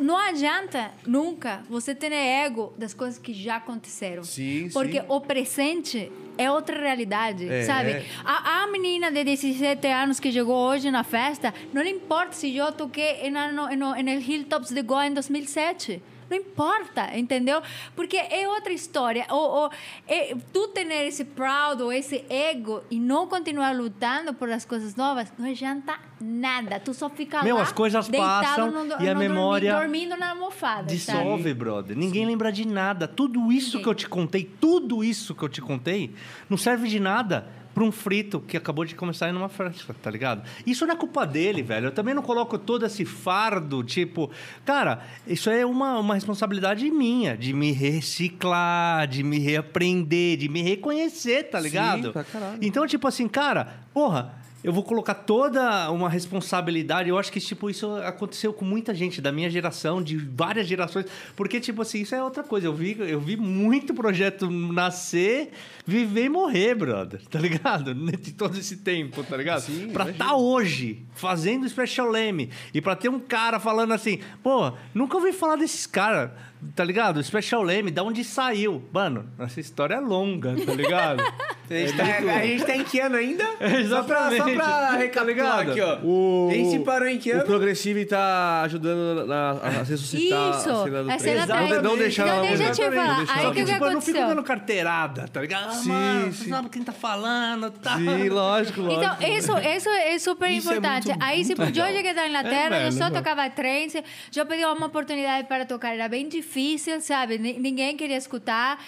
não adianta nunca você ter ego das coisas que já aconteceram. Sim, Porque sim. o presente é outra realidade, É. sabe? A, a menina de 17 anos que chegou hoje na festa, não lhe importa se eu toquei no, no, no, no Hilltops de Goa em 2007. Não importa, entendeu? Porque é outra história. Ou, ou, é, tu ter esse proud ou esse ego e não continuar lutando por as coisas novas, não adianta nada. Tu só fica Meu, lá, as coisas passam no- e a memória dormindo na almofada, Dissolve, sabe? brother. Ninguém lembra de nada. Tudo isso Ninguém. que eu te contei, tudo isso que eu te contei, não serve de nada pra um frito que acabou de começar em uma festa, tá ligado? Isso não é culpa dele, velho. Eu também não coloco todo esse fardo, tipo... Cara, isso é uma, uma responsabilidade minha, de me reciclar, de me reaprender, de me reconhecer, tá ligado? pra caralho. Então, tipo assim, cara, porra, eu vou colocar toda uma responsabilidade. Eu acho que, tipo, isso aconteceu com muita gente da minha geração, de várias gerações. Porque, tipo assim, isso é outra coisa. Eu vi, eu vi muito projeto nascer, viver e morrer, brother. Tá ligado? [laughs] De todo esse tempo, tá ligado? Sim, pra imagino. tá hoje fazendo Special Leme e pra ter um cara falando assim, pô, nunca ouvi falar desses caras, tá ligado? Special Leme, da onde saiu? Mano, essa história é longa, tá ligado? [laughs] A gente, tá, a gente tá em que ano ainda? Exatamente. [laughs] Só pra, só pra Tá recapitular ligado? aqui, ó. O, A gente parou em que O ano? Progressive tá ajudando na, a ressuscitar Isso, a cena do a trem. cena não, tá- de- não deixar Não ela deixa morrer. eu te falar. Não deixar Aí o que Só que, que tipo, eu não fico aconteceu? dando carteirada, tá ligado? Ah, Sim, mano, sim. Sabe quem tá falando, tá? Sim, lógico, lógico. Então, isso, isso é super Isso é importante. muito- Aí, tipo, eu cheguei da Inglaterra, É, eu só velho, tocava trance, eu pedi uma oportunidade para tocar, era bem difícil, sabe? Ni- Ninguém queria escutar.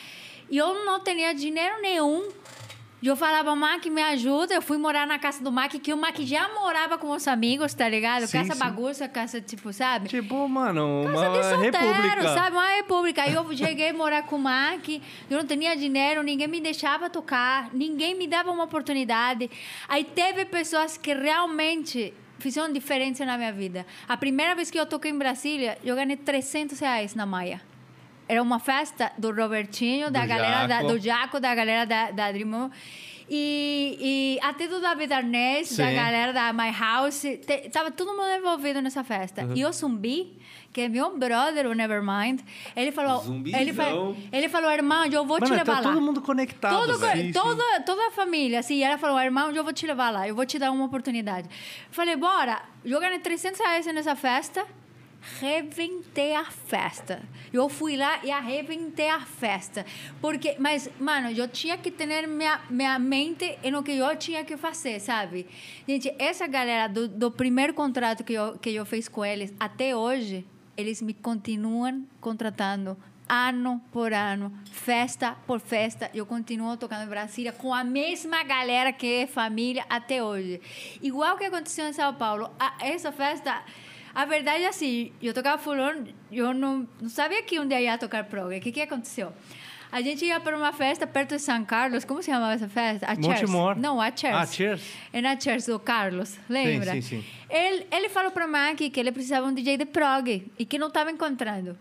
E eu não tinha dinheiro nenhum. Eu falava, Mac, me ajuda. Eu fui morar na casa do Mac, que o Mac já morava com os amigos, tá ligado? Sim, casa sim. bagunça, casa, tipo, sabe? Tipo, mano, Casa de solteiro, república. sabe? Uma república. Aí eu cheguei a morar com o Mac, eu não tinha dinheiro, ninguém me deixava tocar, ninguém me dava uma oportunidade. Aí teve pessoas que realmente fizeram diferença na minha vida. A primeira vez que eu toquei em Brasília, eu ganhei 300 reais na Maia. Era uma festa do Robertinho, da Do galera da, Jaco. do Jaco, da galera da, da Dream. E, e até do David Arnés, da Sim. galera da My House. te- tava todo mundo envolvido nessa festa. E o Zumbi, que é meu brother, o Nevermind, ele falou... Zumbizão. Ele, fa- ele falou, irmão, eu vou te Mano, levar tá lá. todo mundo conectado. Todo, toda, toda a família, assim, ela falou, irmão, eu vou te levar lá, eu vou te dar uma oportunidade. Falei, bora, eu ganhei 300 reais nessa festa, reventei a festa. Eu fui lá e arrebentei a festa. Porque, mas, mano, eu tinha que ter minha, minha mente no que eu tinha que fazer, sabe? Gente, essa galera do, do primeiro contrato que eu, que eu fiz com eles, até hoje, eles me continuam contratando ano por ano, festa por festa, eu continuo tocando em Brasília com a mesma galera que é família até hoje. Igual que aconteceu em São Paulo, essa festa, a verdade é assim, eu tocava fulano, eu não, não sabia que um dia ia tocar prog. O que que aconteceu? A gente ia para uma festa perto de São Carlos, como se chamava essa festa? A. Montemor. Não, a Cheers. Ah, Cheers. É na Cheers do Carlos, lembra? sim, sim. Ele, ele falou para o Mac que ele precisava de um DJ de prog e que não estava encontrando.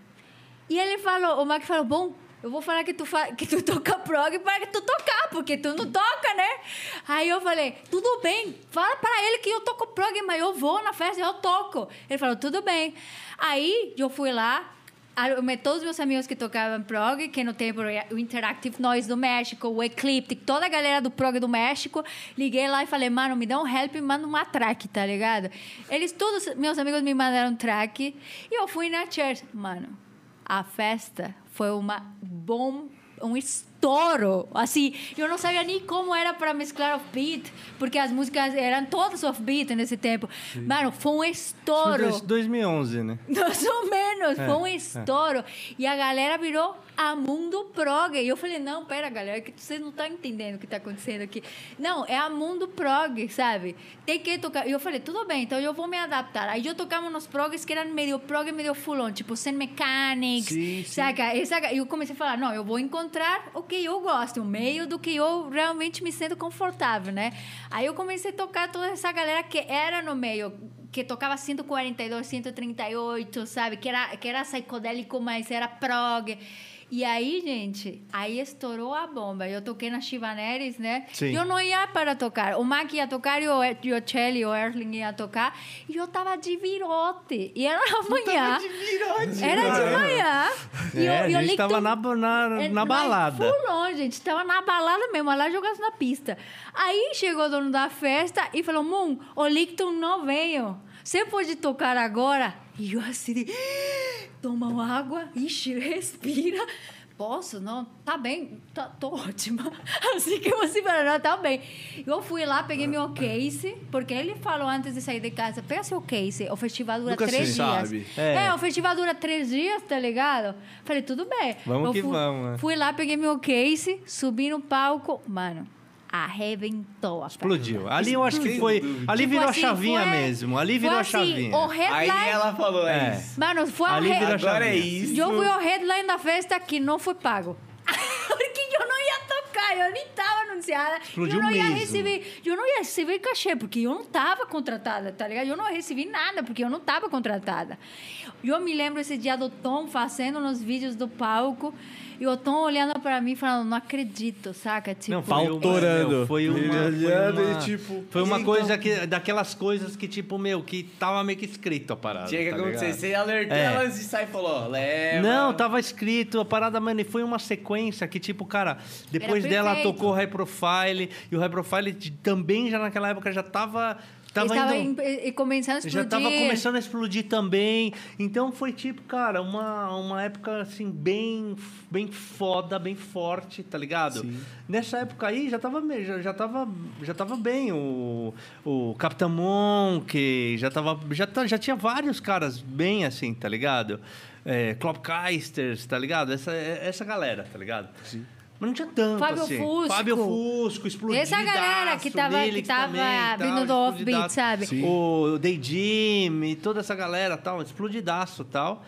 E ele falou, o Mac falou, bom, eu vou falar que tu, fa que tu [laughs] toca prog para tu tocar, porque tu não toca, né? Aí eu falei, tudo bem, fala para ele que eu toco prog, mas eu vou na festa, eu toco. Ele falou, tudo bem. Aí eu fui lá, arrumei todos os meus amigos que tocavam prog, que no tempo o Interactive Noise do México, o Ecliptic, toda a galera do prog do México. Liguei lá e falei, mano, me dá um help e manda uma track, tá ligado? Eles, todos meus amigos me mandaram track e eu fui na church. Mano, a festa foi uma bom um estouro assim eu não sabia nem como era para mesclar offbeat porque as músicas eram todas offbeat nesse tempo mano foi um Foi estouro dois- 2011, né? mais ou menos, É, foi um é. estouro. E a galera virou a Mundo Prog. E eu falei, não, pera, galera, que vocês não estão entendendo o que está acontecendo aqui. Não, é a Mundo Prog, sabe? Tem que tocar. E eu falei, tudo bem, então eu vou me adaptar. Aí eu tocava nos progs que eram meio prog, meio full on, tipo Sen Mechanics, Sim, sim. saca? E saca? Eu comecei a falar, não, eu vou encontrar o que eu gosto, o meio do que eu realmente me sinto confortável, né? Aí eu comecei a tocar toda essa galera que era no meio, que tocava 142, 138, sabe? Que era, que era psicodélico, mas era prog. E aí, gente, aí estourou a bomba. Eu toquei na Chivaneres, né? Sim. Eu não ia para tocar. O Mac ia tocar e o, e o Chelly, o Erling ia tocar. E eu tava de virote. E era amanhã. Era de manhã. E É, a gente li tava na, na, é, na balada. Full on, gente. Tava na balada mesmo, lá jogando na pista. Aí chegou o dono da festa e falou: Moon, o Licton não veio. Você pode tocar agora? E eu assim, toma uma água, ixi, respira. Posso? Não, tá bem, tá, tô ótima. [laughs] Assim que você falou, não, tá bem. Eu fui lá, peguei meu case, porque ele falou antes de sair de casa, pega seu case, o festival dura Nunca se três dias. sabe. É. É. o festival dura três dias, tá ligado? Falei, tudo bem. Vamos Eu que fui- vamos, né? Fui lá, peguei meu case, subi no palco, mano, arrebentou a. Explodiu. Ali eu acho que foi. dúvida. Ali Tipo virou assim, a chavinha foi- mesmo. Ali foi virou a assim, chavinha. O headline... Aí ela falou, é, É. isso. Mano, foi Ali o virou a Agora é chavinha. isso. Eu fui o headline da festa que não foi pago. [laughs] Porque eu não ia tocar, eu nem tava anunciada, Explodiu eu não ia mesmo. receber, eu não ia receber cachê, porque eu não tava contratada, tá ligado? Eu não recebi nada, porque eu não tava contratada. Eu me lembro esse dia do Tom fazendo nos vídeos do palco, e o Tom olhando para mim falando, não acredito, saca? Tipo, Não, foi uma, foi uma, Ele foi olhando uma, e, tipo, foi uma então- coisa que, daquelas coisas que, tipo, meu, que tava meio que escrito a parada. Tinha que tá acontecer. ligado? Você alertou É. ela antes de sair e falou, ó, leva. Não, tava escrito a parada, mano, e foi uma sequência que, tipo, cara, depois dela tocou High Profile, e o High Profile também já naquela época já tava. Tava estava indo, em- e começando a explodir. já tava começando a explodir também. Então foi tipo, cara, uma, uma época assim, bem, bem foda, bem forte, tá ligado? Nessa época aí já tava, me- já, já tava, já tava bem o, o Capitão Monk, já tava, já, já tinha vários caras bem assim, tá ligado? É, Klopkeisters, tá ligado? Essa, essa galera, tá ligado? Sim. Mas não tinha tanto Fábio assim. Fusco. Fábio Fusco, explodidaço. Essa galera que tava, que tava também, vindo tal, do offbeat, sabe? O Day Jim, toda essa galera tal, explodidaço tal.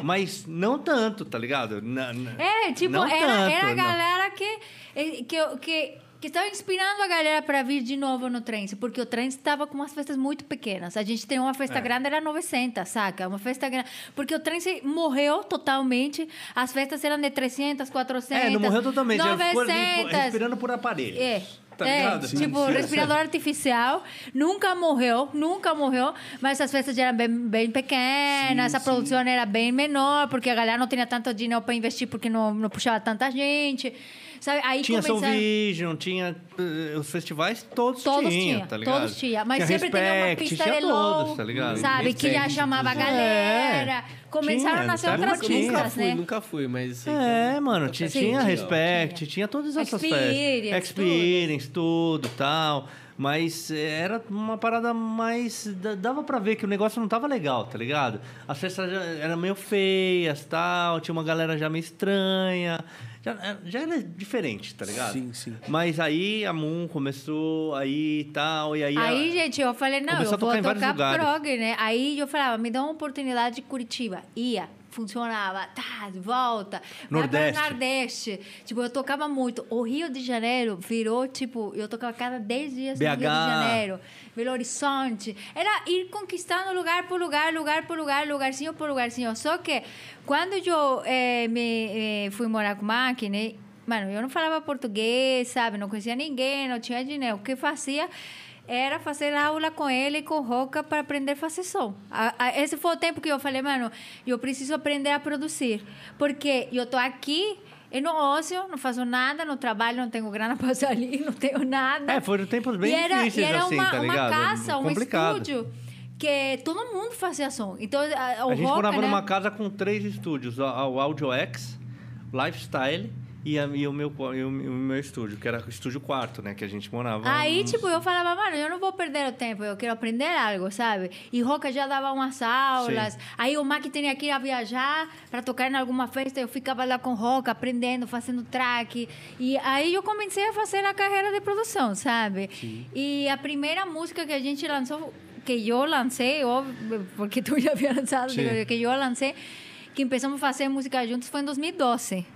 Mas não tanto, tá ligado? Na- na- É, tipo, não era, tanto, era a não. galera que, eh, que, que, que estava inspirando a galera para vir de novo no Trance, porque o Trance estava com umas festas muito pequenas. A gente tem uma festa É. grande, era 900, saca? Uma festa grande. Porque o Trance morreu totalmente, as festas eram de 300, 400. É, não morreu totalmente. Ele ficou 900. respirando por aparelho. É. Tá é, ligado? tipo, respirador artificial, nunca morreu, nunca morreu, mas as festas eram bem, bem pequenas, a produção era bem menor, porque a galera não tinha tanto dinheiro para investir, porque não, não puxava tanta gente, sabe? Aí Tinha Soul começaram... Vision, tinha eh, os festivais, todos, Todos tinham, tinha, tá ligado? todos tinha. Mas Tinha sempre tinha uma Respect, pista tinha de low, todos, tá ligado? sabe? Que já chamava a inclusive. galera. Começaram Tinha, a nascer outras pistas, fui, né? nunca fui, mas... sei que É, mano, tinha, Sim, tinha tinha, Respect, tinha. tinha todas essas Experience, festas. Experience, tudo, tal. Mas eh, era uma parada mais... da- Dava pra ver que o negócio não tava legal, tá ligado? As festas eram meio feias, tal. Tinha uma galera já meio estranha. Já, era- já era diferente, tá ligado? Sim, sim. Mas aí a Moon começou, aí tal, e aí... a- Aí, gente, eu falei, não, eu a tocar vou tocar lugares. prog, né? Aí eu falava, me dá uma oportunidade de Curitiba. Ia, funcionava, tá, volta. Vai Nordeste. para o Nordeste. Tipo, eu tocava muito. O Rio de Janeiro virou, tipo, eu tocava cada 10 dias no Rio de BH. Janeiro. Belo Horizonte. Era ir conquistando lugar por lugar, lugar por lugar, lugarzinho por lugarzinho. Só que quando eu eh, me eh, fui morar com o Mac, né? Mano, eu não falava português, sabe? Não conhecia ninguém, não tinha dinheiro. O que fazia era fazer aula com ele e com Roca para aprender a fazer som. Esse foi o tempo que eu falei, mano, eu preciso aprender a produzir. Porque eu tô aqui, eu no ócio, não faço nada, no trabalho, não tenho grana [laughs] para sair, não tenho nada. É, foram tempos bem e era, difíceis, e era assim, uma, tá uma ligado? casa, um Complicado. estúdio, que todo mundo fazia som. Então, a, o A gente Roca, morava né? numa casa com três estúdios, a- o Audio X, Lifestyle e, a- e o, meu, e o, meu estúdio, que era o estúdio quarto, né? Que a gente morava. Aí, nos- tipo, eu falava, mano, eu não vou perder o tempo, eu quero aprender algo, sabe? E Roca já dava umas aulas. Sim. Aí o Mac tinha que ir a viajar para tocar em alguma festa, eu ficava lá com Roca, aprendendo, fazendo track. E aí eu comecei a fazer a carreira de produção, sabe? E a primeira música que a gente lançou, que eu lancei, óbvio, porque [laughs] tu já havia lançado, Sim. que eu lancei, que começamos a fazer música juntos foi em 2012.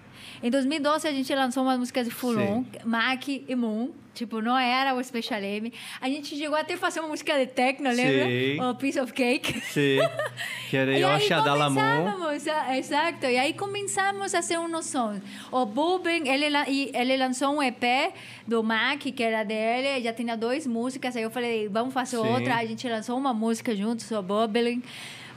Em 2012 a gente lançou umas músicas de Fulon, Mac e Moon. Tipo, não era o Special M. A gente chegou até a fazer uma música de techno, Sim. lembra? O Piece of Cake. Sim. Que era [laughs] eu aí achar da Lamon. começávamos, ah, exato, e aí começamos a fazer uns sons. O Buben, ele, ele lançou um EP do Mac, que era dele, já tinha duas músicas, aí eu falei, vamos fazer Sim. outra, a gente lançou uma música juntos, o Bubbling.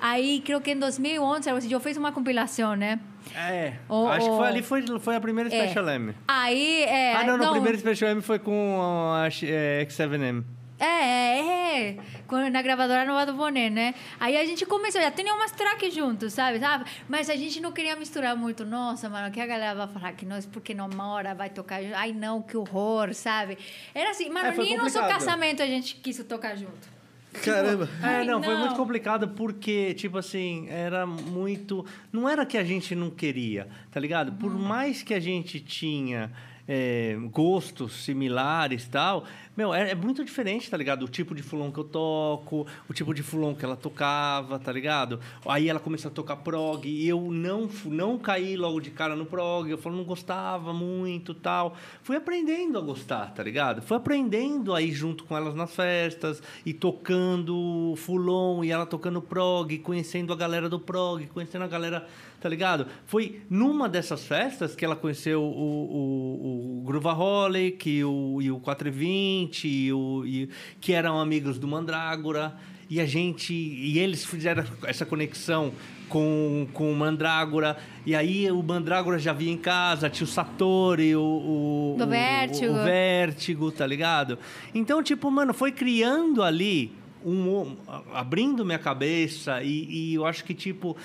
Aí, creio que em 2011, algo assim, eu fiz uma compilação, né? É. O- acho que o- foi ali foi, foi a primeira É. Special M. Aí, é... ah, não, no primeiro Special M foi com a é, X7M. É, é, é. Na gravadora Nova do Boné, né? Aí a gente começou, já tinha umas tracks juntos, sabe? sabe? Mas a gente não queria misturar muito. Nossa, mano, que a galera vai falar que nós, porque não mora, vai tocar junto. Ai, não, que horror, sabe? Era assim, mano, É, nem nosso complicado. casamento a gente quis tocar junto. Caramba. É, não, foi muito complicado porque, tipo assim, era muito. Não era que a gente não queria, tá ligado? Por Uhum. mais que a gente tinha é, gostos similares tal, meu, é, é, muito diferente, tá ligado? O tipo de fulon que eu toco, o tipo de fulon que ela tocava, tá ligado? Aí ela começou a tocar prog e eu não, não caí logo de cara no prog, eu falei, não gostava muito tal. Fui aprendendo a gostar, tá ligado? Fui aprendendo aí junto com elas nas festas e tocando fulon e ela tocando prog, conhecendo a galera do prog, conhecendo a galera tá ligado? Foi numa dessas festas que ela conheceu o, o, o Groovaholic e o, e o 420, e o, e, que eram amigos do Mandrágora. E a gente. E eles fizeram essa conexão com, com o Mandrágora. E aí o Mandrágora já vinha em casa, tinha o Satori, o. o Do o, Vértigo. O, o Vértigo, tá ligado? Então, tipo, mano, foi criando ali. Um, abrindo minha cabeça e, e eu acho que tipo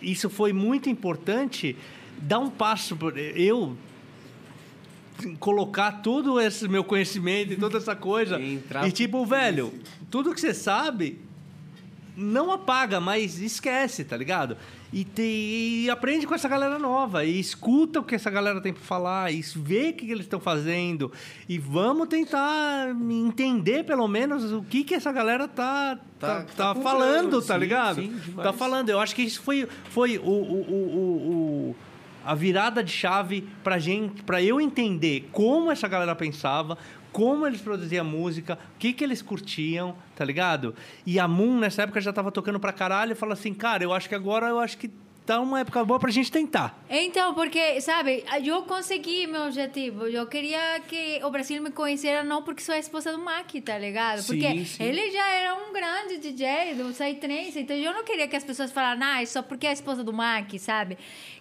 isso foi muito importante dar um passo eu colocar todo esse meu conhecimento e toda essa coisa. Entrar e tipo velho tudo que você sabe não apaga mas esquece tá ligado e, te, e, aprende com essa galera nova e escuta o que essa galera tem para falar e vê o que, eles estão fazendo e vamos tentar entender pelo menos o que que essa galera tá tá, tá, tá falando, tá ligado? Sim, tá falando. Eu acho que isso foi foi o, o, o, o a virada de chave pra gente, para eu entender como essa galera pensava, como eles produziam música, o que, que eles curtiam, tá ligado? E a Moon, nessa época, já tava tocando pra caralho e falou assim, cara, eu acho que agora eu acho que tá uma época boa pra gente tentar. Então, porque, sabe, eu consegui meu objetivo. Eu queria que o Brasil me conhecesse não porque sou a esposa do Mac, tá ligado? Porque sim, sim. ele já era um grande DJ do Psytrance, então eu não queria que as pessoas falassem, ah, é só porque é a esposa do Mac, sabe?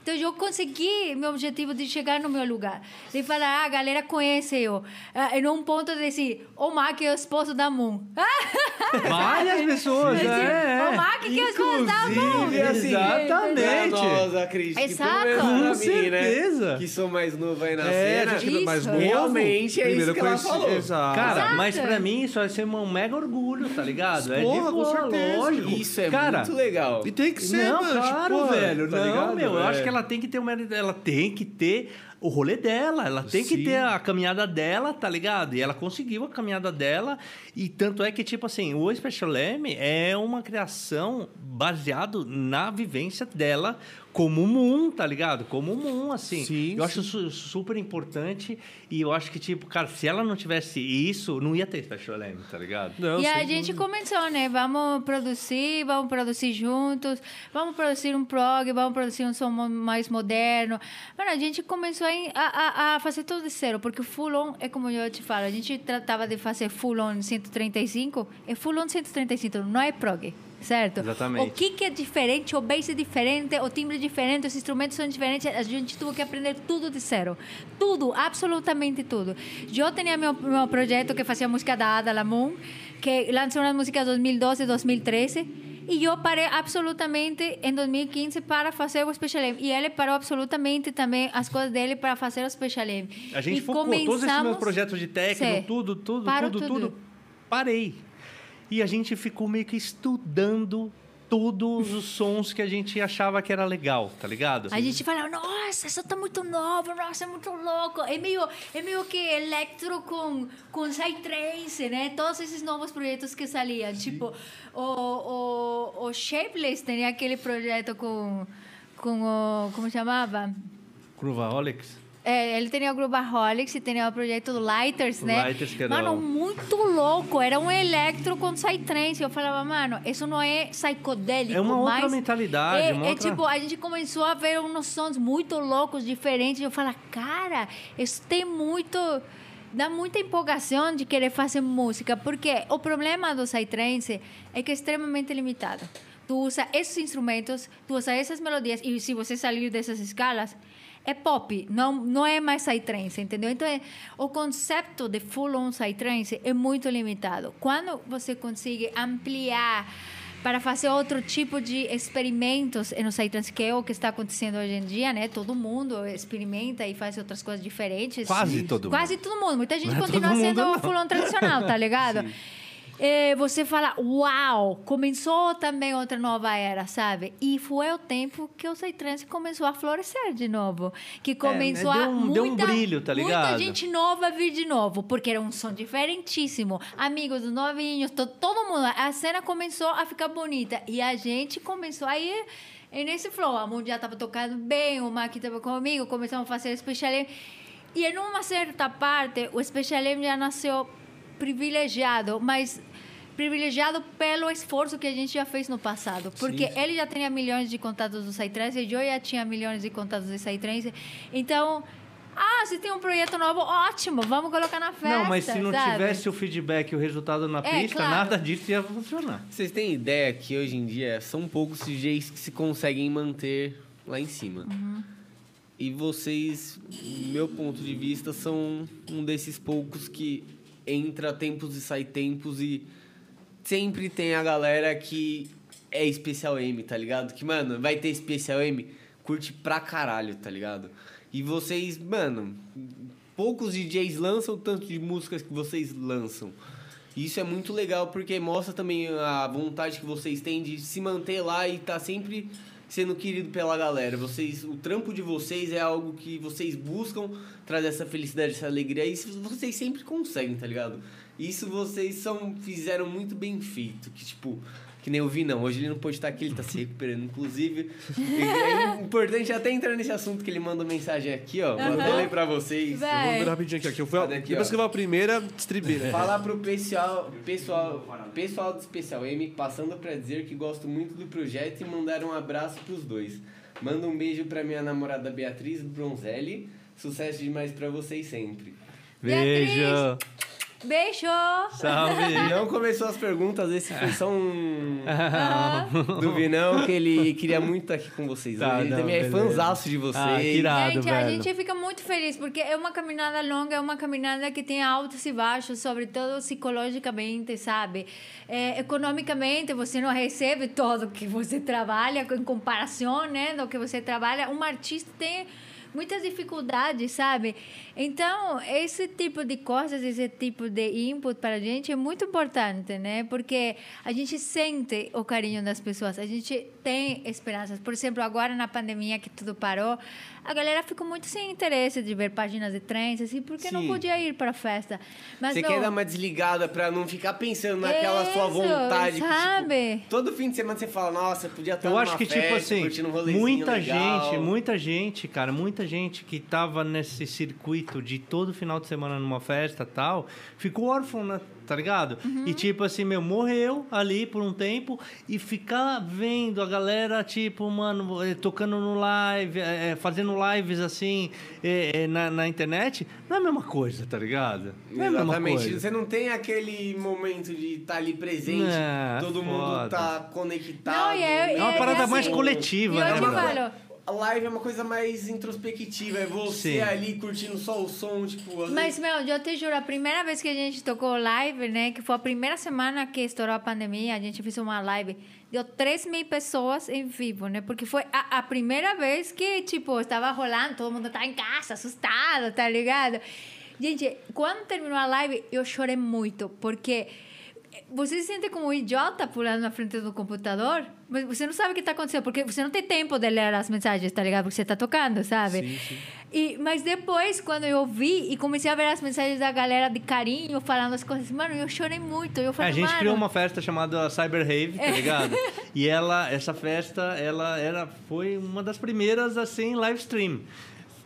Então eu consegui meu objetivo de chegar no meu lugar. De falar, ah, a galera conhece eu. Ah, em um ponto de dizer, o Mac é o esposo da Moon. [laughs] Várias pessoas, é, é. O Mac que é o esposo da Moon. Assim, exatamente. Nós, acredito. Exato. Com certeza. Né? Que sou mais novo aí na é, cena. Gente mais novo. Realmente é isso que ela falou. Exato. Cara, Exato. mas pra mim isso vai ser um mega orgulho, tá ligado? É Porra, é de com certeza. Lógico. Isso é Cara, muito legal. E tem que ser, não, mano. Claro, tipo, velho. Tá não, ligado? meu, eu acho é. que ela tem que ter uma ela tem que ter o rolê dela, ela tem Sim. que ter a caminhada dela, tá ligado? E ela conseguiu a caminhada dela, e tanto é que, tipo assim, o Special M é uma criação baseado na vivência dela como Moon, tá ligado? Como Moon, assim. Sim, eu sim. acho su super importante e eu acho que, tipo, cara, se ela não tivesse isso, não ia ter Special M, tá ligado? Não, e a gente começou, né? Vamos produzir, vamos produzir juntos, vamos produzir um prog, vamos produzir um som mais moderno. Mano, a gente começou a, a, a fazer tudo de zero, porque o full on, é como eu te falo, a gente tratava de fazer full on 135, é full on 135, não é prog certo? Exatamente. O que, que é diferente, o bass é diferente, o timbre é diferente, os instrumentos são diferentes, a gente teve que aprender tudo de zero. Tudo, absolutamente tudo. Eu tinha meu, meu projeto que fazia música da Ada Lamoon, que lançou uma música 2012, 2013, e eu parei absolutamente em 2015 para fazer o Special M. E ele parou absolutamente também as coisas dele para fazer o Special M. A gente e focou todos esses meus projetos de técnico, tudo, tudo, tudo, tudo, tudo. Parei. E a gente ficou meio que estudando todos os sons que a gente achava que era legal, tá ligado? A gente fala, nossa, isso tá muito novo, nossa, é muito louco. É meio, é meio que electro com, com psytrance, né? Todos esses novos projetos que saíam. Tipo, o, o, o Shapeless tinha aquele projeto com, com o... Como chamava? Groovaholics. É, ele tinha o Grubaholics e tinha o projeto do Lighters, né? Lighters que Mano, muito louco. Era um electro com psytrance. Eu falava, mano, isso não é psicodélico. É uma outra mentalidade. É, uma é outra... tipo, a gente começou a ver uns sons muito loucos, diferentes. Eu falava, cara, isso tem muito dá muita empolgação de querer fazer música, porque o problema do psytrance é que é extremamente limitado. Tu usa esses instrumentos, tu usa essas melodias, e se você sair dessas escalas, é pop, não, não é mais psytrance, entendeu? Então, é, o conceito de full-on psytrance é muito limitado. Quando você consegue ampliar para fazer outro tipo de experimentos no psytrance, que é o que está acontecendo hoje em dia, né? Todo mundo experimenta e faz outras coisas diferentes. Quase todo Quase todo mundo. Muita gente não é continua sendo full-on tradicional, tá ligado? [laughs] Sim. Eh, você fala, uau, começou também outra nova era, sabe? E foi o tempo que o Psytrance começou a florescer de novo. Que começou né? a Deu um- muita, deu um brilho, tá ligado? Muita gente nova vir de novo, porque era um som diferentíssimo. Amigos novinhos, to- todo mundo. A cena começou a ficar bonita. E a gente começou a ir e nesse flow. A Mundial tava tocando bem, o Maqui tava comigo, começamos a fazer Special M. E em uma certa parte, o Special M já nasceu privilegiado, mas privilegiado pelo esforço que a gente já fez no passado. Porque ele já tinha milhões de contatos do Psytrance, e eu já tinha milhões de contatos do Psytrance. Então, ah, se tem um projeto novo, ótimo, vamos colocar na festa, Não, mas se não sabe? tivesse o feedback e o resultado na É, pista, claro. nada disso ia funcionar. Vocês têm ideia que hoje em dia são poucos DJs que se conseguem manter lá em cima. E vocês, meu ponto de vista, são um desses poucos que entra tempos e sai tempos e sempre tem a galera que é especial M, tá ligado? Que, mano, vai ter especial M, curte pra caralho, tá ligado? E vocês, mano, poucos DJs lançam o tanto de músicas que vocês lançam. Isso é muito legal porque mostra também a vontade que vocês têm de se manter lá e tá sempre sendo querido pela galera. Vocês, o trampo de vocês é algo que vocês buscam trazer essa felicidade, essa alegria e vocês sempre conseguem, tá ligado? Isso vocês são fizeram muito bem feito, que tipo, que nem eu vi não, hoje ele não pode estar aqui, ele tá se recuperando inclusive. é importante até entrar nesse assunto que ele manda mensagem aqui, ó. Vou até ler pra vocês. Vai. Vamos ver rapidinho aqui. ó, que eu fui a- Cadê aqui, depois ó? que eu vou a primeira, distribuir, né? Falar pro pessoal, pessoal, pessoal do Especial M, passando pra dizer que gosto muito do projeto e mandar um abraço pros dois. Manda um beijo pra minha namorada Beatriz Bronzelli. Sucesso demais pra vocês sempre. Beatriz! Beijo! Salve! [laughs] Não começou as perguntas, esse foi só um do Vinão, que ele queria muito estar aqui com vocês. Tá, ele não, também é beleza. fãzaço de vocês. Ah, irado, gente, a velho. gente fica muito feliz porque é uma caminhada longa, é uma caminhada que tem altos e baixos, sobretudo psicologicamente, sabe? É, economicamente, você não recebe todo que você trabalha em comparação, né, do que você trabalha. Um artista tem muitas dificuldades, sabe? Então, esse tipo de coisas, esse tipo de input para a gente é muito importante, né? Porque a gente sente o carinho das pessoas, a gente tem esperanças. Por exemplo, agora na pandemia que tudo parou, a galera ficou muito sem interesse de ver páginas de trens, assim, porque não Sim. podia ir para a festa. Mas Você meu, quer dar uma desligada pra não ficar pensando naquela sua Isso, vontade. que, tipo, sabe? todo fim de semana você fala, nossa, podia estar Eu numa acho que, festa, tipo assim, um muita legal. gente, muita gente, cara, muita gente que tava nesse circuito de todo final de semana numa festa e tal, ficou órfão, né? Tá ligado? Uhum. E tipo assim, meu, morreu ali por um tempo e ficar vendo a galera, tipo, mano, eh, tocando no live, eh, fazendo lives assim eh, na, na internet, não é a mesma coisa, tá ligado? Não é a mesma Exatamente. coisa. Você não tem aquele momento de estar ali presente, É, todo mundo foda. tá conectado. Não, e é- É uma e parada assim, mais coletiva, e eu né, te mano? falo, A live é uma coisa mais introspectiva, é você Sim. ali curtindo só o som, tipo... às Mas, meu, eu te juro, a primeira vez que a gente tocou live, né? Que foi a primeira semana que estourou a pandemia, a gente fez uma live. Deu 3 mil pessoas em vivo, né? Porque foi a, a primeira vez que, tipo, estava rolando, todo mundo estava em casa, assustado, tá ligado? Gente, quando terminou a live, eu chorei muito, porque você se sente como um idiota pulando na frente do computador, mas você não sabe o que está acontecendo, porque você não tem tempo de ler as mensagens, tá ligado? Porque você está tocando, sabe? Sim, sim. E, mas depois, quando eu vi e comecei a ver as mensagens da galera de carinho, falando as coisas, mano, eu chorei muito. Eu falei, A gente mano, criou uma festa chamada Cyber Rave, tá ligado? [laughs] e ela, essa festa, ela era, foi uma das primeiras assim live stream.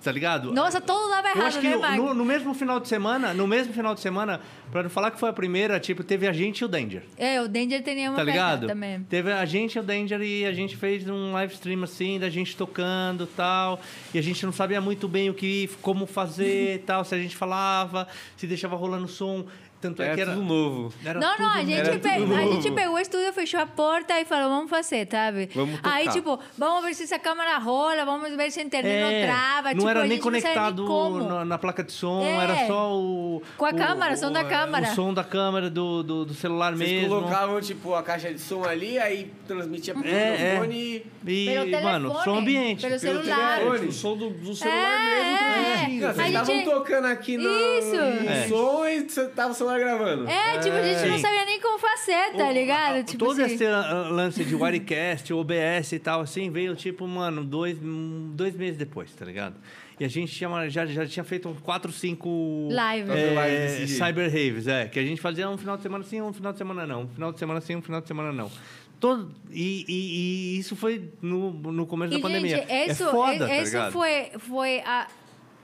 Tá ligado? Nossa, todo dava Eu errado, acho que né, no, no- no mesmo final de semana, no mesmo final de semana, pra não falar que foi a primeira, tipo, teve a gente e o Danger. É, o Danger tinha uma Tá ligado? também. Teve a gente e o Danger e a gente fez um live stream assim, da gente tocando tal. E a gente não sabia muito bem o que, como fazer tal, se a gente falava, se deixava rolando som. Tanto é Era que era. tudo novo. era não, não, a tudo gente, era pe- tudo a gente pegou o estúdio, fechou a porta e falou, vamos fazer, sabe? Vamos tocar. Aí, tipo, vamos ver se essa câmera rola, vamos ver se a internet É, não trava. não tipo, era nem conectado como. na, na placa de som, É. era só o. Com a câmera, o som da câmera. O som da câmera do, do, do celular Vocês mesmo. colocavam, tipo, a caixa de som ali, aí transmitia pro É, microfone... E, Pelo mano, telefone, som ambiente. pelo Pelo celular. telefone. O som do, do celular É, mesmo é. A vocês estavam tocando aqui no Isso. É. som e você tava o gravando. É, tipo, a gente não Sim. sabia nem como fazer, tá ligado? Tipo Todo assim. esse lance de Wirecast, OBS e tal, assim, veio tipo, mano, dois, dois meses depois, tá ligado? E a gente tinha, já, já tinha feito uns quatro, cinco... Live. É, cyber raves, é. Que a gente fazia um final de semana sim, um final de semana não. Um final de semana sim, um final de semana não. Todo, e, e- e isso foi no, no começo E, da pandemia. gente, isso, é foda, tá isso ligado? foi, foi a-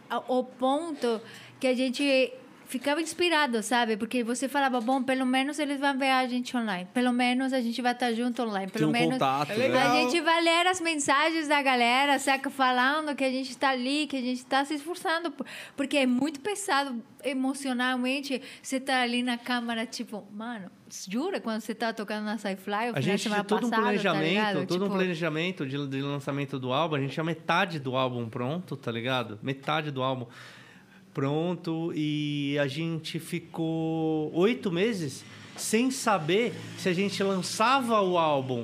a- o ponto que a gente ficava inspirado, sabe? Porque você falava, bom, pelo menos eles vão ver a gente online. Pelo menos a gente vai estar junto online. Pelo um menos contato, É né? legal. a gente vai ler as mensagens da galera, saca? Falando que a gente está ali, que a gente está se esforçando. por- Porque é muito pesado emocionalmente você tá ali na câmera, tipo, mano, jura quando você tá tocando na Sci-Fly o A gente tinha todo um passado, tá planejamento, ligado? todo um Tipo, planejamento de, de lançamento do álbum. A gente tinha metade do álbum pronto, tá ligado? Metade do álbum pronto e a gente ficou oito meses sem saber se a gente lançava o álbum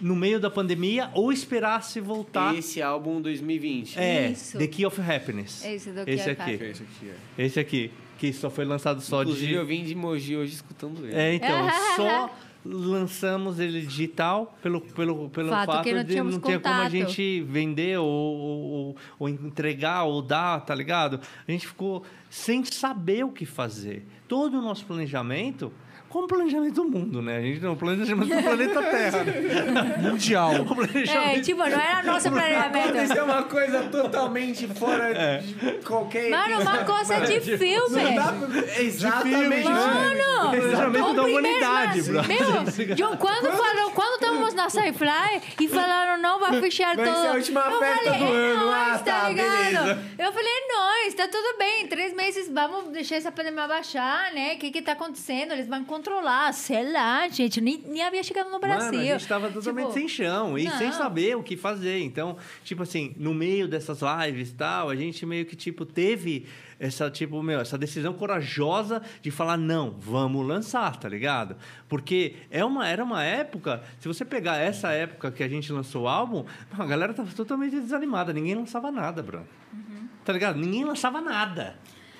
no meio da pandemia ou esperasse voltar. Esse álbum 2020. É, Isso. The Key of Happiness. Esse do Esse Key of aqui. Happiness. Esse aqui, é. Esse aqui, que só foi lançado só Inclusive, de eu vim de Mogi hoje escutando ele. É, então, [laughs] só lançamos ele digital pelo, pelo, pelo Fato fato, não de não ter como a contato. gente vender ou, ou, ou entregar ou dar, tá ligado? A gente ficou sem saber o que fazer. Todo o nosso planejamento, como o planejamento do mundo, né? A gente não planejamento do planeta Terra. né? [laughs] Mundial. O planejamento É, tipo, não era nosso planejamento. Aconteceu uma coisa totalmente fora de qualquer. Mano, uma coisa de filme. Dá Exatamente. Mano! planejamento O da primeiro- humanidade, bro. Meu, [laughs] de- quando, falou, quando estávamos na Sci-Fly e falaram, não, vai fechar Vai todo... ser a última eu festa falei, do é ano. nóis, Ah, tá, ligado? beleza. Eu falei, é nóis, tá tudo bem. Três meses, vamos deixar essa pandemia baixar, né? O que que tá acontecendo? Eles vão controlar, sei lá, gente. Nem, nem havia chegado no Brasil. Mano, a gente tava totalmente Tipo, sem chão e sem não. saber o que fazer. Então, tipo assim, no meio dessas lives e tal, a gente meio que, tipo, teve essa, tipo, meu, essa decisão corajosa de falar, não, vamos lançar, tá ligado? Porque é uma, era uma época, se você pegar essa época que a gente lançou o álbum, a galera tava totalmente desanimada, ninguém lançava nada, Bruno. Uhum. Tá ligado? Ninguém lançava nada.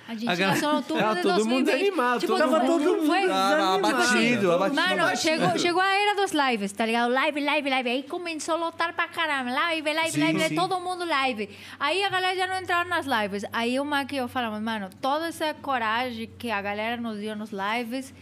A gente A no outubro Tava de todo mundo 2020. animado, Tipo, tava todo mundo foi, Ah, tipo assim, abatido, abatido, Mano, abatido. chegou, chegou a era dos lives, tá ligado? Live, live, live. Aí começou a lotar pra caramba. Live, live, Sim, live, sim. todo mundo live. Aí a galera já não entrava nas lives. Aí o Mac e eu falamos, mano, toda essa coragem que a galera nos deu nos lives,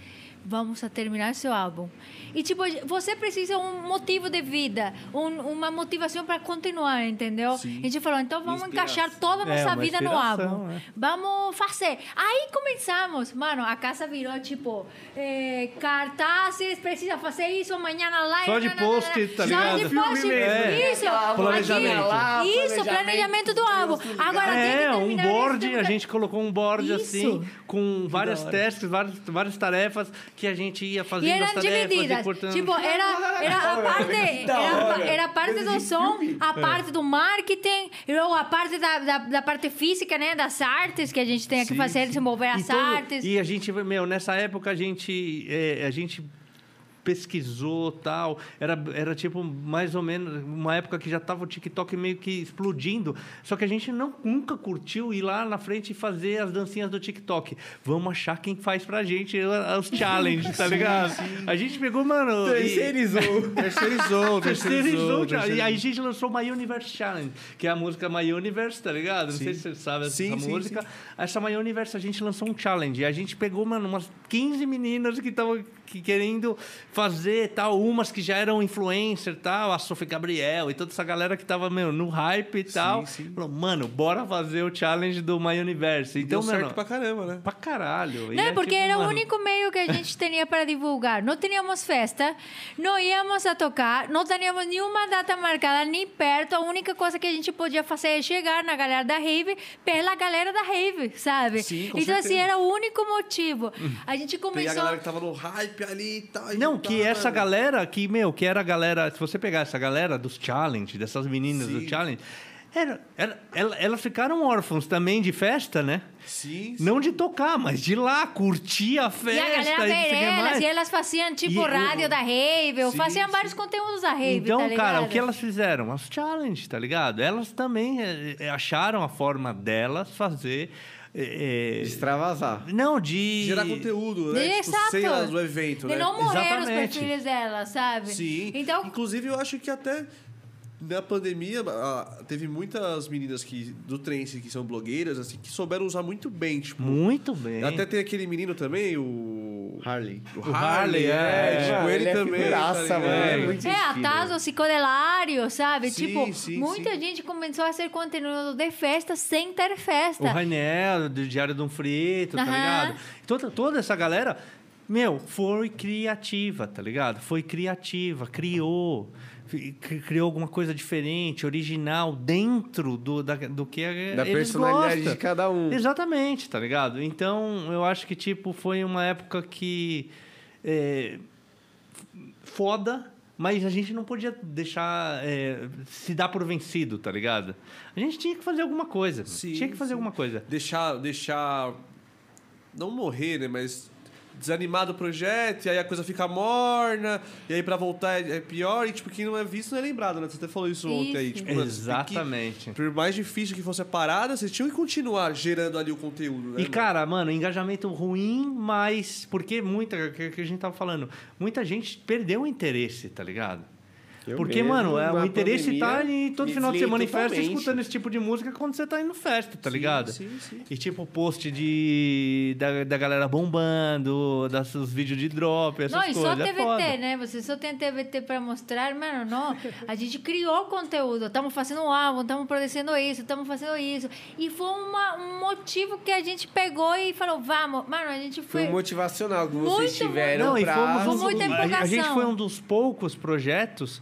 vamos a terminar seu álbum. E, tipo, você precisa um motivo de vida, um- uma motivação para continuar, entendeu? Sim. A gente falou, então vamos Inspiração. encaixar toda a É, nossa uma vida no álbum. é. Vamos fazer. Aí começamos. Mano, a casa virou tipo eh, cartazes, precisa fazer isso amanhã na live. Só de post, tá Só ligado? de Filme post. mesmo. Isso. Planejamento. Aqui, lá, isso, planejamento, planejamento do álbum. Agora tem que É, um board, isso, a gente colocou um board Isso. assim, com várias tasks, várias, várias tarefas que a gente ia fazendo E eram as tarefas divididas. e cortando. Tipo, era, era a [laughs] parte, era, era a parte do som, a parte do marketing, e logo a parte da, da, da parte física, né? Das artes que a gente tem que fazer, desenvolver E as todo- artes. E a gente, meu, nessa época a gente, é, a gente pesquisou tal. Era, era tipo mais ou menos uma época que já tava o TikTok meio que explodindo. Só que a gente não, nunca curtiu ir lá na frente e fazer as dancinhas do TikTok. Vamos achar quem faz pra gente os [laughs] challenges, tá ligado? A gente pegou, mano. e- Terceirizou. [laughs] Terceirizou, Terceirizou, terceirizou. E aí a gente lançou My Universe Challenge, que é a música My Universe, tá ligado? Não Sim. sei se você sabe essa Sim, sim, música. Essa My Universe a gente lançou um challenge. E a gente pegou, mano, umas 15 meninas que estavam que querendo fazer tal, umas que já eram influencer tal, a Sofia Gabriel e toda essa galera que tava, meu, no hype e tal. sim. Falou, mano, bora fazer o challenge do My Universe. Deu Então, certo mano, pra caramba, né? pra caralho. E Não, é porque tipo, era o mano, único meio que a gente tinha para divulgar. Não tínhamos festa, não íamos a tocar, não tínhamos nenhuma data marcada, nem perto. A única coisa que a gente podia fazer é chegar na galera da rave pela galera da rave, sabe? Sim, com então, assim, certeza. era o único motivo. A gente Pegar a começou... galera que tava no hype ali e tal. e Não, que essa mano. galera, que, meu, que era a galera. Se você pegar essa galera dos challenge, dessas meninas do Sim. challenge, era, era, ela- elas ficaram órfãos também de festa, né? Sim, sim. Não de tocar, mas de lá, curtir a festa. E a galera não sei o que ver elas, mais. e elas faziam tipo E rádio da rave, Sim, faziam sim. vários conteúdos da rave, Então, tá ligado? cara, o que elas fizeram? As challenge, tá ligado? Elas também eh, eh, acharam a forma delas fazer é, De extravasar. não, de. Gerar conteúdo, né? Tipo, Exato. sem as do evento, De né? não morrer os Exatamente. perfis dela, sabe? Sim. Então, Inclusive, eu acho que até na pandemia teve muitas meninas que do trance que são blogueiras assim que souberam usar muito bem, tipo. Muito bem. Até tem aquele menino também, o Harley. o O Harley, é, tipo, mano, ele, ele é também. figuraça, tá mano, é É, é. Atazo psicodelário, sabe? Sim, tipo, sim, muita sim. gente começou a fazer conteúdo de festa sem ter O festa. Rainel, do Diário de um Frito, tá ligado? Toda, toda essa galera, meu, foi criativa, tá ligado? Foi criativa, criou. Criou alguma coisa diferente, original, dentro do, da, do que Da personalidade gostam. de cada um. Exatamente, tá ligado? Então, eu acho que, tipo, foi uma época que... é, foda, mas a gente não podia deixar é, se dar por vencido, tá ligado? A gente tinha que fazer alguma coisa. Sim, tinha que fazer sim. alguma coisa. deixar deixar não morrer, né, mas desanimar do projeto, e aí a coisa fica morna, e aí pra voltar é é pior, e tipo, quem não é visto não é lembrado, né? Você até falou isso, ontem aí. Tipo, tem que- Exatamente. por mais difícil que fosse a parada, vocês tinham que continuar gerando ali o conteúdo, né? E, mano? cara, mano, engajamento ruim, mas. Porque muita. Que, que a gente tava falando. Muita gente perdeu o interesse, tá ligado? Eu Porque, mesmo, mano, é, o interesse tá em todo final de semana em festa totalmente. escutando esse tipo de música quando você tá indo festa, tá ligado? Sim, sim. E tipo, post de, da, da galera bombando, das, os vídeos de drop, essas Não, e coisas. só é foda. TVT, né? Você só tem TVT pra mostrar, mano, não. A gente criou conteúdo, estamos fazendo um álbum, estamos produzindo isso, estamos fazendo isso. E foi uma, um motivo que a gente pegou e falou, vamos, mano, a gente Foi foi. um motivacional que Muito, vocês tiveram Não, e pra... fomos um, muita a- a, gente foi um dos poucos projetos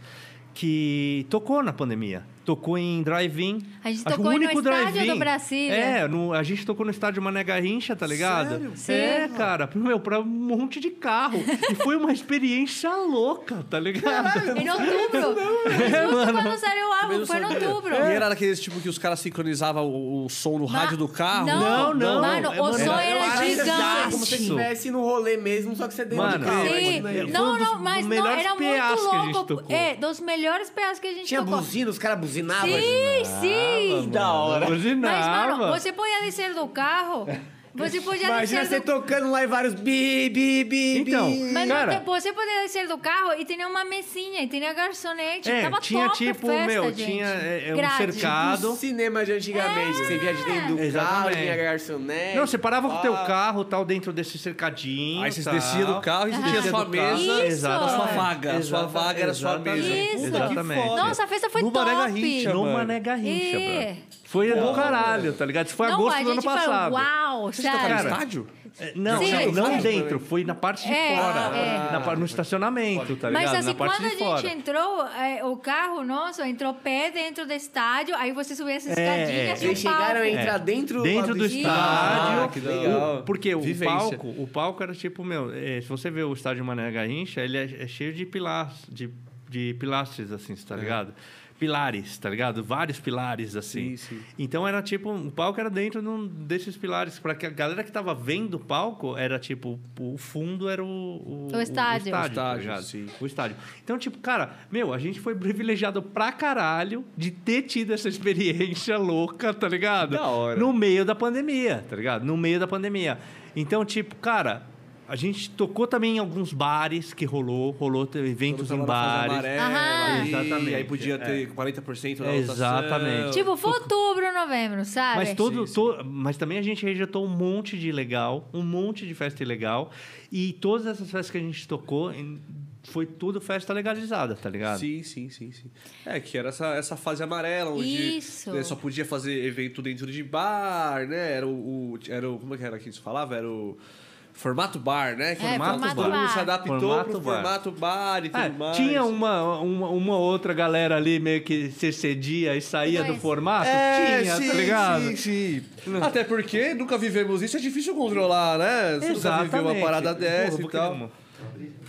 que tocou na pandemia. Tocou em drive-in. A gente Acho que o tocou no único estádio do Brasília. É, no- a gente tocou no estádio Mané Garrincha, tá ligado? Sério? Sim. É, cara, meu, pra um monte de carro. e foi uma experiência louca, tá ligado? Em outubro. Justo quando saiu o álbum, foi em outubro. E era aqueles tipo que os caras sincronizavam o, o som no Ma- rádio do carro? Não, Não, não. Mano, É, o mano, som era- era, era gigante. Como se estivesse no rolê mesmo, só que você dentro Mano, do carro. Sim. Foi Não, não, mas não, era muito louco. tocou. É, dos melhores PAs que a gente Tinha tocou. buzina, os caras buzinavam. Sim, sim. da hora. Mas, Buzinava. mano, você podia descer do carro, [laughs] você podia Imagina você do... tocando lá e vários bi, bi, bi, Então, bi. Mas não, Cara- você podia descer do carro e tinha uma mesinha, e tinha garçonete, É, tava tinha top a tipo, festa, meu, gente. tinha é, é, um Grade. cercado. O cinema de antigamente, que você via de dentro do carro, vinha garçonete. Não, você parava com o teu carro, tal, dentro desse cercadinho. Aí vocês tal. desciam do carro e você tinha Aham. sua mesa, Isso. a sua vaga. A sua vaga era a sua mesa. Isso. Exatamente. foda. Nossa, a festa foi No top. Mané Garrincha, No. Mané Garrincha, É. Foi do caralho, tá ligado? Isso foi não, agosto a do ano passado. uau, Vocês tocaram no estádio? É, Não, Sim, não, dentro, foi na parte de É, fora. é. Na, no estacionamento, tá ligado? Mas assim, na parte quando a gente fora. entrou, é, o carro nosso entrou pé dentro do estádio, aí você subia essas É, escadinhas é. e o Eles chegaram a entrar dentro, Dentro lá do estádio. estádio. Ah, que legal. O- porque o palco, o palco era tipo, meu, é, se você vê o estádio Mané Garrincha, ele é, é cheio de pilas, de, de pilastres, assim, tá ligado? Pilares, tá ligado? Vários pilares, assim. Sim, sim. Então era tipo, o palco era dentro de um desses pilares, para que a galera que tava vendo o palco era tipo, o fundo era o. O, O estádio. O O estádio, tá estádio, ligado? sim. O estádio. Então, tipo, cara, meu, a gente foi privilegiado pra caralho de ter tido essa experiência louca, tá ligado? Da hora. No meio da pandemia, tá ligado? No meio da pandemia. Então, tipo, cara, a gente tocou também em alguns bares que rolou, rolou eventos em bares. amarela, Aham. ali, Exatamente. Aí podia ter 40% da É, lotação. exatamente. Tipo, foi outubro, novembro, sabe? Mas, todo, Sim, sim. to- mas também a gente rejeitou um monte de ilegal, um monte de festa ilegal. E todas essas festas que a gente tocou, em- foi tudo festa legalizada, tá ligado? Sim, sim, sim, sim. É, que era essa, essa fase amarela, onde Isso. né, só podia fazer evento dentro de bar, né? Era o. o- era o como é que era que se falava? Era o. Formato bar, né? Que É, formato formato mundo bar. se adaptou Formato pro bar. formato bar e tudo É, mais. tinha uma, uma, uma outra galera ali meio que se cedia e saía do formato? É, tinha, sim, tá ligado? sim, sim. Até porque nunca vivemos isso, é difícil controlar, né? Você nunca viveu uma parada dessa Porra, e tal. uma.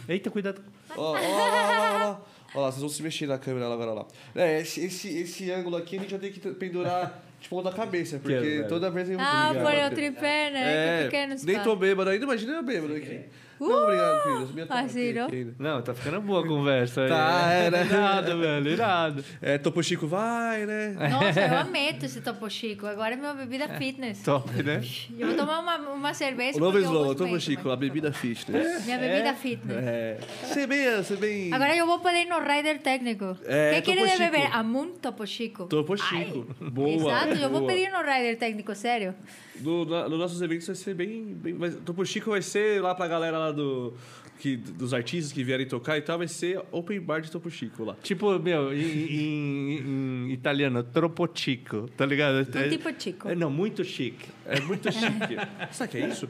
Eita, cuidado. Ó, ó, ó, ó, vocês vão se mexer na câmera agora lá. É, esse, esse, esse ângulo aqui a gente vai ter que pendurar de ponta cabeça, porque velho. toda vez eu Ah, bater. o tripé, né? É, que pequeno nem tô bêbado ainda, imagina eu bêbado aqui. Não, obrigado, querido. Minha aqui não? ainda. Não, tá ficando boa a conversa. Tá, é, é, né? [laughs] Irado, velho, irado. É, Topo Chico vai, né? Nossa, eu [laughs] amei esse Topo Chico. Agora é minha bebida fitness. Top, né? Eu vou tomar uma, uma cerveja O novo slogan, Topo Chico, a bebida fitness. [laughs] Minha bebida fitness. É. Você bem, você bem... Agora eu vou poder ir no rider técnico. É, que Topo quer Chico. beber? Amum Topo Chico. Topo Chico. Boa. Exato, eu vou boa. pedir no rider técnico, sério. Nos nossos eventos vai ser bem. bem mas Topo Chico vai ser lá pra galera lá do. Que, dos artistas que vierem tocar e tal, vai ser open bar de Topo Chico lá. Tipo, meu, em, em- em italiano, tropotico, tá ligado? É- tipo chico. É, não, muito chique. É muito [laughs] chique. Será que é isso?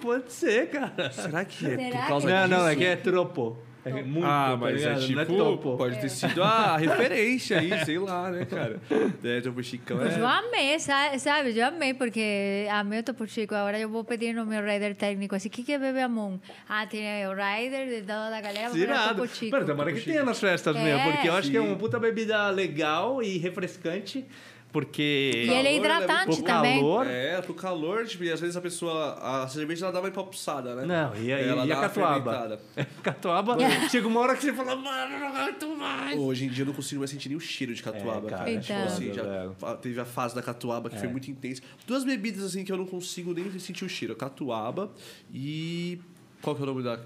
Pode ser, cara. Será que é Será por causa que- Não, disso? não, é que é tropo. É muito, ah, tá mas é tipo. Não é topo. Pode ter sido a [laughs] referência aí, sei lá, né, cara? É, Topo Chicão Mas eu é. amei, sa- sabe? Eu amei, porque amei o Topo Chico. Agora eu vou pedir no meu rider técnico. Assim, o que, que é beber Amon? Ah, tem o rider de toda a galera, vou pedir Irado. Topo Chico. Mano, tomara que tenha nas festas É. mesmo, porque eu acho que é Sim. uma puta bebida legal e refrescante, porque... E ele é né? hidratante também. calor... É, pro calor, tipo, e às vezes a pessoa. A cerveja ela dá uma empapuçada, né? Não, e a, Ela e dá [laughs] a catuaba? catuaba, chega uma hora que você fala, mano, não aguento mais. Hoje em dia eu não consigo mais sentir nem o cheiro de catuaba, É, cara, cara. é Tipo assim, já teve a fase da catuaba que foi muito intensa. Duas bebidas assim que eu não consigo nem sentir o cheiro: catuaba e. Qual que é o nome da.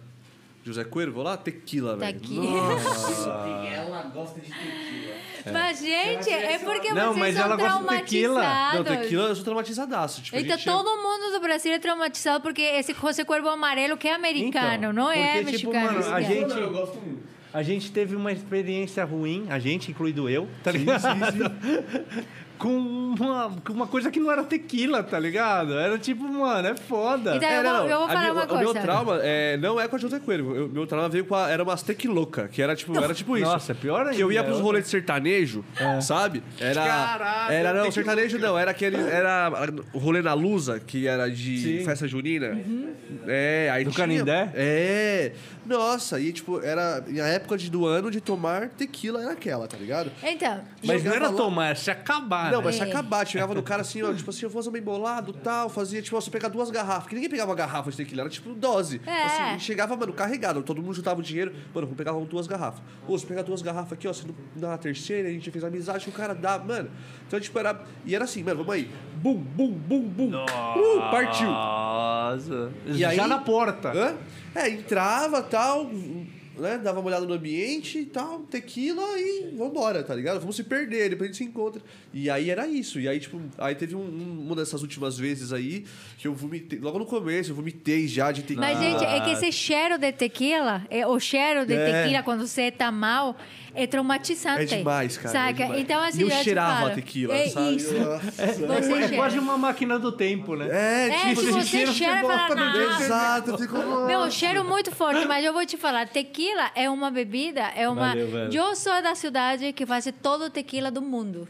José Cuervo lá? Tequila, velho. Tequila. Nossa. [laughs] Ela gosta de tequila. Mas, gente, é porque Não, vocês mas são ela gosta de tequila. traumatizados. Não, tequila eu sou traumatizadaço. Tipo, a Então, gente- todo mundo do Brasil é traumatizado porque esse José Cuervo Amarelo que é americano, Então, não é porque, tipo, mexicano. mano, a esquece. gente- Eu gosto muito. A gente teve uma experiência ruim, a gente, incluído eu, tá ligado? [laughs] com, uma, com uma coisa que não era tequila, tá ligado? Era tipo, mano, é foda. Então, eu É, vou, não, eu vou falar minha- uma O coisa. meu trauma é, não é com a José Coelho. O meu trauma veio com a. Era umas tequiloca, que era tipo, era tipo isso. Nossa, pior ainda. Que eu ia pros é rolês de sertanejo, sabe? Era. Caralho, era não, sertanejo não, era aquele. Era o rolê na Lusa, que era de Sim. festa junina. Uhum. É, aí Do tinha- Canindé? É. Nossa, e tipo, era. E a época de, do ano de tomar tequila era aquela, tá ligado? Então, Mas não era lá- tomar, era se acabar. Não, né? mas se É. acabar, chegava no cara assim, ó, tipo assim, eu vou fazer bem bolado tal, fazia, tipo, ó, você pegar duas garrafas, que ninguém pegava uma garrafa de tequila, era tipo dose. É. Assim, chegava, mano, carregado, todo mundo juntava o dinheiro, mano, vamos pegar duas garrafas. Ô, você pegar duas garrafas aqui, ó, você não uma terceira, a gente fez amizade, o cara dá, mano. Então, tipo, era. E era assim, mano, vamos aí. Bum, bum, bum, bum. Uh, partiu. Nossa. E Já aí- na porta. Hã? É, entrava tal, né? Dava uma olhada no ambiente e tal, tequila e vambora, tá ligado? Vamos se perder, depois a gente se encontra. E aí era isso. E aí, tipo, aí teve um- um- uma dessas últimas vezes aí que eu vomitei. Logo no começo, eu vomitei já de tequila. mas, gente, é que esse cheiro de tequila, é, o cheiro de É. tequila quando você tá mal, é traumatizante. É demais, cara. Saca? é demais. Então, assim, e eu te cheirava falo, a tequila, é sabe? Isso. É cheira. quase uma máquina do tempo, né? É, É, tipo, você cheira, cheira e fala, "Nossa". Exato, eu fico. Meu, cheiro muito forte, mas eu vou te falar, tequila é uma bebida, é uma. Valeu, eu sou da cidade que faz todo o tequila do mundo.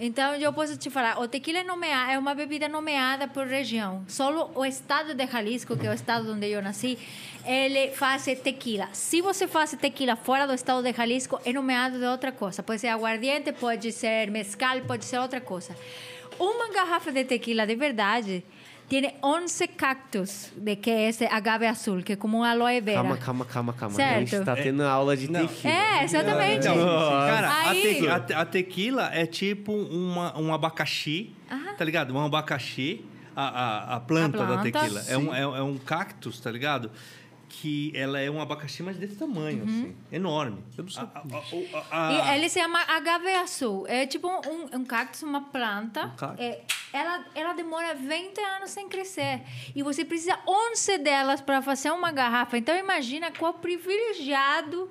Então eu posso te falar, o tequila é, nomea- é uma bebida nomeada por região. Só o estado de Jalisco, que é o estado onde eu nasci, ele faz tequila. Se você faz tequila fora do estado de Jalisco, é nomeado de outra coisa. Pode ser aguardiente, pode ser mezcal, pode ser outra coisa. Uma garrafa de tequila de verdade tem 11 cactos, de que é esse agave azul, que é como um aloe vera. Calma, calma, calma, calma. Certo. A gente tá tendo aula de tequila. É, exatamente. Cara, a, Aí- a te- a tequila é tipo uma, um abacaxi, Ah. tá ligado? Um abacaxi, a, a, a planta A da planta. tequila. É um, é, é um cactus, tá ligado? Que ela é um abacaxi, mas desse tamanho, assim. Enorme. A- a- a- a- Uhum. E ele se chama agave azul. É tipo um, um cactus, uma planta. cactus. É, ela, ela demora 20 anos sem crescer. E você precisa 11 delas para fazer uma garrafa. Então, imagina qual privilegiado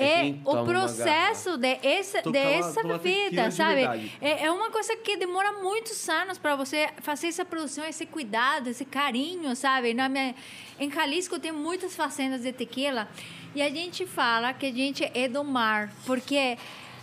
É é quem o uma processo de essa, Tocar de uma- essa bebida, de sabe? É, é uma coisa que demora muitos anos para você fazer essa produção, esse cuidado, esse carinho, sabe? Na minha, em Jalisco tem muitas fazendas de tequila e a gente fala que a gente é do mar, porque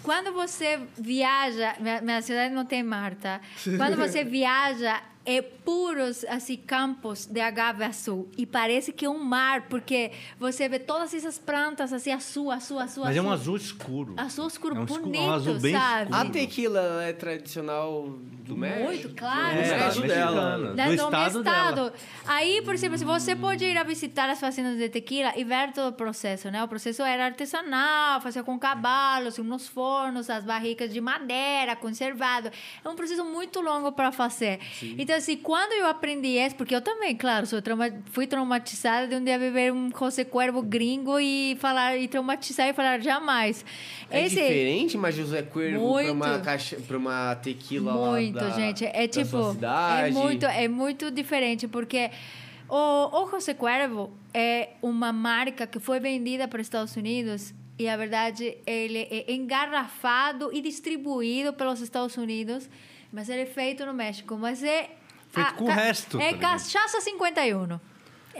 quando você viaja, minha, minha cidade não tem mar, tá? [laughs] Quando você viaja é puros assim campos de agave azul e parece que é um mar porque você vê todas essas plantas assim azul, azul, azul, Mas é um azul. azul escuro. Azul escuro É um escuro- bonito, um azul bem sabe? escuro. A tequila é tradicional do México? Muito, claro. É, sim. estado dela. mexicana, Né, do do estado dela. Aí, por exemplo, se você pode ir a visitar as fazendas de tequila e ver todo o processo, né? O processo era artesanal, fazia com cavalos, nos fornos, as barricas de madeira, conservado. É um processo muito longo para fazer. Então, assim, quando eu aprendi isso, porque eu também, claro, sou trauma, fui traumatizada de um dia viver um José Cuervo gringo e falar e traumatizar e falar jamais. É Esse- diferente, mas José Cuervo Muito. uma, caixa, pra uma tequila lá muito, da- gente. É tipo, é muito, é muito diferente porque o, o José Cuervo é uma marca que foi vendida para os Estados Unidos e a verdade ele é engarrafado e distribuído pelos Estados Unidos, mas ele é feito no México, mas é Feito a- com o resto, É tá cachaça 51.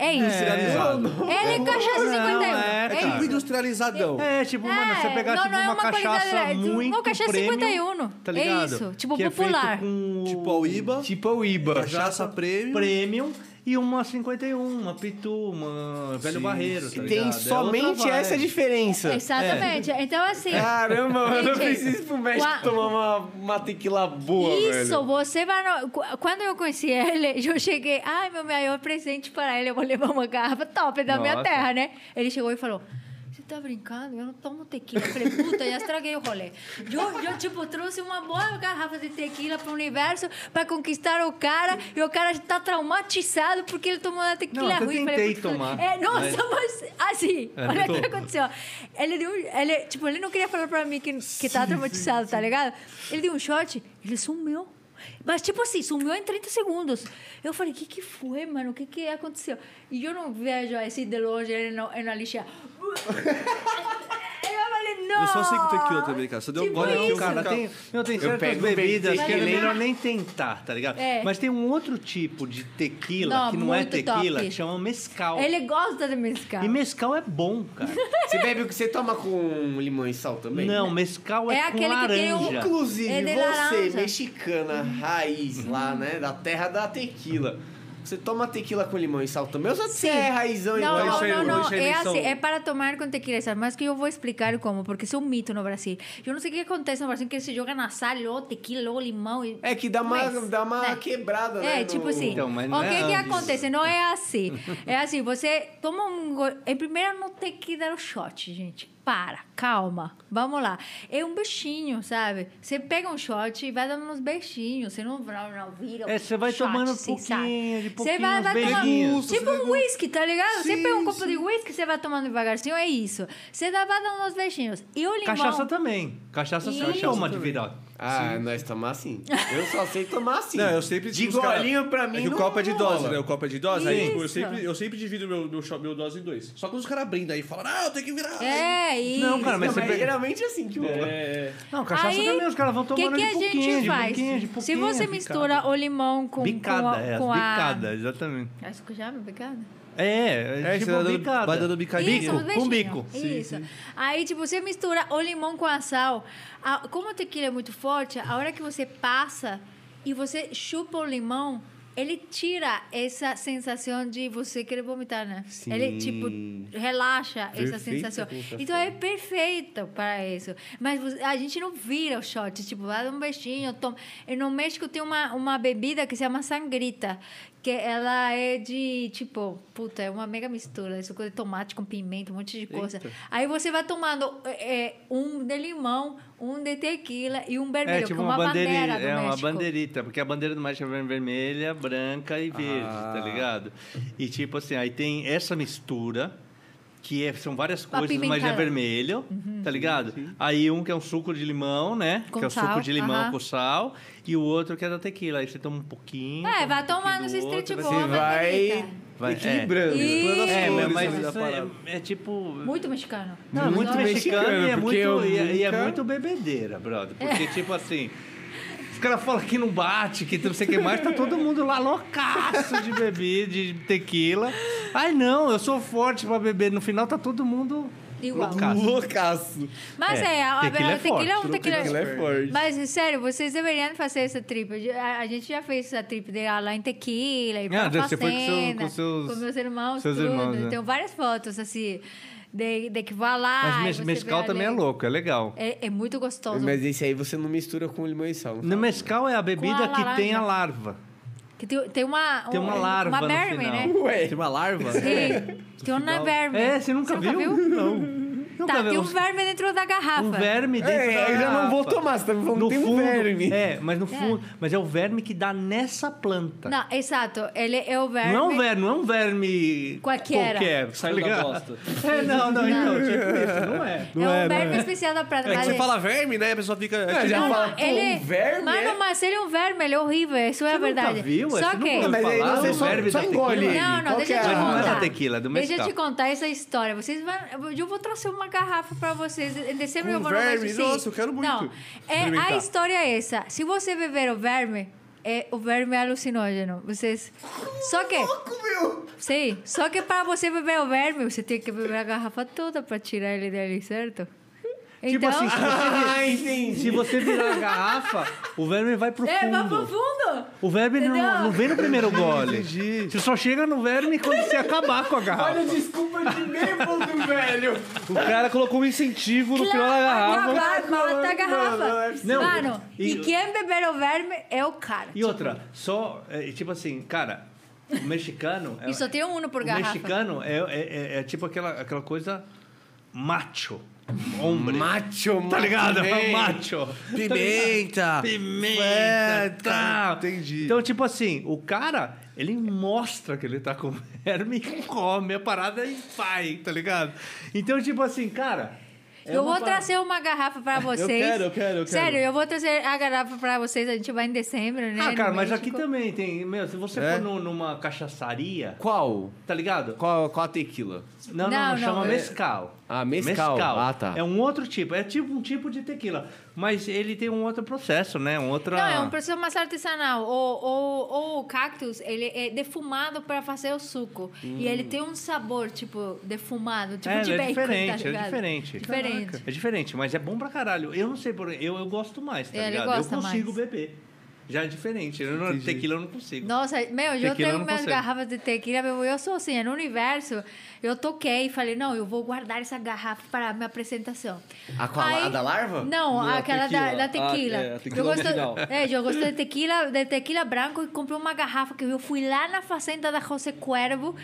É isso. Industrializado. Ele é cachaça 51. é, É é tipo industrializadão. É, tipo, mano, você É, pegar não, tipo, não é uma, uma cachaça qualidade, é, muito não, cachaça premium, 51, tá é ligado? isso, tipo, que popular. É feito com Tipo a Uíba. Tipo o Iba. Cachaça premium. premium e uma 51, uma pitu, uma velho Sim, barreiro, tá ligado? Tem É outra somente vibe. essa diferença. Exatamente. Então, assim. Caramba, mano, eu Gente, preciso pro México tomar uma, uma tequila boa, Isso, velho. você vai no... qu- Quando eu conheci ele, [laughs] eu cheguei, ai, meu maior presente para ele, eu vou levar uma garrafa top da minha Nossa. terra, né? Ele chegou e falou, tá brincando? Eu não tomo tequila. Eu falei, puta, já estraguei o rolê. Eu, eu tipo, trouxe uma boa garrafa de tequila pro universo para conquistar o cara e o cara tá traumatizado porque ele tomou uma tequila Não, ruim. Eu tentei "Puta, tomar, É, nossa, mas- assim, É, olha o que aconteceu. Ele deu, ele, tipo, ele não queria falar pra mim que, que tava traumatizado, tá ligado? Ele deu um shot, ele sumiu. Mas, tipo assim, sumiu em 30 segundos. Eu falei, o que que foi, mano? O que que aconteceu? E eu não vejo assim de longe ele no, na lixa. Eu falei, não! Eu só sei com tequila também, cara. Você deu um Tipo gole aqui, eu Cara, cara, tem, não, tem Eu certas pego bebidas que é tequila. melhor nem tentar, tá ligado? É. Mas tem um outro tipo de tequila Não, que não é muito tequila, top. que chama mescal. Ele gosta de mescal. E mescal é bom, cara. [laughs] Você bebe o que você toma com limão e sal também? Não, mescal é, É com aquele que tem um laranja. Inclusive, É de você, laranja. mexicana, raiz lá, né? Da terra da tequila. Você toma tequila com limão e sal também? Ou você Sim. é raizão Não, igual não, não, não. É assim, é para tomar com tequila e sal, mas que eu vou explicar como, porque isso é um mito no Brasil. Eu não sei o que acontece no Brasil, que se joga na sal, ou tequila, ou limão. E... É que dá uma, Mas, dá uma né? quebrada, né? É, tipo no- assim. Então, mas o não que é que acontece? Não é assim. É assim, você toma um... Em primeiro, não tem que dar o shot, gente. Para, calma. Vamos lá. É um beijinho, sabe? Você pega um shot e vai dando uns beijinhos. Você não, não, não vira É, você vai shot, tomando assim, pouquinho, de Você pouquinho, vai, uns vai tomando... Tipo um whisky, tá ligado? você pega um copo sim. de whisky, você vai tomando devagarzinho, é isso. Você vai dando uns beijinhos. E o limão... Cachaça também. Cachaça você não Isso. toma de virado. Ah, nós tomamos assim. Eu só sei tomar assim. [laughs] Não, eu sempre De cara- golinho pra mim É que o copo é de dose, rola. né? O copo é de dose. Aí, tipo, eu sempre, eu sempre divido meu, meu, meu dose em dois. Só quando os caras brindam aí e falam, ah, eu tenho que virar. É, isso. Não, cara, mas Não, você mas pega- geralmente é assim que rola. É. Não, cachaça Aí, também, os caras vão O que, tomando que a de pouquinho, gente de faz? pouquinho, de Se pouquinho. você mistura o limão com, Bicada, com a... é, com as a... bicada, exatamente. Acho que chama bicada? É, é, É, tipo vai dando- bicada. vai dando bicadinha. Isso, Bico, com bico. Isso. Aí, tipo, você mistura o limão com a sal. A- como o tequila é muito forte, a hora que você passa e você chupa o limão, ele tira essa sensação de você querer vomitar, né? Sim. Ele, tipo, relaxa essa sensação. sensação. Então, é perfeito para isso. Mas a gente não vira o shot. Tipo, vai dar um beijinho, toma. E no México tem uma, uma bebida que se chama sangrita. Que ela é de, tipo, puta, é uma mega mistura. Isso de tomate com pimenta, um monte de coisa. Aí você vai tomando é, um de limão, um de tequila e um vermelho, É tipo como uma, uma bandeira, do é uma bandeirita, porque a bandeira do México é vermelha, branca e verde, Ah. tá ligado? E tipo assim, aí tem essa mistura, que é- são várias coisas, mas é vermelho, tá ligado? Aí um que é um suco de limão, né? Com que é o suco de limão com sal, e o outro que é da tequila. Aí você toma um pouquinho. É, vai um esse outro, street ser- Você vai vai- equilibrando. É. É, cores mas, isso é, é tipo... Muito mexicano. Não, é muito Muito mexicano, mexicano, e, é muito, eu e, é, e é muito bebedeira, brother. Porque, tipo assim, os caras falam que não bate, que não sei o que mais, tá todo mundo lá loucaço de beber, de tequila. Ai, não, eu sou forte pra beber. No final tá todo mundo Igual. Loucaço. Loucaço. Mas É, é, a, tequila a, é tequila é um forte, tequila. Tequila é forte. Mas, sério, vocês deveriam fazer essa trip. A, a gente já fez essa trip de lá em Tequila, pra Ah, você foi com seu- fazenda, com seus- com meus irmãos, seus tudo. irmãos, né? Tenho várias fotos, assim, de, de que vai lá. Mas mes- você mescal também é louco, é legal. É, é muito gostoso. Mas esse aí você não mistura com limão e sal. No mescal é a bebida a que tem a larva. Que tem, tem uma... Tem uma um- larva Uma no verme, final. né? Ué, Tem uma larva? Sim, tem uma verme. É, você nunca, viu? Não. Nunca Tá, tem um verme dentro da garrafa. Um verme dentro É, da eu já não vou garrafa. tomar, você tá me falando no tem um fundo, verme. É, mas no fundo. Mas é o verme que dá nessa planta. Não, exato. Ele é o verme... Não é um verme, não é um verme Qualquer. qualquer tá Saiu da ligado? bosta. É, não, não, então, tipo isso, não é. é um verme especial da prata. É que você ele- fala verme, né? A pessoa fica. É, já Não, fala, não, pô, ele... um verme, Mano, é? mas ele é um verme, ele é horrível, isso é verdade. viu? Só Você que... ouviu Mas você do só- verme só da engole ele. Não, não, deixa eu é te Não é contar. da é Deixa eu te contar essa história. Vocês vão... Eu vou trazer uma garrafa pra vocês. Em dezembro Com eu vou verme? Sim. Nossa, eu quero muito Não, é, a história é essa. Se você beber o verme, é, o verme é alucinógeno. Vocês... Só que... Sim, só que para você beber o verme, você tem que beber a garrafa toda pra tirar ele dali, certo? Tipo Então... assim, se [laughs] Ah, você, entendi. se você virar a garrafa, o verme vai pro É, vai pro fundo. fundo! O verme não, não vem no primeiro gole. Entendi. Você só chega no verme quando você acabar com a garrafa. Olha desculpa de bêbado, velho. O cara colocou um incentivo no final da garrafa. Claro, mata a garrafa. Não, Mano, e- e, quem beber o verme é o cara. E outra, só, é, tipo assim, cara, o mexicano... É, E só tem um por o garrafa. mexicano é, é, é- é tipo aquela, aquela coisa macho. Hombre. Macho, Tá ligado? bem. Macho. Pimenta. Pimenta, É, tá. tá, entendi. Então, tipo assim, o cara, ele mostra que ele tá com verme e [laughs] come a parada e vai, tá ligado? Então, tipo assim, cara... é eu vou parada- trazer uma garrafa pra vocês. quero, eu quero, eu quero. Sério, eu vou trazer a garrafa pra vocês. A gente vai em dezembro, né? Ah, cara, no mas México. aqui também tem. Meu, se você É? for num- numa cachaçaria, Qual? tá ligado? Qual, qual a tequila? Não, não, Não, não, não, chama é- mescal. Ah, mescal. Ah, tá. É um outro tipo, é tipo um tipo de tequila. Mas ele tem um outro processo, né? Um outra... Não, é um processo mais artesanal. O, o, o cactus, ele é defumado para fazer o suco. E ele tem um sabor, tipo, defumado, tipo é, de é bacon, diferente, tá é diferente. Diferente. É diferente, mas é bom pra caralho. Eu não sei por eu, eu gosto mais, tá Ele ligado? gosta eu consigo mais. beber. Já é diferente. Eu não, tequila eu não consigo. Nossa, meu, eu Tequila eu tenho minhas consigo. garrafas de tequila, meu, eu sou assim, no universo, eu toquei e falei, não, eu vou guardar essa garrafa para a minha apresentação. A qual? A da larva? Não, Não, aquela tequila. da, da Ah, tequila. é, a tequila eu gosto, é, eu gosto de tequila, de tequila branco e comprei uma garrafa que eu fui lá na fazenda da José Cuervo.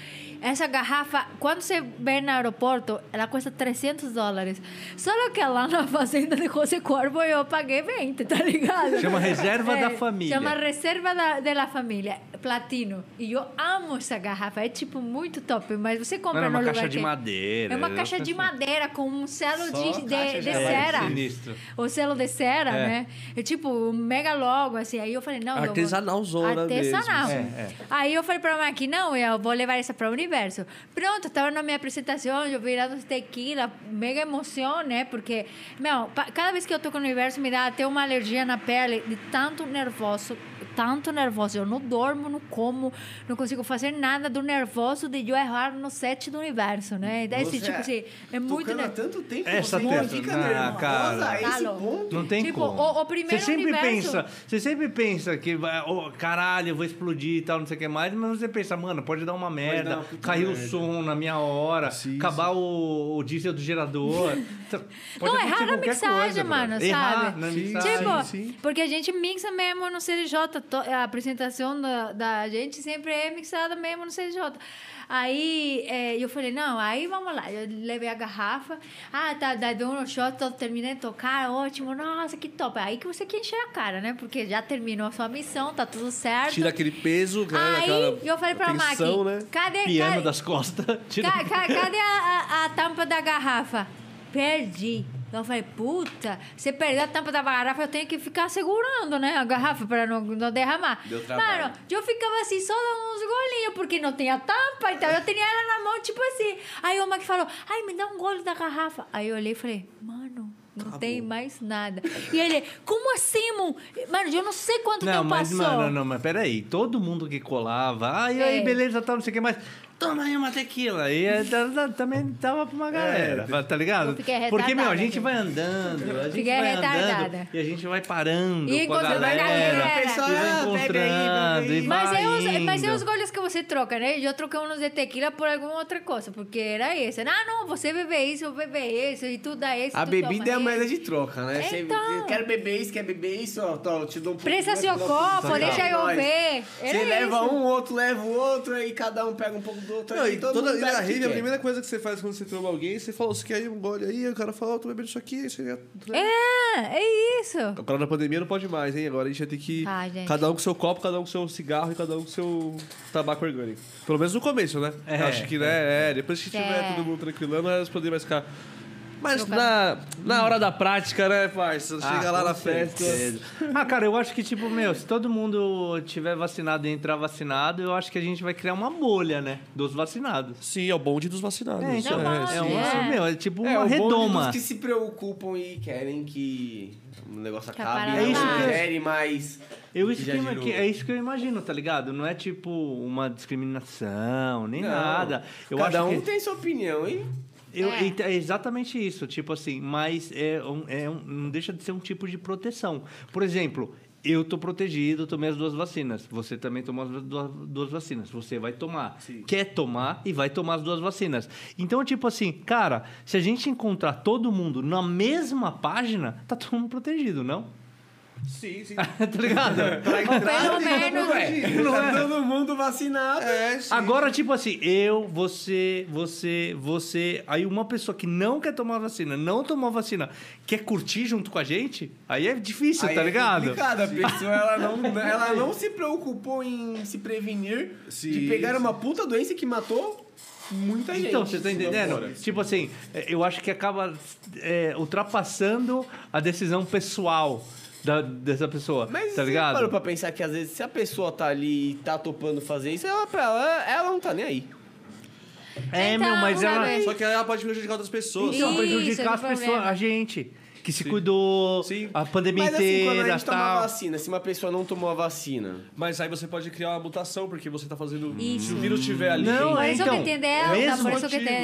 Essa garrafa, quando você vê no aeroporto, ela custa 300 dólares. Só que lá na fazenda de José Cuervo eu paguei 20, tá ligado? Chama Reserva É, da Família. Chama Reserva da, de la Família, platino. E eu amo essa garrafa, é tipo muito top, mas você compra É uma caixa de madeira. É uma caixa de penso- madeira com um selo de, de, caixa de cera. sinistro. O selo de cera, É. né? É tipo um mega logo, assim. Aí eu falei, não... eu vou- Artesanalzona Artesanal. mesmo, É, é. Aí eu falei pra Maqui, não, eu vou levar essa para o universo. Pronto, estava na minha apresentação, eu virando tequila, mega emoção, né? Porque, meu, cada vez que eu tô com o universo, me dá até uma alergia na pele de tanto nervoso, tanto nervoso. Eu não dormo, não como, não consigo fazer nada do nervoso de eu errar no set do universo, né? Daí, esse Você tipo assim, é muito... Tocando há ner- tanto tempo, Essa você testa- fica Ah, nervosa cara. a esse Tá louco. ponto. Não tem Tipo, como. o- o primeiro você sempre universo- pensa, você sempre pensa que vai, oh, caralho, eu vou explodir e tal, não sei o que mais, mas você pensa, mano, pode dar uma merda, dar uma cair o som na minha hora, Sim, acabar O, o diesel do gerador. [laughs] Não, acontecer errar na mixagem, coisa, mano. Errar sabe? na Sim, mixagem. Tipo, sim. porque a gente mixa mesmo no to- A apresentação da, da gente sempre é mixada mesmo no CDJ. Aí é, eu falei, não, aí vamos lá. Eu levei a garrafa. Ah, tá, daí deu um shot, terminei de tocar, ótimo, nossa, que top. Aí que você quer encher a cara, né? Porque já terminou a sua missão, tá tudo certo. Tira aquele peso, né? Aí eu falei pra Maqui, né? cadê, Piano cadê, das costas. [laughs] Tira... Ca- ca- cadê a, a- a tampa da garrafa? Perdi. Eu falei, puta, você perdeu a tampa da garrafa, eu tenho que ficar segurando, né? A garrafa para não, não derramar. Deu trabalho. Mano, eu ficava assim, só dando uns golinhos, porque não tinha tampa, então eu tinha ela na mão, tipo assim. Aí o Mac falou, ai, me dá um gole da garrafa. Aí eu olhei e falei, mano, não tem mais nada. E ele, como assim, Mon? Mano, eu não sei quanto Não, tempo mas, passou. mano, não, mas peraí. Todo mundo que colava, ai, É. aí, beleza, tal, não sei o que mais. Toma aí uma tequila. E é, tá- tá- também tava pra uma galera, tá ligado? Porque, meu, a gente vai andando, a gente vai retardada. andando e a gente vai parando E com a galera. galera. E vai encontrando, Mas vai é, os, mas é os goles que você troca, né? Eu troquei uns de tequila por alguma outra coisa, porque era isso. Ah, não, você bebe isso, eu bebe isso, e tu dá isso. A tu bebida toma é a moeda de troca, né? Você- Então. eu quero beber isso, quer beber isso, ó, tô, eu te dou um pouco. Presta seu copo, tá deixa eu ver. Você leva um, o outro leva o outro, aí cada um pega um pouco do outro. Não, aí e todo toda, mundo e na pega o que rave, a primeira coisa que você faz quando você tromba alguém, você fala, você quer ir um gole aí? Aí o cara fala, ó, tô bebendo isso aqui, isso aí. É, é isso. Agora na pandemia não pode mais, hein? Agora a gente vai ter que. Ah, gente. Cada um com seu copo, cada um com seu cigarro e cada um com seu tabaco orgânico. Pelo menos no começo, né? É, Acho que, né? É, depois que tiver É. todo mundo tranquilando, elas podem mais ficar. Mas na, na hora da prática, né, parça? Ah, Chega lá com na festa. Ah, cara, eu acho que, tipo, meu, se todo mundo tiver vacinado e entrar vacinado, eu acho que a gente vai criar uma bolha, né? Dos vacinados. Sim, é o bonde dos vacinados. É, então, é, um, é. meu, é tipo É, uma o bonde redoma. dos que se preocupam e querem que o negócio Que acabe. a É isso que gere mais. Eu, isso que, é isso que eu imagino, tá ligado? Não é tipo uma discriminação, nem Não. nada. Eu Cada acho um que, tem sua opinião, hein? Eu, É. é. exatamente isso, tipo assim, mas é um, é um- não deixa de ser um tipo de proteção. Por exemplo, eu tô protegido, tomei as duas vacinas. Você também tomou as duas, duas vacinas. Você vai tomar. Quer tomar e vai tomar as duas vacinas. Então, tipo assim, cara, se a gente encontrar todo mundo na mesma página, tá todo mundo protegido, não? Sim, sim. [laughs] tá ligado? Ou pelo menos. Tá todo mundo vacinado. É, sim. Agora, tipo assim, eu, você, você, você. Aí uma pessoa que não quer tomar vacina, não tomou vacina, quer curtir junto com a gente, aí é difícil, Aí tá é ligado? complicado. A pessoa ela não, [laughs] ela não se preocupou em se prevenir Sim, de pegar sim. uma puta doença que matou muita gente. Então, você tá entendendo? Tipo assim, é, eu acho que acaba é, ultrapassando a decisão pessoal da, dessa pessoa, Mas tá você ligado? parou pra pensar que às vezes se a pessoa tá ali e tá topando fazer isso, ela, pra ela, ela não tá nem aí. É, Então, meu, mas ela. vez. Só que ela pode prejudicar outras pessoas. Então, Isso, prejudicar é o as pessoas, problema. a gente, que se cuidou Sim. a pandemia Mas assim, quando a inteira gente toma a tal. vacina, se uma pessoa não tomou a vacina, Mas aí você pode criar uma mutação, porque você tá fazendo. Isso. Se o vírus estiver ali. Não, é isso então, delta, mesmo,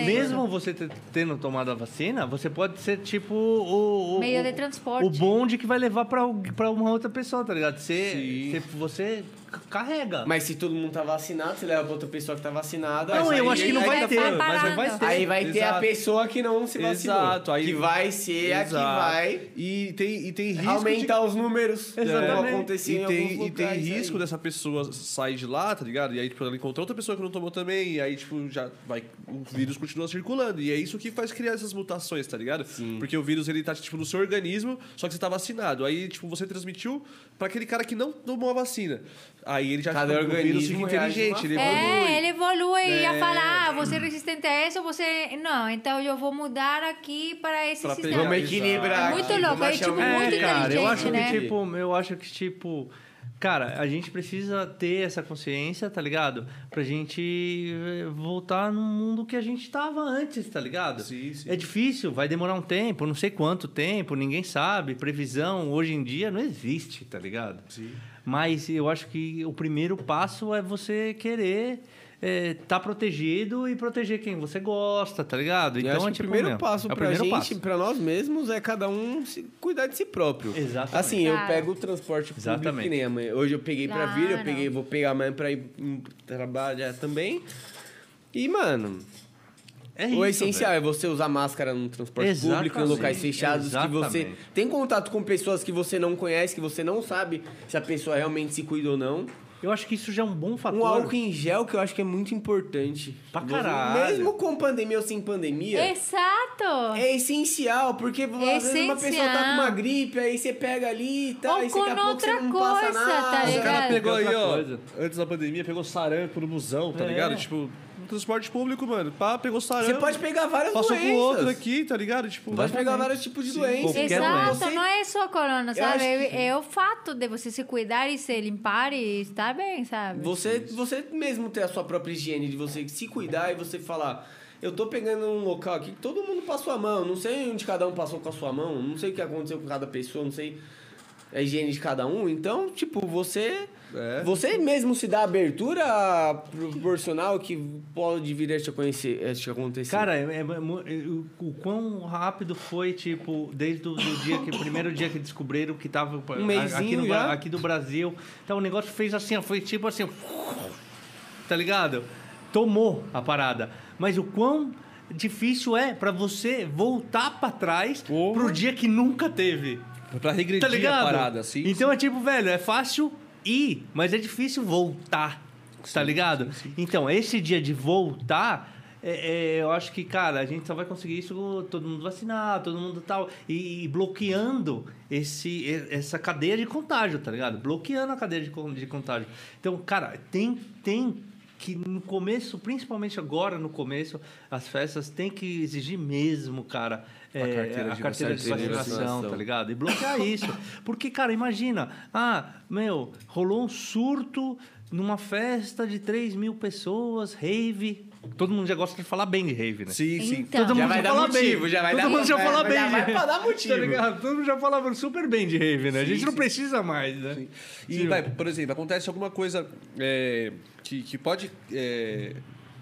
mesmo você tendo tomado a vacina, você pode ser tipo o, o Meio o- de transporte. O bonde que vai levar pra, pra uma outra pessoa, tá ligado? Você, Sim. você, você carrega. mas se todo mundo tá vacinado, você leva pra outra pessoa que tá vacinada. não, eu acho que não vai vai ter, mas não vai ter. Aí vai ter a Exato. pessoa que não se vacinou. Exato, aí- que vai ser a que Exato. vai E tem, e tem risco. aumentar os números. Exatamente. Como acontecia E em tem, e tem risco aí. dessa pessoa sair de lá, tá ligado? E aí, tipo, ela encontra outra pessoa que não tomou também, e aí, tipo, já vai. O vírus continua circulando. E é isso que faz criar essas mutações, tá ligado? Sim. Porque o vírus, ele tá, tipo, no seu organismo, só que você tá vacinado. Aí, tipo, você transmitiu pra aquele cara que não tomou a vacina. Aí ele já Cada o vírus organismo fica inteligente, ele evolui. É, ele evolui e ia É. falar, ah, você é resistente a isso, você... Não, então eu vou mudar aqui para esse Pra sistema. pegar- Vamos equilibrar. É muito aqui, louco, é tipo um- muito É, cara, eu inteligente, acho né? que tipo, eu acho que tipo, cara, a gente precisa ter essa consciência, tá ligado? Pra gente voltar no mundo que a gente tava antes, tá ligado? Sim, sim. É difícil, vai demorar um tempo, não sei quanto tempo, ninguém sabe, previsão hoje em dia não existe, tá ligado? Sim. Mas eu acho que o primeiro passo é você querer estar protegido e proteger quem você gosta, tá ligado? Eu Então acho é que tipo o primeiro passo é o pra primeiro gente, passo. pra nós mesmos, é cada um se cuidar de si próprio. Exatamente. Assim, eu Claro. pego o transporte público que nem amanhã. Hoje eu peguei pra vir, eu Claro. peguei, vou pegar amanhã pra ir hum, trabalhar também. E, mano, É o isso, essencial é você usar máscara no transporte público, em Exatamente. locais fechados, que você Exatamente. tem contato com pessoas que você não conhece, que você não sabe se a pessoa realmente se cuida ou não. Eu acho que isso já é um bom fator. Um álcool em gel que eu acho que é muito importante. Pra caralho. Mesmo com pandemia ou sem pandemia. Exato! É essencial, porque às vezes uma pessoa tá com Essencial. uma gripe, aí você pega ali e tal, Ou aí você daqui a com pouco você não passa coisa, nada. tá O cara ligado? pegou aí, ó, coisa. antes da pandemia, pegou sarampo no busão, tá É. ligado? Tipo, transporte público, mano. Pá, pegou sarampo. Você pode pegar várias Passou doenças. com outro aqui, tá ligado? Tipo, Pode pegar vários tipos de doenças. Exato, não é só corona, sabe? É, que- é o fato de você se cuidar e se limpar e estar bem, sabe? Você, você mesmo ter a sua própria higiene, de você se cuidar e você falar... Eu tô pegando um local aqui que todo mundo passou a mão. Não sei onde cada um passou com a sua mão. Não sei o que aconteceu com cada pessoa. Não sei... a higiene de cada um. Então, tipo, você. É. Você mesmo se dá abertura proporcional que pode vir a te, conhecer, a te acontecer. Cara, é, é mu- é, o, quão rápido foi, tipo, desde o do dia que, o primeiro dia que descobriram que tava a- aqui, no, aqui do Brasil. Então o negócio fez assim, ó, foi tipo assim, tá ligado? Tomou a parada. Mas o quão difícil é pra você voltar pra trás Porra. pro dia que nunca teve. Pra regredir Tá ligado? a parada, assim. Então é tipo, velho, é fácil ir, mas é difícil voltar. tá ligado? Então, esse dia de voltar. é- é, eu acho que, cara, a gente só vai conseguir isso todo mundo vacinar, todo mundo tal. E, e bloqueando esse, essa cadeia de contágio, tá ligado? Bloqueando a cadeia de, de contágio. Então, cara, tem, tem que no começo, principalmente agora no começo, as festas tem que exigir mesmo, cara, é, carteira a de carteira de vacinação. vacinação, tá ligado? E bloquear isso. Porque, cara, imagina, ah, meu, rolou um surto numa festa de 3 mil pessoas, rave. Todo mundo já gosta de falar bem de rave, né? Sim, sim. Então. Todo já mundo vai já dar fala motivo, bem. já vai Todo dar mundo já fala bem. já vai de- dar motivo. Tá ligado? Todo mundo já falava super bem de rave, né? a gente não precisa mais, né? E, vai, por exemplo, acontece alguma coisa é, que, que pode é,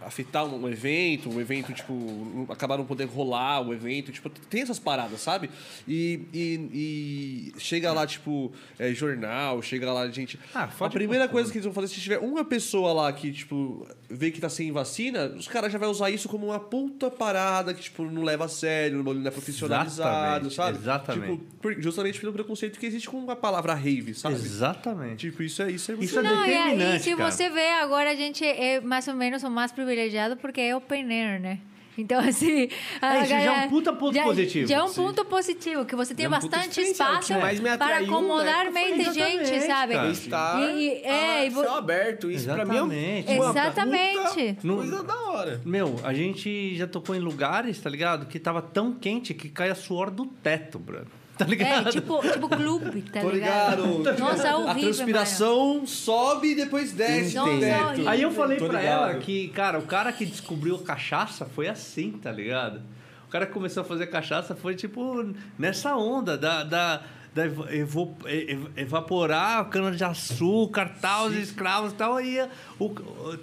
afetar um evento, um evento, tipo, acabar não podendo rolar o evento, tipo, tem essas paradas, sabe? E, e, e chega lá, tipo, é, jornal, chega lá, gente. Ah, a primeira coisa que eles vão fazer, se tiver uma pessoa lá que, tipo, vê que tá sem vacina, os caras já vão usar isso como uma puta parada que, tipo, não leva a sério, não é profissionalizado, Exatamente, sabe? exatamente. Tipo, por- justamente pelo preconceito que existe com a palavra rave, sabe? Exatamente. Tipo, isso é isso é muito Isso é Não, e, aí, determinante, se cara. você vê, agora a gente é mais ou menos o mais privilegiado porque é open air, né? Então, [laughs] assim... a É, isso já é um puta ponto já- positivo. Já é um Sim. ponto positivo, que você tem É um bastante espaço me para acomodar né, mente foi gente, exatamente, sabe? cara. Estar E- e- é, e vo- céu aberto. Isso pra mim é Exatamente. Exatamente. puta coisa da hora. Meu, a gente já tocou em lugares, tá ligado? Que tava tão quente que caia suor do teto, brother. Tá É, ligado? tipo, tipo clube, tá Tô ligado? ligado. Nossa, é A horrível, transpiração sobe e depois desce Nossa, horrível. Aí eu falei Tô pra ligado. ela que, cara, o cara que descobriu a cachaça foi assim, tá ligado? O cara que começou a fazer cachaça foi, tipo, nessa onda da... da da evo- e- e- evaporar a cana de açúcar, tal, os escravos e tal, aí o,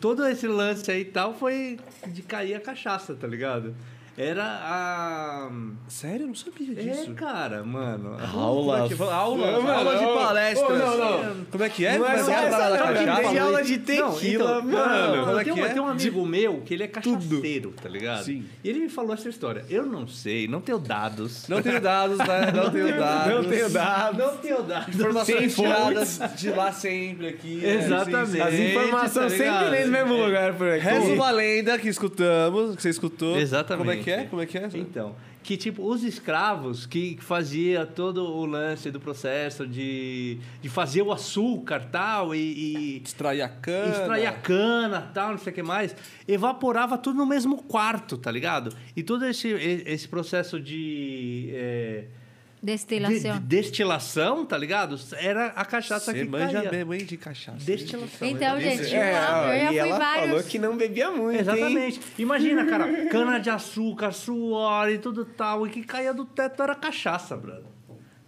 todo esse lance aí e tal foi de cair a cachaça, tá ligado? Era a. Sério? Eu não sabia É, disso. cara, mano. Aula, aula, Não, aula de não. palestra. Ô, não, não. Como é que é? Não é só é é essa, não, aula de tequila, Não, então, mano. não, como é tem, que um, é? tem um amigo meu que ele é cachaceiro, tá ligado? Sim. E ele me falou essa história. Eu não sei, não tenho dados. Não tenho dados, né? [laughs] Não tenho dados. Não tenho dados. Não tenho dados. Informações Sem tiradas de lá sempre aqui. né? Exatamente. As informações tá sempre nesse mesmo lugar por aqui. Reza uma lenda que escutamos, que você escutou. Exatamente. Como é que é? Como é que é? Então, que tipo, os escravos que fazia todo o lance do processo de, de fazer o açúcar tal, e, e Extrair a cana. extrair a cana tal, não sei o que mais, evaporava tudo no mesmo quarto, tá ligado? E todo esse, esse processo de. é, de, Destilação. de destilação, tá ligado? Era a cachaça Você que manja caía. mesmo, hein, de cachaça. Destilação. Então, gente, É, eu, e já fui ela vários... falou que não bebia muito, hein? Exatamente. Imagina, cara, cana de açúcar, suor e tudo tal, e que caía do teto era cachaça, brother.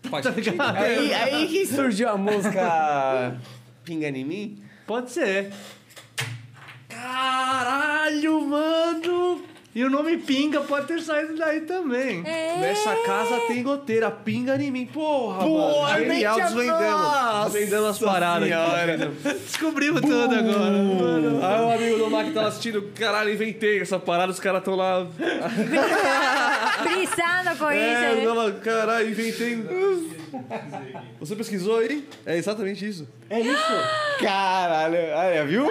Faz Tá? Aí, [laughs] aí que surgiu a música Pinga em mim. Pode ser. Caralho, mano! E o nome Pinga pode ter saído daí também. É. Nessa casa tem goteira, pinga em mim. Porra, Porra, mano. Genial, desvendamos. Nossa Desvendando as paradas. Descobrimos tudo agora. Mano. Aí o amigo do Mac tá assistindo, caralho, inventei essa parada, os caras tão lá. [laughs] Brisando com É, isso. né? ela, caralho, inventei. Você pesquisou aí? É exatamente isso. É isso. Caralho, olha, viu?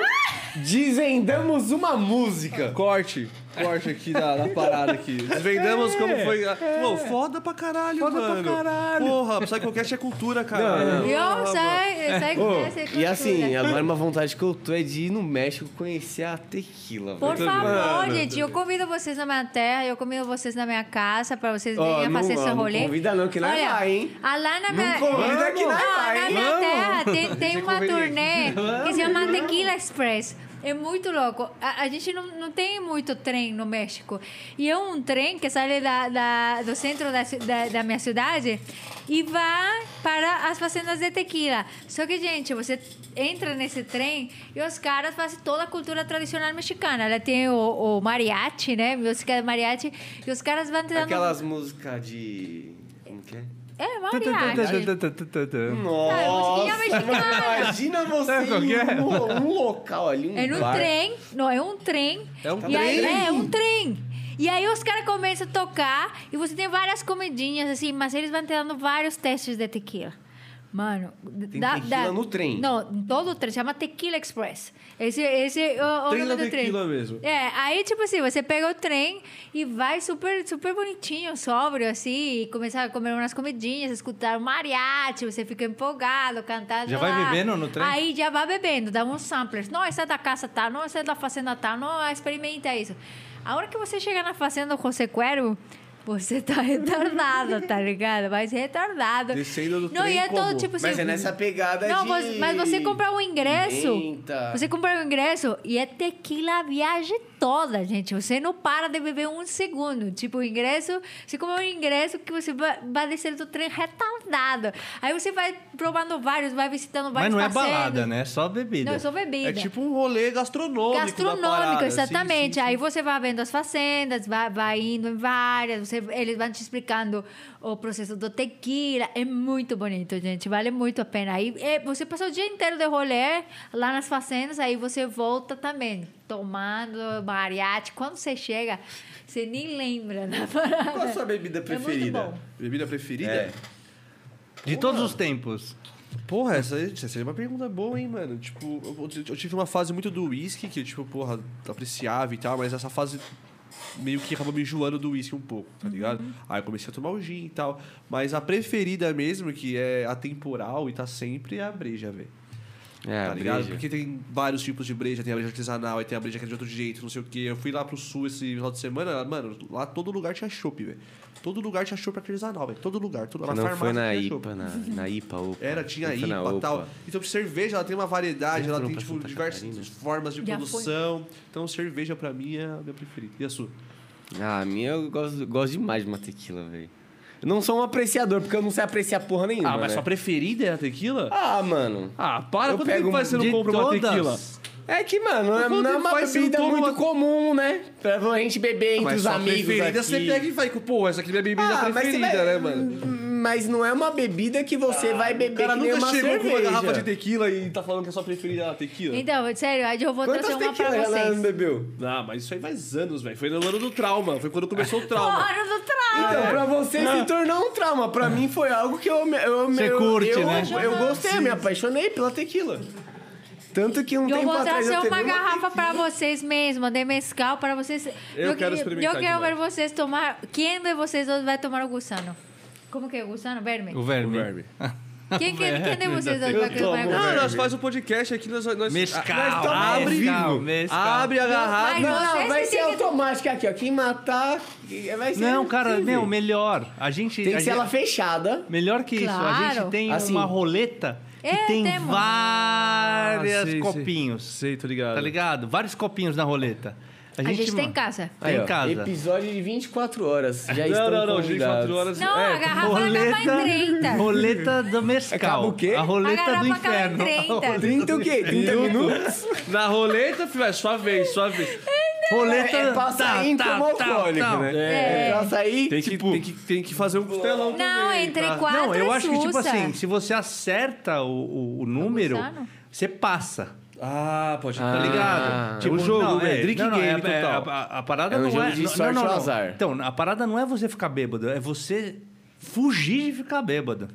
Desvendamos uma música. Corte. Corte aqui da, da parada aqui. Desvendamos como foi. a- Pô, foda pra caralho, Foda pra mano. caralho. Porra, Psychocast é cultura, cara. Não, não. Eu sei, sei que é e assim, agora uma vontade que eu tô é de ir no México conhecer a tequila. Por velho. favor, Mano, gente, eu convido vocês na minha terra, eu convido vocês na minha casa pra vocês virem não- fazer esse não rolê. convida não, que nós Olha, vai, hein? ah, Lá na Não minha, convida que vai, Na minha Vamos. terra tem, tem uma turnê que se chama Tequila Express. É muito louco. A, a gente não, não tem muito trem no México. E é um trem que sai da, da, do centro da, da, da minha cidade e vai para as fazendas de tequila. Só que, gente, você entra nesse trem e os caras fazem toda a cultura tradicional mexicana. Ela tem o, o mariachi, né? Música mariachi. E os caras vão te. Aquelas músicas de. É? É, mariachi. Nossa, mexicana. imagina você Sabe qual em que é? um, um local ali, um É num bar. trem. Não, é um trem. É um e aí, trem? é um trem. E aí os caras começam a tocar e você tem várias comidinhas, assim, mas eles vão te dando vários testes de tequila. Mano, Tem tequila no trem? Não, em todo o trem, chama Tequila Express. Esse, esse é o, o nome da do trem. tequila mesmo. É, aí tipo assim, você pega o trem e vai super, super bonitinho, sóbrio, assim, e começa a comer umas comidinhas, escutar um mariachi, você fica empolgado, cantando. Já vai lá. bebendo no trem? Aí já vai bebendo, dá uns samplers. Não, essa é da casa tal, não, essa é da fazenda tal, não, experimenta isso. A hora que você chegar na fazenda José Cuero, você tá [laughs] retardado, tá ligado? Mas retardado. Descendo do Não, trem e é todo como? tipo assim. Mas é nessa pegada Não, de... você- mas você compra um ingresso. Menta. Você compra o ingresso e é tequila a viagem toda, gente. Você não para de beber um segundo. Tipo, o ingresso, você compra um ingresso que você vai, descer do trem retardado. Aí você vai provando vários, vai visitando Mas vários não é balada, né? É só bebida. Não, é só bebida. É tipo um rolê gastronômico. da Gastronômico, parada. Sim, exatamente. sim, sim. Aí você vai vendo as fazendas, vai, vai indo em várias, você- eles vão te explicando o processo do tequila. É muito bonito, gente. Vale muito a pena. Aí é, você passa o dia inteiro de rolê lá nas fazendas, aí você volta também, tomando mariachi. Quando você chega, você nem lembra da parada. Qual a sua bebida preferida? É muito bom. Bebida preferida? É. De todos os tempos. Porra, essa, essa seria uma pergunta boa, hein, mano? Tipo, eu, eu tive uma fase muito do whisky, que, tipo, porra, apreciava e tal, mas essa fase meio que acabou me enjoando do whisky um pouco, tá ligado? Aí eu comecei a tomar o gin e tal. Mas a preferida mesmo, que é atemporal e tá sempre, é a breja, velho. É, tá ligado? breja. Porque tem vários tipos de breja, tem a breja artesanal, aí tem a breja que é de outro jeito, não sei o quê. Eu fui lá pro sul esse final de semana, mano, lá todo lugar tinha chopp, velho. Todo lugar tinha chopp artesanal, velho. Todo lugar, todo Você na não foi na tinha chopp. IPA, na, na IPA, opa. Era, tinha foi IPA e OPA. tal. Então, cerveja, ela tem uma variedade, ela tem, tipo, diversas formas de Já produção. Então, cerveja, pra mim, é a minha preferida. E a sua? Ah, a minha eu gosto, gosto demais de uma tequila, velho. Eu não sou um apreciador, porque eu não sei apreciar porra nenhuma, Ah, mas né? sua preferida é a tequila? Ah, mano. Ah, para. Eu Quanto pego tempo faz que você não compra uma todas. tequila? É que, mano, não é, Quanto não é uma bebida não muito uma- comum, né? Pra a gente beber entre mas os amigos preferida, aqui. você pega e vai com, pô, essa aqui é minha bebida Ah, preferida, né, mano? Mas não é uma bebida que você vai O beber cara que nem nunca uma chegou cerveja. com uma garrafa de tequila e tá falando que a sua preferida é a tequila. Então, sério, aí eu vou Quantas trazer uma pra tequilas ela não vocês. bebeu? Ah, mas isso aí faz anos, velho. Foi no ano do trauma. Foi quando começou o [laughs] trauma. Porra, do trauma! Então, pra você se tornou um trauma. Pra mim foi algo que eu... eu Você eu, curte, eu, né? Eu gostei, eu me apaixonei pela tequila. Tanto que um Eu tempo vou atrás trazer eu uma tomei garrafa para vocês mesmo, de mescal, para vocês. Eu quero experimentar Eu quero ver vocês tomar. Quem de vocês dois vai tomar o gusano? Como que é o gusano? Verme? O verme. O verme. [laughs] Quem, quem, quem de vocês dois vai o Não, nós faz um podcast aqui, nós... nós Mescal. nós mescal, mescal. abre a garrafa. Não, não, vai ser automática aqui, ó. Quem matar... Vai ser Não, cara, meu, melhor. A gente. Tem que ser ela fechada. Melhor que isso, a gente tem Assim. uma roleta que É, tem temos. várias Ah, sei, copinhos. Sei, sei tô ligado. Tá ligado? Vários copinhos na roleta. A gente tem em casa. Tem Aí, em ó, casa. Episódio de 24 horas. Já Não, estão não, não, de convidados. 24 horas. Não, é, a garrafa acaba em 30. Roleta do mescal. Acaba o quê? A roleta A do acaba em inferno. 30. 30 o quê? 30 minutos? Na roleta, filho, é sua vez, sua vez. Roleta É pra sair tá, como tá, alcoólico, tá. né? É. É. Pra sair, Tem que, tipo... tem, que, tem que fazer um costelão Não, também. entre tá? quatro Não, eu é acho que, tipo sussa. assim, se você acerta o, o, o número, gusano? você passa. Ah, pode Ah. Tá ligado? É um jogo, é, é drink não, não, game é- é- total. A, a parada É um não jogo é. de não, sorte não, ou não. azar. Então, a parada não é você ficar bêbado, é você fugir de ficar bêbado.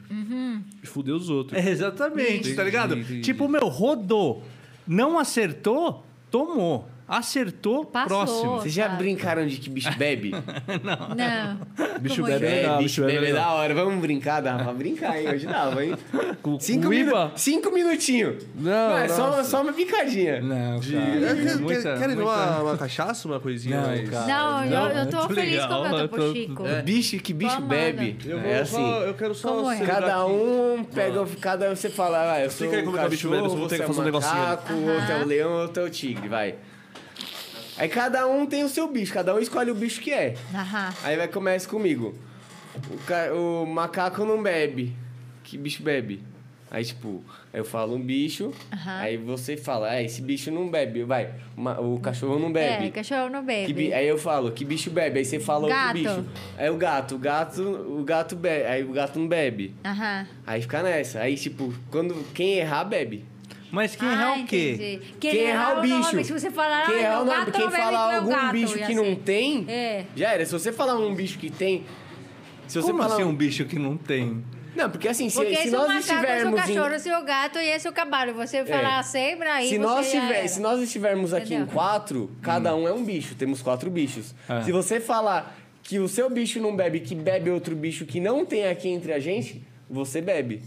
Fudeu os outros. É, exatamente, tá Entendi, ligado? entendi. Tipo, meu, rodou, não acertou, tomou. Acertou, Passou. próximo. Vocês já sabe? brincaram de que bicho bebe? [laughs] Não. Bicho Como bebe é? legal, bicho bicho bebe bebe é legal. da hora. Vamos brincar, dá pra brincar, hein? Hoje dava, hein? Com Cinco, com minu cinco minutinhos. Não, é só, só uma picadinha. Não, De- cara. É, quer- muita- quer- Querem muita- tomar uma cachaça, uma coisinha Não, cara. Não, eu, eu tô feliz legal, com o meu tô- chico. É. Bicho, que bicho bebe. Eu, é só, assim. eu quero só é? Cada um pega, cada você fala, ah, eu sou bicho cachorro, bebe, eu vou ter que você é fazer um macaco, outro é o leão, outro é o tigre, vai. Aí cada um tem o seu bicho, cada um escolhe o bicho que é. Aham. Aí vai começa comigo. O, ca- o macaco não bebe. Que bicho bebe? Aí, tipo, eu falo um bicho, Aham. aí você fala, ah, esse bicho não bebe. Vai, o cachorro não bebe. É, cachorro não Que bebe. bi- Aí eu falo, que bicho bebe? Aí você fala Gato. outro bicho. Aí o gato, o gato, o gato bebe. Aí o gato não bebe. Aham. Aí fica nessa. Aí, tipo, quando quem errar, bebe. Mas quem Ah, errar o quê? entendi. Quem errar o bicho. se você falar, quem ah, errar o nome, gato quem falar é algum gato, bicho que não tem, É. já era. Se você falar um bicho que tem. Se você Como falar assim um... bicho que não tem? Não, porque assim, se, Porque se é nós macaco, esse é o estivermos. em- cachorro, esse é o gato e esse é o cavalo. Você falar sempre aí, Se você nós, tiver, se nós estivermos aqui em Entendeu? quatro, cada um é um bicho. Temos quatro bichos. É. Se você falar que o seu bicho não bebe, que bebe outro bicho que não tem aqui entre a gente, você bebe.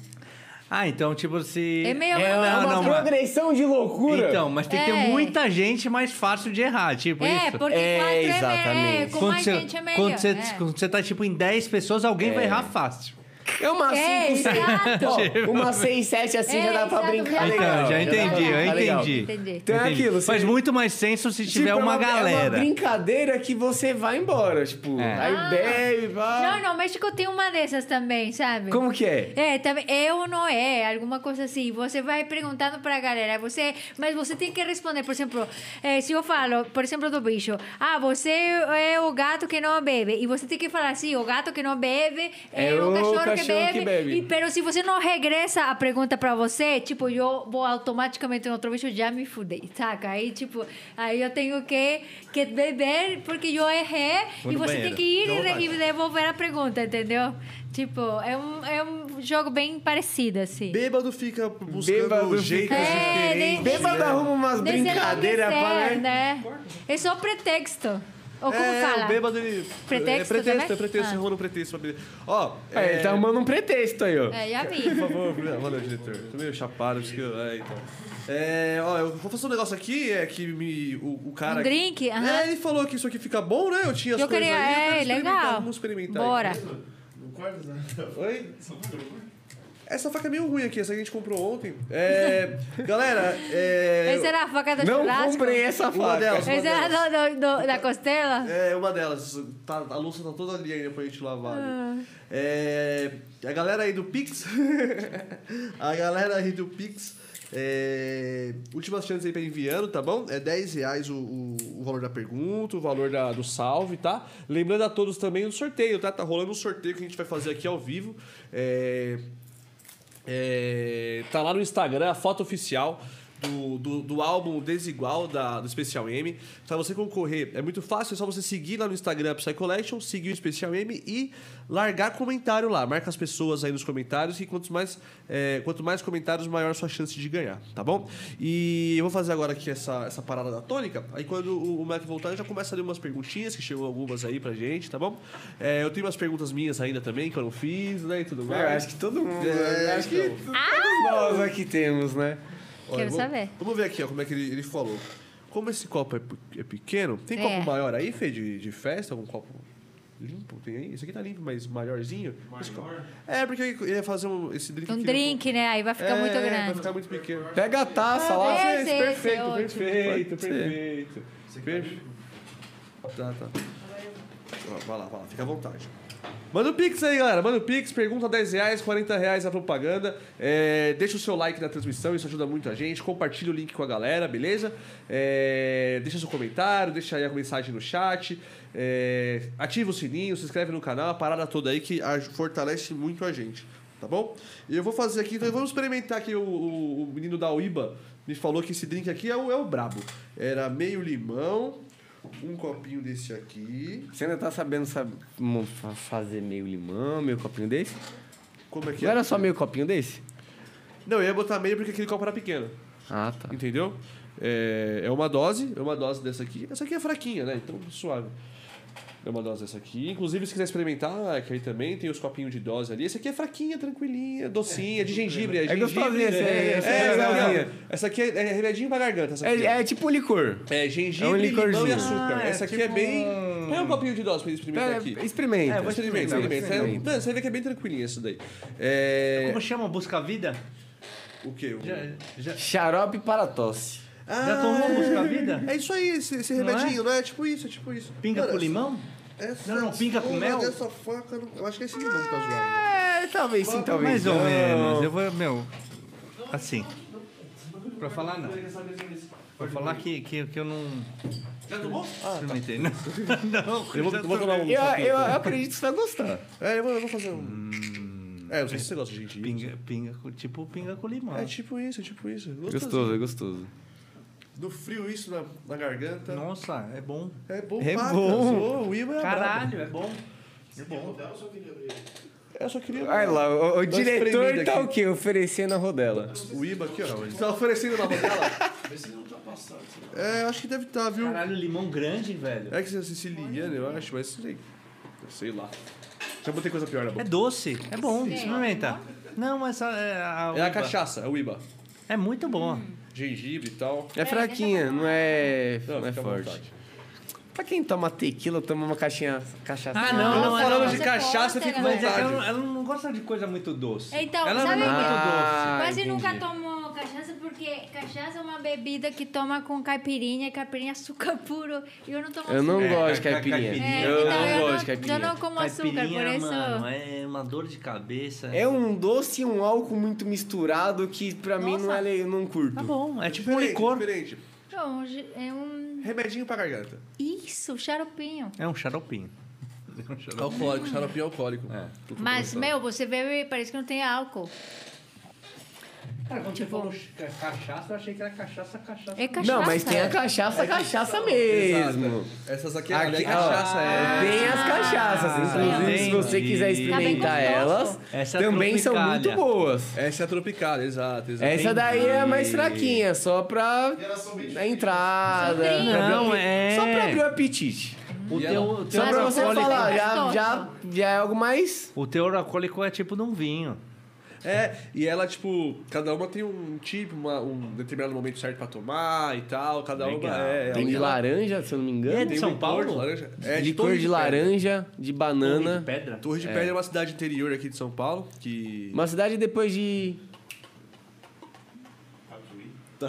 Ah, então, tipo, se... É meio- É Não, uma não, mas- progressão de loucura. Então, mas tem que ter É. muita gente mais fácil de errar, tipo É, isso. porque É, quatro é, meio, é, exatamente. com Quando mais você, gente é meio. quando, você, é. quando você tá, tipo, em 10 pessoas, alguém vai errar fácil. É uma É, 5, exato. Uma 6, 7 assim É, já dá pra exato, brincar já legal. Então, já entendi, pra eu entendi. Entendi. Então é aquilo, você- Faz muito mais senso se Tipo, tiver é uma, É uma galera. brincadeira que você vai embora, tipo, É. aí Ah. bebe, vai. Não, no México tem uma dessas também, sabe? Como que é? É, também, é ou não é, alguma coisa assim. Você vai perguntando pra galera, você, mas você tem que responder. Por exemplo, eh, se eu falo, por exemplo, do bicho, ah, você é o gato que não bebe. E você tem que falar assim, o gato que não bebe é, É o o cachorro, que bebe. que bebe. E, pero se você não regressa a pergunta pra você, tipo, eu vou automaticamente no outro bicho, já me fudei, saca? Aí, tipo, aí eu tenho que, que beber porque eu errei Vou e no você banheiro. tem que ir à e, e devolver a pergunta, entendeu? Tipo, é um, é um jogo bem parecido, assim. Bêbado fica buscando Bêbado jeitos fica- É, diferentes. de- Bêbado né? arruma umas brincadeiras pra... Desenlouquecer, né? É só pretexto. Ou como é, fala? o bêbado ele... Pretexto é pretexto, é pretexto, Ah. pretexto. pra beber. Ó, É, ele tá arrumando um pretexto aí, ó. É, já vi. Por favor, valeu, diretor. Tô meio chapado, porque eu... É, então. É, ó, eu vou fazer um negócio aqui, é que me, o, o cara... Um drink? Aham. É, ele falou que isso aqui fica bom, né? Eu tinha as Eu coisas queria- aí, eu é, quero experimentar, legal. Vamos experimentar. Bora. Aí. Oi? Essa faca é meio ruim aqui, essa que a gente comprou ontem. É, [laughs] galera, é... Essa era a faca do Não churrasco? comprei essa Uma faca. delas. Essa era do, do- do- da costela? É, uma delas. Tá, a louça tá toda ali ainda pra gente lavar. ali. É, a galera aí do Pix. [laughs] a galera aí do Pix. É, últimas chances aí pra enviando, tá bom? É 10 reais o, o, o valor da pergunta, o valor da, do salve, tá? Lembrando a todos também do sorteio, tá? Tá rolando um sorteio que a gente vai fazer aqui ao vivo. É, é, tá lá no Instagram, a foto oficial do, do, do álbum Desigual da, do Special M. Pra você concorrer, é muito fácil, é só você seguir lá no Instagram Psy Collection, seguir o Special M e largar comentário lá. Marca as pessoas aí nos comentários e quanto mais, é, quanto mais comentários, maior a sua chance de ganhar, tá bom? E eu vou fazer agora aqui essa, essa parada da tônica. Aí quando o, o Mac voltar, eu já começa a ler umas perguntinhas, que chegou algumas aí pra gente, tá bom? É, eu tenho umas perguntas minhas ainda também, que eu não fiz, né? E tudo mais. eu acho que todo mundo. É, acho que então. todos nós aqui temos, né? Olha, Quero vamos- saber. Vamos ver aqui ó, como é que ele, ele falou. Como esse copo é, pe- é pequeno, tem É. copo maior aí, Fê, de, de festa? Algum copo limpo? Tem aí? Esse aqui tá limpo, mas maiorzinho? Esse copo- É, porque ele ia fazer um, esse drink Um aqui drink, né? Aí vai ficar É, muito Vai grande. ficar muito pequeno. Pega a taça lá. Esse, perfeito, ótimo. perfeito, Pode ser. perfeito. Tá, tá. Ó, Vai lá, vai lá, fica à vontade. Manda o Pix aí, galera. Manda o Pix, pergunta 10 reais, 40 reais a propaganda. É, deixa o seu like na transmissão, isso ajuda muito a gente. Compartilha o link com a galera, beleza? É, deixa seu comentário, deixa aí a mensagem no chat. É, ativa o sininho, se inscreve no canal, a parada toda aí que fortalece muito a gente. Tá bom? E eu vou fazer aqui, então vamos experimentar aqui o, o- o menino da Uiba. Me falou que esse drink aqui é o, é o brabo. Era meio limão, um copinho desse aqui. Você ainda tá sabendo sabe, fazer meio limão, meio copinho desse? Como é que Não é? era só meio copinho desse? Não, eu ia botar meio porque aquele copo era pequeno. Ah, tá. Entendeu? É, é uma dose, é uma dose dessa aqui. Essa aqui é fraquinha, né? Então, suave. É uma dose dessa aqui. Inclusive, se quiser experimentar, que aí também tem os copinhos de dose ali. Essa aqui é fraquinha, tranquilinha, docinha, de gengibre. É, É gengibre, gostosinha, essa é- é é, não, Essa aqui é, é remedinho pra garganta. Essa aqui, É, é tipo licor. é gengibre, é um limão e açúcar. Ah, é essa aqui tipo é bem... Pega um copinho de dose pra ele experimentar É, aqui. experimenta. É, Experimenta, experimentar, experimenta. experimenta. Mano, você ver que é bem tranquilinho isso daí. É... Como chama? Busca Vida? O quê? O- Já, já, Xarope para tosse. já tomou Busca Vida? É isso aí, esse, esse Não é? remedinho, não é? Tipo isso, é tipo isso. Pinga com limão? Essa, Não, não, pinga com mel? dessa faca, eu acho que é esse limão que tá zoado. É, talvez sim, talvez Mais ou menos. Eu vou, meu, assim. Pra falar não. Pra falar que, que, que eu não Já tomou? experimentei. Não, [laughs] não. Eu vou, eu vou tomar um. Eu, eu, eu acredito que você vai gostar. É, eu vou, eu vou fazer um. É, eu sei se você gosta de gengibre. Pinga, pinga, tipo pinga com limão. É tipo isso, é tipo isso. Gostoso, é gostoso. No frio, isso na, na garganta. Nossa, é bom. É bom É bom. O Iba é Caralho, é bom. brabo. Eu só queria. Olha lá, o, o diretor tá aqui. o quê? Oferecendo a rodela. O Iba aqui, ó. Ele tá oferecendo na rodela. [laughs] É, acho que deve estar, viu? Caralho, limão grande, velho. É que você é siciliano, eu acho, mas sei. Sei lá. Já botei coisa pior na boca. É doce, é bom, experimenta. Não, essa é a, É a uva. cachaça, é o Iba. É muito boa. Gengibre e tal. É fraquinha, não é, Não, não é forte. Pra quem toma tequila, toma uma caixinha, cachaça. Ah, não, não, falando não. de Você cachaça, é que ela, vontade. não- ela não gosta de coisa muito doce. Então, ela sabe não é muito quê? doce. Ah, Quase entendi. nunca tomo cachaça porque cachaça é uma bebida que toma com caipirinha, e caipirinha é açúcar puro. E eu não tomo Eu não açúcar. gosto de ca- caipirinha. caipirinha. É, eu então não eu, gosto não, de caipirinha. eu não como açúcar, por Caipirinha, isso. mano, é uma dor de cabeça. É um doce e um álcool muito misturado que pra mim não é eu não curto. Tá bom, é tipo um Diferente, licor. diferente. Não, é um. Remedinho pra garganta. Isso, xaropinho. É um xaropinho. É um xaropinho. Alcoólico, xaropinho alcoólico. É. Mas, meu, você bebe e parece que não tem álcool. Cara, quando Tipo- você falou ca- cachaça, eu achei que era cachaça, cachaça. É cachaça. Não, mas tem a cachaça, cachaça mesmo. Exato. Essas aqui, Aqui, ali é ó, cachaça, é. Tem as cachaças. Inclusive, se você quiser experimentar Tá bem elas. Essa é também são muito boas. Essa é a tropical, exato, exato. Essa daí é mais fraquinha, só pra a entrada. Não, é. Só pra abrir o apetite. O teu, teu Só pra você falar, é já, já, já é algo mais. O teor alcoólico é tipo de um vinho. É, e ela, tipo, cada uma tem um tipo, uma- um determinado momento certo pra tomar e tal. Cada uma Legal. é. Tem de ela- laranja, se eu não me engano. É de tem São um Paulo? de laranja. É, de licor Torre de Pedra. laranja, de banana. De pedra. Torre de Pedra é uma cidade interior aqui de São Paulo, que... Uma cidade depois de.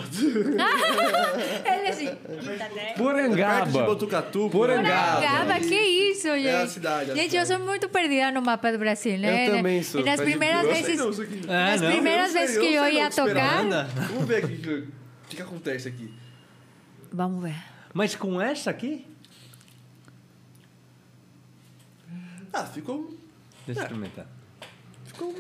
[laughs] Ele assim. Perto de Porangaba. Botucatu. Porangaba. Porangaba, que isso, gente. É a cidade, a gente, eu sou muito perdida no mapa do Brasil, né? Eu também sou, E nas primeiras Eu sei vezes. não, isso aqui. É, nas não, primeiras sei, vezes eu que eu não ia que tocar. Anda. Vamos ver aqui, o que, que acontece aqui. Vamos ver. Mas com essa aqui? Ah, ficou... Deixa eu experimentar. Ficou...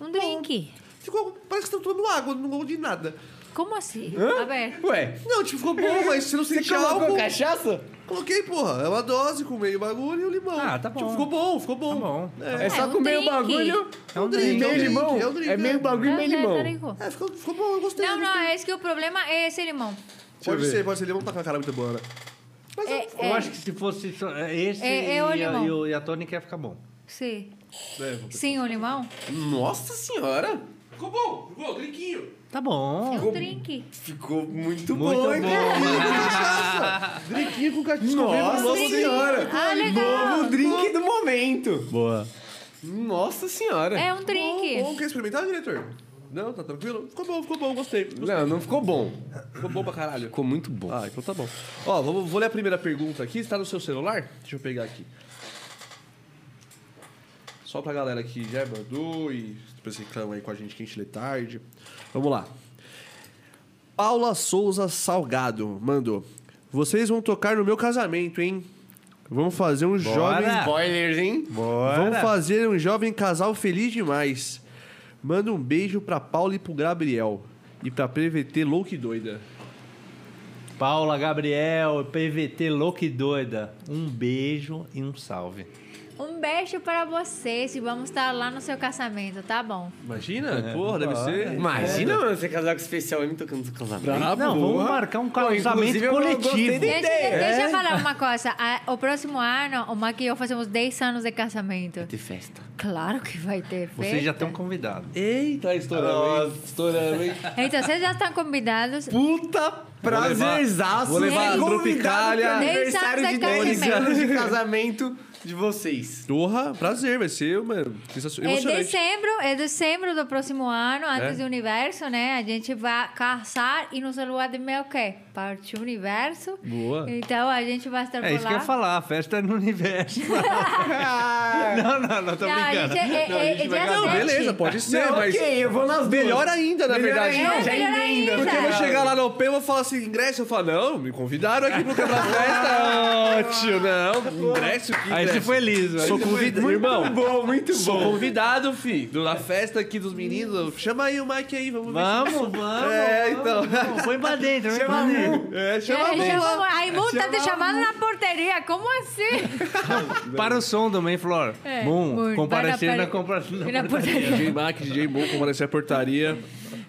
Um drink. Ficou... Parece que você tá tomando água, não gosto de nada. Como assim? A ver. Ué, Não, tipo, ficou bom, mas você não você sente colocou álcool. cachaça? Coloquei, porra. É uma dose com meio bagulho e o limão. Ah, tá bom. Tipo, ficou bom, ficou bom. Tá bom. É, É, só um comer o drink. bagulho. É um e drink, meio é um drink, limão. é um drink, É meio é. bagulho e meio limão. É, ficou, ficou bom, eu gostei. Não, não, gostei. é esse que o problema é esse limão. Pode ser, pode ser. Limão tá com a cara muito boa, né? Mas É, Eu é, acho que se fosse só esse É- é o e, a, limão. e, o- e a tônica ia ficar bom. sim. é, vou- Sim, o limão? Nossa senhora. Ficou bom, ficou bom, drinquinho. Tá bom. É um drink. Ficou muito, Muito bom, hein? bom. [laughs] Drinquinho com cachaça. Nossa Nossa senhora. Ah, legal. Novo drink do momento. Boa. Nossa senhora. É um drink. Bom, quer experimentar, diretor? Não, tá tranquilo? Ficou bom, ficou bom, gostei. gostei. Não, não ficou bom. Ficou bom pra caralho. Ficou muito bom. Ah, então tá bom. Ó, vou, vou ler a primeira pergunta aqui. Está no seu celular? Deixa eu pegar aqui. Só pra galera que já mandou e depois reclama aí com a gente que a gente lê tarde. Vamos lá. Paula Souza Salgado mandou. Vocês vão tocar no meu casamento, hein? Vamos fazer um jovem. Spoilers, hein? Vamos fazer um jovem casal feliz demais. Manda um beijo pra Paula e pro Gabriel. E pra PVT louca e doida. Paula, Gabriel, PVT louca e doida. Um beijo e um salve. Um beijo para vocês e vamos estar lá no seu casamento, tá bom? Imagina, porra, deve ser. Imagina, mano, você casar com especial e me tocando no casamento. Não, vamos marcar um Pô, casamento gostei coletivo. deixa É. eu falar uma coisa. A- o próximo ano, o Maqui e eu fazemos 10 anos de casamento. De festa. Claro que vai ter festa. Vocês já estão convidados. Eita, estourando, hein? Estourando, hein? Então, vocês já estão convidados. Puta prazerzaço. vou levar ser a convidado Tropicália. pro Dez aniversário anos de de 10 casamento. De vocês. Porra, prazer, vai ser, mano. sensacional. É dezembro, é dezembro do próximo ano, antes É. do universo, né? A gente vai casar e nossa lua de mel o quê? Parte universo. Boa. Então a gente vai estar É por isso lá. que eu ia falar, a festa é no universo. [laughs] [laughs] não, não, não, tô Não, a brincando. gente é, Não, a é, gente é vai dia casar. Não, 7. beleza, pode ser, Não, mas. ok, eu vou nas duas. Melhor ainda, na Melhor verdade. ainda, É, já melhor ainda. Porque eu vou chegar lá no OP e vou falar assim, ingresso. Eu falo, não, me convidaram aqui pro quebra-festa. [laughs] Ô, tio, não, ingresso aqui. Aí você foi liso. aí Sou você foi- convidado, irmão. Bom, muito Sou bom. convidado, fi. Na festa aqui dos meninos. Chama aí o Mike aí, vamos ver. Vamos, vamos. É, então. vamos. Põe pra dentro, põe pra dentro. É, É, chama mesmo. chamou- A Imu tá te chamando na porteria, como assim? Para o som também, Flor. É, Bom, comparecer na na, compra... Na na portaria. DJ Mac, DJ Mo, comparecer à portaria.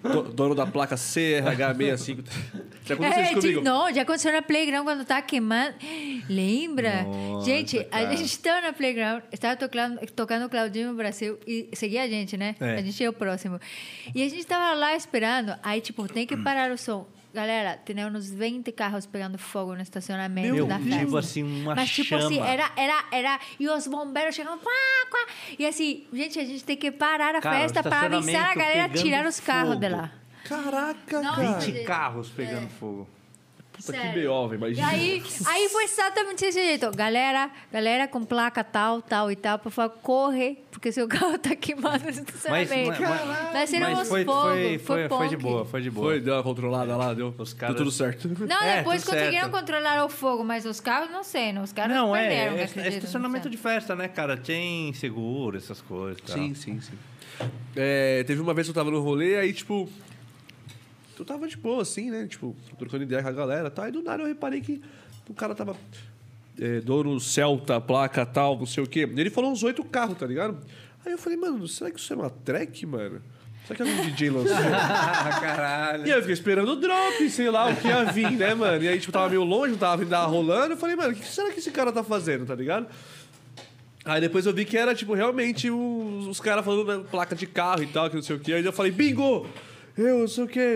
Do- dono da placa CRH65. Já aconteceu É, isso comigo. de- não, já aconteceu na Playground quando tá queimando. Lembra? Nossa, gente, cara. a gente estava na Playground, estava tocando, tocando Claudinho no Brasil e seguia a gente, né? É. A gente é o próximo. E a gente estava lá esperando, aí, tipo, tem que parar o som. Galera, tinha uns 20 carros pegando fogo no estacionamento Meu, da festa. tipo assim, uma Mas, tipo assim, chama. era, era, era... E os bombeiros chegando... Quá, quá, e assim, gente, a gente tem que parar a Cara, festa para avisar a galera tirar os carros fogo. de lá. Caraca, Não, cara. 20 carros pegando fogo. Puta que Sério. B.O., velho, E imagina. aí, aí foi exatamente desse jeito. Galera, galera com placa tal, tal e tal, por favor, corre, porque seu carro tá queimado no Mas, estacionamento. mas, Nós tiramos mas foi, fogo, foi, foi, foi de boa, foi de boa. Foi, deu uma controlada lá, deu, Os caras- deu tudo certo. Não, É, depois conseguiram certo. controlar o fogo, mas os carros não sei, não. Os caras Não, é, perderam, é, é acredito, estacionamento não de festa, né, cara? Tem seguro, essas coisas. e tal. Sim, sim, sim. É, teve uma vez que eu tava no rolê, aí, tipo... Eu tava de boa, assim, né? Tipo, trocando ideia com a galera, tá? E do nada eu reparei que o cara tava... É, dono Celta, placa tal, não sei o quê. Ele falou uns oito carros, tá ligado? Aí eu falei, mano, será que isso é uma track, mano? Será que algum DJ lançou? [laughs] Caralho. E aí eu fiquei esperando o drop, sei lá, o que ia vir, né, mano? E aí, tipo, tava meio longe, não tava tava rolando. Eu falei, mano, o que será que esse cara tá fazendo, tá ligado? Aí depois eu vi que era, tipo, realmente os, os caras falando placa de carro e tal, que não sei o quê. Aí eu falei, bingo! Eu sei o quê.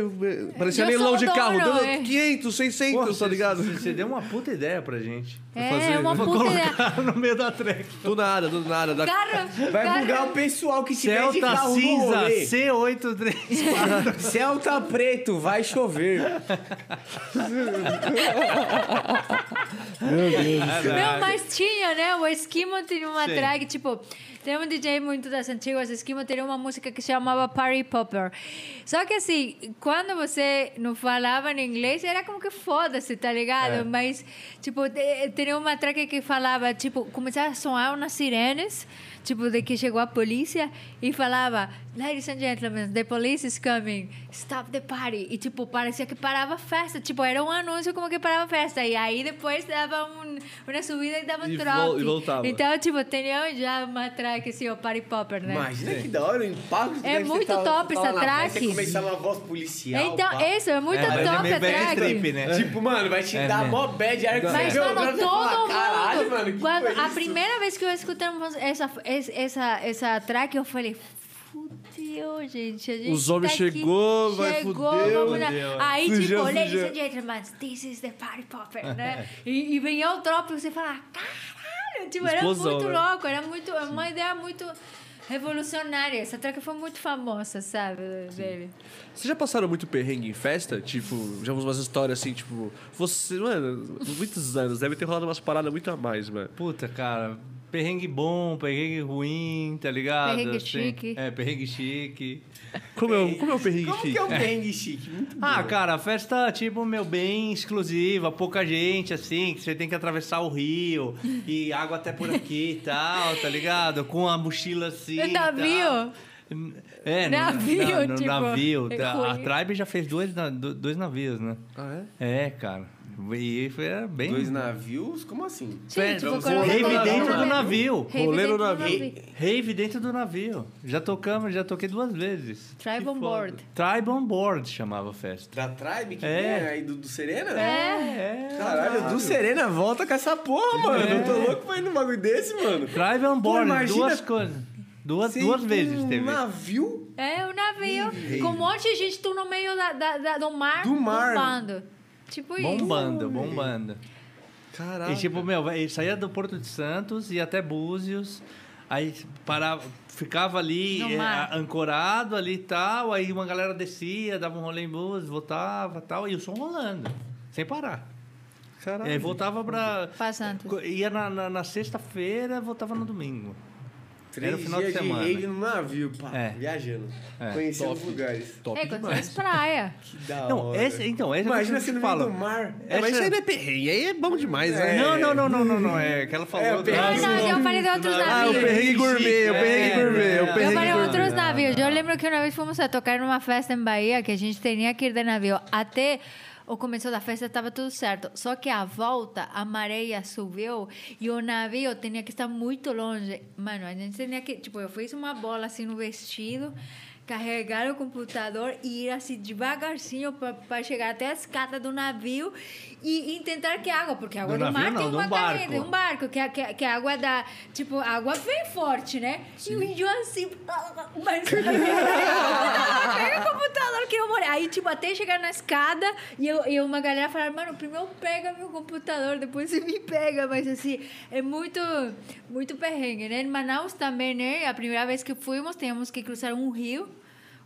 Parecia Eu leilão sou de dono, carro, dando é. 500, 600, Pô, tá ligado? cê- Você deu uma puta ideia pra gente. [laughs] É, fazer, uma [laughs] puta ideia. Colocar [laughs] no meio da track. Do nada, do nada. Da... Carro, Vai carro- bugar o pessoal que tiver de Celta carro no cinza rolê. C834. Celta preto, vai chover. Não, mas tinha, né? O Esquimo tinha uma Sim. track, tipo... Tem um DJ muito das antigas, Esquimo tinha uma música que se chamava Party Popper. Só que assim, quando você não falava em inglês, era como que foda-se, tá ligado? É. Mas, tipo, te- tinha uma track que falava, tipo, começava a soar umas sirenes, tipo, de que chegou a polícia, e falava, Ladies and gentlemen, the police is coming, stop the party. E, tipo, parecia que parava a festa. Tipo, era um anúncio como que parava a festa. E aí, depois, dava um, uma subida e dava um E trote. e voltava. Então, tipo, tinha já uma track, assim, o Party Popper, né? Imagina que da hora o impacto. É muito tá- top tá essa track. e começar uma voz policial. Então, pá. isso, é muito É, é top meio a track. trip, né? Tipo, mano, vai te É, dar mó bad você Mas, mano, você todo Caralho, mundo. mano, que quando, foi a isso?" primeira vez que eu escutei essa, essa, essa, essa track, eu falei. Fudeu, gente. A gente Os homens tá aqui, chegou, vai, chegou, Aí, tipo, ladies and gentlemen, this is the party popper, [laughs] né? e, e vem o drop e você fala, caralho, tipo, Explosão, era muito né? louco, era muito, uma ideia muito revolucionária. Essa track foi muito famosa, sabe, dele. Vocês já passaram muito perrengue em festa? Tipo, já umas histórias assim, tipo... Você, mano, muitos anos, deve ter rolado umas paradas muito a mais, mano. Puta, cara. Perrengue bom, perrengue ruim, tá ligado? Perrengue chique. É, perrengue chique. [laughs] Como é, o- como é o perrengue Como chique? que é o perrengue chique? Muito Ah, bom. cara, festa, tipo, meu, bem exclusiva, pouca gente, assim, que você tem que atravessar o rio e água até por aqui e tal, tá ligado? Com a mochila assim. É navio? É, no- Navio, na- no tipo, navio. é. A ruim. Tribe já fez dois, dois navios, né? Ah, é? É, cara. E foi é, bem... Dois navios? Como assim? Sim, Fe- tipo, Rave dentro do navio. Rave Rolê no do navio. Rave dentro do navio. Já tocamos, já toquei duas vezes. Tribe on board. Tribe on board chamava a festa. Da Tribe que É. vem aí do, do Serena? É. é. Caralho, do Serena volta com essa porra, mano. Eu tô louco pra ir num bagulho desse, mano. Tribe on board, imagina- duas coisas. Duas, Sim, duas vezes um teve. navio? É, um navio com um monte de gente tu no meio da, da- da- do mar, Do mar. bombando. Tipo isso. Bombando, bombando. Caraca. E tipo, meu, ele saía do Porto de Santos, ia até Búzios, aí parava, ficava ali mar. ancorado ali e tal, aí uma galera descia, dava um rolê em Búzios, voltava e tal, e o som rolando, sem parar. Caralho. E aí voltava pra... Pra Santos. Ia na, na, na sexta-feira, voltava no domingo. Três Era o final de dias de, semana. rave no navio, pá. É. Viajando. É. Conhecendo os lugares. Top é, quando demais. praia. Que da Não, hora. esse, então, Imagina é que eu no te meio do mar. É, mas isso Essa- aí não é perrengue, aí é bom demais, né? Não, não, não, não, não, não, é que ela falou. É, o do- perrengue- Não, não, eu falei de outros Ah, o navios. perrengue gourmet, o perrengue É, gourmet, o é. perrengue Eu falei gourmet. outros navios. Eu lembro que uma vez fomos a tocar numa festa em Bahia que a gente tinha que ir de navio. Até o começo da festa estava tudo certo. Só que a volta, a maré subiu e o navio tinha que estar muito longe. Mano, a gente tinha que... Tipo, eu fiz uma bola assim no vestido, carregar o computador e ir assim devagarzinho para chegar até a escada do navio e, e tentar que a água... Porque a água Do do, mar não, tem de um uma barco. um barco, que, a- que, que a água dá... Tipo, a água vem forte, né? E o índio assim... [laughs] Mas... [laughs] Pega o computador que eu morei. Aí, tipo, até chegar na escada e, eu, e uma galera falar, mano, primeiro pega meu computador, depois você me pega. Mas, assim, é muito, muito perrengue, né? Em Manaus também, né? A primeira vez que fomos, tínhamos que cruzar um rio.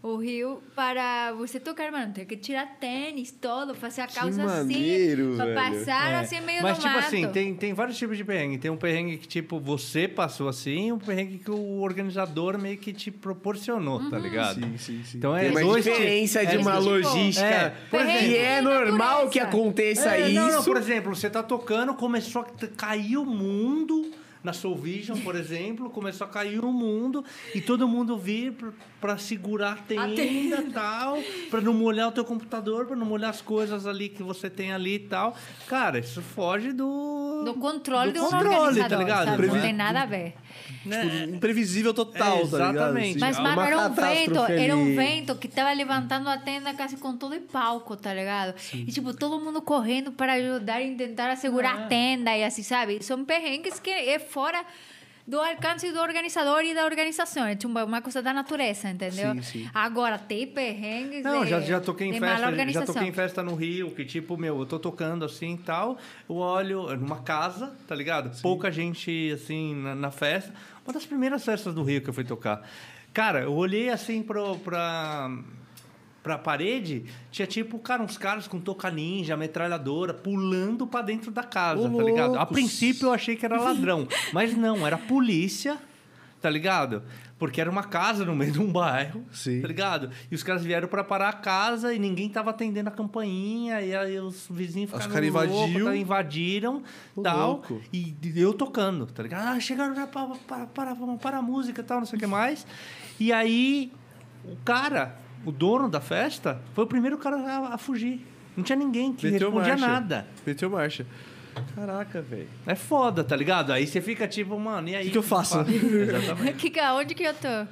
O rio para você tocar, mano, tem que tirar tênis, todo, fazer a calça maneiro, assim, para velho. passar É. assim meio Mas, no tipo mato. assim, tem, tem vários tipos de perrengue. Tem um perrengue que, tipo, você passou assim, e um perrengue que o organizador meio que te proporcionou, Uhum. tá ligado? Sim, sim, sim. Então é Tem uma dois diferença de é, uma tipo, logística é, por que exemplo, é de normal que aconteça É, isso. Não, não, por exemplo, você tá tocando, começou a cair o mundo. Na Soul Vision, por exemplo, começou a cair o mundo e todo mundo vir pra, pra segurar a tenda e tal, pra não molhar o teu computador, pra não molhar as coisas ali que você tem ali e tal. Cara, isso foge do... Do controle do um controle, tá ligado? sabe? Não tem nada a ver. Tipo, imprevisível total, É, tá ligado? exatamente. Assim, Mas, é mano, era um vento, era um ali. vento que tava levantando a tenda quase com todo o palco, tá ligado? E, tipo, todo mundo correndo para ajudar e tentar assegurar Ah. a tenda e assim, sabe? São perrengues que é fora do alcance do organizador e da organização. É tipo uma coisa da natureza, entendeu? Sim, sim. Agora, tem perrengues Não, de, já, já toquei em festa, já toquei em festa no Rio, que tipo, meu, eu tô tocando assim e tal, eu olho numa casa, tá ligado? Pouca gente assim na, na festa. Uma das primeiras festas do Rio que eu fui tocar. Cara, eu olhei assim pro, pra, pra parede, tinha tipo, cara, uns caras com toca ninja, metralhadora, pulando pra dentro da casa, Ô, tá ligado? A loucos. princípio eu achei que era ladrão, [laughs] mas não, era polícia, tá ligado? Porque era uma casa no meio de um bairro, Sim. tá ligado? E os caras vieram pra parar a casa e ninguém tava atendendo a campainha, e aí os vizinhos Os ficaram caras loucos, invadiu. tá? invadiram, tal, louco. e eu tocando, tá ligado? Ah, chegaram já para, para, para, para a música e tal, não sei o que mais. E aí, o cara, o dono da festa, foi o primeiro cara a, a fugir. Não tinha ninguém que Meteu respondia marcha. nada. Meteu marcha. Caraca, velho. É foda, tá ligado? Aí você fica tipo, mano, e aí? Que que eu faço? [laughs] Exatamente. [laughs] Que, onde que eu tô? É,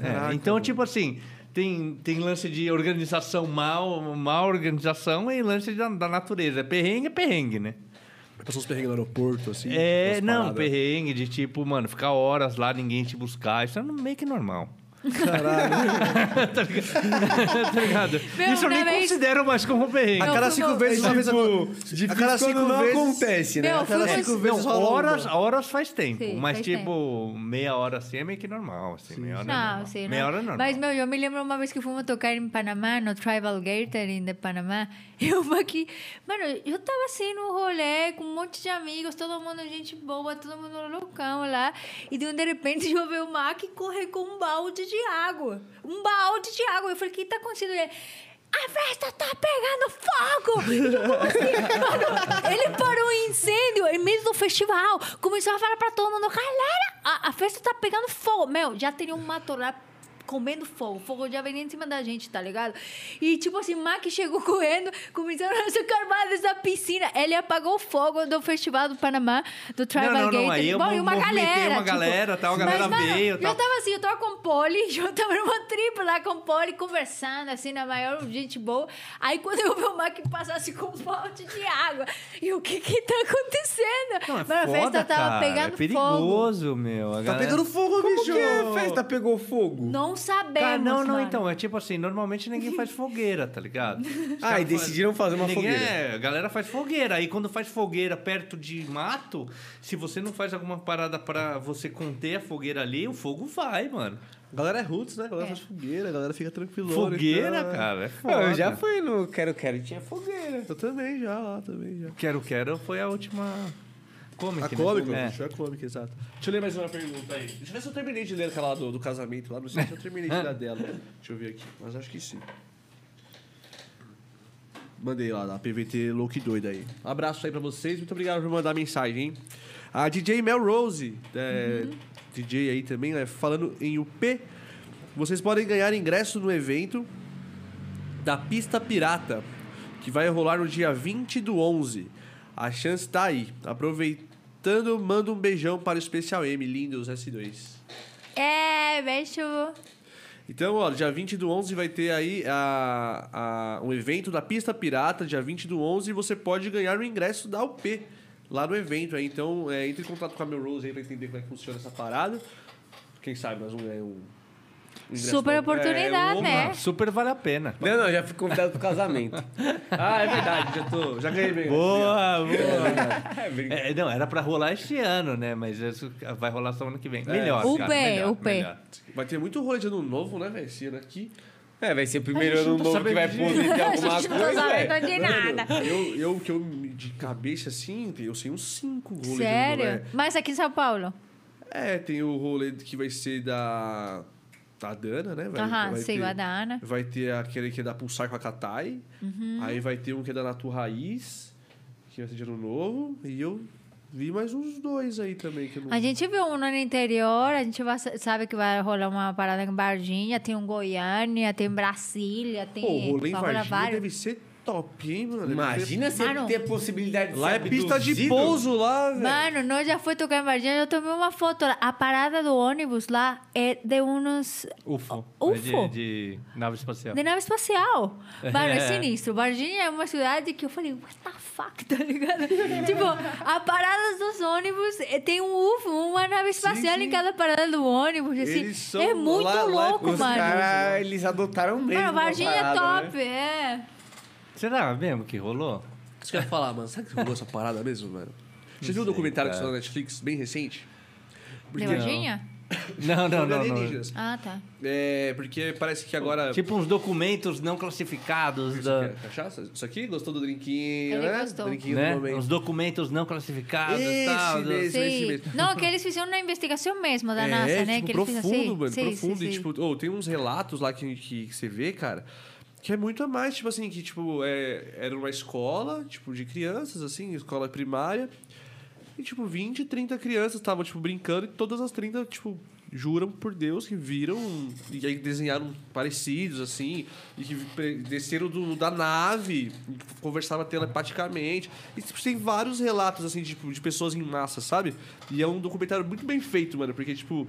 Caraca, então, tipo assim, tem, tem lance de organização mal, mal organização e lance da, da natureza. Perrengue é perrengue, né? Passou uns perrengues no aeroporto, assim. É, não, paradas. perrengue de tipo, mano, ficar horas lá, ninguém te buscar. Isso é meio que normal. Caralho. [laughs] tá ligado? tá ligado? Meu, Isso eu nem considero mais como perrengue. A Não, cada cinco vezes, uma vez... Difícil A cada cinco não vezes... acontece, né? Meu, A cada cinco Não, vezes rola horas, horas faz tempo, Sim, mas faz tipo, meia hora assim é meio que normal, assim, meia hora é normal. Não, sim, meia não. hora é normal. Mas, meu, eu me lembro uma vez que fomos tocar em Panamá, no Tribal Gathering de Panamá. [laughs] Eu aqui... Mano, eu tava assim no rolê, com um monte de amigos, todo mundo gente boa, todo mundo loucão lá. E de, de repente [laughs] eu vi o Mac correr com um balde de água. Um balde de água. Eu falei, o que tá acontecendo? Ele, a festa tá pegando fogo! [laughs] Assim? Ele parou um incêndio em meio do festival. Começou a falar pra todo mundo, galera, a, a festa tá pegando fogo. Meu, já teria um mato lá comendo fogo. O fogo já vem em cima da gente, tá ligado? E, tipo assim, Mac chegou [laughs] correndo, começaram a ser carvadas da piscina. Ele apagou o fogo do Festival do Panamá, do Tribal não, não, Gate. aí eu Bom, e uma galera. uma tipo, galera, tal, a galera mas, mano, veio, Eu tal. tava assim, eu tava com o Poli, [laughs] eu tava numa tripla lá com o Poli, conversando, assim, na maior gente boa. Aí, quando eu vi o Mac passasse com um balde de água, e o que que tá acontecendo? Não, é Mano, a foda, festa tava cara, pegando é fogo. perigoso, meu. a Tá galera- pegando fogo, Como bicho! que a festa pegou fogo? Não sabemos, Cara, não, não, mano. então, é tipo assim, normalmente ninguém faz [laughs] fogueira, tá ligado? Ah, e decidiram fazer uma Ninguém fogueira. É, a galera faz fogueira. Aí quando faz fogueira perto de mato, se você não faz alguma parada pra você conter a fogueira ali, o fogo vai, mano. A galera é roots, né? A galera É. faz fogueira, a galera fica tranquilona. e Fogueira, é. cara, é Não, foda. eu já fui no Quero Quero e tinha fogueira. Eu também já, lá também já. Quero Quero foi a última comic, A né? cômica, É. é. a cômica, exato. Deixa eu ler mais uma pergunta aí. Deixa eu ver se eu terminei de ler aquela lá do, do casamento lá. Não sei se eu terminei de [laughs] ler dela. Deixa eu ver aqui, mas acho que sim. Mandei lá, da PVT Louque Doida aí. Um abraço aí pra vocês, muito obrigado por mandar mensagem, hein? A DJ Melrose, é, DJ aí também, né, falando em UP. Vocês podem ganhar ingresso no evento da Pista Pirata, que vai rolar no dia 20 do 11. A chance tá aí. Aproveitando, manda um beijão para o Especial M, lindos S2. É, beijo. Então, ó, dia 20 do 11 vai ter aí a, a, um evento da Pista Pirata, dia 20 do 11, e você pode ganhar o ingresso da UP lá no evento. Aí. Então, é, entre em contato com a Melrose aí pra entender como é que funciona essa parada. Quem sabe nós vamos ganhar um, Super da UP. oportunidade, É, né? Super vale a pena. Não, não, já fui convidado pro casamento. Ah, é verdade, já, tô, já ganhei bem. Boa, boa. É. É, não, era pra rolar este ano, né? Mas isso vai rolar semana que vem. Melhor, UP, cara. Melhor, UP. melhor. Vai ter muito rolê de ano novo, né, velho? Esse ano aqui. É, vai ser o primeiro ano não tá novo que vai poder ter [laughs] A alguma gente não coisa. é. de nada. Eu, eu que eu de cabeça assim, eu sei uns cinco rolês de ano Sério? novo. Mas aqui em São Paulo? É, tem o rolê que vai ser da. Da Dana, né? Vai, Aham, vai sei, ter, da Ana. Vai ter aquele que é da Pulsar com a Katai. Uhum. Aí vai ter um que é da Natu Raiz, que vai ser de ano novo. E eu vi mais uns dois aí também que não. A gente viu um no interior, a gente vai- sabe que vai rolar uma parada em Varginha, tem um Goiânia, tem Brasília, tem. Pô, o rolê em Varginha deve ser top, hein, mano? Imagina você Mano. ter a possibilidade de Lá ser é pista de abduzido. pouso lá, velho. Mano, nós já foi tocar em Varginha, eu tomei uma foto lá. A parada do ônibus lá é de uns. UFO. UFO? De, de nave espacial. de nave espacial. Mano, é [laughs] É. sinistro. Varginha é uma cidade que eu falei, what the fuck, [laughs] tá ligado? tipo, a parada dos ônibus eh, tem um UFO, uma nave espacial sim. em cada parada do ônibus. Assim. Eles são- É muito lá- lá é louco, Os mano. caras, eles adotaram mesmo. Mano, Varginha é parada, top, né? é. Será mesmo que rolou? Isso que eu ia falar, mano. Sabe que rolou essa parada mesmo, mano? Você viu o documentário que saiu na Netflix, bem recente? De Varginha? Não, não, não. não. Ah, tá. É, porque parece que agora... Tipo uns documentos não classificados Isso da. aqui é cachaça? Isso aqui? Gostou do drinquinho, Ele né? gostou. Drinquinho Né? do momento. Uns documentos não classificados e tal. Esse do- mesmo. esse Sim. mesmo. Não, que eles fizeram na investigação mesmo da é, NASA, né? tipo, que eles profundo, fizeram assim. mano, Sim, profundo. sim, e, tipo, oh, tem uns relatos lá que, que, que você vê, cara, que é muito a mais, tipo assim, que, tipo, é, era uma escola, tipo, de crianças, assim, escola primária, e, tipo, 20, 30 crianças estavam, tipo, brincando, e todas as 30, tipo, juram por Deus que viram, e aí desenharam parecidos, assim, e que desceram do, da nave, conversavam telepaticamente, e, tipo, tem vários relatos, assim, tipo, de pessoas em massa, sabe? E é um documentário muito bem feito, mano, porque, tipo,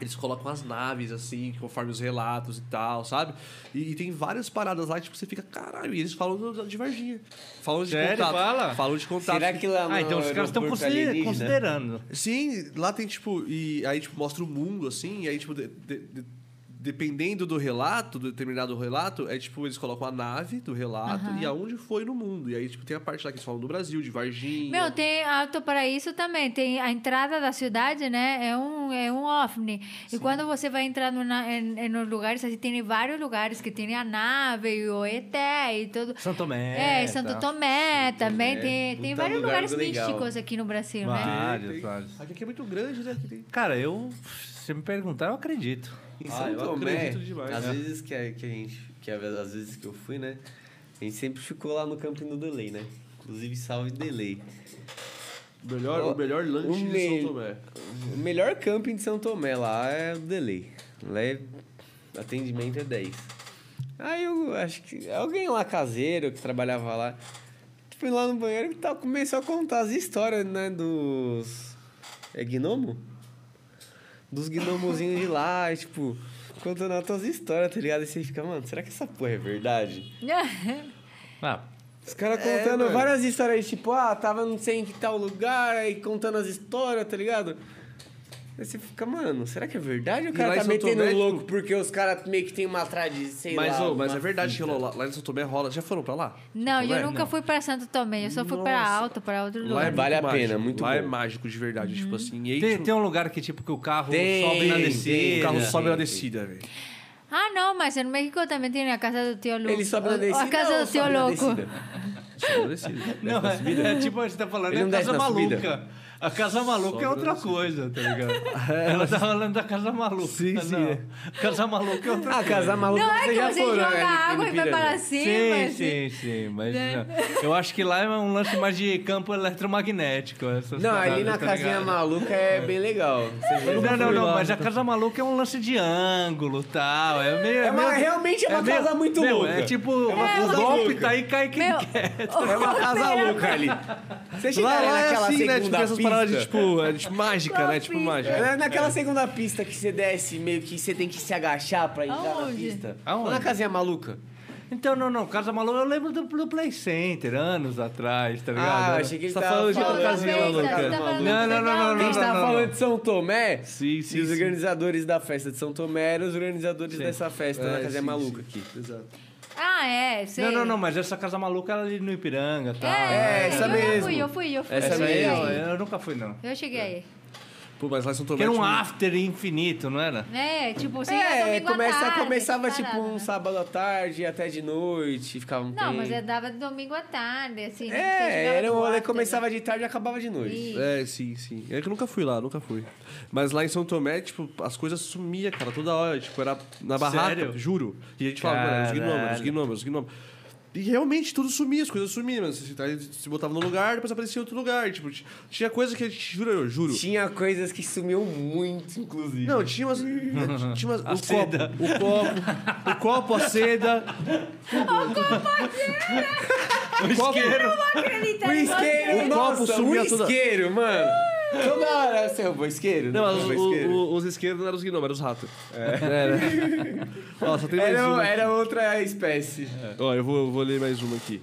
eles colocam as naves, assim, conforme os relatos e tal, sabe? E, e tem várias paradas lá que tipo, você fica, caralho, e eles falam do- de Varginha. Falam de Sério? contato. Fala? Falam de contato. Será que lá no Ah, então os caras estão alienígena- considerando. Sim, lá tem, tipo, e aí, tipo, mostra o mundo, assim, e aí, tipo, de- de- de- dependendo do relato, do determinado relato, é tipo, eles colocam a nave do relato Aham. e aonde foi no mundo. E aí, tipo, tem a parte lá que eles falam do Brasil, de Varginha. Meu, tem Alto Paraíso também. Tem a entrada da cidade, né? É um, é um OVNI. E quando você vai entrar no, na, em, em nos lugares, assim, tem vários lugares que tem a nave e o ET e tudo. Santo Tomé. É, Santo. Tomé também. Tem, tem vários lugar lugares legal. místicos aqui no Brasil, né? Vários, Tem- vários. Aqui é muito grande, né? Cara, eu. Se me perguntar, eu acredito. Em Ah, São Tomé, às né? vezes que a, que a gente, que a- às vezes que eu fui, né? A gente sempre ficou lá no camping do Delay, né? Inclusive, salve Delay. O melhor, Ó, o melhor lanche o de São Tomé. O melhor camping de São Tomé lá é o Delay. Lá é atendimento é 10. Aí eu acho que alguém lá caseiro que trabalhava lá, fui lá no banheiro e tal, começou a contar as histórias, né, dos... É gnomo? Dos gnomozinhos de lá, e, tipo, contando as tuas histórias, tá ligado? E você fica, mano, será que essa porra é verdade? [laughs] Ah, Os caras É, contando mano. várias histórias, tipo, ah, tava não sei em que tal lugar, aí contando as histórias, tá ligado? Aí você fica, mano, será que é verdade o cara tá metendo Tomé, louco tipo- porque os caras meio que tem uma tradição, sei Mas, lá. ô, mas é verdade que lá, lá em São Tomé rola. Já foram pra lá? Não, Tomé? eu nunca fui para Santo Tomé, eu só fui para Nossa. Alto, para outro Lá é lugar. Vale a mágico. pena, muito Lá é bom. mágico de verdade, tipo assim. E aí, tem, tipo, tem um lugar que tipo que o carro Tem, sobe na tem. descida. o carro sobe na descida, velho. Ah, não, mas no México também tem a casa do tio Louco. Ele sobe na descida A casa do tio Louco. Descida. Não, é, é tipo, você tá falando, Ele é não a casa na subida? maluca. A casa maluca Sobe é outra coisa, tá ligado? [laughs] Ela tá falando da casa maluca. Sim, sim, Não, é. Casa maluca é outra Ah, coisa. casar maluco, Não é que você foram, joga né, água e vai para cima. Sim, assim. sim, sim, mas não. eu acho que lá é um lance mais de campo eletromagnético. essas Não, paradas, ali na tá casinha ligado? maluca é bem legal. Não, não, não, lá, mas a casa maluca é um lance de ângulo e tal. É, meio, É uma- realmente é uma meio- casa muito meu, louca. É tipo, uma o casa golpe tá aí cai quem Meu, quer. É uma casa louca ali. Você Lá, chegaria lá é naquela assim, né? segunda Tipo, essas pista... paradas de, tipo, é, tipo, mágica, né? Tipo, mágica. É naquela segunda pista que você desce, meio que você tem que se agachar pra entrar na Aonde? pista. Aonde? Ou na casinha maluca. Então, não, não, Casa Maluca eu lembro do, do Play Center, anos atrás, tá ligado? Ah, achei que ele Você tá tava falando de Não, outra não, casinha maluca. Não, não, não, legal, não, A gente não, tava não. falando de São Tomé. Sim, sim, E os sim. organizadores da festa de São Tomé eram os organizadores Sim. dessa festa na É, casinha sim, maluca sim. aqui. Exato. Ah, é, sei. Não, não, não, mas essa Casa Maluca era ali no Ipiranga, tá? É, essa eu mesmo. fui, eu fui, eu fui. Essa eu Essa aí, mesmo. eu, aí. eu nunca fui, não. Eu cheguei aí. Pô, mas lá em São Tomé... Que era um tipo, after infinito, não era? É, tipo, você ia É, domingo à começa, tarde, começava essa tipo parada, um né? sábado à tarde até de noite, ficava um Não, mas tempo. eu dava de domingo à tarde, assim. né? É, era um rolê que after, começava né? de tarde e acabava de noite. Isso. É, sim, sim. É que eu nunca fui lá, nunca fui. Mas lá em São Tomé, tipo, as coisas sumiam, cara, toda hora. Tipo, era na barraca, Sério? juro. E a gente falava, mano, os gnomos, os gnomos, os gnomos. E realmente tudo sumia, as coisas sumiam. Você, aí se botava num lugar, depois aparecia em outro lugar. Tipo, tinha coisa que a gente, juro, eu juro. Tinha coisas que sumiu muito, inclusive. Não, tinha umas. [laughs] tinha umas A o seda. copo, o copo, o copo, a seda. O isqueiro. Acredita, O isqueiro, O nossa, copo o sumia toda- isqueiro, mano. Toda hora você roubou isqueiro? Não, mas roubou o- isqueiro? o- os isqueiros não eram os gnomos, eram os ratos. Era. [laughs] Ó, só tem mais Era, uma. era outra espécie. Ó, eu vou, eu vou ler mais uma aqui.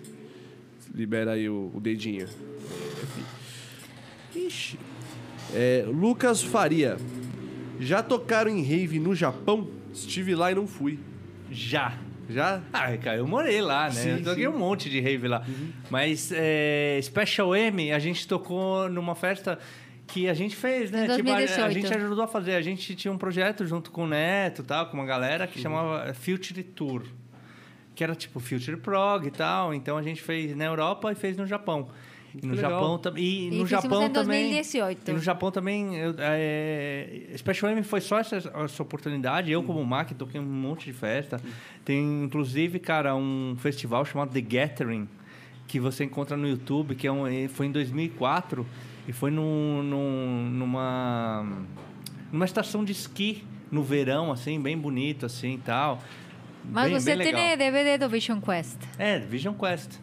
Libera aí o, o dedinho. Ixi. É, Lucas Faria. Já tocaram em rave no Japão? Estive lá e não fui. Já. Já? Ah, cara, eu morei lá, né? Sim, eu toquei sim. Uhum. um monte de rave lá. Mas é, Special M, a gente tocou numa festa que a gente fez, né? Tipo, a- a, 2018. gente ajudou a fazer. A gente tinha um projeto junto com o Neto, tal, com uma galera que chamava Future Tour. Que era tipo Future Prog e tal. Então a gente fez na Europa e fez no Japão. E no legal. Japão também. E, E no Japão também. 2018. E no Japão também. Eu, é, Special M foi só essa, essa oportunidade. Eu, como Mac, toquei um monte de festa. Tem, inclusive, cara, um festival chamado The Gathering, que você encontra no YouTube, que é um, eh, foi em 2004 e foi num, num- numa, numa estação de esqui no verão, assim, bem bonito, assim tal. Mas Bem- você bem tem. DVD do Vision Quest. É, Vision Quest.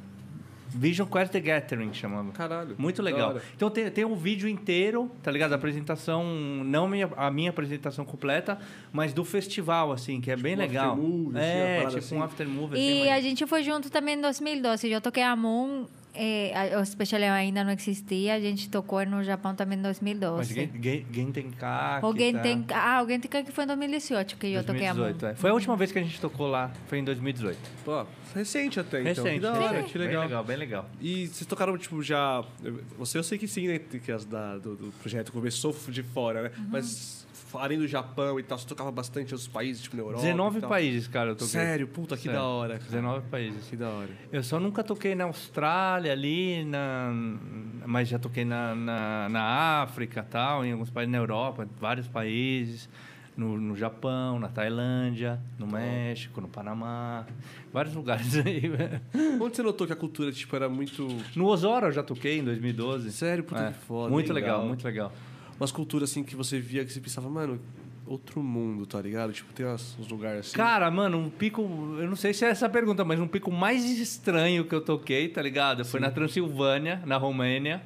Vision Quest The Gathering chamava. Caralho. Muito legal. Então tem, tem um vídeo inteiro, tá ligado? A apresentação, não minha, a minha apresentação completa, mas do festival, assim, que é bem um legal. aftermovie, assim, uma é, tipo assim. um after movie. assim, E mas- a gente foi junto também em 2012. Eu toquei a Moon, eh, a- o Special ainda não existia. A gente tocou no Japão também em Mas 2012. Gen- Gen- Gentenkaki, Alguém tá? tem. Ah, alguém tem que foi em 2018 que eu toquei a. 2018, é. Foi a última vez que a gente tocou lá, foi em 2018. Pô, recente até, então. Recente. Que da hora, que Bem legal. legal, bem legal. E vocês tocaram, tipo, já. Você eu sei que sim, né? Que as da, do, do projeto começou de fora, né? Uhum. Mas além do Japão e tal, você tocava bastante outros países, tipo na Europa. 19 e tal. países, cara, eu toquei. Sério, puta, que Sério. da hora. cara. 19 países. Que da hora. Eu só nunca toquei na Austrália ali, na, mas já toquei na, na, na África tal, em alguns países na Europa, vários países, no, no Japão, na Tailândia, no México, no Panamá, vários lugares aí. velho. [laughs] Onde você notou que a cultura, tipo, era muito. No Osora eu já toquei em 2012. Sério, puta É, que foda. Muito hein? legal, muito legal. Umas culturas assim que você via que você pensava, mano, outro mundo, tá ligado? Tipo, tem umas- uns lugares assim. Cara, mano, um pico. Eu não sei se é essa a pergunta, mas um pico mais estranho que eu toquei, tá ligado? Foi na Transilvânia, na Romênia.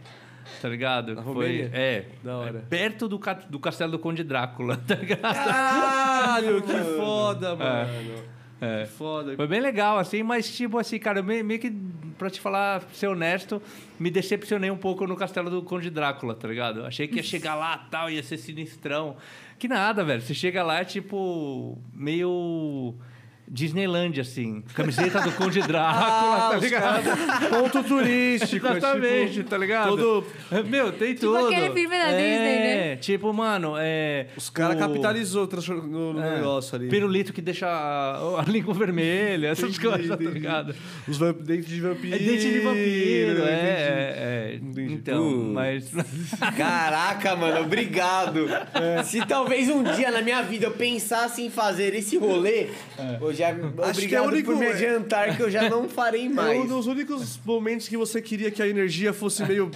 Tá ligado? Na Foi- Romênia? é. Da hora. é perto do, ca- do castelo do Conde Drácula, [laughs] tá ligado? Caralho, que foda, mano. É. Que foda. Foi bem legal, assim, mas tipo assim, cara, eu meio, meio que, pra te falar, ser honesto, me decepcionei um pouco no castelo do Conde Drácula, tá ligado? Achei que ia chegar lá tal, ia ser sinistrão. Que nada, velho. Você chega lá, é tipo, meio. Disneyland, assim. Camiseta do Conde [laughs] Drácula, tá os ligado? Ponto turístico. é [laughs] Exatamente, tipo, tá ligado? todo- Meu, tem Tipo tudo. aquele filme da é, Disney, né? Tipo, mano, é. Os caras o- capitalizou no, no é, negócio ali. Pirulito que deixa a, a língua vermelha, essas Entendi, coisas, tá entendi. ligado? Os vamp- dentes de vampiro. É dente de vampiro, é, é, é. Então, Putz. mas. [laughs] Caraca, mano, obrigado. Se talvez um dia na minha vida eu pensasse em fazer esse rolê, eu já Acho que é o único- por me adiantar que eu já não farei É mais. um dos únicos momentos que você queria que a energia fosse meio,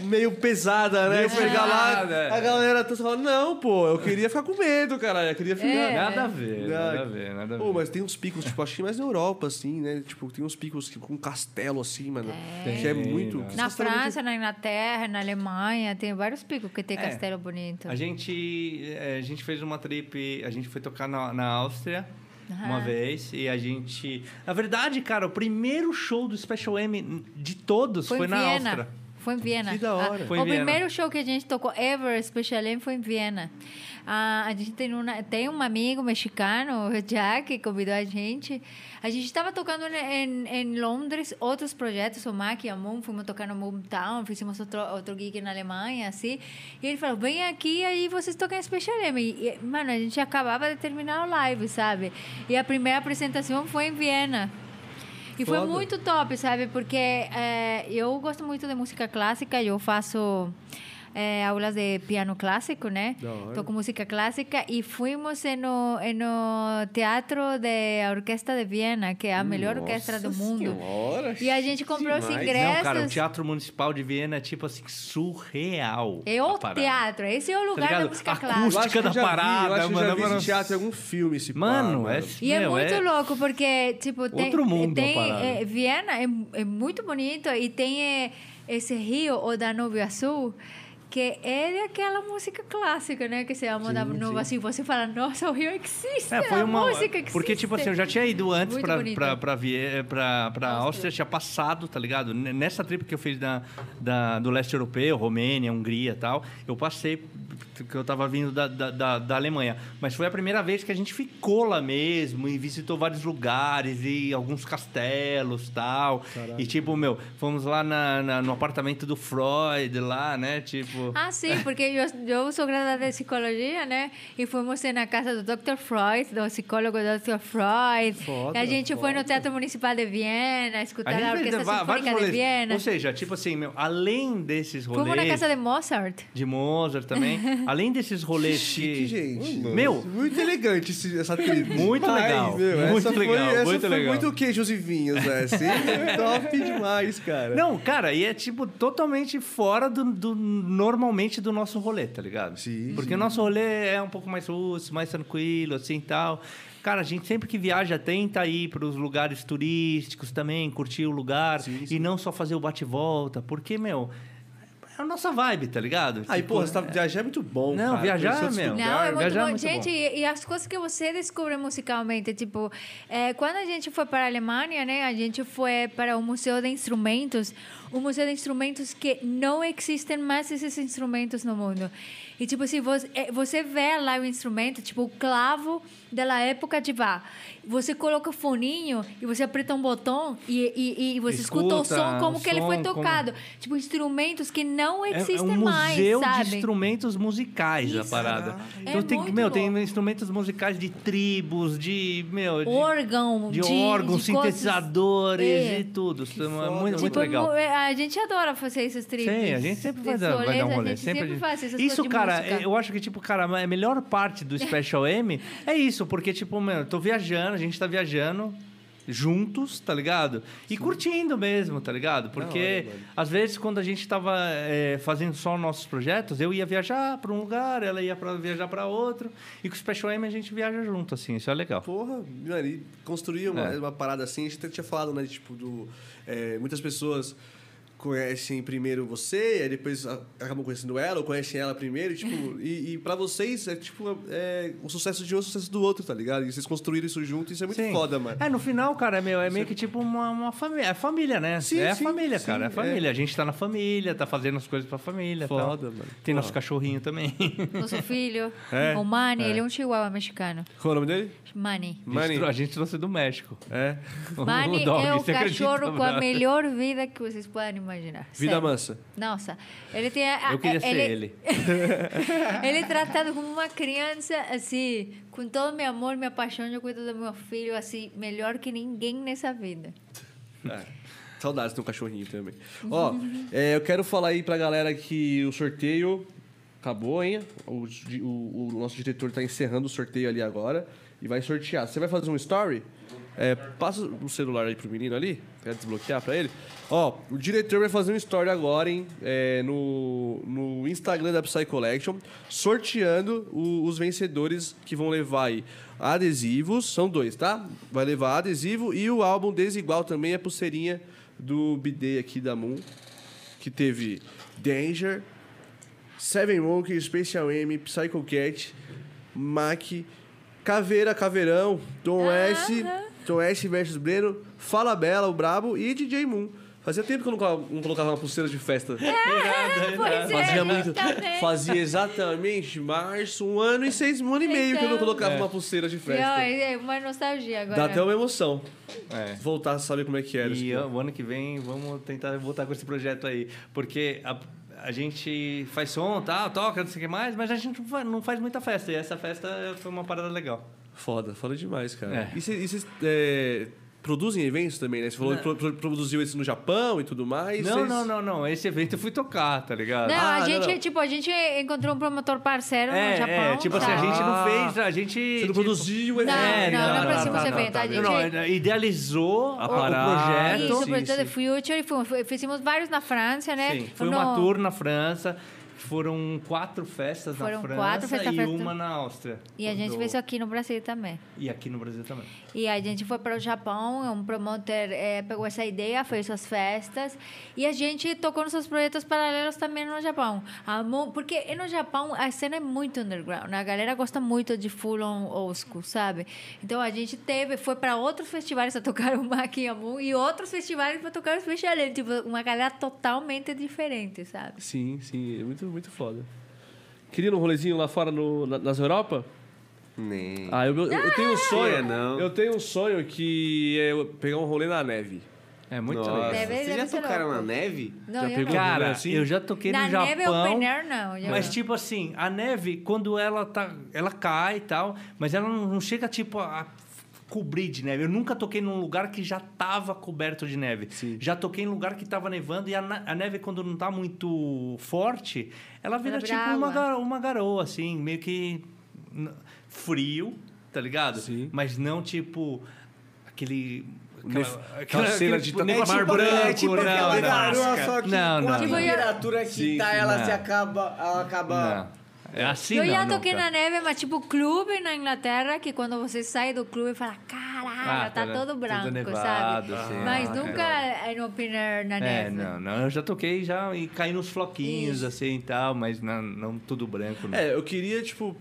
meio pesada, né? Meio Chegar lá, pesada. a galera tá falando, não, pô, eu queria ficar com medo, caralho. Eu queria ficar... É. Nada a ver, nada a ver, nada a ver. Pô, mas tem uns picos, tipo, acho que mais na Europa, assim, né? Tipo, tem uns picos que- com castelo, assim, mano. Que é muito... que Na é muito- França, na Inglaterra, na Alemanha, tem vários picos que tem É. castelo bonito. A gente, é, a gente fez uma trip, a gente foi tocar na, na Áustria uma vez e a gente... Na verdade, cara, o primeiro show do Special M de todos foi, Foi na. Áustria. Foi em Viena. Que da hora. Ah, Foi em o Viena. primeiro show que a gente tocou ever, Special M, foi em Viena. Ah, a gente tem, uma, tem um amigo mexicano, o Jack, que convidou a gente. A gente estava tocando em, em Londres outros projetos, o Mac e a Moon, fomos tocar no Moontown, fizemos outro, outro gig na Alemanha, assim. E ele falou, vem aqui aí vocês tocam em Special M. E, e, mano, a gente acabava de terminar o live, sabe? E a primeira apresentação foi em Viena. E foi muito top, sabe? Porque é, eu gosto muito de música clássica, eu faço é, aulas de piano clássico, né? Da. Toco música clássica e fomos no, no teatro da Orquestra de Viena, que é a melhor orquestra do mundo. Senhora, E a gente comprou os demais. ingressos. Não, cara, o Teatro Municipal de Viena é tipo assim, surreal. É o teatro, esse é o lugar da ligado? música clássica. Acústica da vi, parada, eu acho que eu mano, já vi mano. esse teatro em algum filme, esse Mano, é... E é meu, muito louco, porque, tipo, tem, Outro mundo a tem é, Viena é, é muito bonito e tem é, esse rio, o Danúbio Azul, que é daquela música clássica, né? Que se chama Danúbio Azul. Você fala, nossa, o rio existe, É, foi a uma. música existe. Porque, tipo assim, eu já tinha ido antes Muito pra, bonito. pra, pra, Vie- pra, pra Áustria, tinha passado, tá ligado? Nessa trip que eu fiz da, da, do leste europeu, Romênia, Hungria e tal, eu passei, que eu tava vindo da, da, da, da Alemanha. Mas foi a primeira vez que a gente ficou lá mesmo e visitou vários lugares e alguns castelos tal. E, tipo, meu, fomos lá na, na- no apartamento do Freud, lá, né? Tipo. Ah, sim, porque eu, eu sou graduada de psicologia, né? E fomos na casa do Dr. Freud, do psicólogo Dr. Freud. Foda, e a gente foi no Teatro Municipal de Viena, escutar a, fez Orquestra Sinfônica de rolês. Viena. Ou seja, tipo assim, meu, além desses rolês... Fomos na casa de Mozart. de Mozart também. [laughs] Além desses rolês Chique, que... gente. Meu, Muito elegante esse- essa trip. Muito legal, meu, muito essa foi, legal, essa muito foi legal. muito queijos e vinhos, né? Assim, top demais, cara. Não, cara, e é tipo totalmente fora do, do- normalmente do nosso rolê, tá ligado? Sim, Porque o nosso rolê é um pouco mais russo, mais tranquilo, assim e tal. Cara, a gente sempre que viaja tenta ir para os lugares turísticos também, curtir o lugar Sim, e não só fazer o bate-volta, porque, meu, a nossa vibe, tá ligado? Aí, Tipo, porra, você tá, viajar é muito bom, Não, cara. viajar, meu. lugares. Não, é muito viajar é bom. muito gente, bom. E, e as coisas que você descobre musicalmente, tipo, é, quando a gente foi para a Alemanha, né, a gente foi para o Museu de Instrumentos, um museu de instrumentos que não existem mais esses instrumentos no mundo. E, tipo assim, você, é, você vê lá o instrumento, tipo, o clavo da época, tipo, ah, você coloca o foninho e você aperta um botão e, e, e você escuta, o Escuta som como o que ele foi som, como- tocado. Tipo, instrumentos que não É, existem é um mais, museu sabe? de instrumentos musicais a Isso. parada. É Então tem, muito meu, tem instrumentos musicais de tribos, de, meu, de, órgão, de, de, órgãos, de sintetizadores É. e tudo. Isso é foda, muito, muito Tipo, legal. mu- a gente adora fazer esses trips. Sim, a gente sempre vai dar, vai dar um rolê. A gente sempre, sempre faz essas isso, coisas de cara, música. eu acho que, tipo, cara, a melhor parte do Special [laughs] M é isso, porque, tipo, mano, eu tô viajando, a gente tá viajando juntos, tá ligado? E curtindo mesmo, tá ligado? Porque hora, às vezes quando a gente tava é, fazendo só nossos projetos, eu ia viajar para um lugar, ela ia para viajar para outro, e com o Special M a gente viaja junto, assim, isso é legal. Porra, mano, e construir uma, É. uma parada assim, a gente até tinha falado, né? Tipo, do. é, muitas pessoas conhecem primeiro você, aí depois acabam conhecendo ela, ou conhecem ela primeiro, e, tipo, [laughs] e, e pra vocês é tipo é, o sucesso de um é o sucesso do outro, tá ligado? E vocês construíram isso junto, isso é muito Sim. foda, mano. É, no final, cara, é, meu, é meio que tipo uma, uma família. É família, né? Sim, é a sim, família, sim, cara. É é. a família. A gente tá na família, tá fazendo as coisas pra família. tal. Foda, mano. Tem nosso cachorrinho também. Nosso filho, [laughs] É? o Manny, ele é um chihuahua mexicano. Qual é o nome dele? Manny. A gente, Manny. a gente trouxe do México. É. [laughs] Manny dog, é o acredita, cachorro com a melhor vida que vocês podem imaginar. Vida Sério. mansa. Nossa, ele tem. a- Eu queria ser ele. [laughs] ele. Ele é tratado como uma criança, assim, com todo meu amor, minha paixão, eu cuido do meu filho, assim, melhor que ninguém nessa vida. É. Saudades de um cachorrinho também. Ó, é, eu quero falar aí pra galera que o sorteio acabou, hein? O, o- o nosso diretor tá encerrando o sorteio ali agora e vai sortear. Você vai fazer um story? É, passa o celular aí pro menino ali, quer desbloquear pra ele. Ó, o diretor vai fazer um story agora, hein? É, no, no Instagram da Psy Collection, sorteando o- os vencedores que vão levar aí adesivos, são dois, tá? Vai levar adesivo e o álbum Desigual também, a pulseirinha do BD aqui da Moon, que teve Danger, Seven Monkey, Special M, Psycho Cat, Mac, Caveira, Caveirão, Tom S, Tom S versus Breno, Fala Bela, o Brabo e DJ Moon. Fazia tempo que eu não colocava, não colocava uma pulseira de festa. Pois Fazia é, muito. também. Fazia exatamente março, um ano e seis, um ano e meio que eu não Então. colocava uma pulseira de Não, festa. é uma nostalgia agora. Dá até uma emoção. É. Voltar a saber como é que era. E o ano que vem vamos tentar voltar com esse projeto aí. Porque a, a gente faz som, tá, toca, não sei o que mais, mas a gente não faz, não faz muita festa. E essa festa foi uma parada legal. Foda, foda demais, cara. É. E vocês é, produzem eventos também, né? Você falou que pro- pro- produziu esse no Japão e tudo mais. Não, vocês- não, não, não. Esse evento eu fui tocar, tá ligado? Não, Ah, a não, gente, não. tipo, a gente encontrou um promotor parceiro é, no Japão. é, tipo assim, a sabe? gente não Ah. fez, a gente... Você não tipo, produziu o evento. Não, É, não, não, não não, produzimos tá, evento. tá, a tá. gente... Não, não, idealizou A o projeto. Isso, o projeto sim. The Future, fomos- fizemos vários na França, né? Sim, foi uma tour na França. Foram quatro festas Foram na França quatro festas e França. uma na Áustria. E a gente Do- fez aqui no Brasil também. E aqui no Brasil também. E a gente foi para o Japão, um promotor eh, pegou essa ideia, fez suas festas e a gente tocou nos seus projetos paralelos também no Japão. Porque no Japão a cena é muito underground, a galera gosta muito de full on school, sabe? Então a gente teve, foi para outros festivais a tocar [laughs] o Maki Moon e outros festivais para tocar o Special Ed, tipo, uma galera totalmente diferente, sabe? Sim, sim. É muito, muito foda. Queria um rolezinho lá fora no, na- nas Europa? Nem. Ah, eu, eu, eu tenho um sonho. É, não. Eu tenho um sonho que é eu pegar um rolê na neve. É muito Nossa, legal. Deve- vocês já deve tocaram na neve? Não, Já eu pegou? não. Cara, assim? eu já toquei Na no Japão. neve open air não. Mas não. tipo assim, a neve, quando ela tá. Ela cai e tal, mas ela não não chega, tipo, a cobrir de neve. Eu nunca toquei num lugar que já tava coberto de neve. Sim. Já toquei em lugar que tava nevando e a, a neve, quando não tá muito forte, ela vira Ela vira tipo uma, água. garo- uma garoa, assim, meio que frio, tá ligado? Sim. Mas não tipo aquele. Nef- aquela cena de tipo, tá- negócio mar branco, branco, é tipo não, aquela não. garoa, só que Não, com a não. temperatura que Sim, tá, ela não. se acaba... Ela acaba... Não. É assim eu não, já não, toquei cara. na neve, mas tipo clube na Inglaterra, que quando você sai do clube e fala, caralho, Ah, tá, tá, todo tudo branco, nevado, sabe? sim. mas Ah, nunca é no open air na É, neve. não, não. Eu já toquei já e caí nos floquinhos, Isso. assim e tal, mas não, não tudo branco. né? Não. É, eu queria, tipo,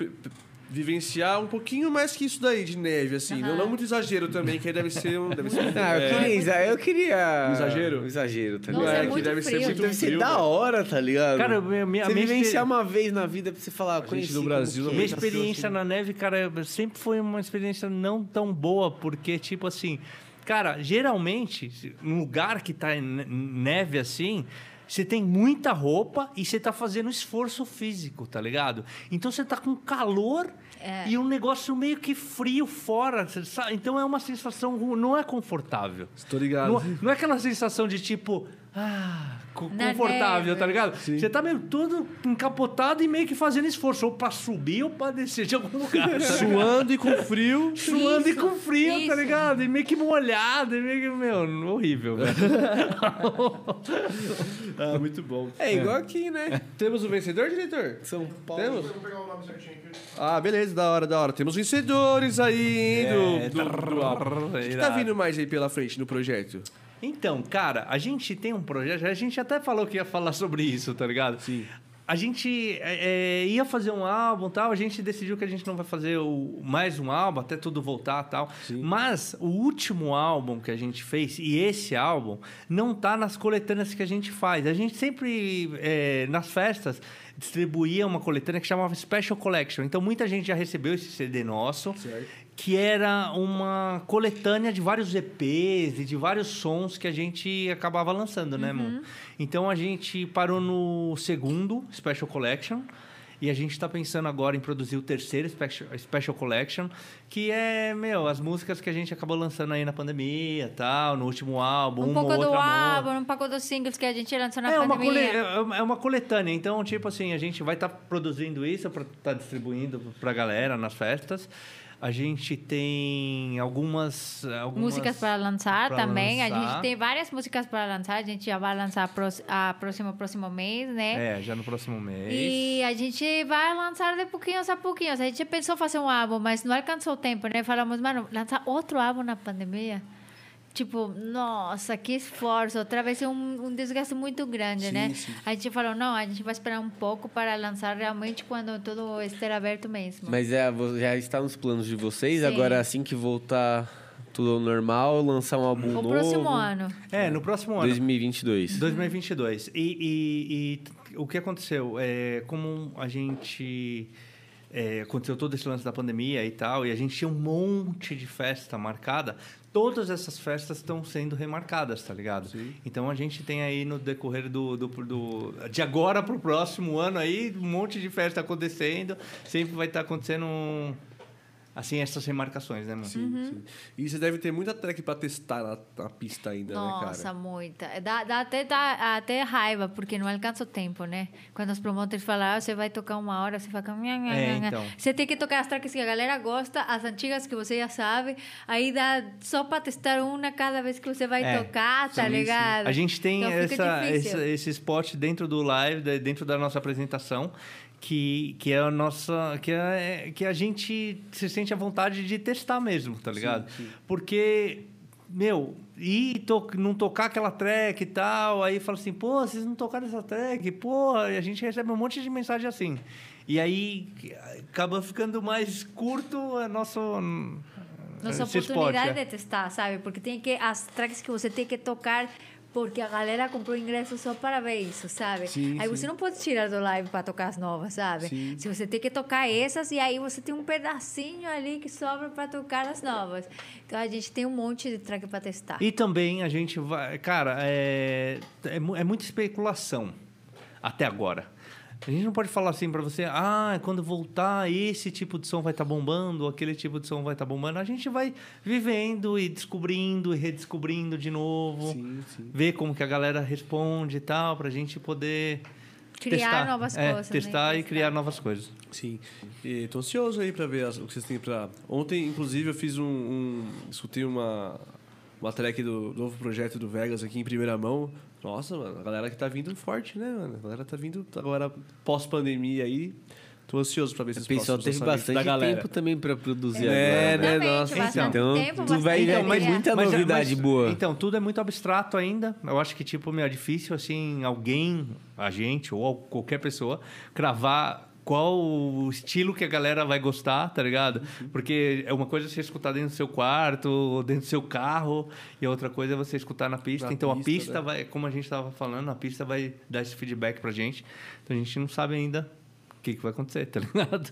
vivenciar um pouquinho mais que isso daí de neve, assim. Não, não muito exagero também, que aí deve ser um. Deve ser [laughs] um Ah, eu é, queria, exa- eu queria... Um exagero? Um exagero, tá Nossa, ligado? é que deve ser frio. muito Deve ser frio, da mano. hora, tá ligado? Cara, minha, minha, Você vivenciar uma vez na vida pra você falar, gente conheci do como Brasil é. minha Muita experiência na neve, cara, sempre foi uma experiência não tão boa, porque, tipo assim, cara, geralmente, num lugar que tá neve assim. Você tem muita roupa e você tá fazendo esforço físico, tá ligado? Então você tá com calor É. e um negócio meio que frio fora. sabe? Então é uma sensação, não é confortável. Estou ligado. Não, não é aquela sensação de tipo, ah, confortável, tá ligado? Você tá meio todo encapotado e meio que fazendo esforço, ou pra subir ou pra descer de algum lugar. Suando e com frio. Suando e Isso, com frio, tá isso. ligado? E meio que molhado, e meio que, meu, horrível, velho. [laughs] Ah, muito bom. É igual aqui, né? Temos o vencedor, diretor? São Paulo. Temos? Vou pegar o nome certinho aqui. Ah, beleza, da hora, da hora. Temos vencedores aí, hein, É, do, do, do álbum. O que, que tá vindo mais aí pela frente no projeto? Então, cara, a gente tem um projeto, a gente até falou que ia falar sobre isso, tá ligado? Sim. A gente é, é, ia fazer um álbum tal, a gente decidiu que a gente não vai fazer o- mais um álbum, até tudo voltar tal. Mas o último álbum que a gente fez, e esse álbum, não tá nas coletâneas que a gente faz. A gente sempre, é, nas festas, distribuía uma coletânea que chamava Special Collection. Então muita gente já recebeu esse CD nosso que era uma coletânea de vários EPs e de vários sons que a gente acabava lançando, né, Mon? Então a gente parou no segundo Special Collection e a gente está pensando agora em produzir o terceiro Special, Special Collection, que é, meu, as músicas que a gente acabou lançando aí na pandemia tal, no último álbum, Um pouco do álbum, um pouco dos singles que a gente lançou na É uma, pandemia. é uma coletânea. Então, tipo assim, a gente vai estar produzindo isso para estar distribuindo pra galera nas festas. A gente tem algumas... algumas Músicas para lançar pra também. A lançar. gente tem várias músicas para lançar. A gente já vai lançar a próximo, próximo mês, né? É, já no próximo mês. E a gente vai lançar de pouquinhos a pouquinhos. A gente pensou fazer um álbum, mas não alcançou o tempo, né? Falamos, mano, lançar outro álbum na pandemia. Tipo, nossa, que esforço. Outra vez é um, um desgaste muito grande, né? A gente falou, não, a gente vai esperar um pouco para lançar realmente quando tudo estiver aberto mesmo. Mas é, já está nos planos de vocês. Sim. Agora, assim que voltar tudo ao normal, lançar um álbum o novo. próximo ano. É, no próximo ano. 2022. 2022. E, e- e o que aconteceu? É, como a gente... é, aconteceu todo esse lance da pandemia e tal, e a gente tinha um monte de festa marcada, todas essas festas estão sendo remarcadas, tá ligado? Então a gente tem aí no decorrer do, do, do- de agora pro próximo ano aí um monte de festa acontecendo, sempre vai estar acontecendo um- assim essas remarcações, né, mano? Sim, sim. E você deve ter muita track pra testar na, na pista ainda, né, Nossa, cara? muita. Dá, dá até, dá até raiva, porque não alcança o tempo, né? Quando os promotores falam, ah, você vai tocar uma hora, você fica... nha, nha, É, então. Você tem que tocar as tracks que a galera gosta, as antigas que você já sabe. Aí dá só para testar uma cada vez que você vai É, tocar, tá sim, sim. ligado? A gente tem Então essa, difícil. esse, spot dentro do live, dentro da nossa apresentação, que, que é a nossa. Que, é, que a gente se sente à vontade de testar mesmo, tá ligado? Porque. Meu, e to, não tocar aquela track e tal, aí fala assim, pô, vocês não tocaram essa track, pô, e a gente recebe um monte de mensagem assim. E aí acaba ficando mais curto a nosso. Nossa spot, oportunidade é. de testar, sabe? Porque tem que as tracks que você tem que tocar porque a galera comprou ingresso só para ver isso, sabe? Sim, aí sim. você não pode tirar do live para tocar as novas, sabe? Sim. Se você tem que tocar essas e aí você tem um pedacinho ali que sobra para tocar as novas. Então a gente tem um monte de track para testar. E também a gente vai. Cara, é, é, é muita especulação até agora. A gente não pode falar assim pra você, ah, quando voltar esse tipo de som vai estar bombando, ou aquele tipo de som vai estar bombando. A gente vai vivendo e descobrindo e redescobrindo de novo. Sim, sim. Ver como que a galera responde e tal, pra gente poder Criar testar. novas É, coisas, né? Testar e Testar. criar novas coisas. Sim. E tô ansioso aí pra ver as- o que vocês têm pra. Ontem, inclusive, eu fiz um. um escutei uma, uma track do novo projeto do Vegas aqui em primeira mão. Nossa, mano, a galera que tá vindo forte, né, mano? A galera tá vindo agora pós-pandemia aí. Tô ansioso pra ver esses O pessoal próximos teve lançamentos bastante da galera. tempo também pra produzir É, agora. né? Exatamente, Nossa. bastante Então, tempo, tu vai mais muita Mas- novidade mas- boa. Então, tudo é muito abstrato ainda. Eu acho que, tipo, é difícil, assim, alguém, a gente ou qualquer pessoa, cravar qual o estilo que a galera vai gostar, tá ligado? Porque é uma coisa você escutar dentro do seu quarto, ou dentro do seu carro, e a outra coisa é você escutar na pista. Na então, a pista, pista né? vai, como a gente estava falando, a pista vai dar esse feedback pra gente. Então, a gente não sabe ainda que, que vai acontecer, tá [laughs] ligado?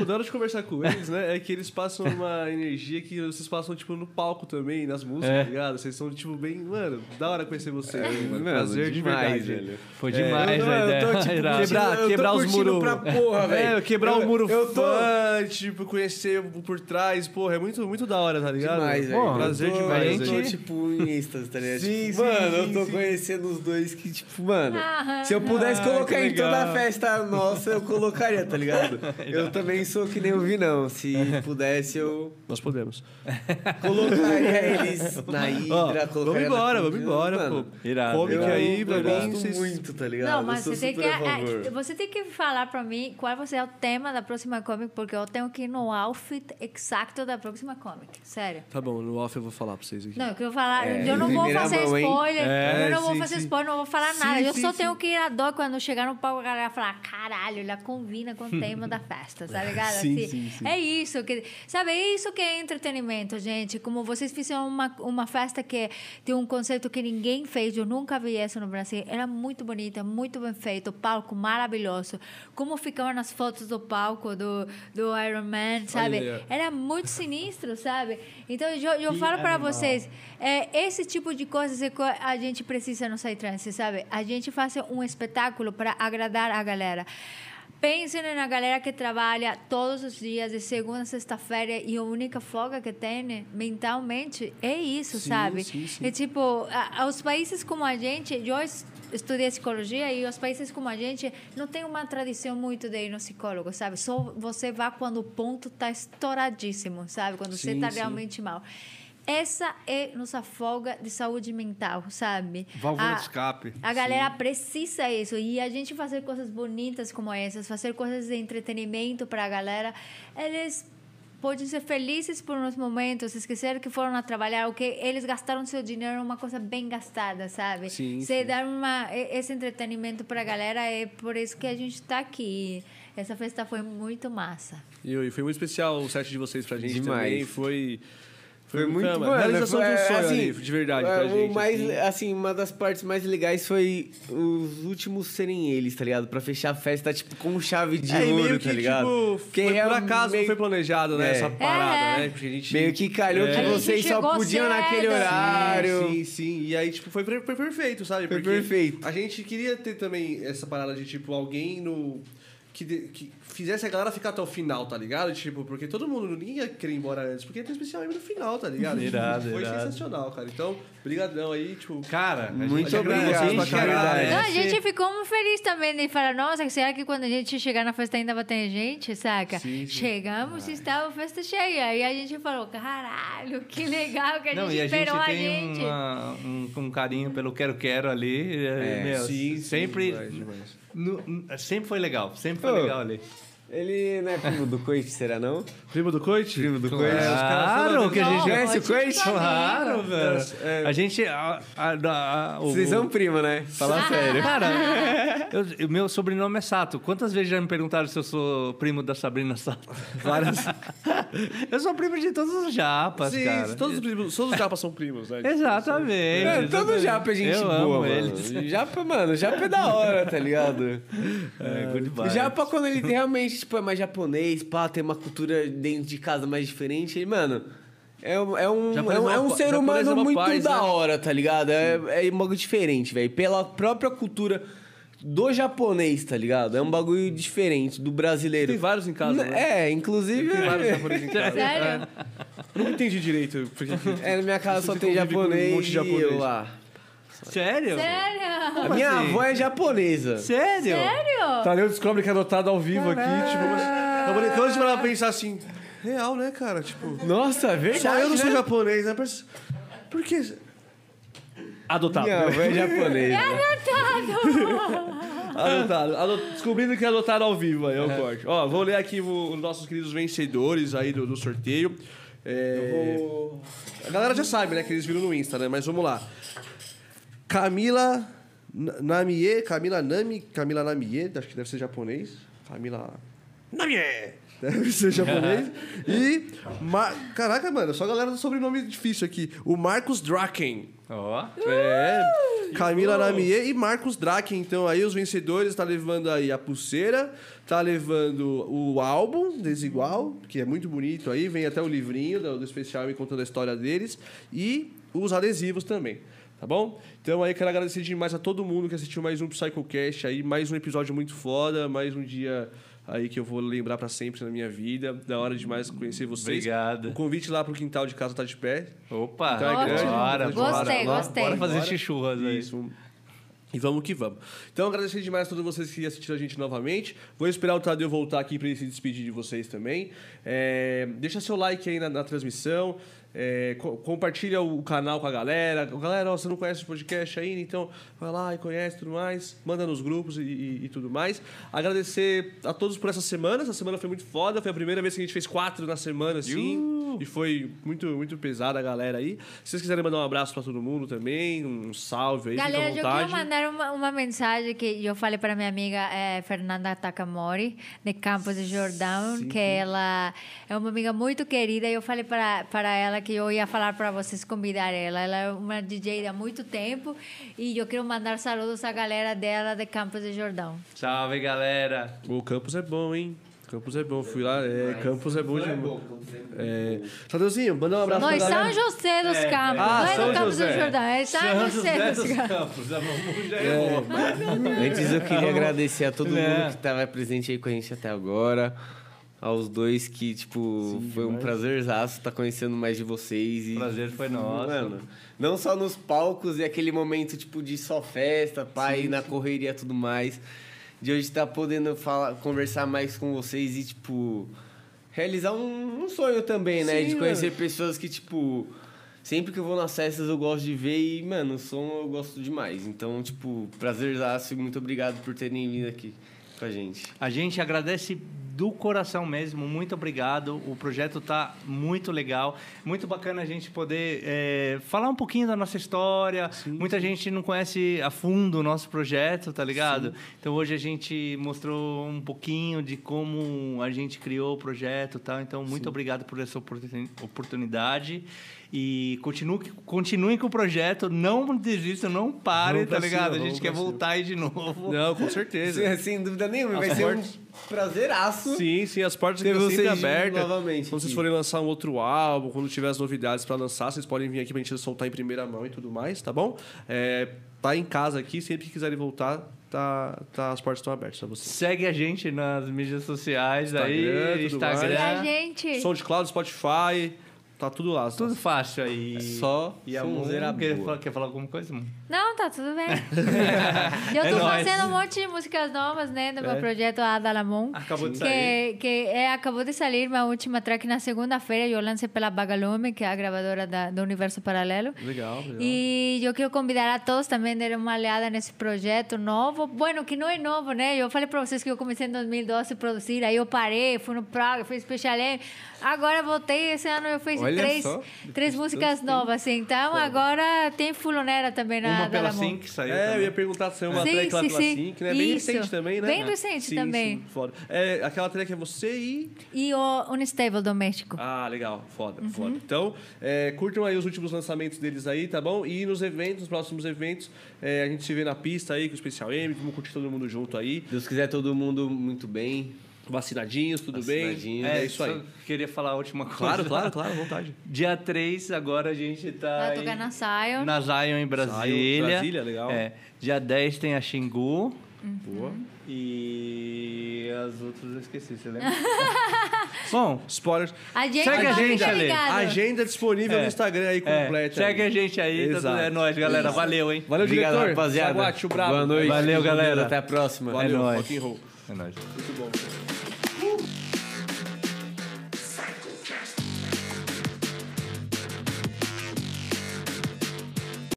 O da hora de conversar com eles, né, é que eles passam uma energia que vocês passam, tipo, no palco também, nas músicas, É. tá ligado? Vocês são, tipo, bem... Mano, da hora conhecer vocês. mano. mano, Prazer de demais, verdade. velho. Foi demais eu, a eu ideia. tô, tipo, Quebrar- eu tô quebrar os curtindo muro. pra porra, velho. É, quebrar Eu- o muro eu tô- fã, tipo, conhecer por trás, porra, é muito, muito da hora, tá ligado? Demais, velho. Prazer eu tô, demais, Eu tô, tipo, em êxtase, tá ligado? [laughs] Sim, Tipo, sim, mano, sim, eu tô sim. conhecendo os dois que, tipo, mano, Aham. se eu pudesse Ah, colocar em toda a festa nossa, eu colocaria, tá ligado? [laughs] Eu também sou que nem o Vinão. Se pudesse, eu Nós podemos. colocaria eles na Ó, Hidra, vamos colocaria embora, vamos Cunha. embora, Mano, pô. Irado, Come que irado. aí, eu pra mim, gosto vocês... muito, tá ligado? Não, Eu mas sou você tem, que, super a favor. é, você tem que falar pra mim qual vai ser o tema da próxima comic, porque eu tenho que ir no outfit exato da próxima comic. Sério. Tá bom, no off eu vou falar pra vocês aqui. Não, eu quero falar. É, eu não [laughs] vou primeira fazer mão, hein? spoiler. É, eu não vou sim, fazer sim. spoiler, não vou falar Sim, nada. Eu sim, só sim. tenho que ir a dó quando chegar no palco, a galera falar: caralho, combina com o [laughs] tema da festa, tá ligado? [laughs] Sim, Assim, sim, sim. É isso. Que, sabe, é isso que é entretenimento, gente. Como vocês fizeram uma, uma festa que tem um conceito que ninguém fez, eu nunca vi isso no Brasil. Era muito bonita, muito bem feito, palco maravilhoso. Como ficavam as fotos do palco do, do Iron Man, sabe? ó. Era muito sinistro, sabe? Então, eu, eu falo para vocês, é, esse tipo de coisas é que a gente precisa no Psytrance, sabe? A gente faz um espetáculo para agradar a galera. Pensem na galera que trabalha todos os dias, de segunda a sexta-feira, e a única folga que tem mentalmente é isso, Sim, sabe? sim, sim. É tipo, a- os países como a gente, eu es- estudei psicologia e os países como a gente não tem uma tradição muito de ir no psicólogo, sabe? Só você vai quando o ponto está estouradíssimo, sabe? Quando você está realmente mal. Essa é nossa folga de saúde mental, sabe? Válvula A- de escape. a galera precisa isso. E a gente fazer coisas bonitas como essas, fazer coisas de entretenimento para a galera, eles podem ser felizes por uns momentos, esquecer que foram a trabalhar, ou que eles gastaram seu dinheiro numa coisa bem gastada, sabe? Sim, Você sim. dar uma, esse entretenimento para a galera é por isso que a gente está aqui. Essa festa foi muito massa. E, foi muito especial o set de vocês pra gente Demais. também. Foi. Foi muito mano, realização foi, de um sonho assim, ali, de verdade, é, pra o gente. mais, assim. assim. uma das partes mais legais foi os últimos serem eles, tá ligado? Pra fechar a festa, tipo, com chave de É, ouro, meio tá que, ligado? tipo, Porque foi por é acaso, meio- não foi planejado, né? É. Essa parada, É. né? Porque a gente... Meio que calhou É. que vocês só podiam cedo. naquele Sim, horário. Sim, sim. E aí, tipo, foi, foi perfeito, sabe? Foi Porque perfeito. A gente queria ter também essa parada de, tipo, alguém no... Que, de- que fizesse a galera ficar até o final, tá ligado? Tipo, porque todo mundo não ia querer ir embora antes, porque tem um especial aí no final, tá ligado? Irado, Tipo, Foi irado. sensacional, cara. Então, brigadão aí, tipo... Cara, Muito gente obrigado, a gente cara. agradece. Não, a gente ficou muito feliz também de falar, nossa, será que quando a gente chegar na festa ainda vai ter gente, saca? Sim, sim. Chegamos e estava a festa cheia. E a gente falou, caralho, que legal que a Não, gente e a gente esperou a gente. uma- um, um carinho pelo quero-quero ali. É, meu, sim, sim, sempre, demais, demais. no- no- sempre foi legal, sempre foi Pô. legal ali. Ele não é primo do Coit, será não? Primo do Coit? Primo do Coit. Claro que a gente Conhece o Coit? Claro, velho. É. A gente. A, a, a- o- Vocês são primo, né? Fala [laughs] sério. Cara, eu- o meu sobrenome é Sato. Quantas vezes já me perguntaram se eu sou primo da Sabrina Sato? Várias. [laughs] [laughs] eu sou primo de todos os japas, Sim, cara. todos os, primos, todos os japas são primos, né? Exatamente. É, todo japa é gente eu boa, mano. eles. Japa, mano, japa é da hora, tá ligado? É, good O vibes. japa, quando ele realmente, tipo, é mais japonês, pá, tem uma cultura dentro de casa mais diferente, ele, mano... É um, é um, é um, é é um ser é humano uma muito paz, da né? hora, tá ligado? É, é um bagulho diferente, velho. Pela própria cultura do japonês, tá ligado? É um bagulho diferente do brasileiro. Tem vários em casa, né? É, inclusive... Tem vários japoneses em casa. [laughs] Sério? Eu não entendi direito. Porque... É, na minha casa só tem com um japonês, monte de e japonês. eu lá. Sério? Sério? A minha assim? avó é japonesa. Sério? Sério? Tadeu descobre que é adotado ao vivo aqui, tipo, mas. Eu falei, quando a gente vai pensar assim, real, né, cara? Tipo, Nossa, é verdade, só eu não sou né? japonês, né? Por que. Adotado. Minha avó é japonesa. Adotado. [laughs] Ado- Descobrindo que é adotado ao vivo aí, é o corte. Ó, vou ler aqui os nossos queridos vencedores aí do, do sorteio. É, A galera já sabe, né, que eles viram no Insta, né? Mas vamos lá. Camila Namie, Camila Nami, Camila Namie, acho que deve ser japonês. Camila Namie. Deve ser japonês. [laughs] E. Caraca, mano, só a galera do sobrenome difícil aqui. O Marcos Draken. Ó. É. Camila Namier e Marcos Draken. Então, aí os vencedores tá levando aí a pulseira, tá levando o álbum Desigual, que é muito bonito aí, vem até o livrinho do, do especial me contando a história deles e os adesivos também. Tá bom? Então aí quero agradecer demais a todo mundo que assistiu mais um PsychoCast aí, mais um episódio muito foda, mais um dia aí que eu vou lembrar pra sempre na minha vida. Da hora demais conhecer vocês. Obrigado. O convite lá pro quintal de casa tá de pé. Opa. Então é grande. Bora, Gostei, bora. gostei. Bora fazer Bora. chuchurras aí. Isso. E vamos que vamos. Então, agradecer demais a todos vocês que assistiram a gente novamente. Vou esperar o Tadeu voltar aqui para ele se despedir de vocês também. É, deixa seu like aí na, na transmissão. É, co- compartilha o canal com a galera. Galera, ó, você não conhece o podcast ainda, então vai lá e conhece tudo mais. Manda nos grupos e, e- e tudo mais. Agradecer a todos por essa semana. Essa semana foi muito foda. Foi a primeira vez que a gente fez quatro na semana, assim. E foi muito, muito pesada a galera aí. Se vocês quiserem mandar um abraço para todo mundo também, um salve aí, Galera, fica eu vontade. mandar uma, uma mensagem que eu falei para minha amiga eh, Fernanda Takamori, de Campos de Jordão, que ela é uma amiga muito querida. E eu falei para, para ela que eu ia falar para vocês convidar ela. Ela é uma DJ há muito tempo e eu quero mandar saludos à galera dela de Campos de Jordão. Salve, galera. O campus é bom, hein? Campus é bom. Fui lá, é, campus é bom demais. É... Tadeuzinho, manda um abraço Não, pra em São. José dos Campos. Ah, não é São no Campos José. de Jordão, é São, José, dos Campos. Campos. Antes eu queria agradecer a todo mundo que estava presente aí com a gente até agora. Aos dois que, tipo, foi um prazerzaço estar conhecendo mais de vocês. E, Prazer foi nosso. Mano, não só nos palcos e aquele momento, tipo, de só festa, pai, na correria e tudo mais. De hoje estar podendo falar, conversar mais com vocês e, tipo, realizar um, um sonho também, né? Sim, de conhecer pessoas que, tipo, sempre que eu vou nas festas eu gosto de ver e, mano, o som eu gosto demais. Então, tipo, prazerzaço e muito obrigado por terem vindo aqui com a gente. A gente agradece do coração mesmo, muito obrigado. O projeto tá muito legal, muito bacana a gente poder é, falar um pouquinho da nossa história. Muita gente não conhece a fundo o nosso projeto, tá ligado? Então hoje a gente mostrou um pouquinho de como a gente criou o projeto, tá? Então muito obrigado por essa oportuni- oportunidade. E continue, continuem com o projeto, não desistam, não parem, tá ligado? cima, a gente quer cima. voltar aí de novo. Não, com certeza. Sem, sem dúvida nenhuma, vai As ser um portas- prazeraço. Sim, sim, as portas ficam sempre vocês abertas. novamente Quando vocês aqui. forem lançar um outro álbum, quando tiver as novidades pra lançar, vocês podem vir aqui pra gente soltar em primeira mão e tudo mais, tá bom? É, tá em casa aqui, sempre que quiserem voltar, tá, tá, as portas estão abertas pra vocês. Segue a gente nas mídias sociais Instagram, aí, Instagram. E a gente. SoundCloud, Spotify, tá tudo lá. Tudo fácil aí. É só E a Mu, quer falar, quer falar alguma coisa, Mu? Não, tá tudo bem. [laughs] eu É tô nóis. fazendo um monte de músicas novas, né, do meu projeto Adalamon. Acabou de que, sair. Que é, acabou de sair minha última track na segunda-feira. Eu lancei pela Bagalume, que é a gravadora da, do Universo Paralelo. Legal, legal. E eu quero convidar a todos também a darem uma olhada nesse projeto novo. Bueno, que não é novo, né? Eu falei para vocês que eu comecei em 2012 a produzir, aí eu parei, fui no Praga, fiz Special M. Agora voltei, esse ano eu fiz Olha três, só, três músicas novas, assim. Então agora tem Fulonera também na Uma pela. Sync saiu É, eu também. ia perguntar se é uma Sim, track lá sim, pela sim. Sync, né? Bem Isso. recente também, né? Bem recente Sim, também. Sim, foda. É, aquela track é você e... E o Unstable Doméstico. Ah, legal. Foda, Uhum. foda. Então, é, curtam aí os últimos lançamentos deles aí, tá bom? E nos eventos, nos próximos eventos, é, a gente se vê na pista aí com o Especial M, vamos curtir todo mundo junto aí. Deus quiser todo mundo muito bem. Vacinadinhos, tudo Vacinadinhos. bem? É, É isso só aí. Queria falar a última coisa. Claro, claro, claro, à vontade. [laughs] Dia 3, agora a gente tá. Vai tocar na Zion. Na Zion em Brasília. Brasília, legal. É. Dia 10 tem a Xingu. Boa. E as outras eu esqueci, você lembra? [laughs] Bom, Spoilers. A gente Segue a tá gente, fica Ale. Agenda disponível É. no Instagram aí é, completa. segue aí. a gente aí. tá tudo- Exato. é nóis, galera. Valeu, hein? Valeu, Obrigado, diretor. rapaziada. Brabo. Boa noite. Valeu, galera. Até a próxima. Valeu, nóis. and roll. É nóis. Muito bom.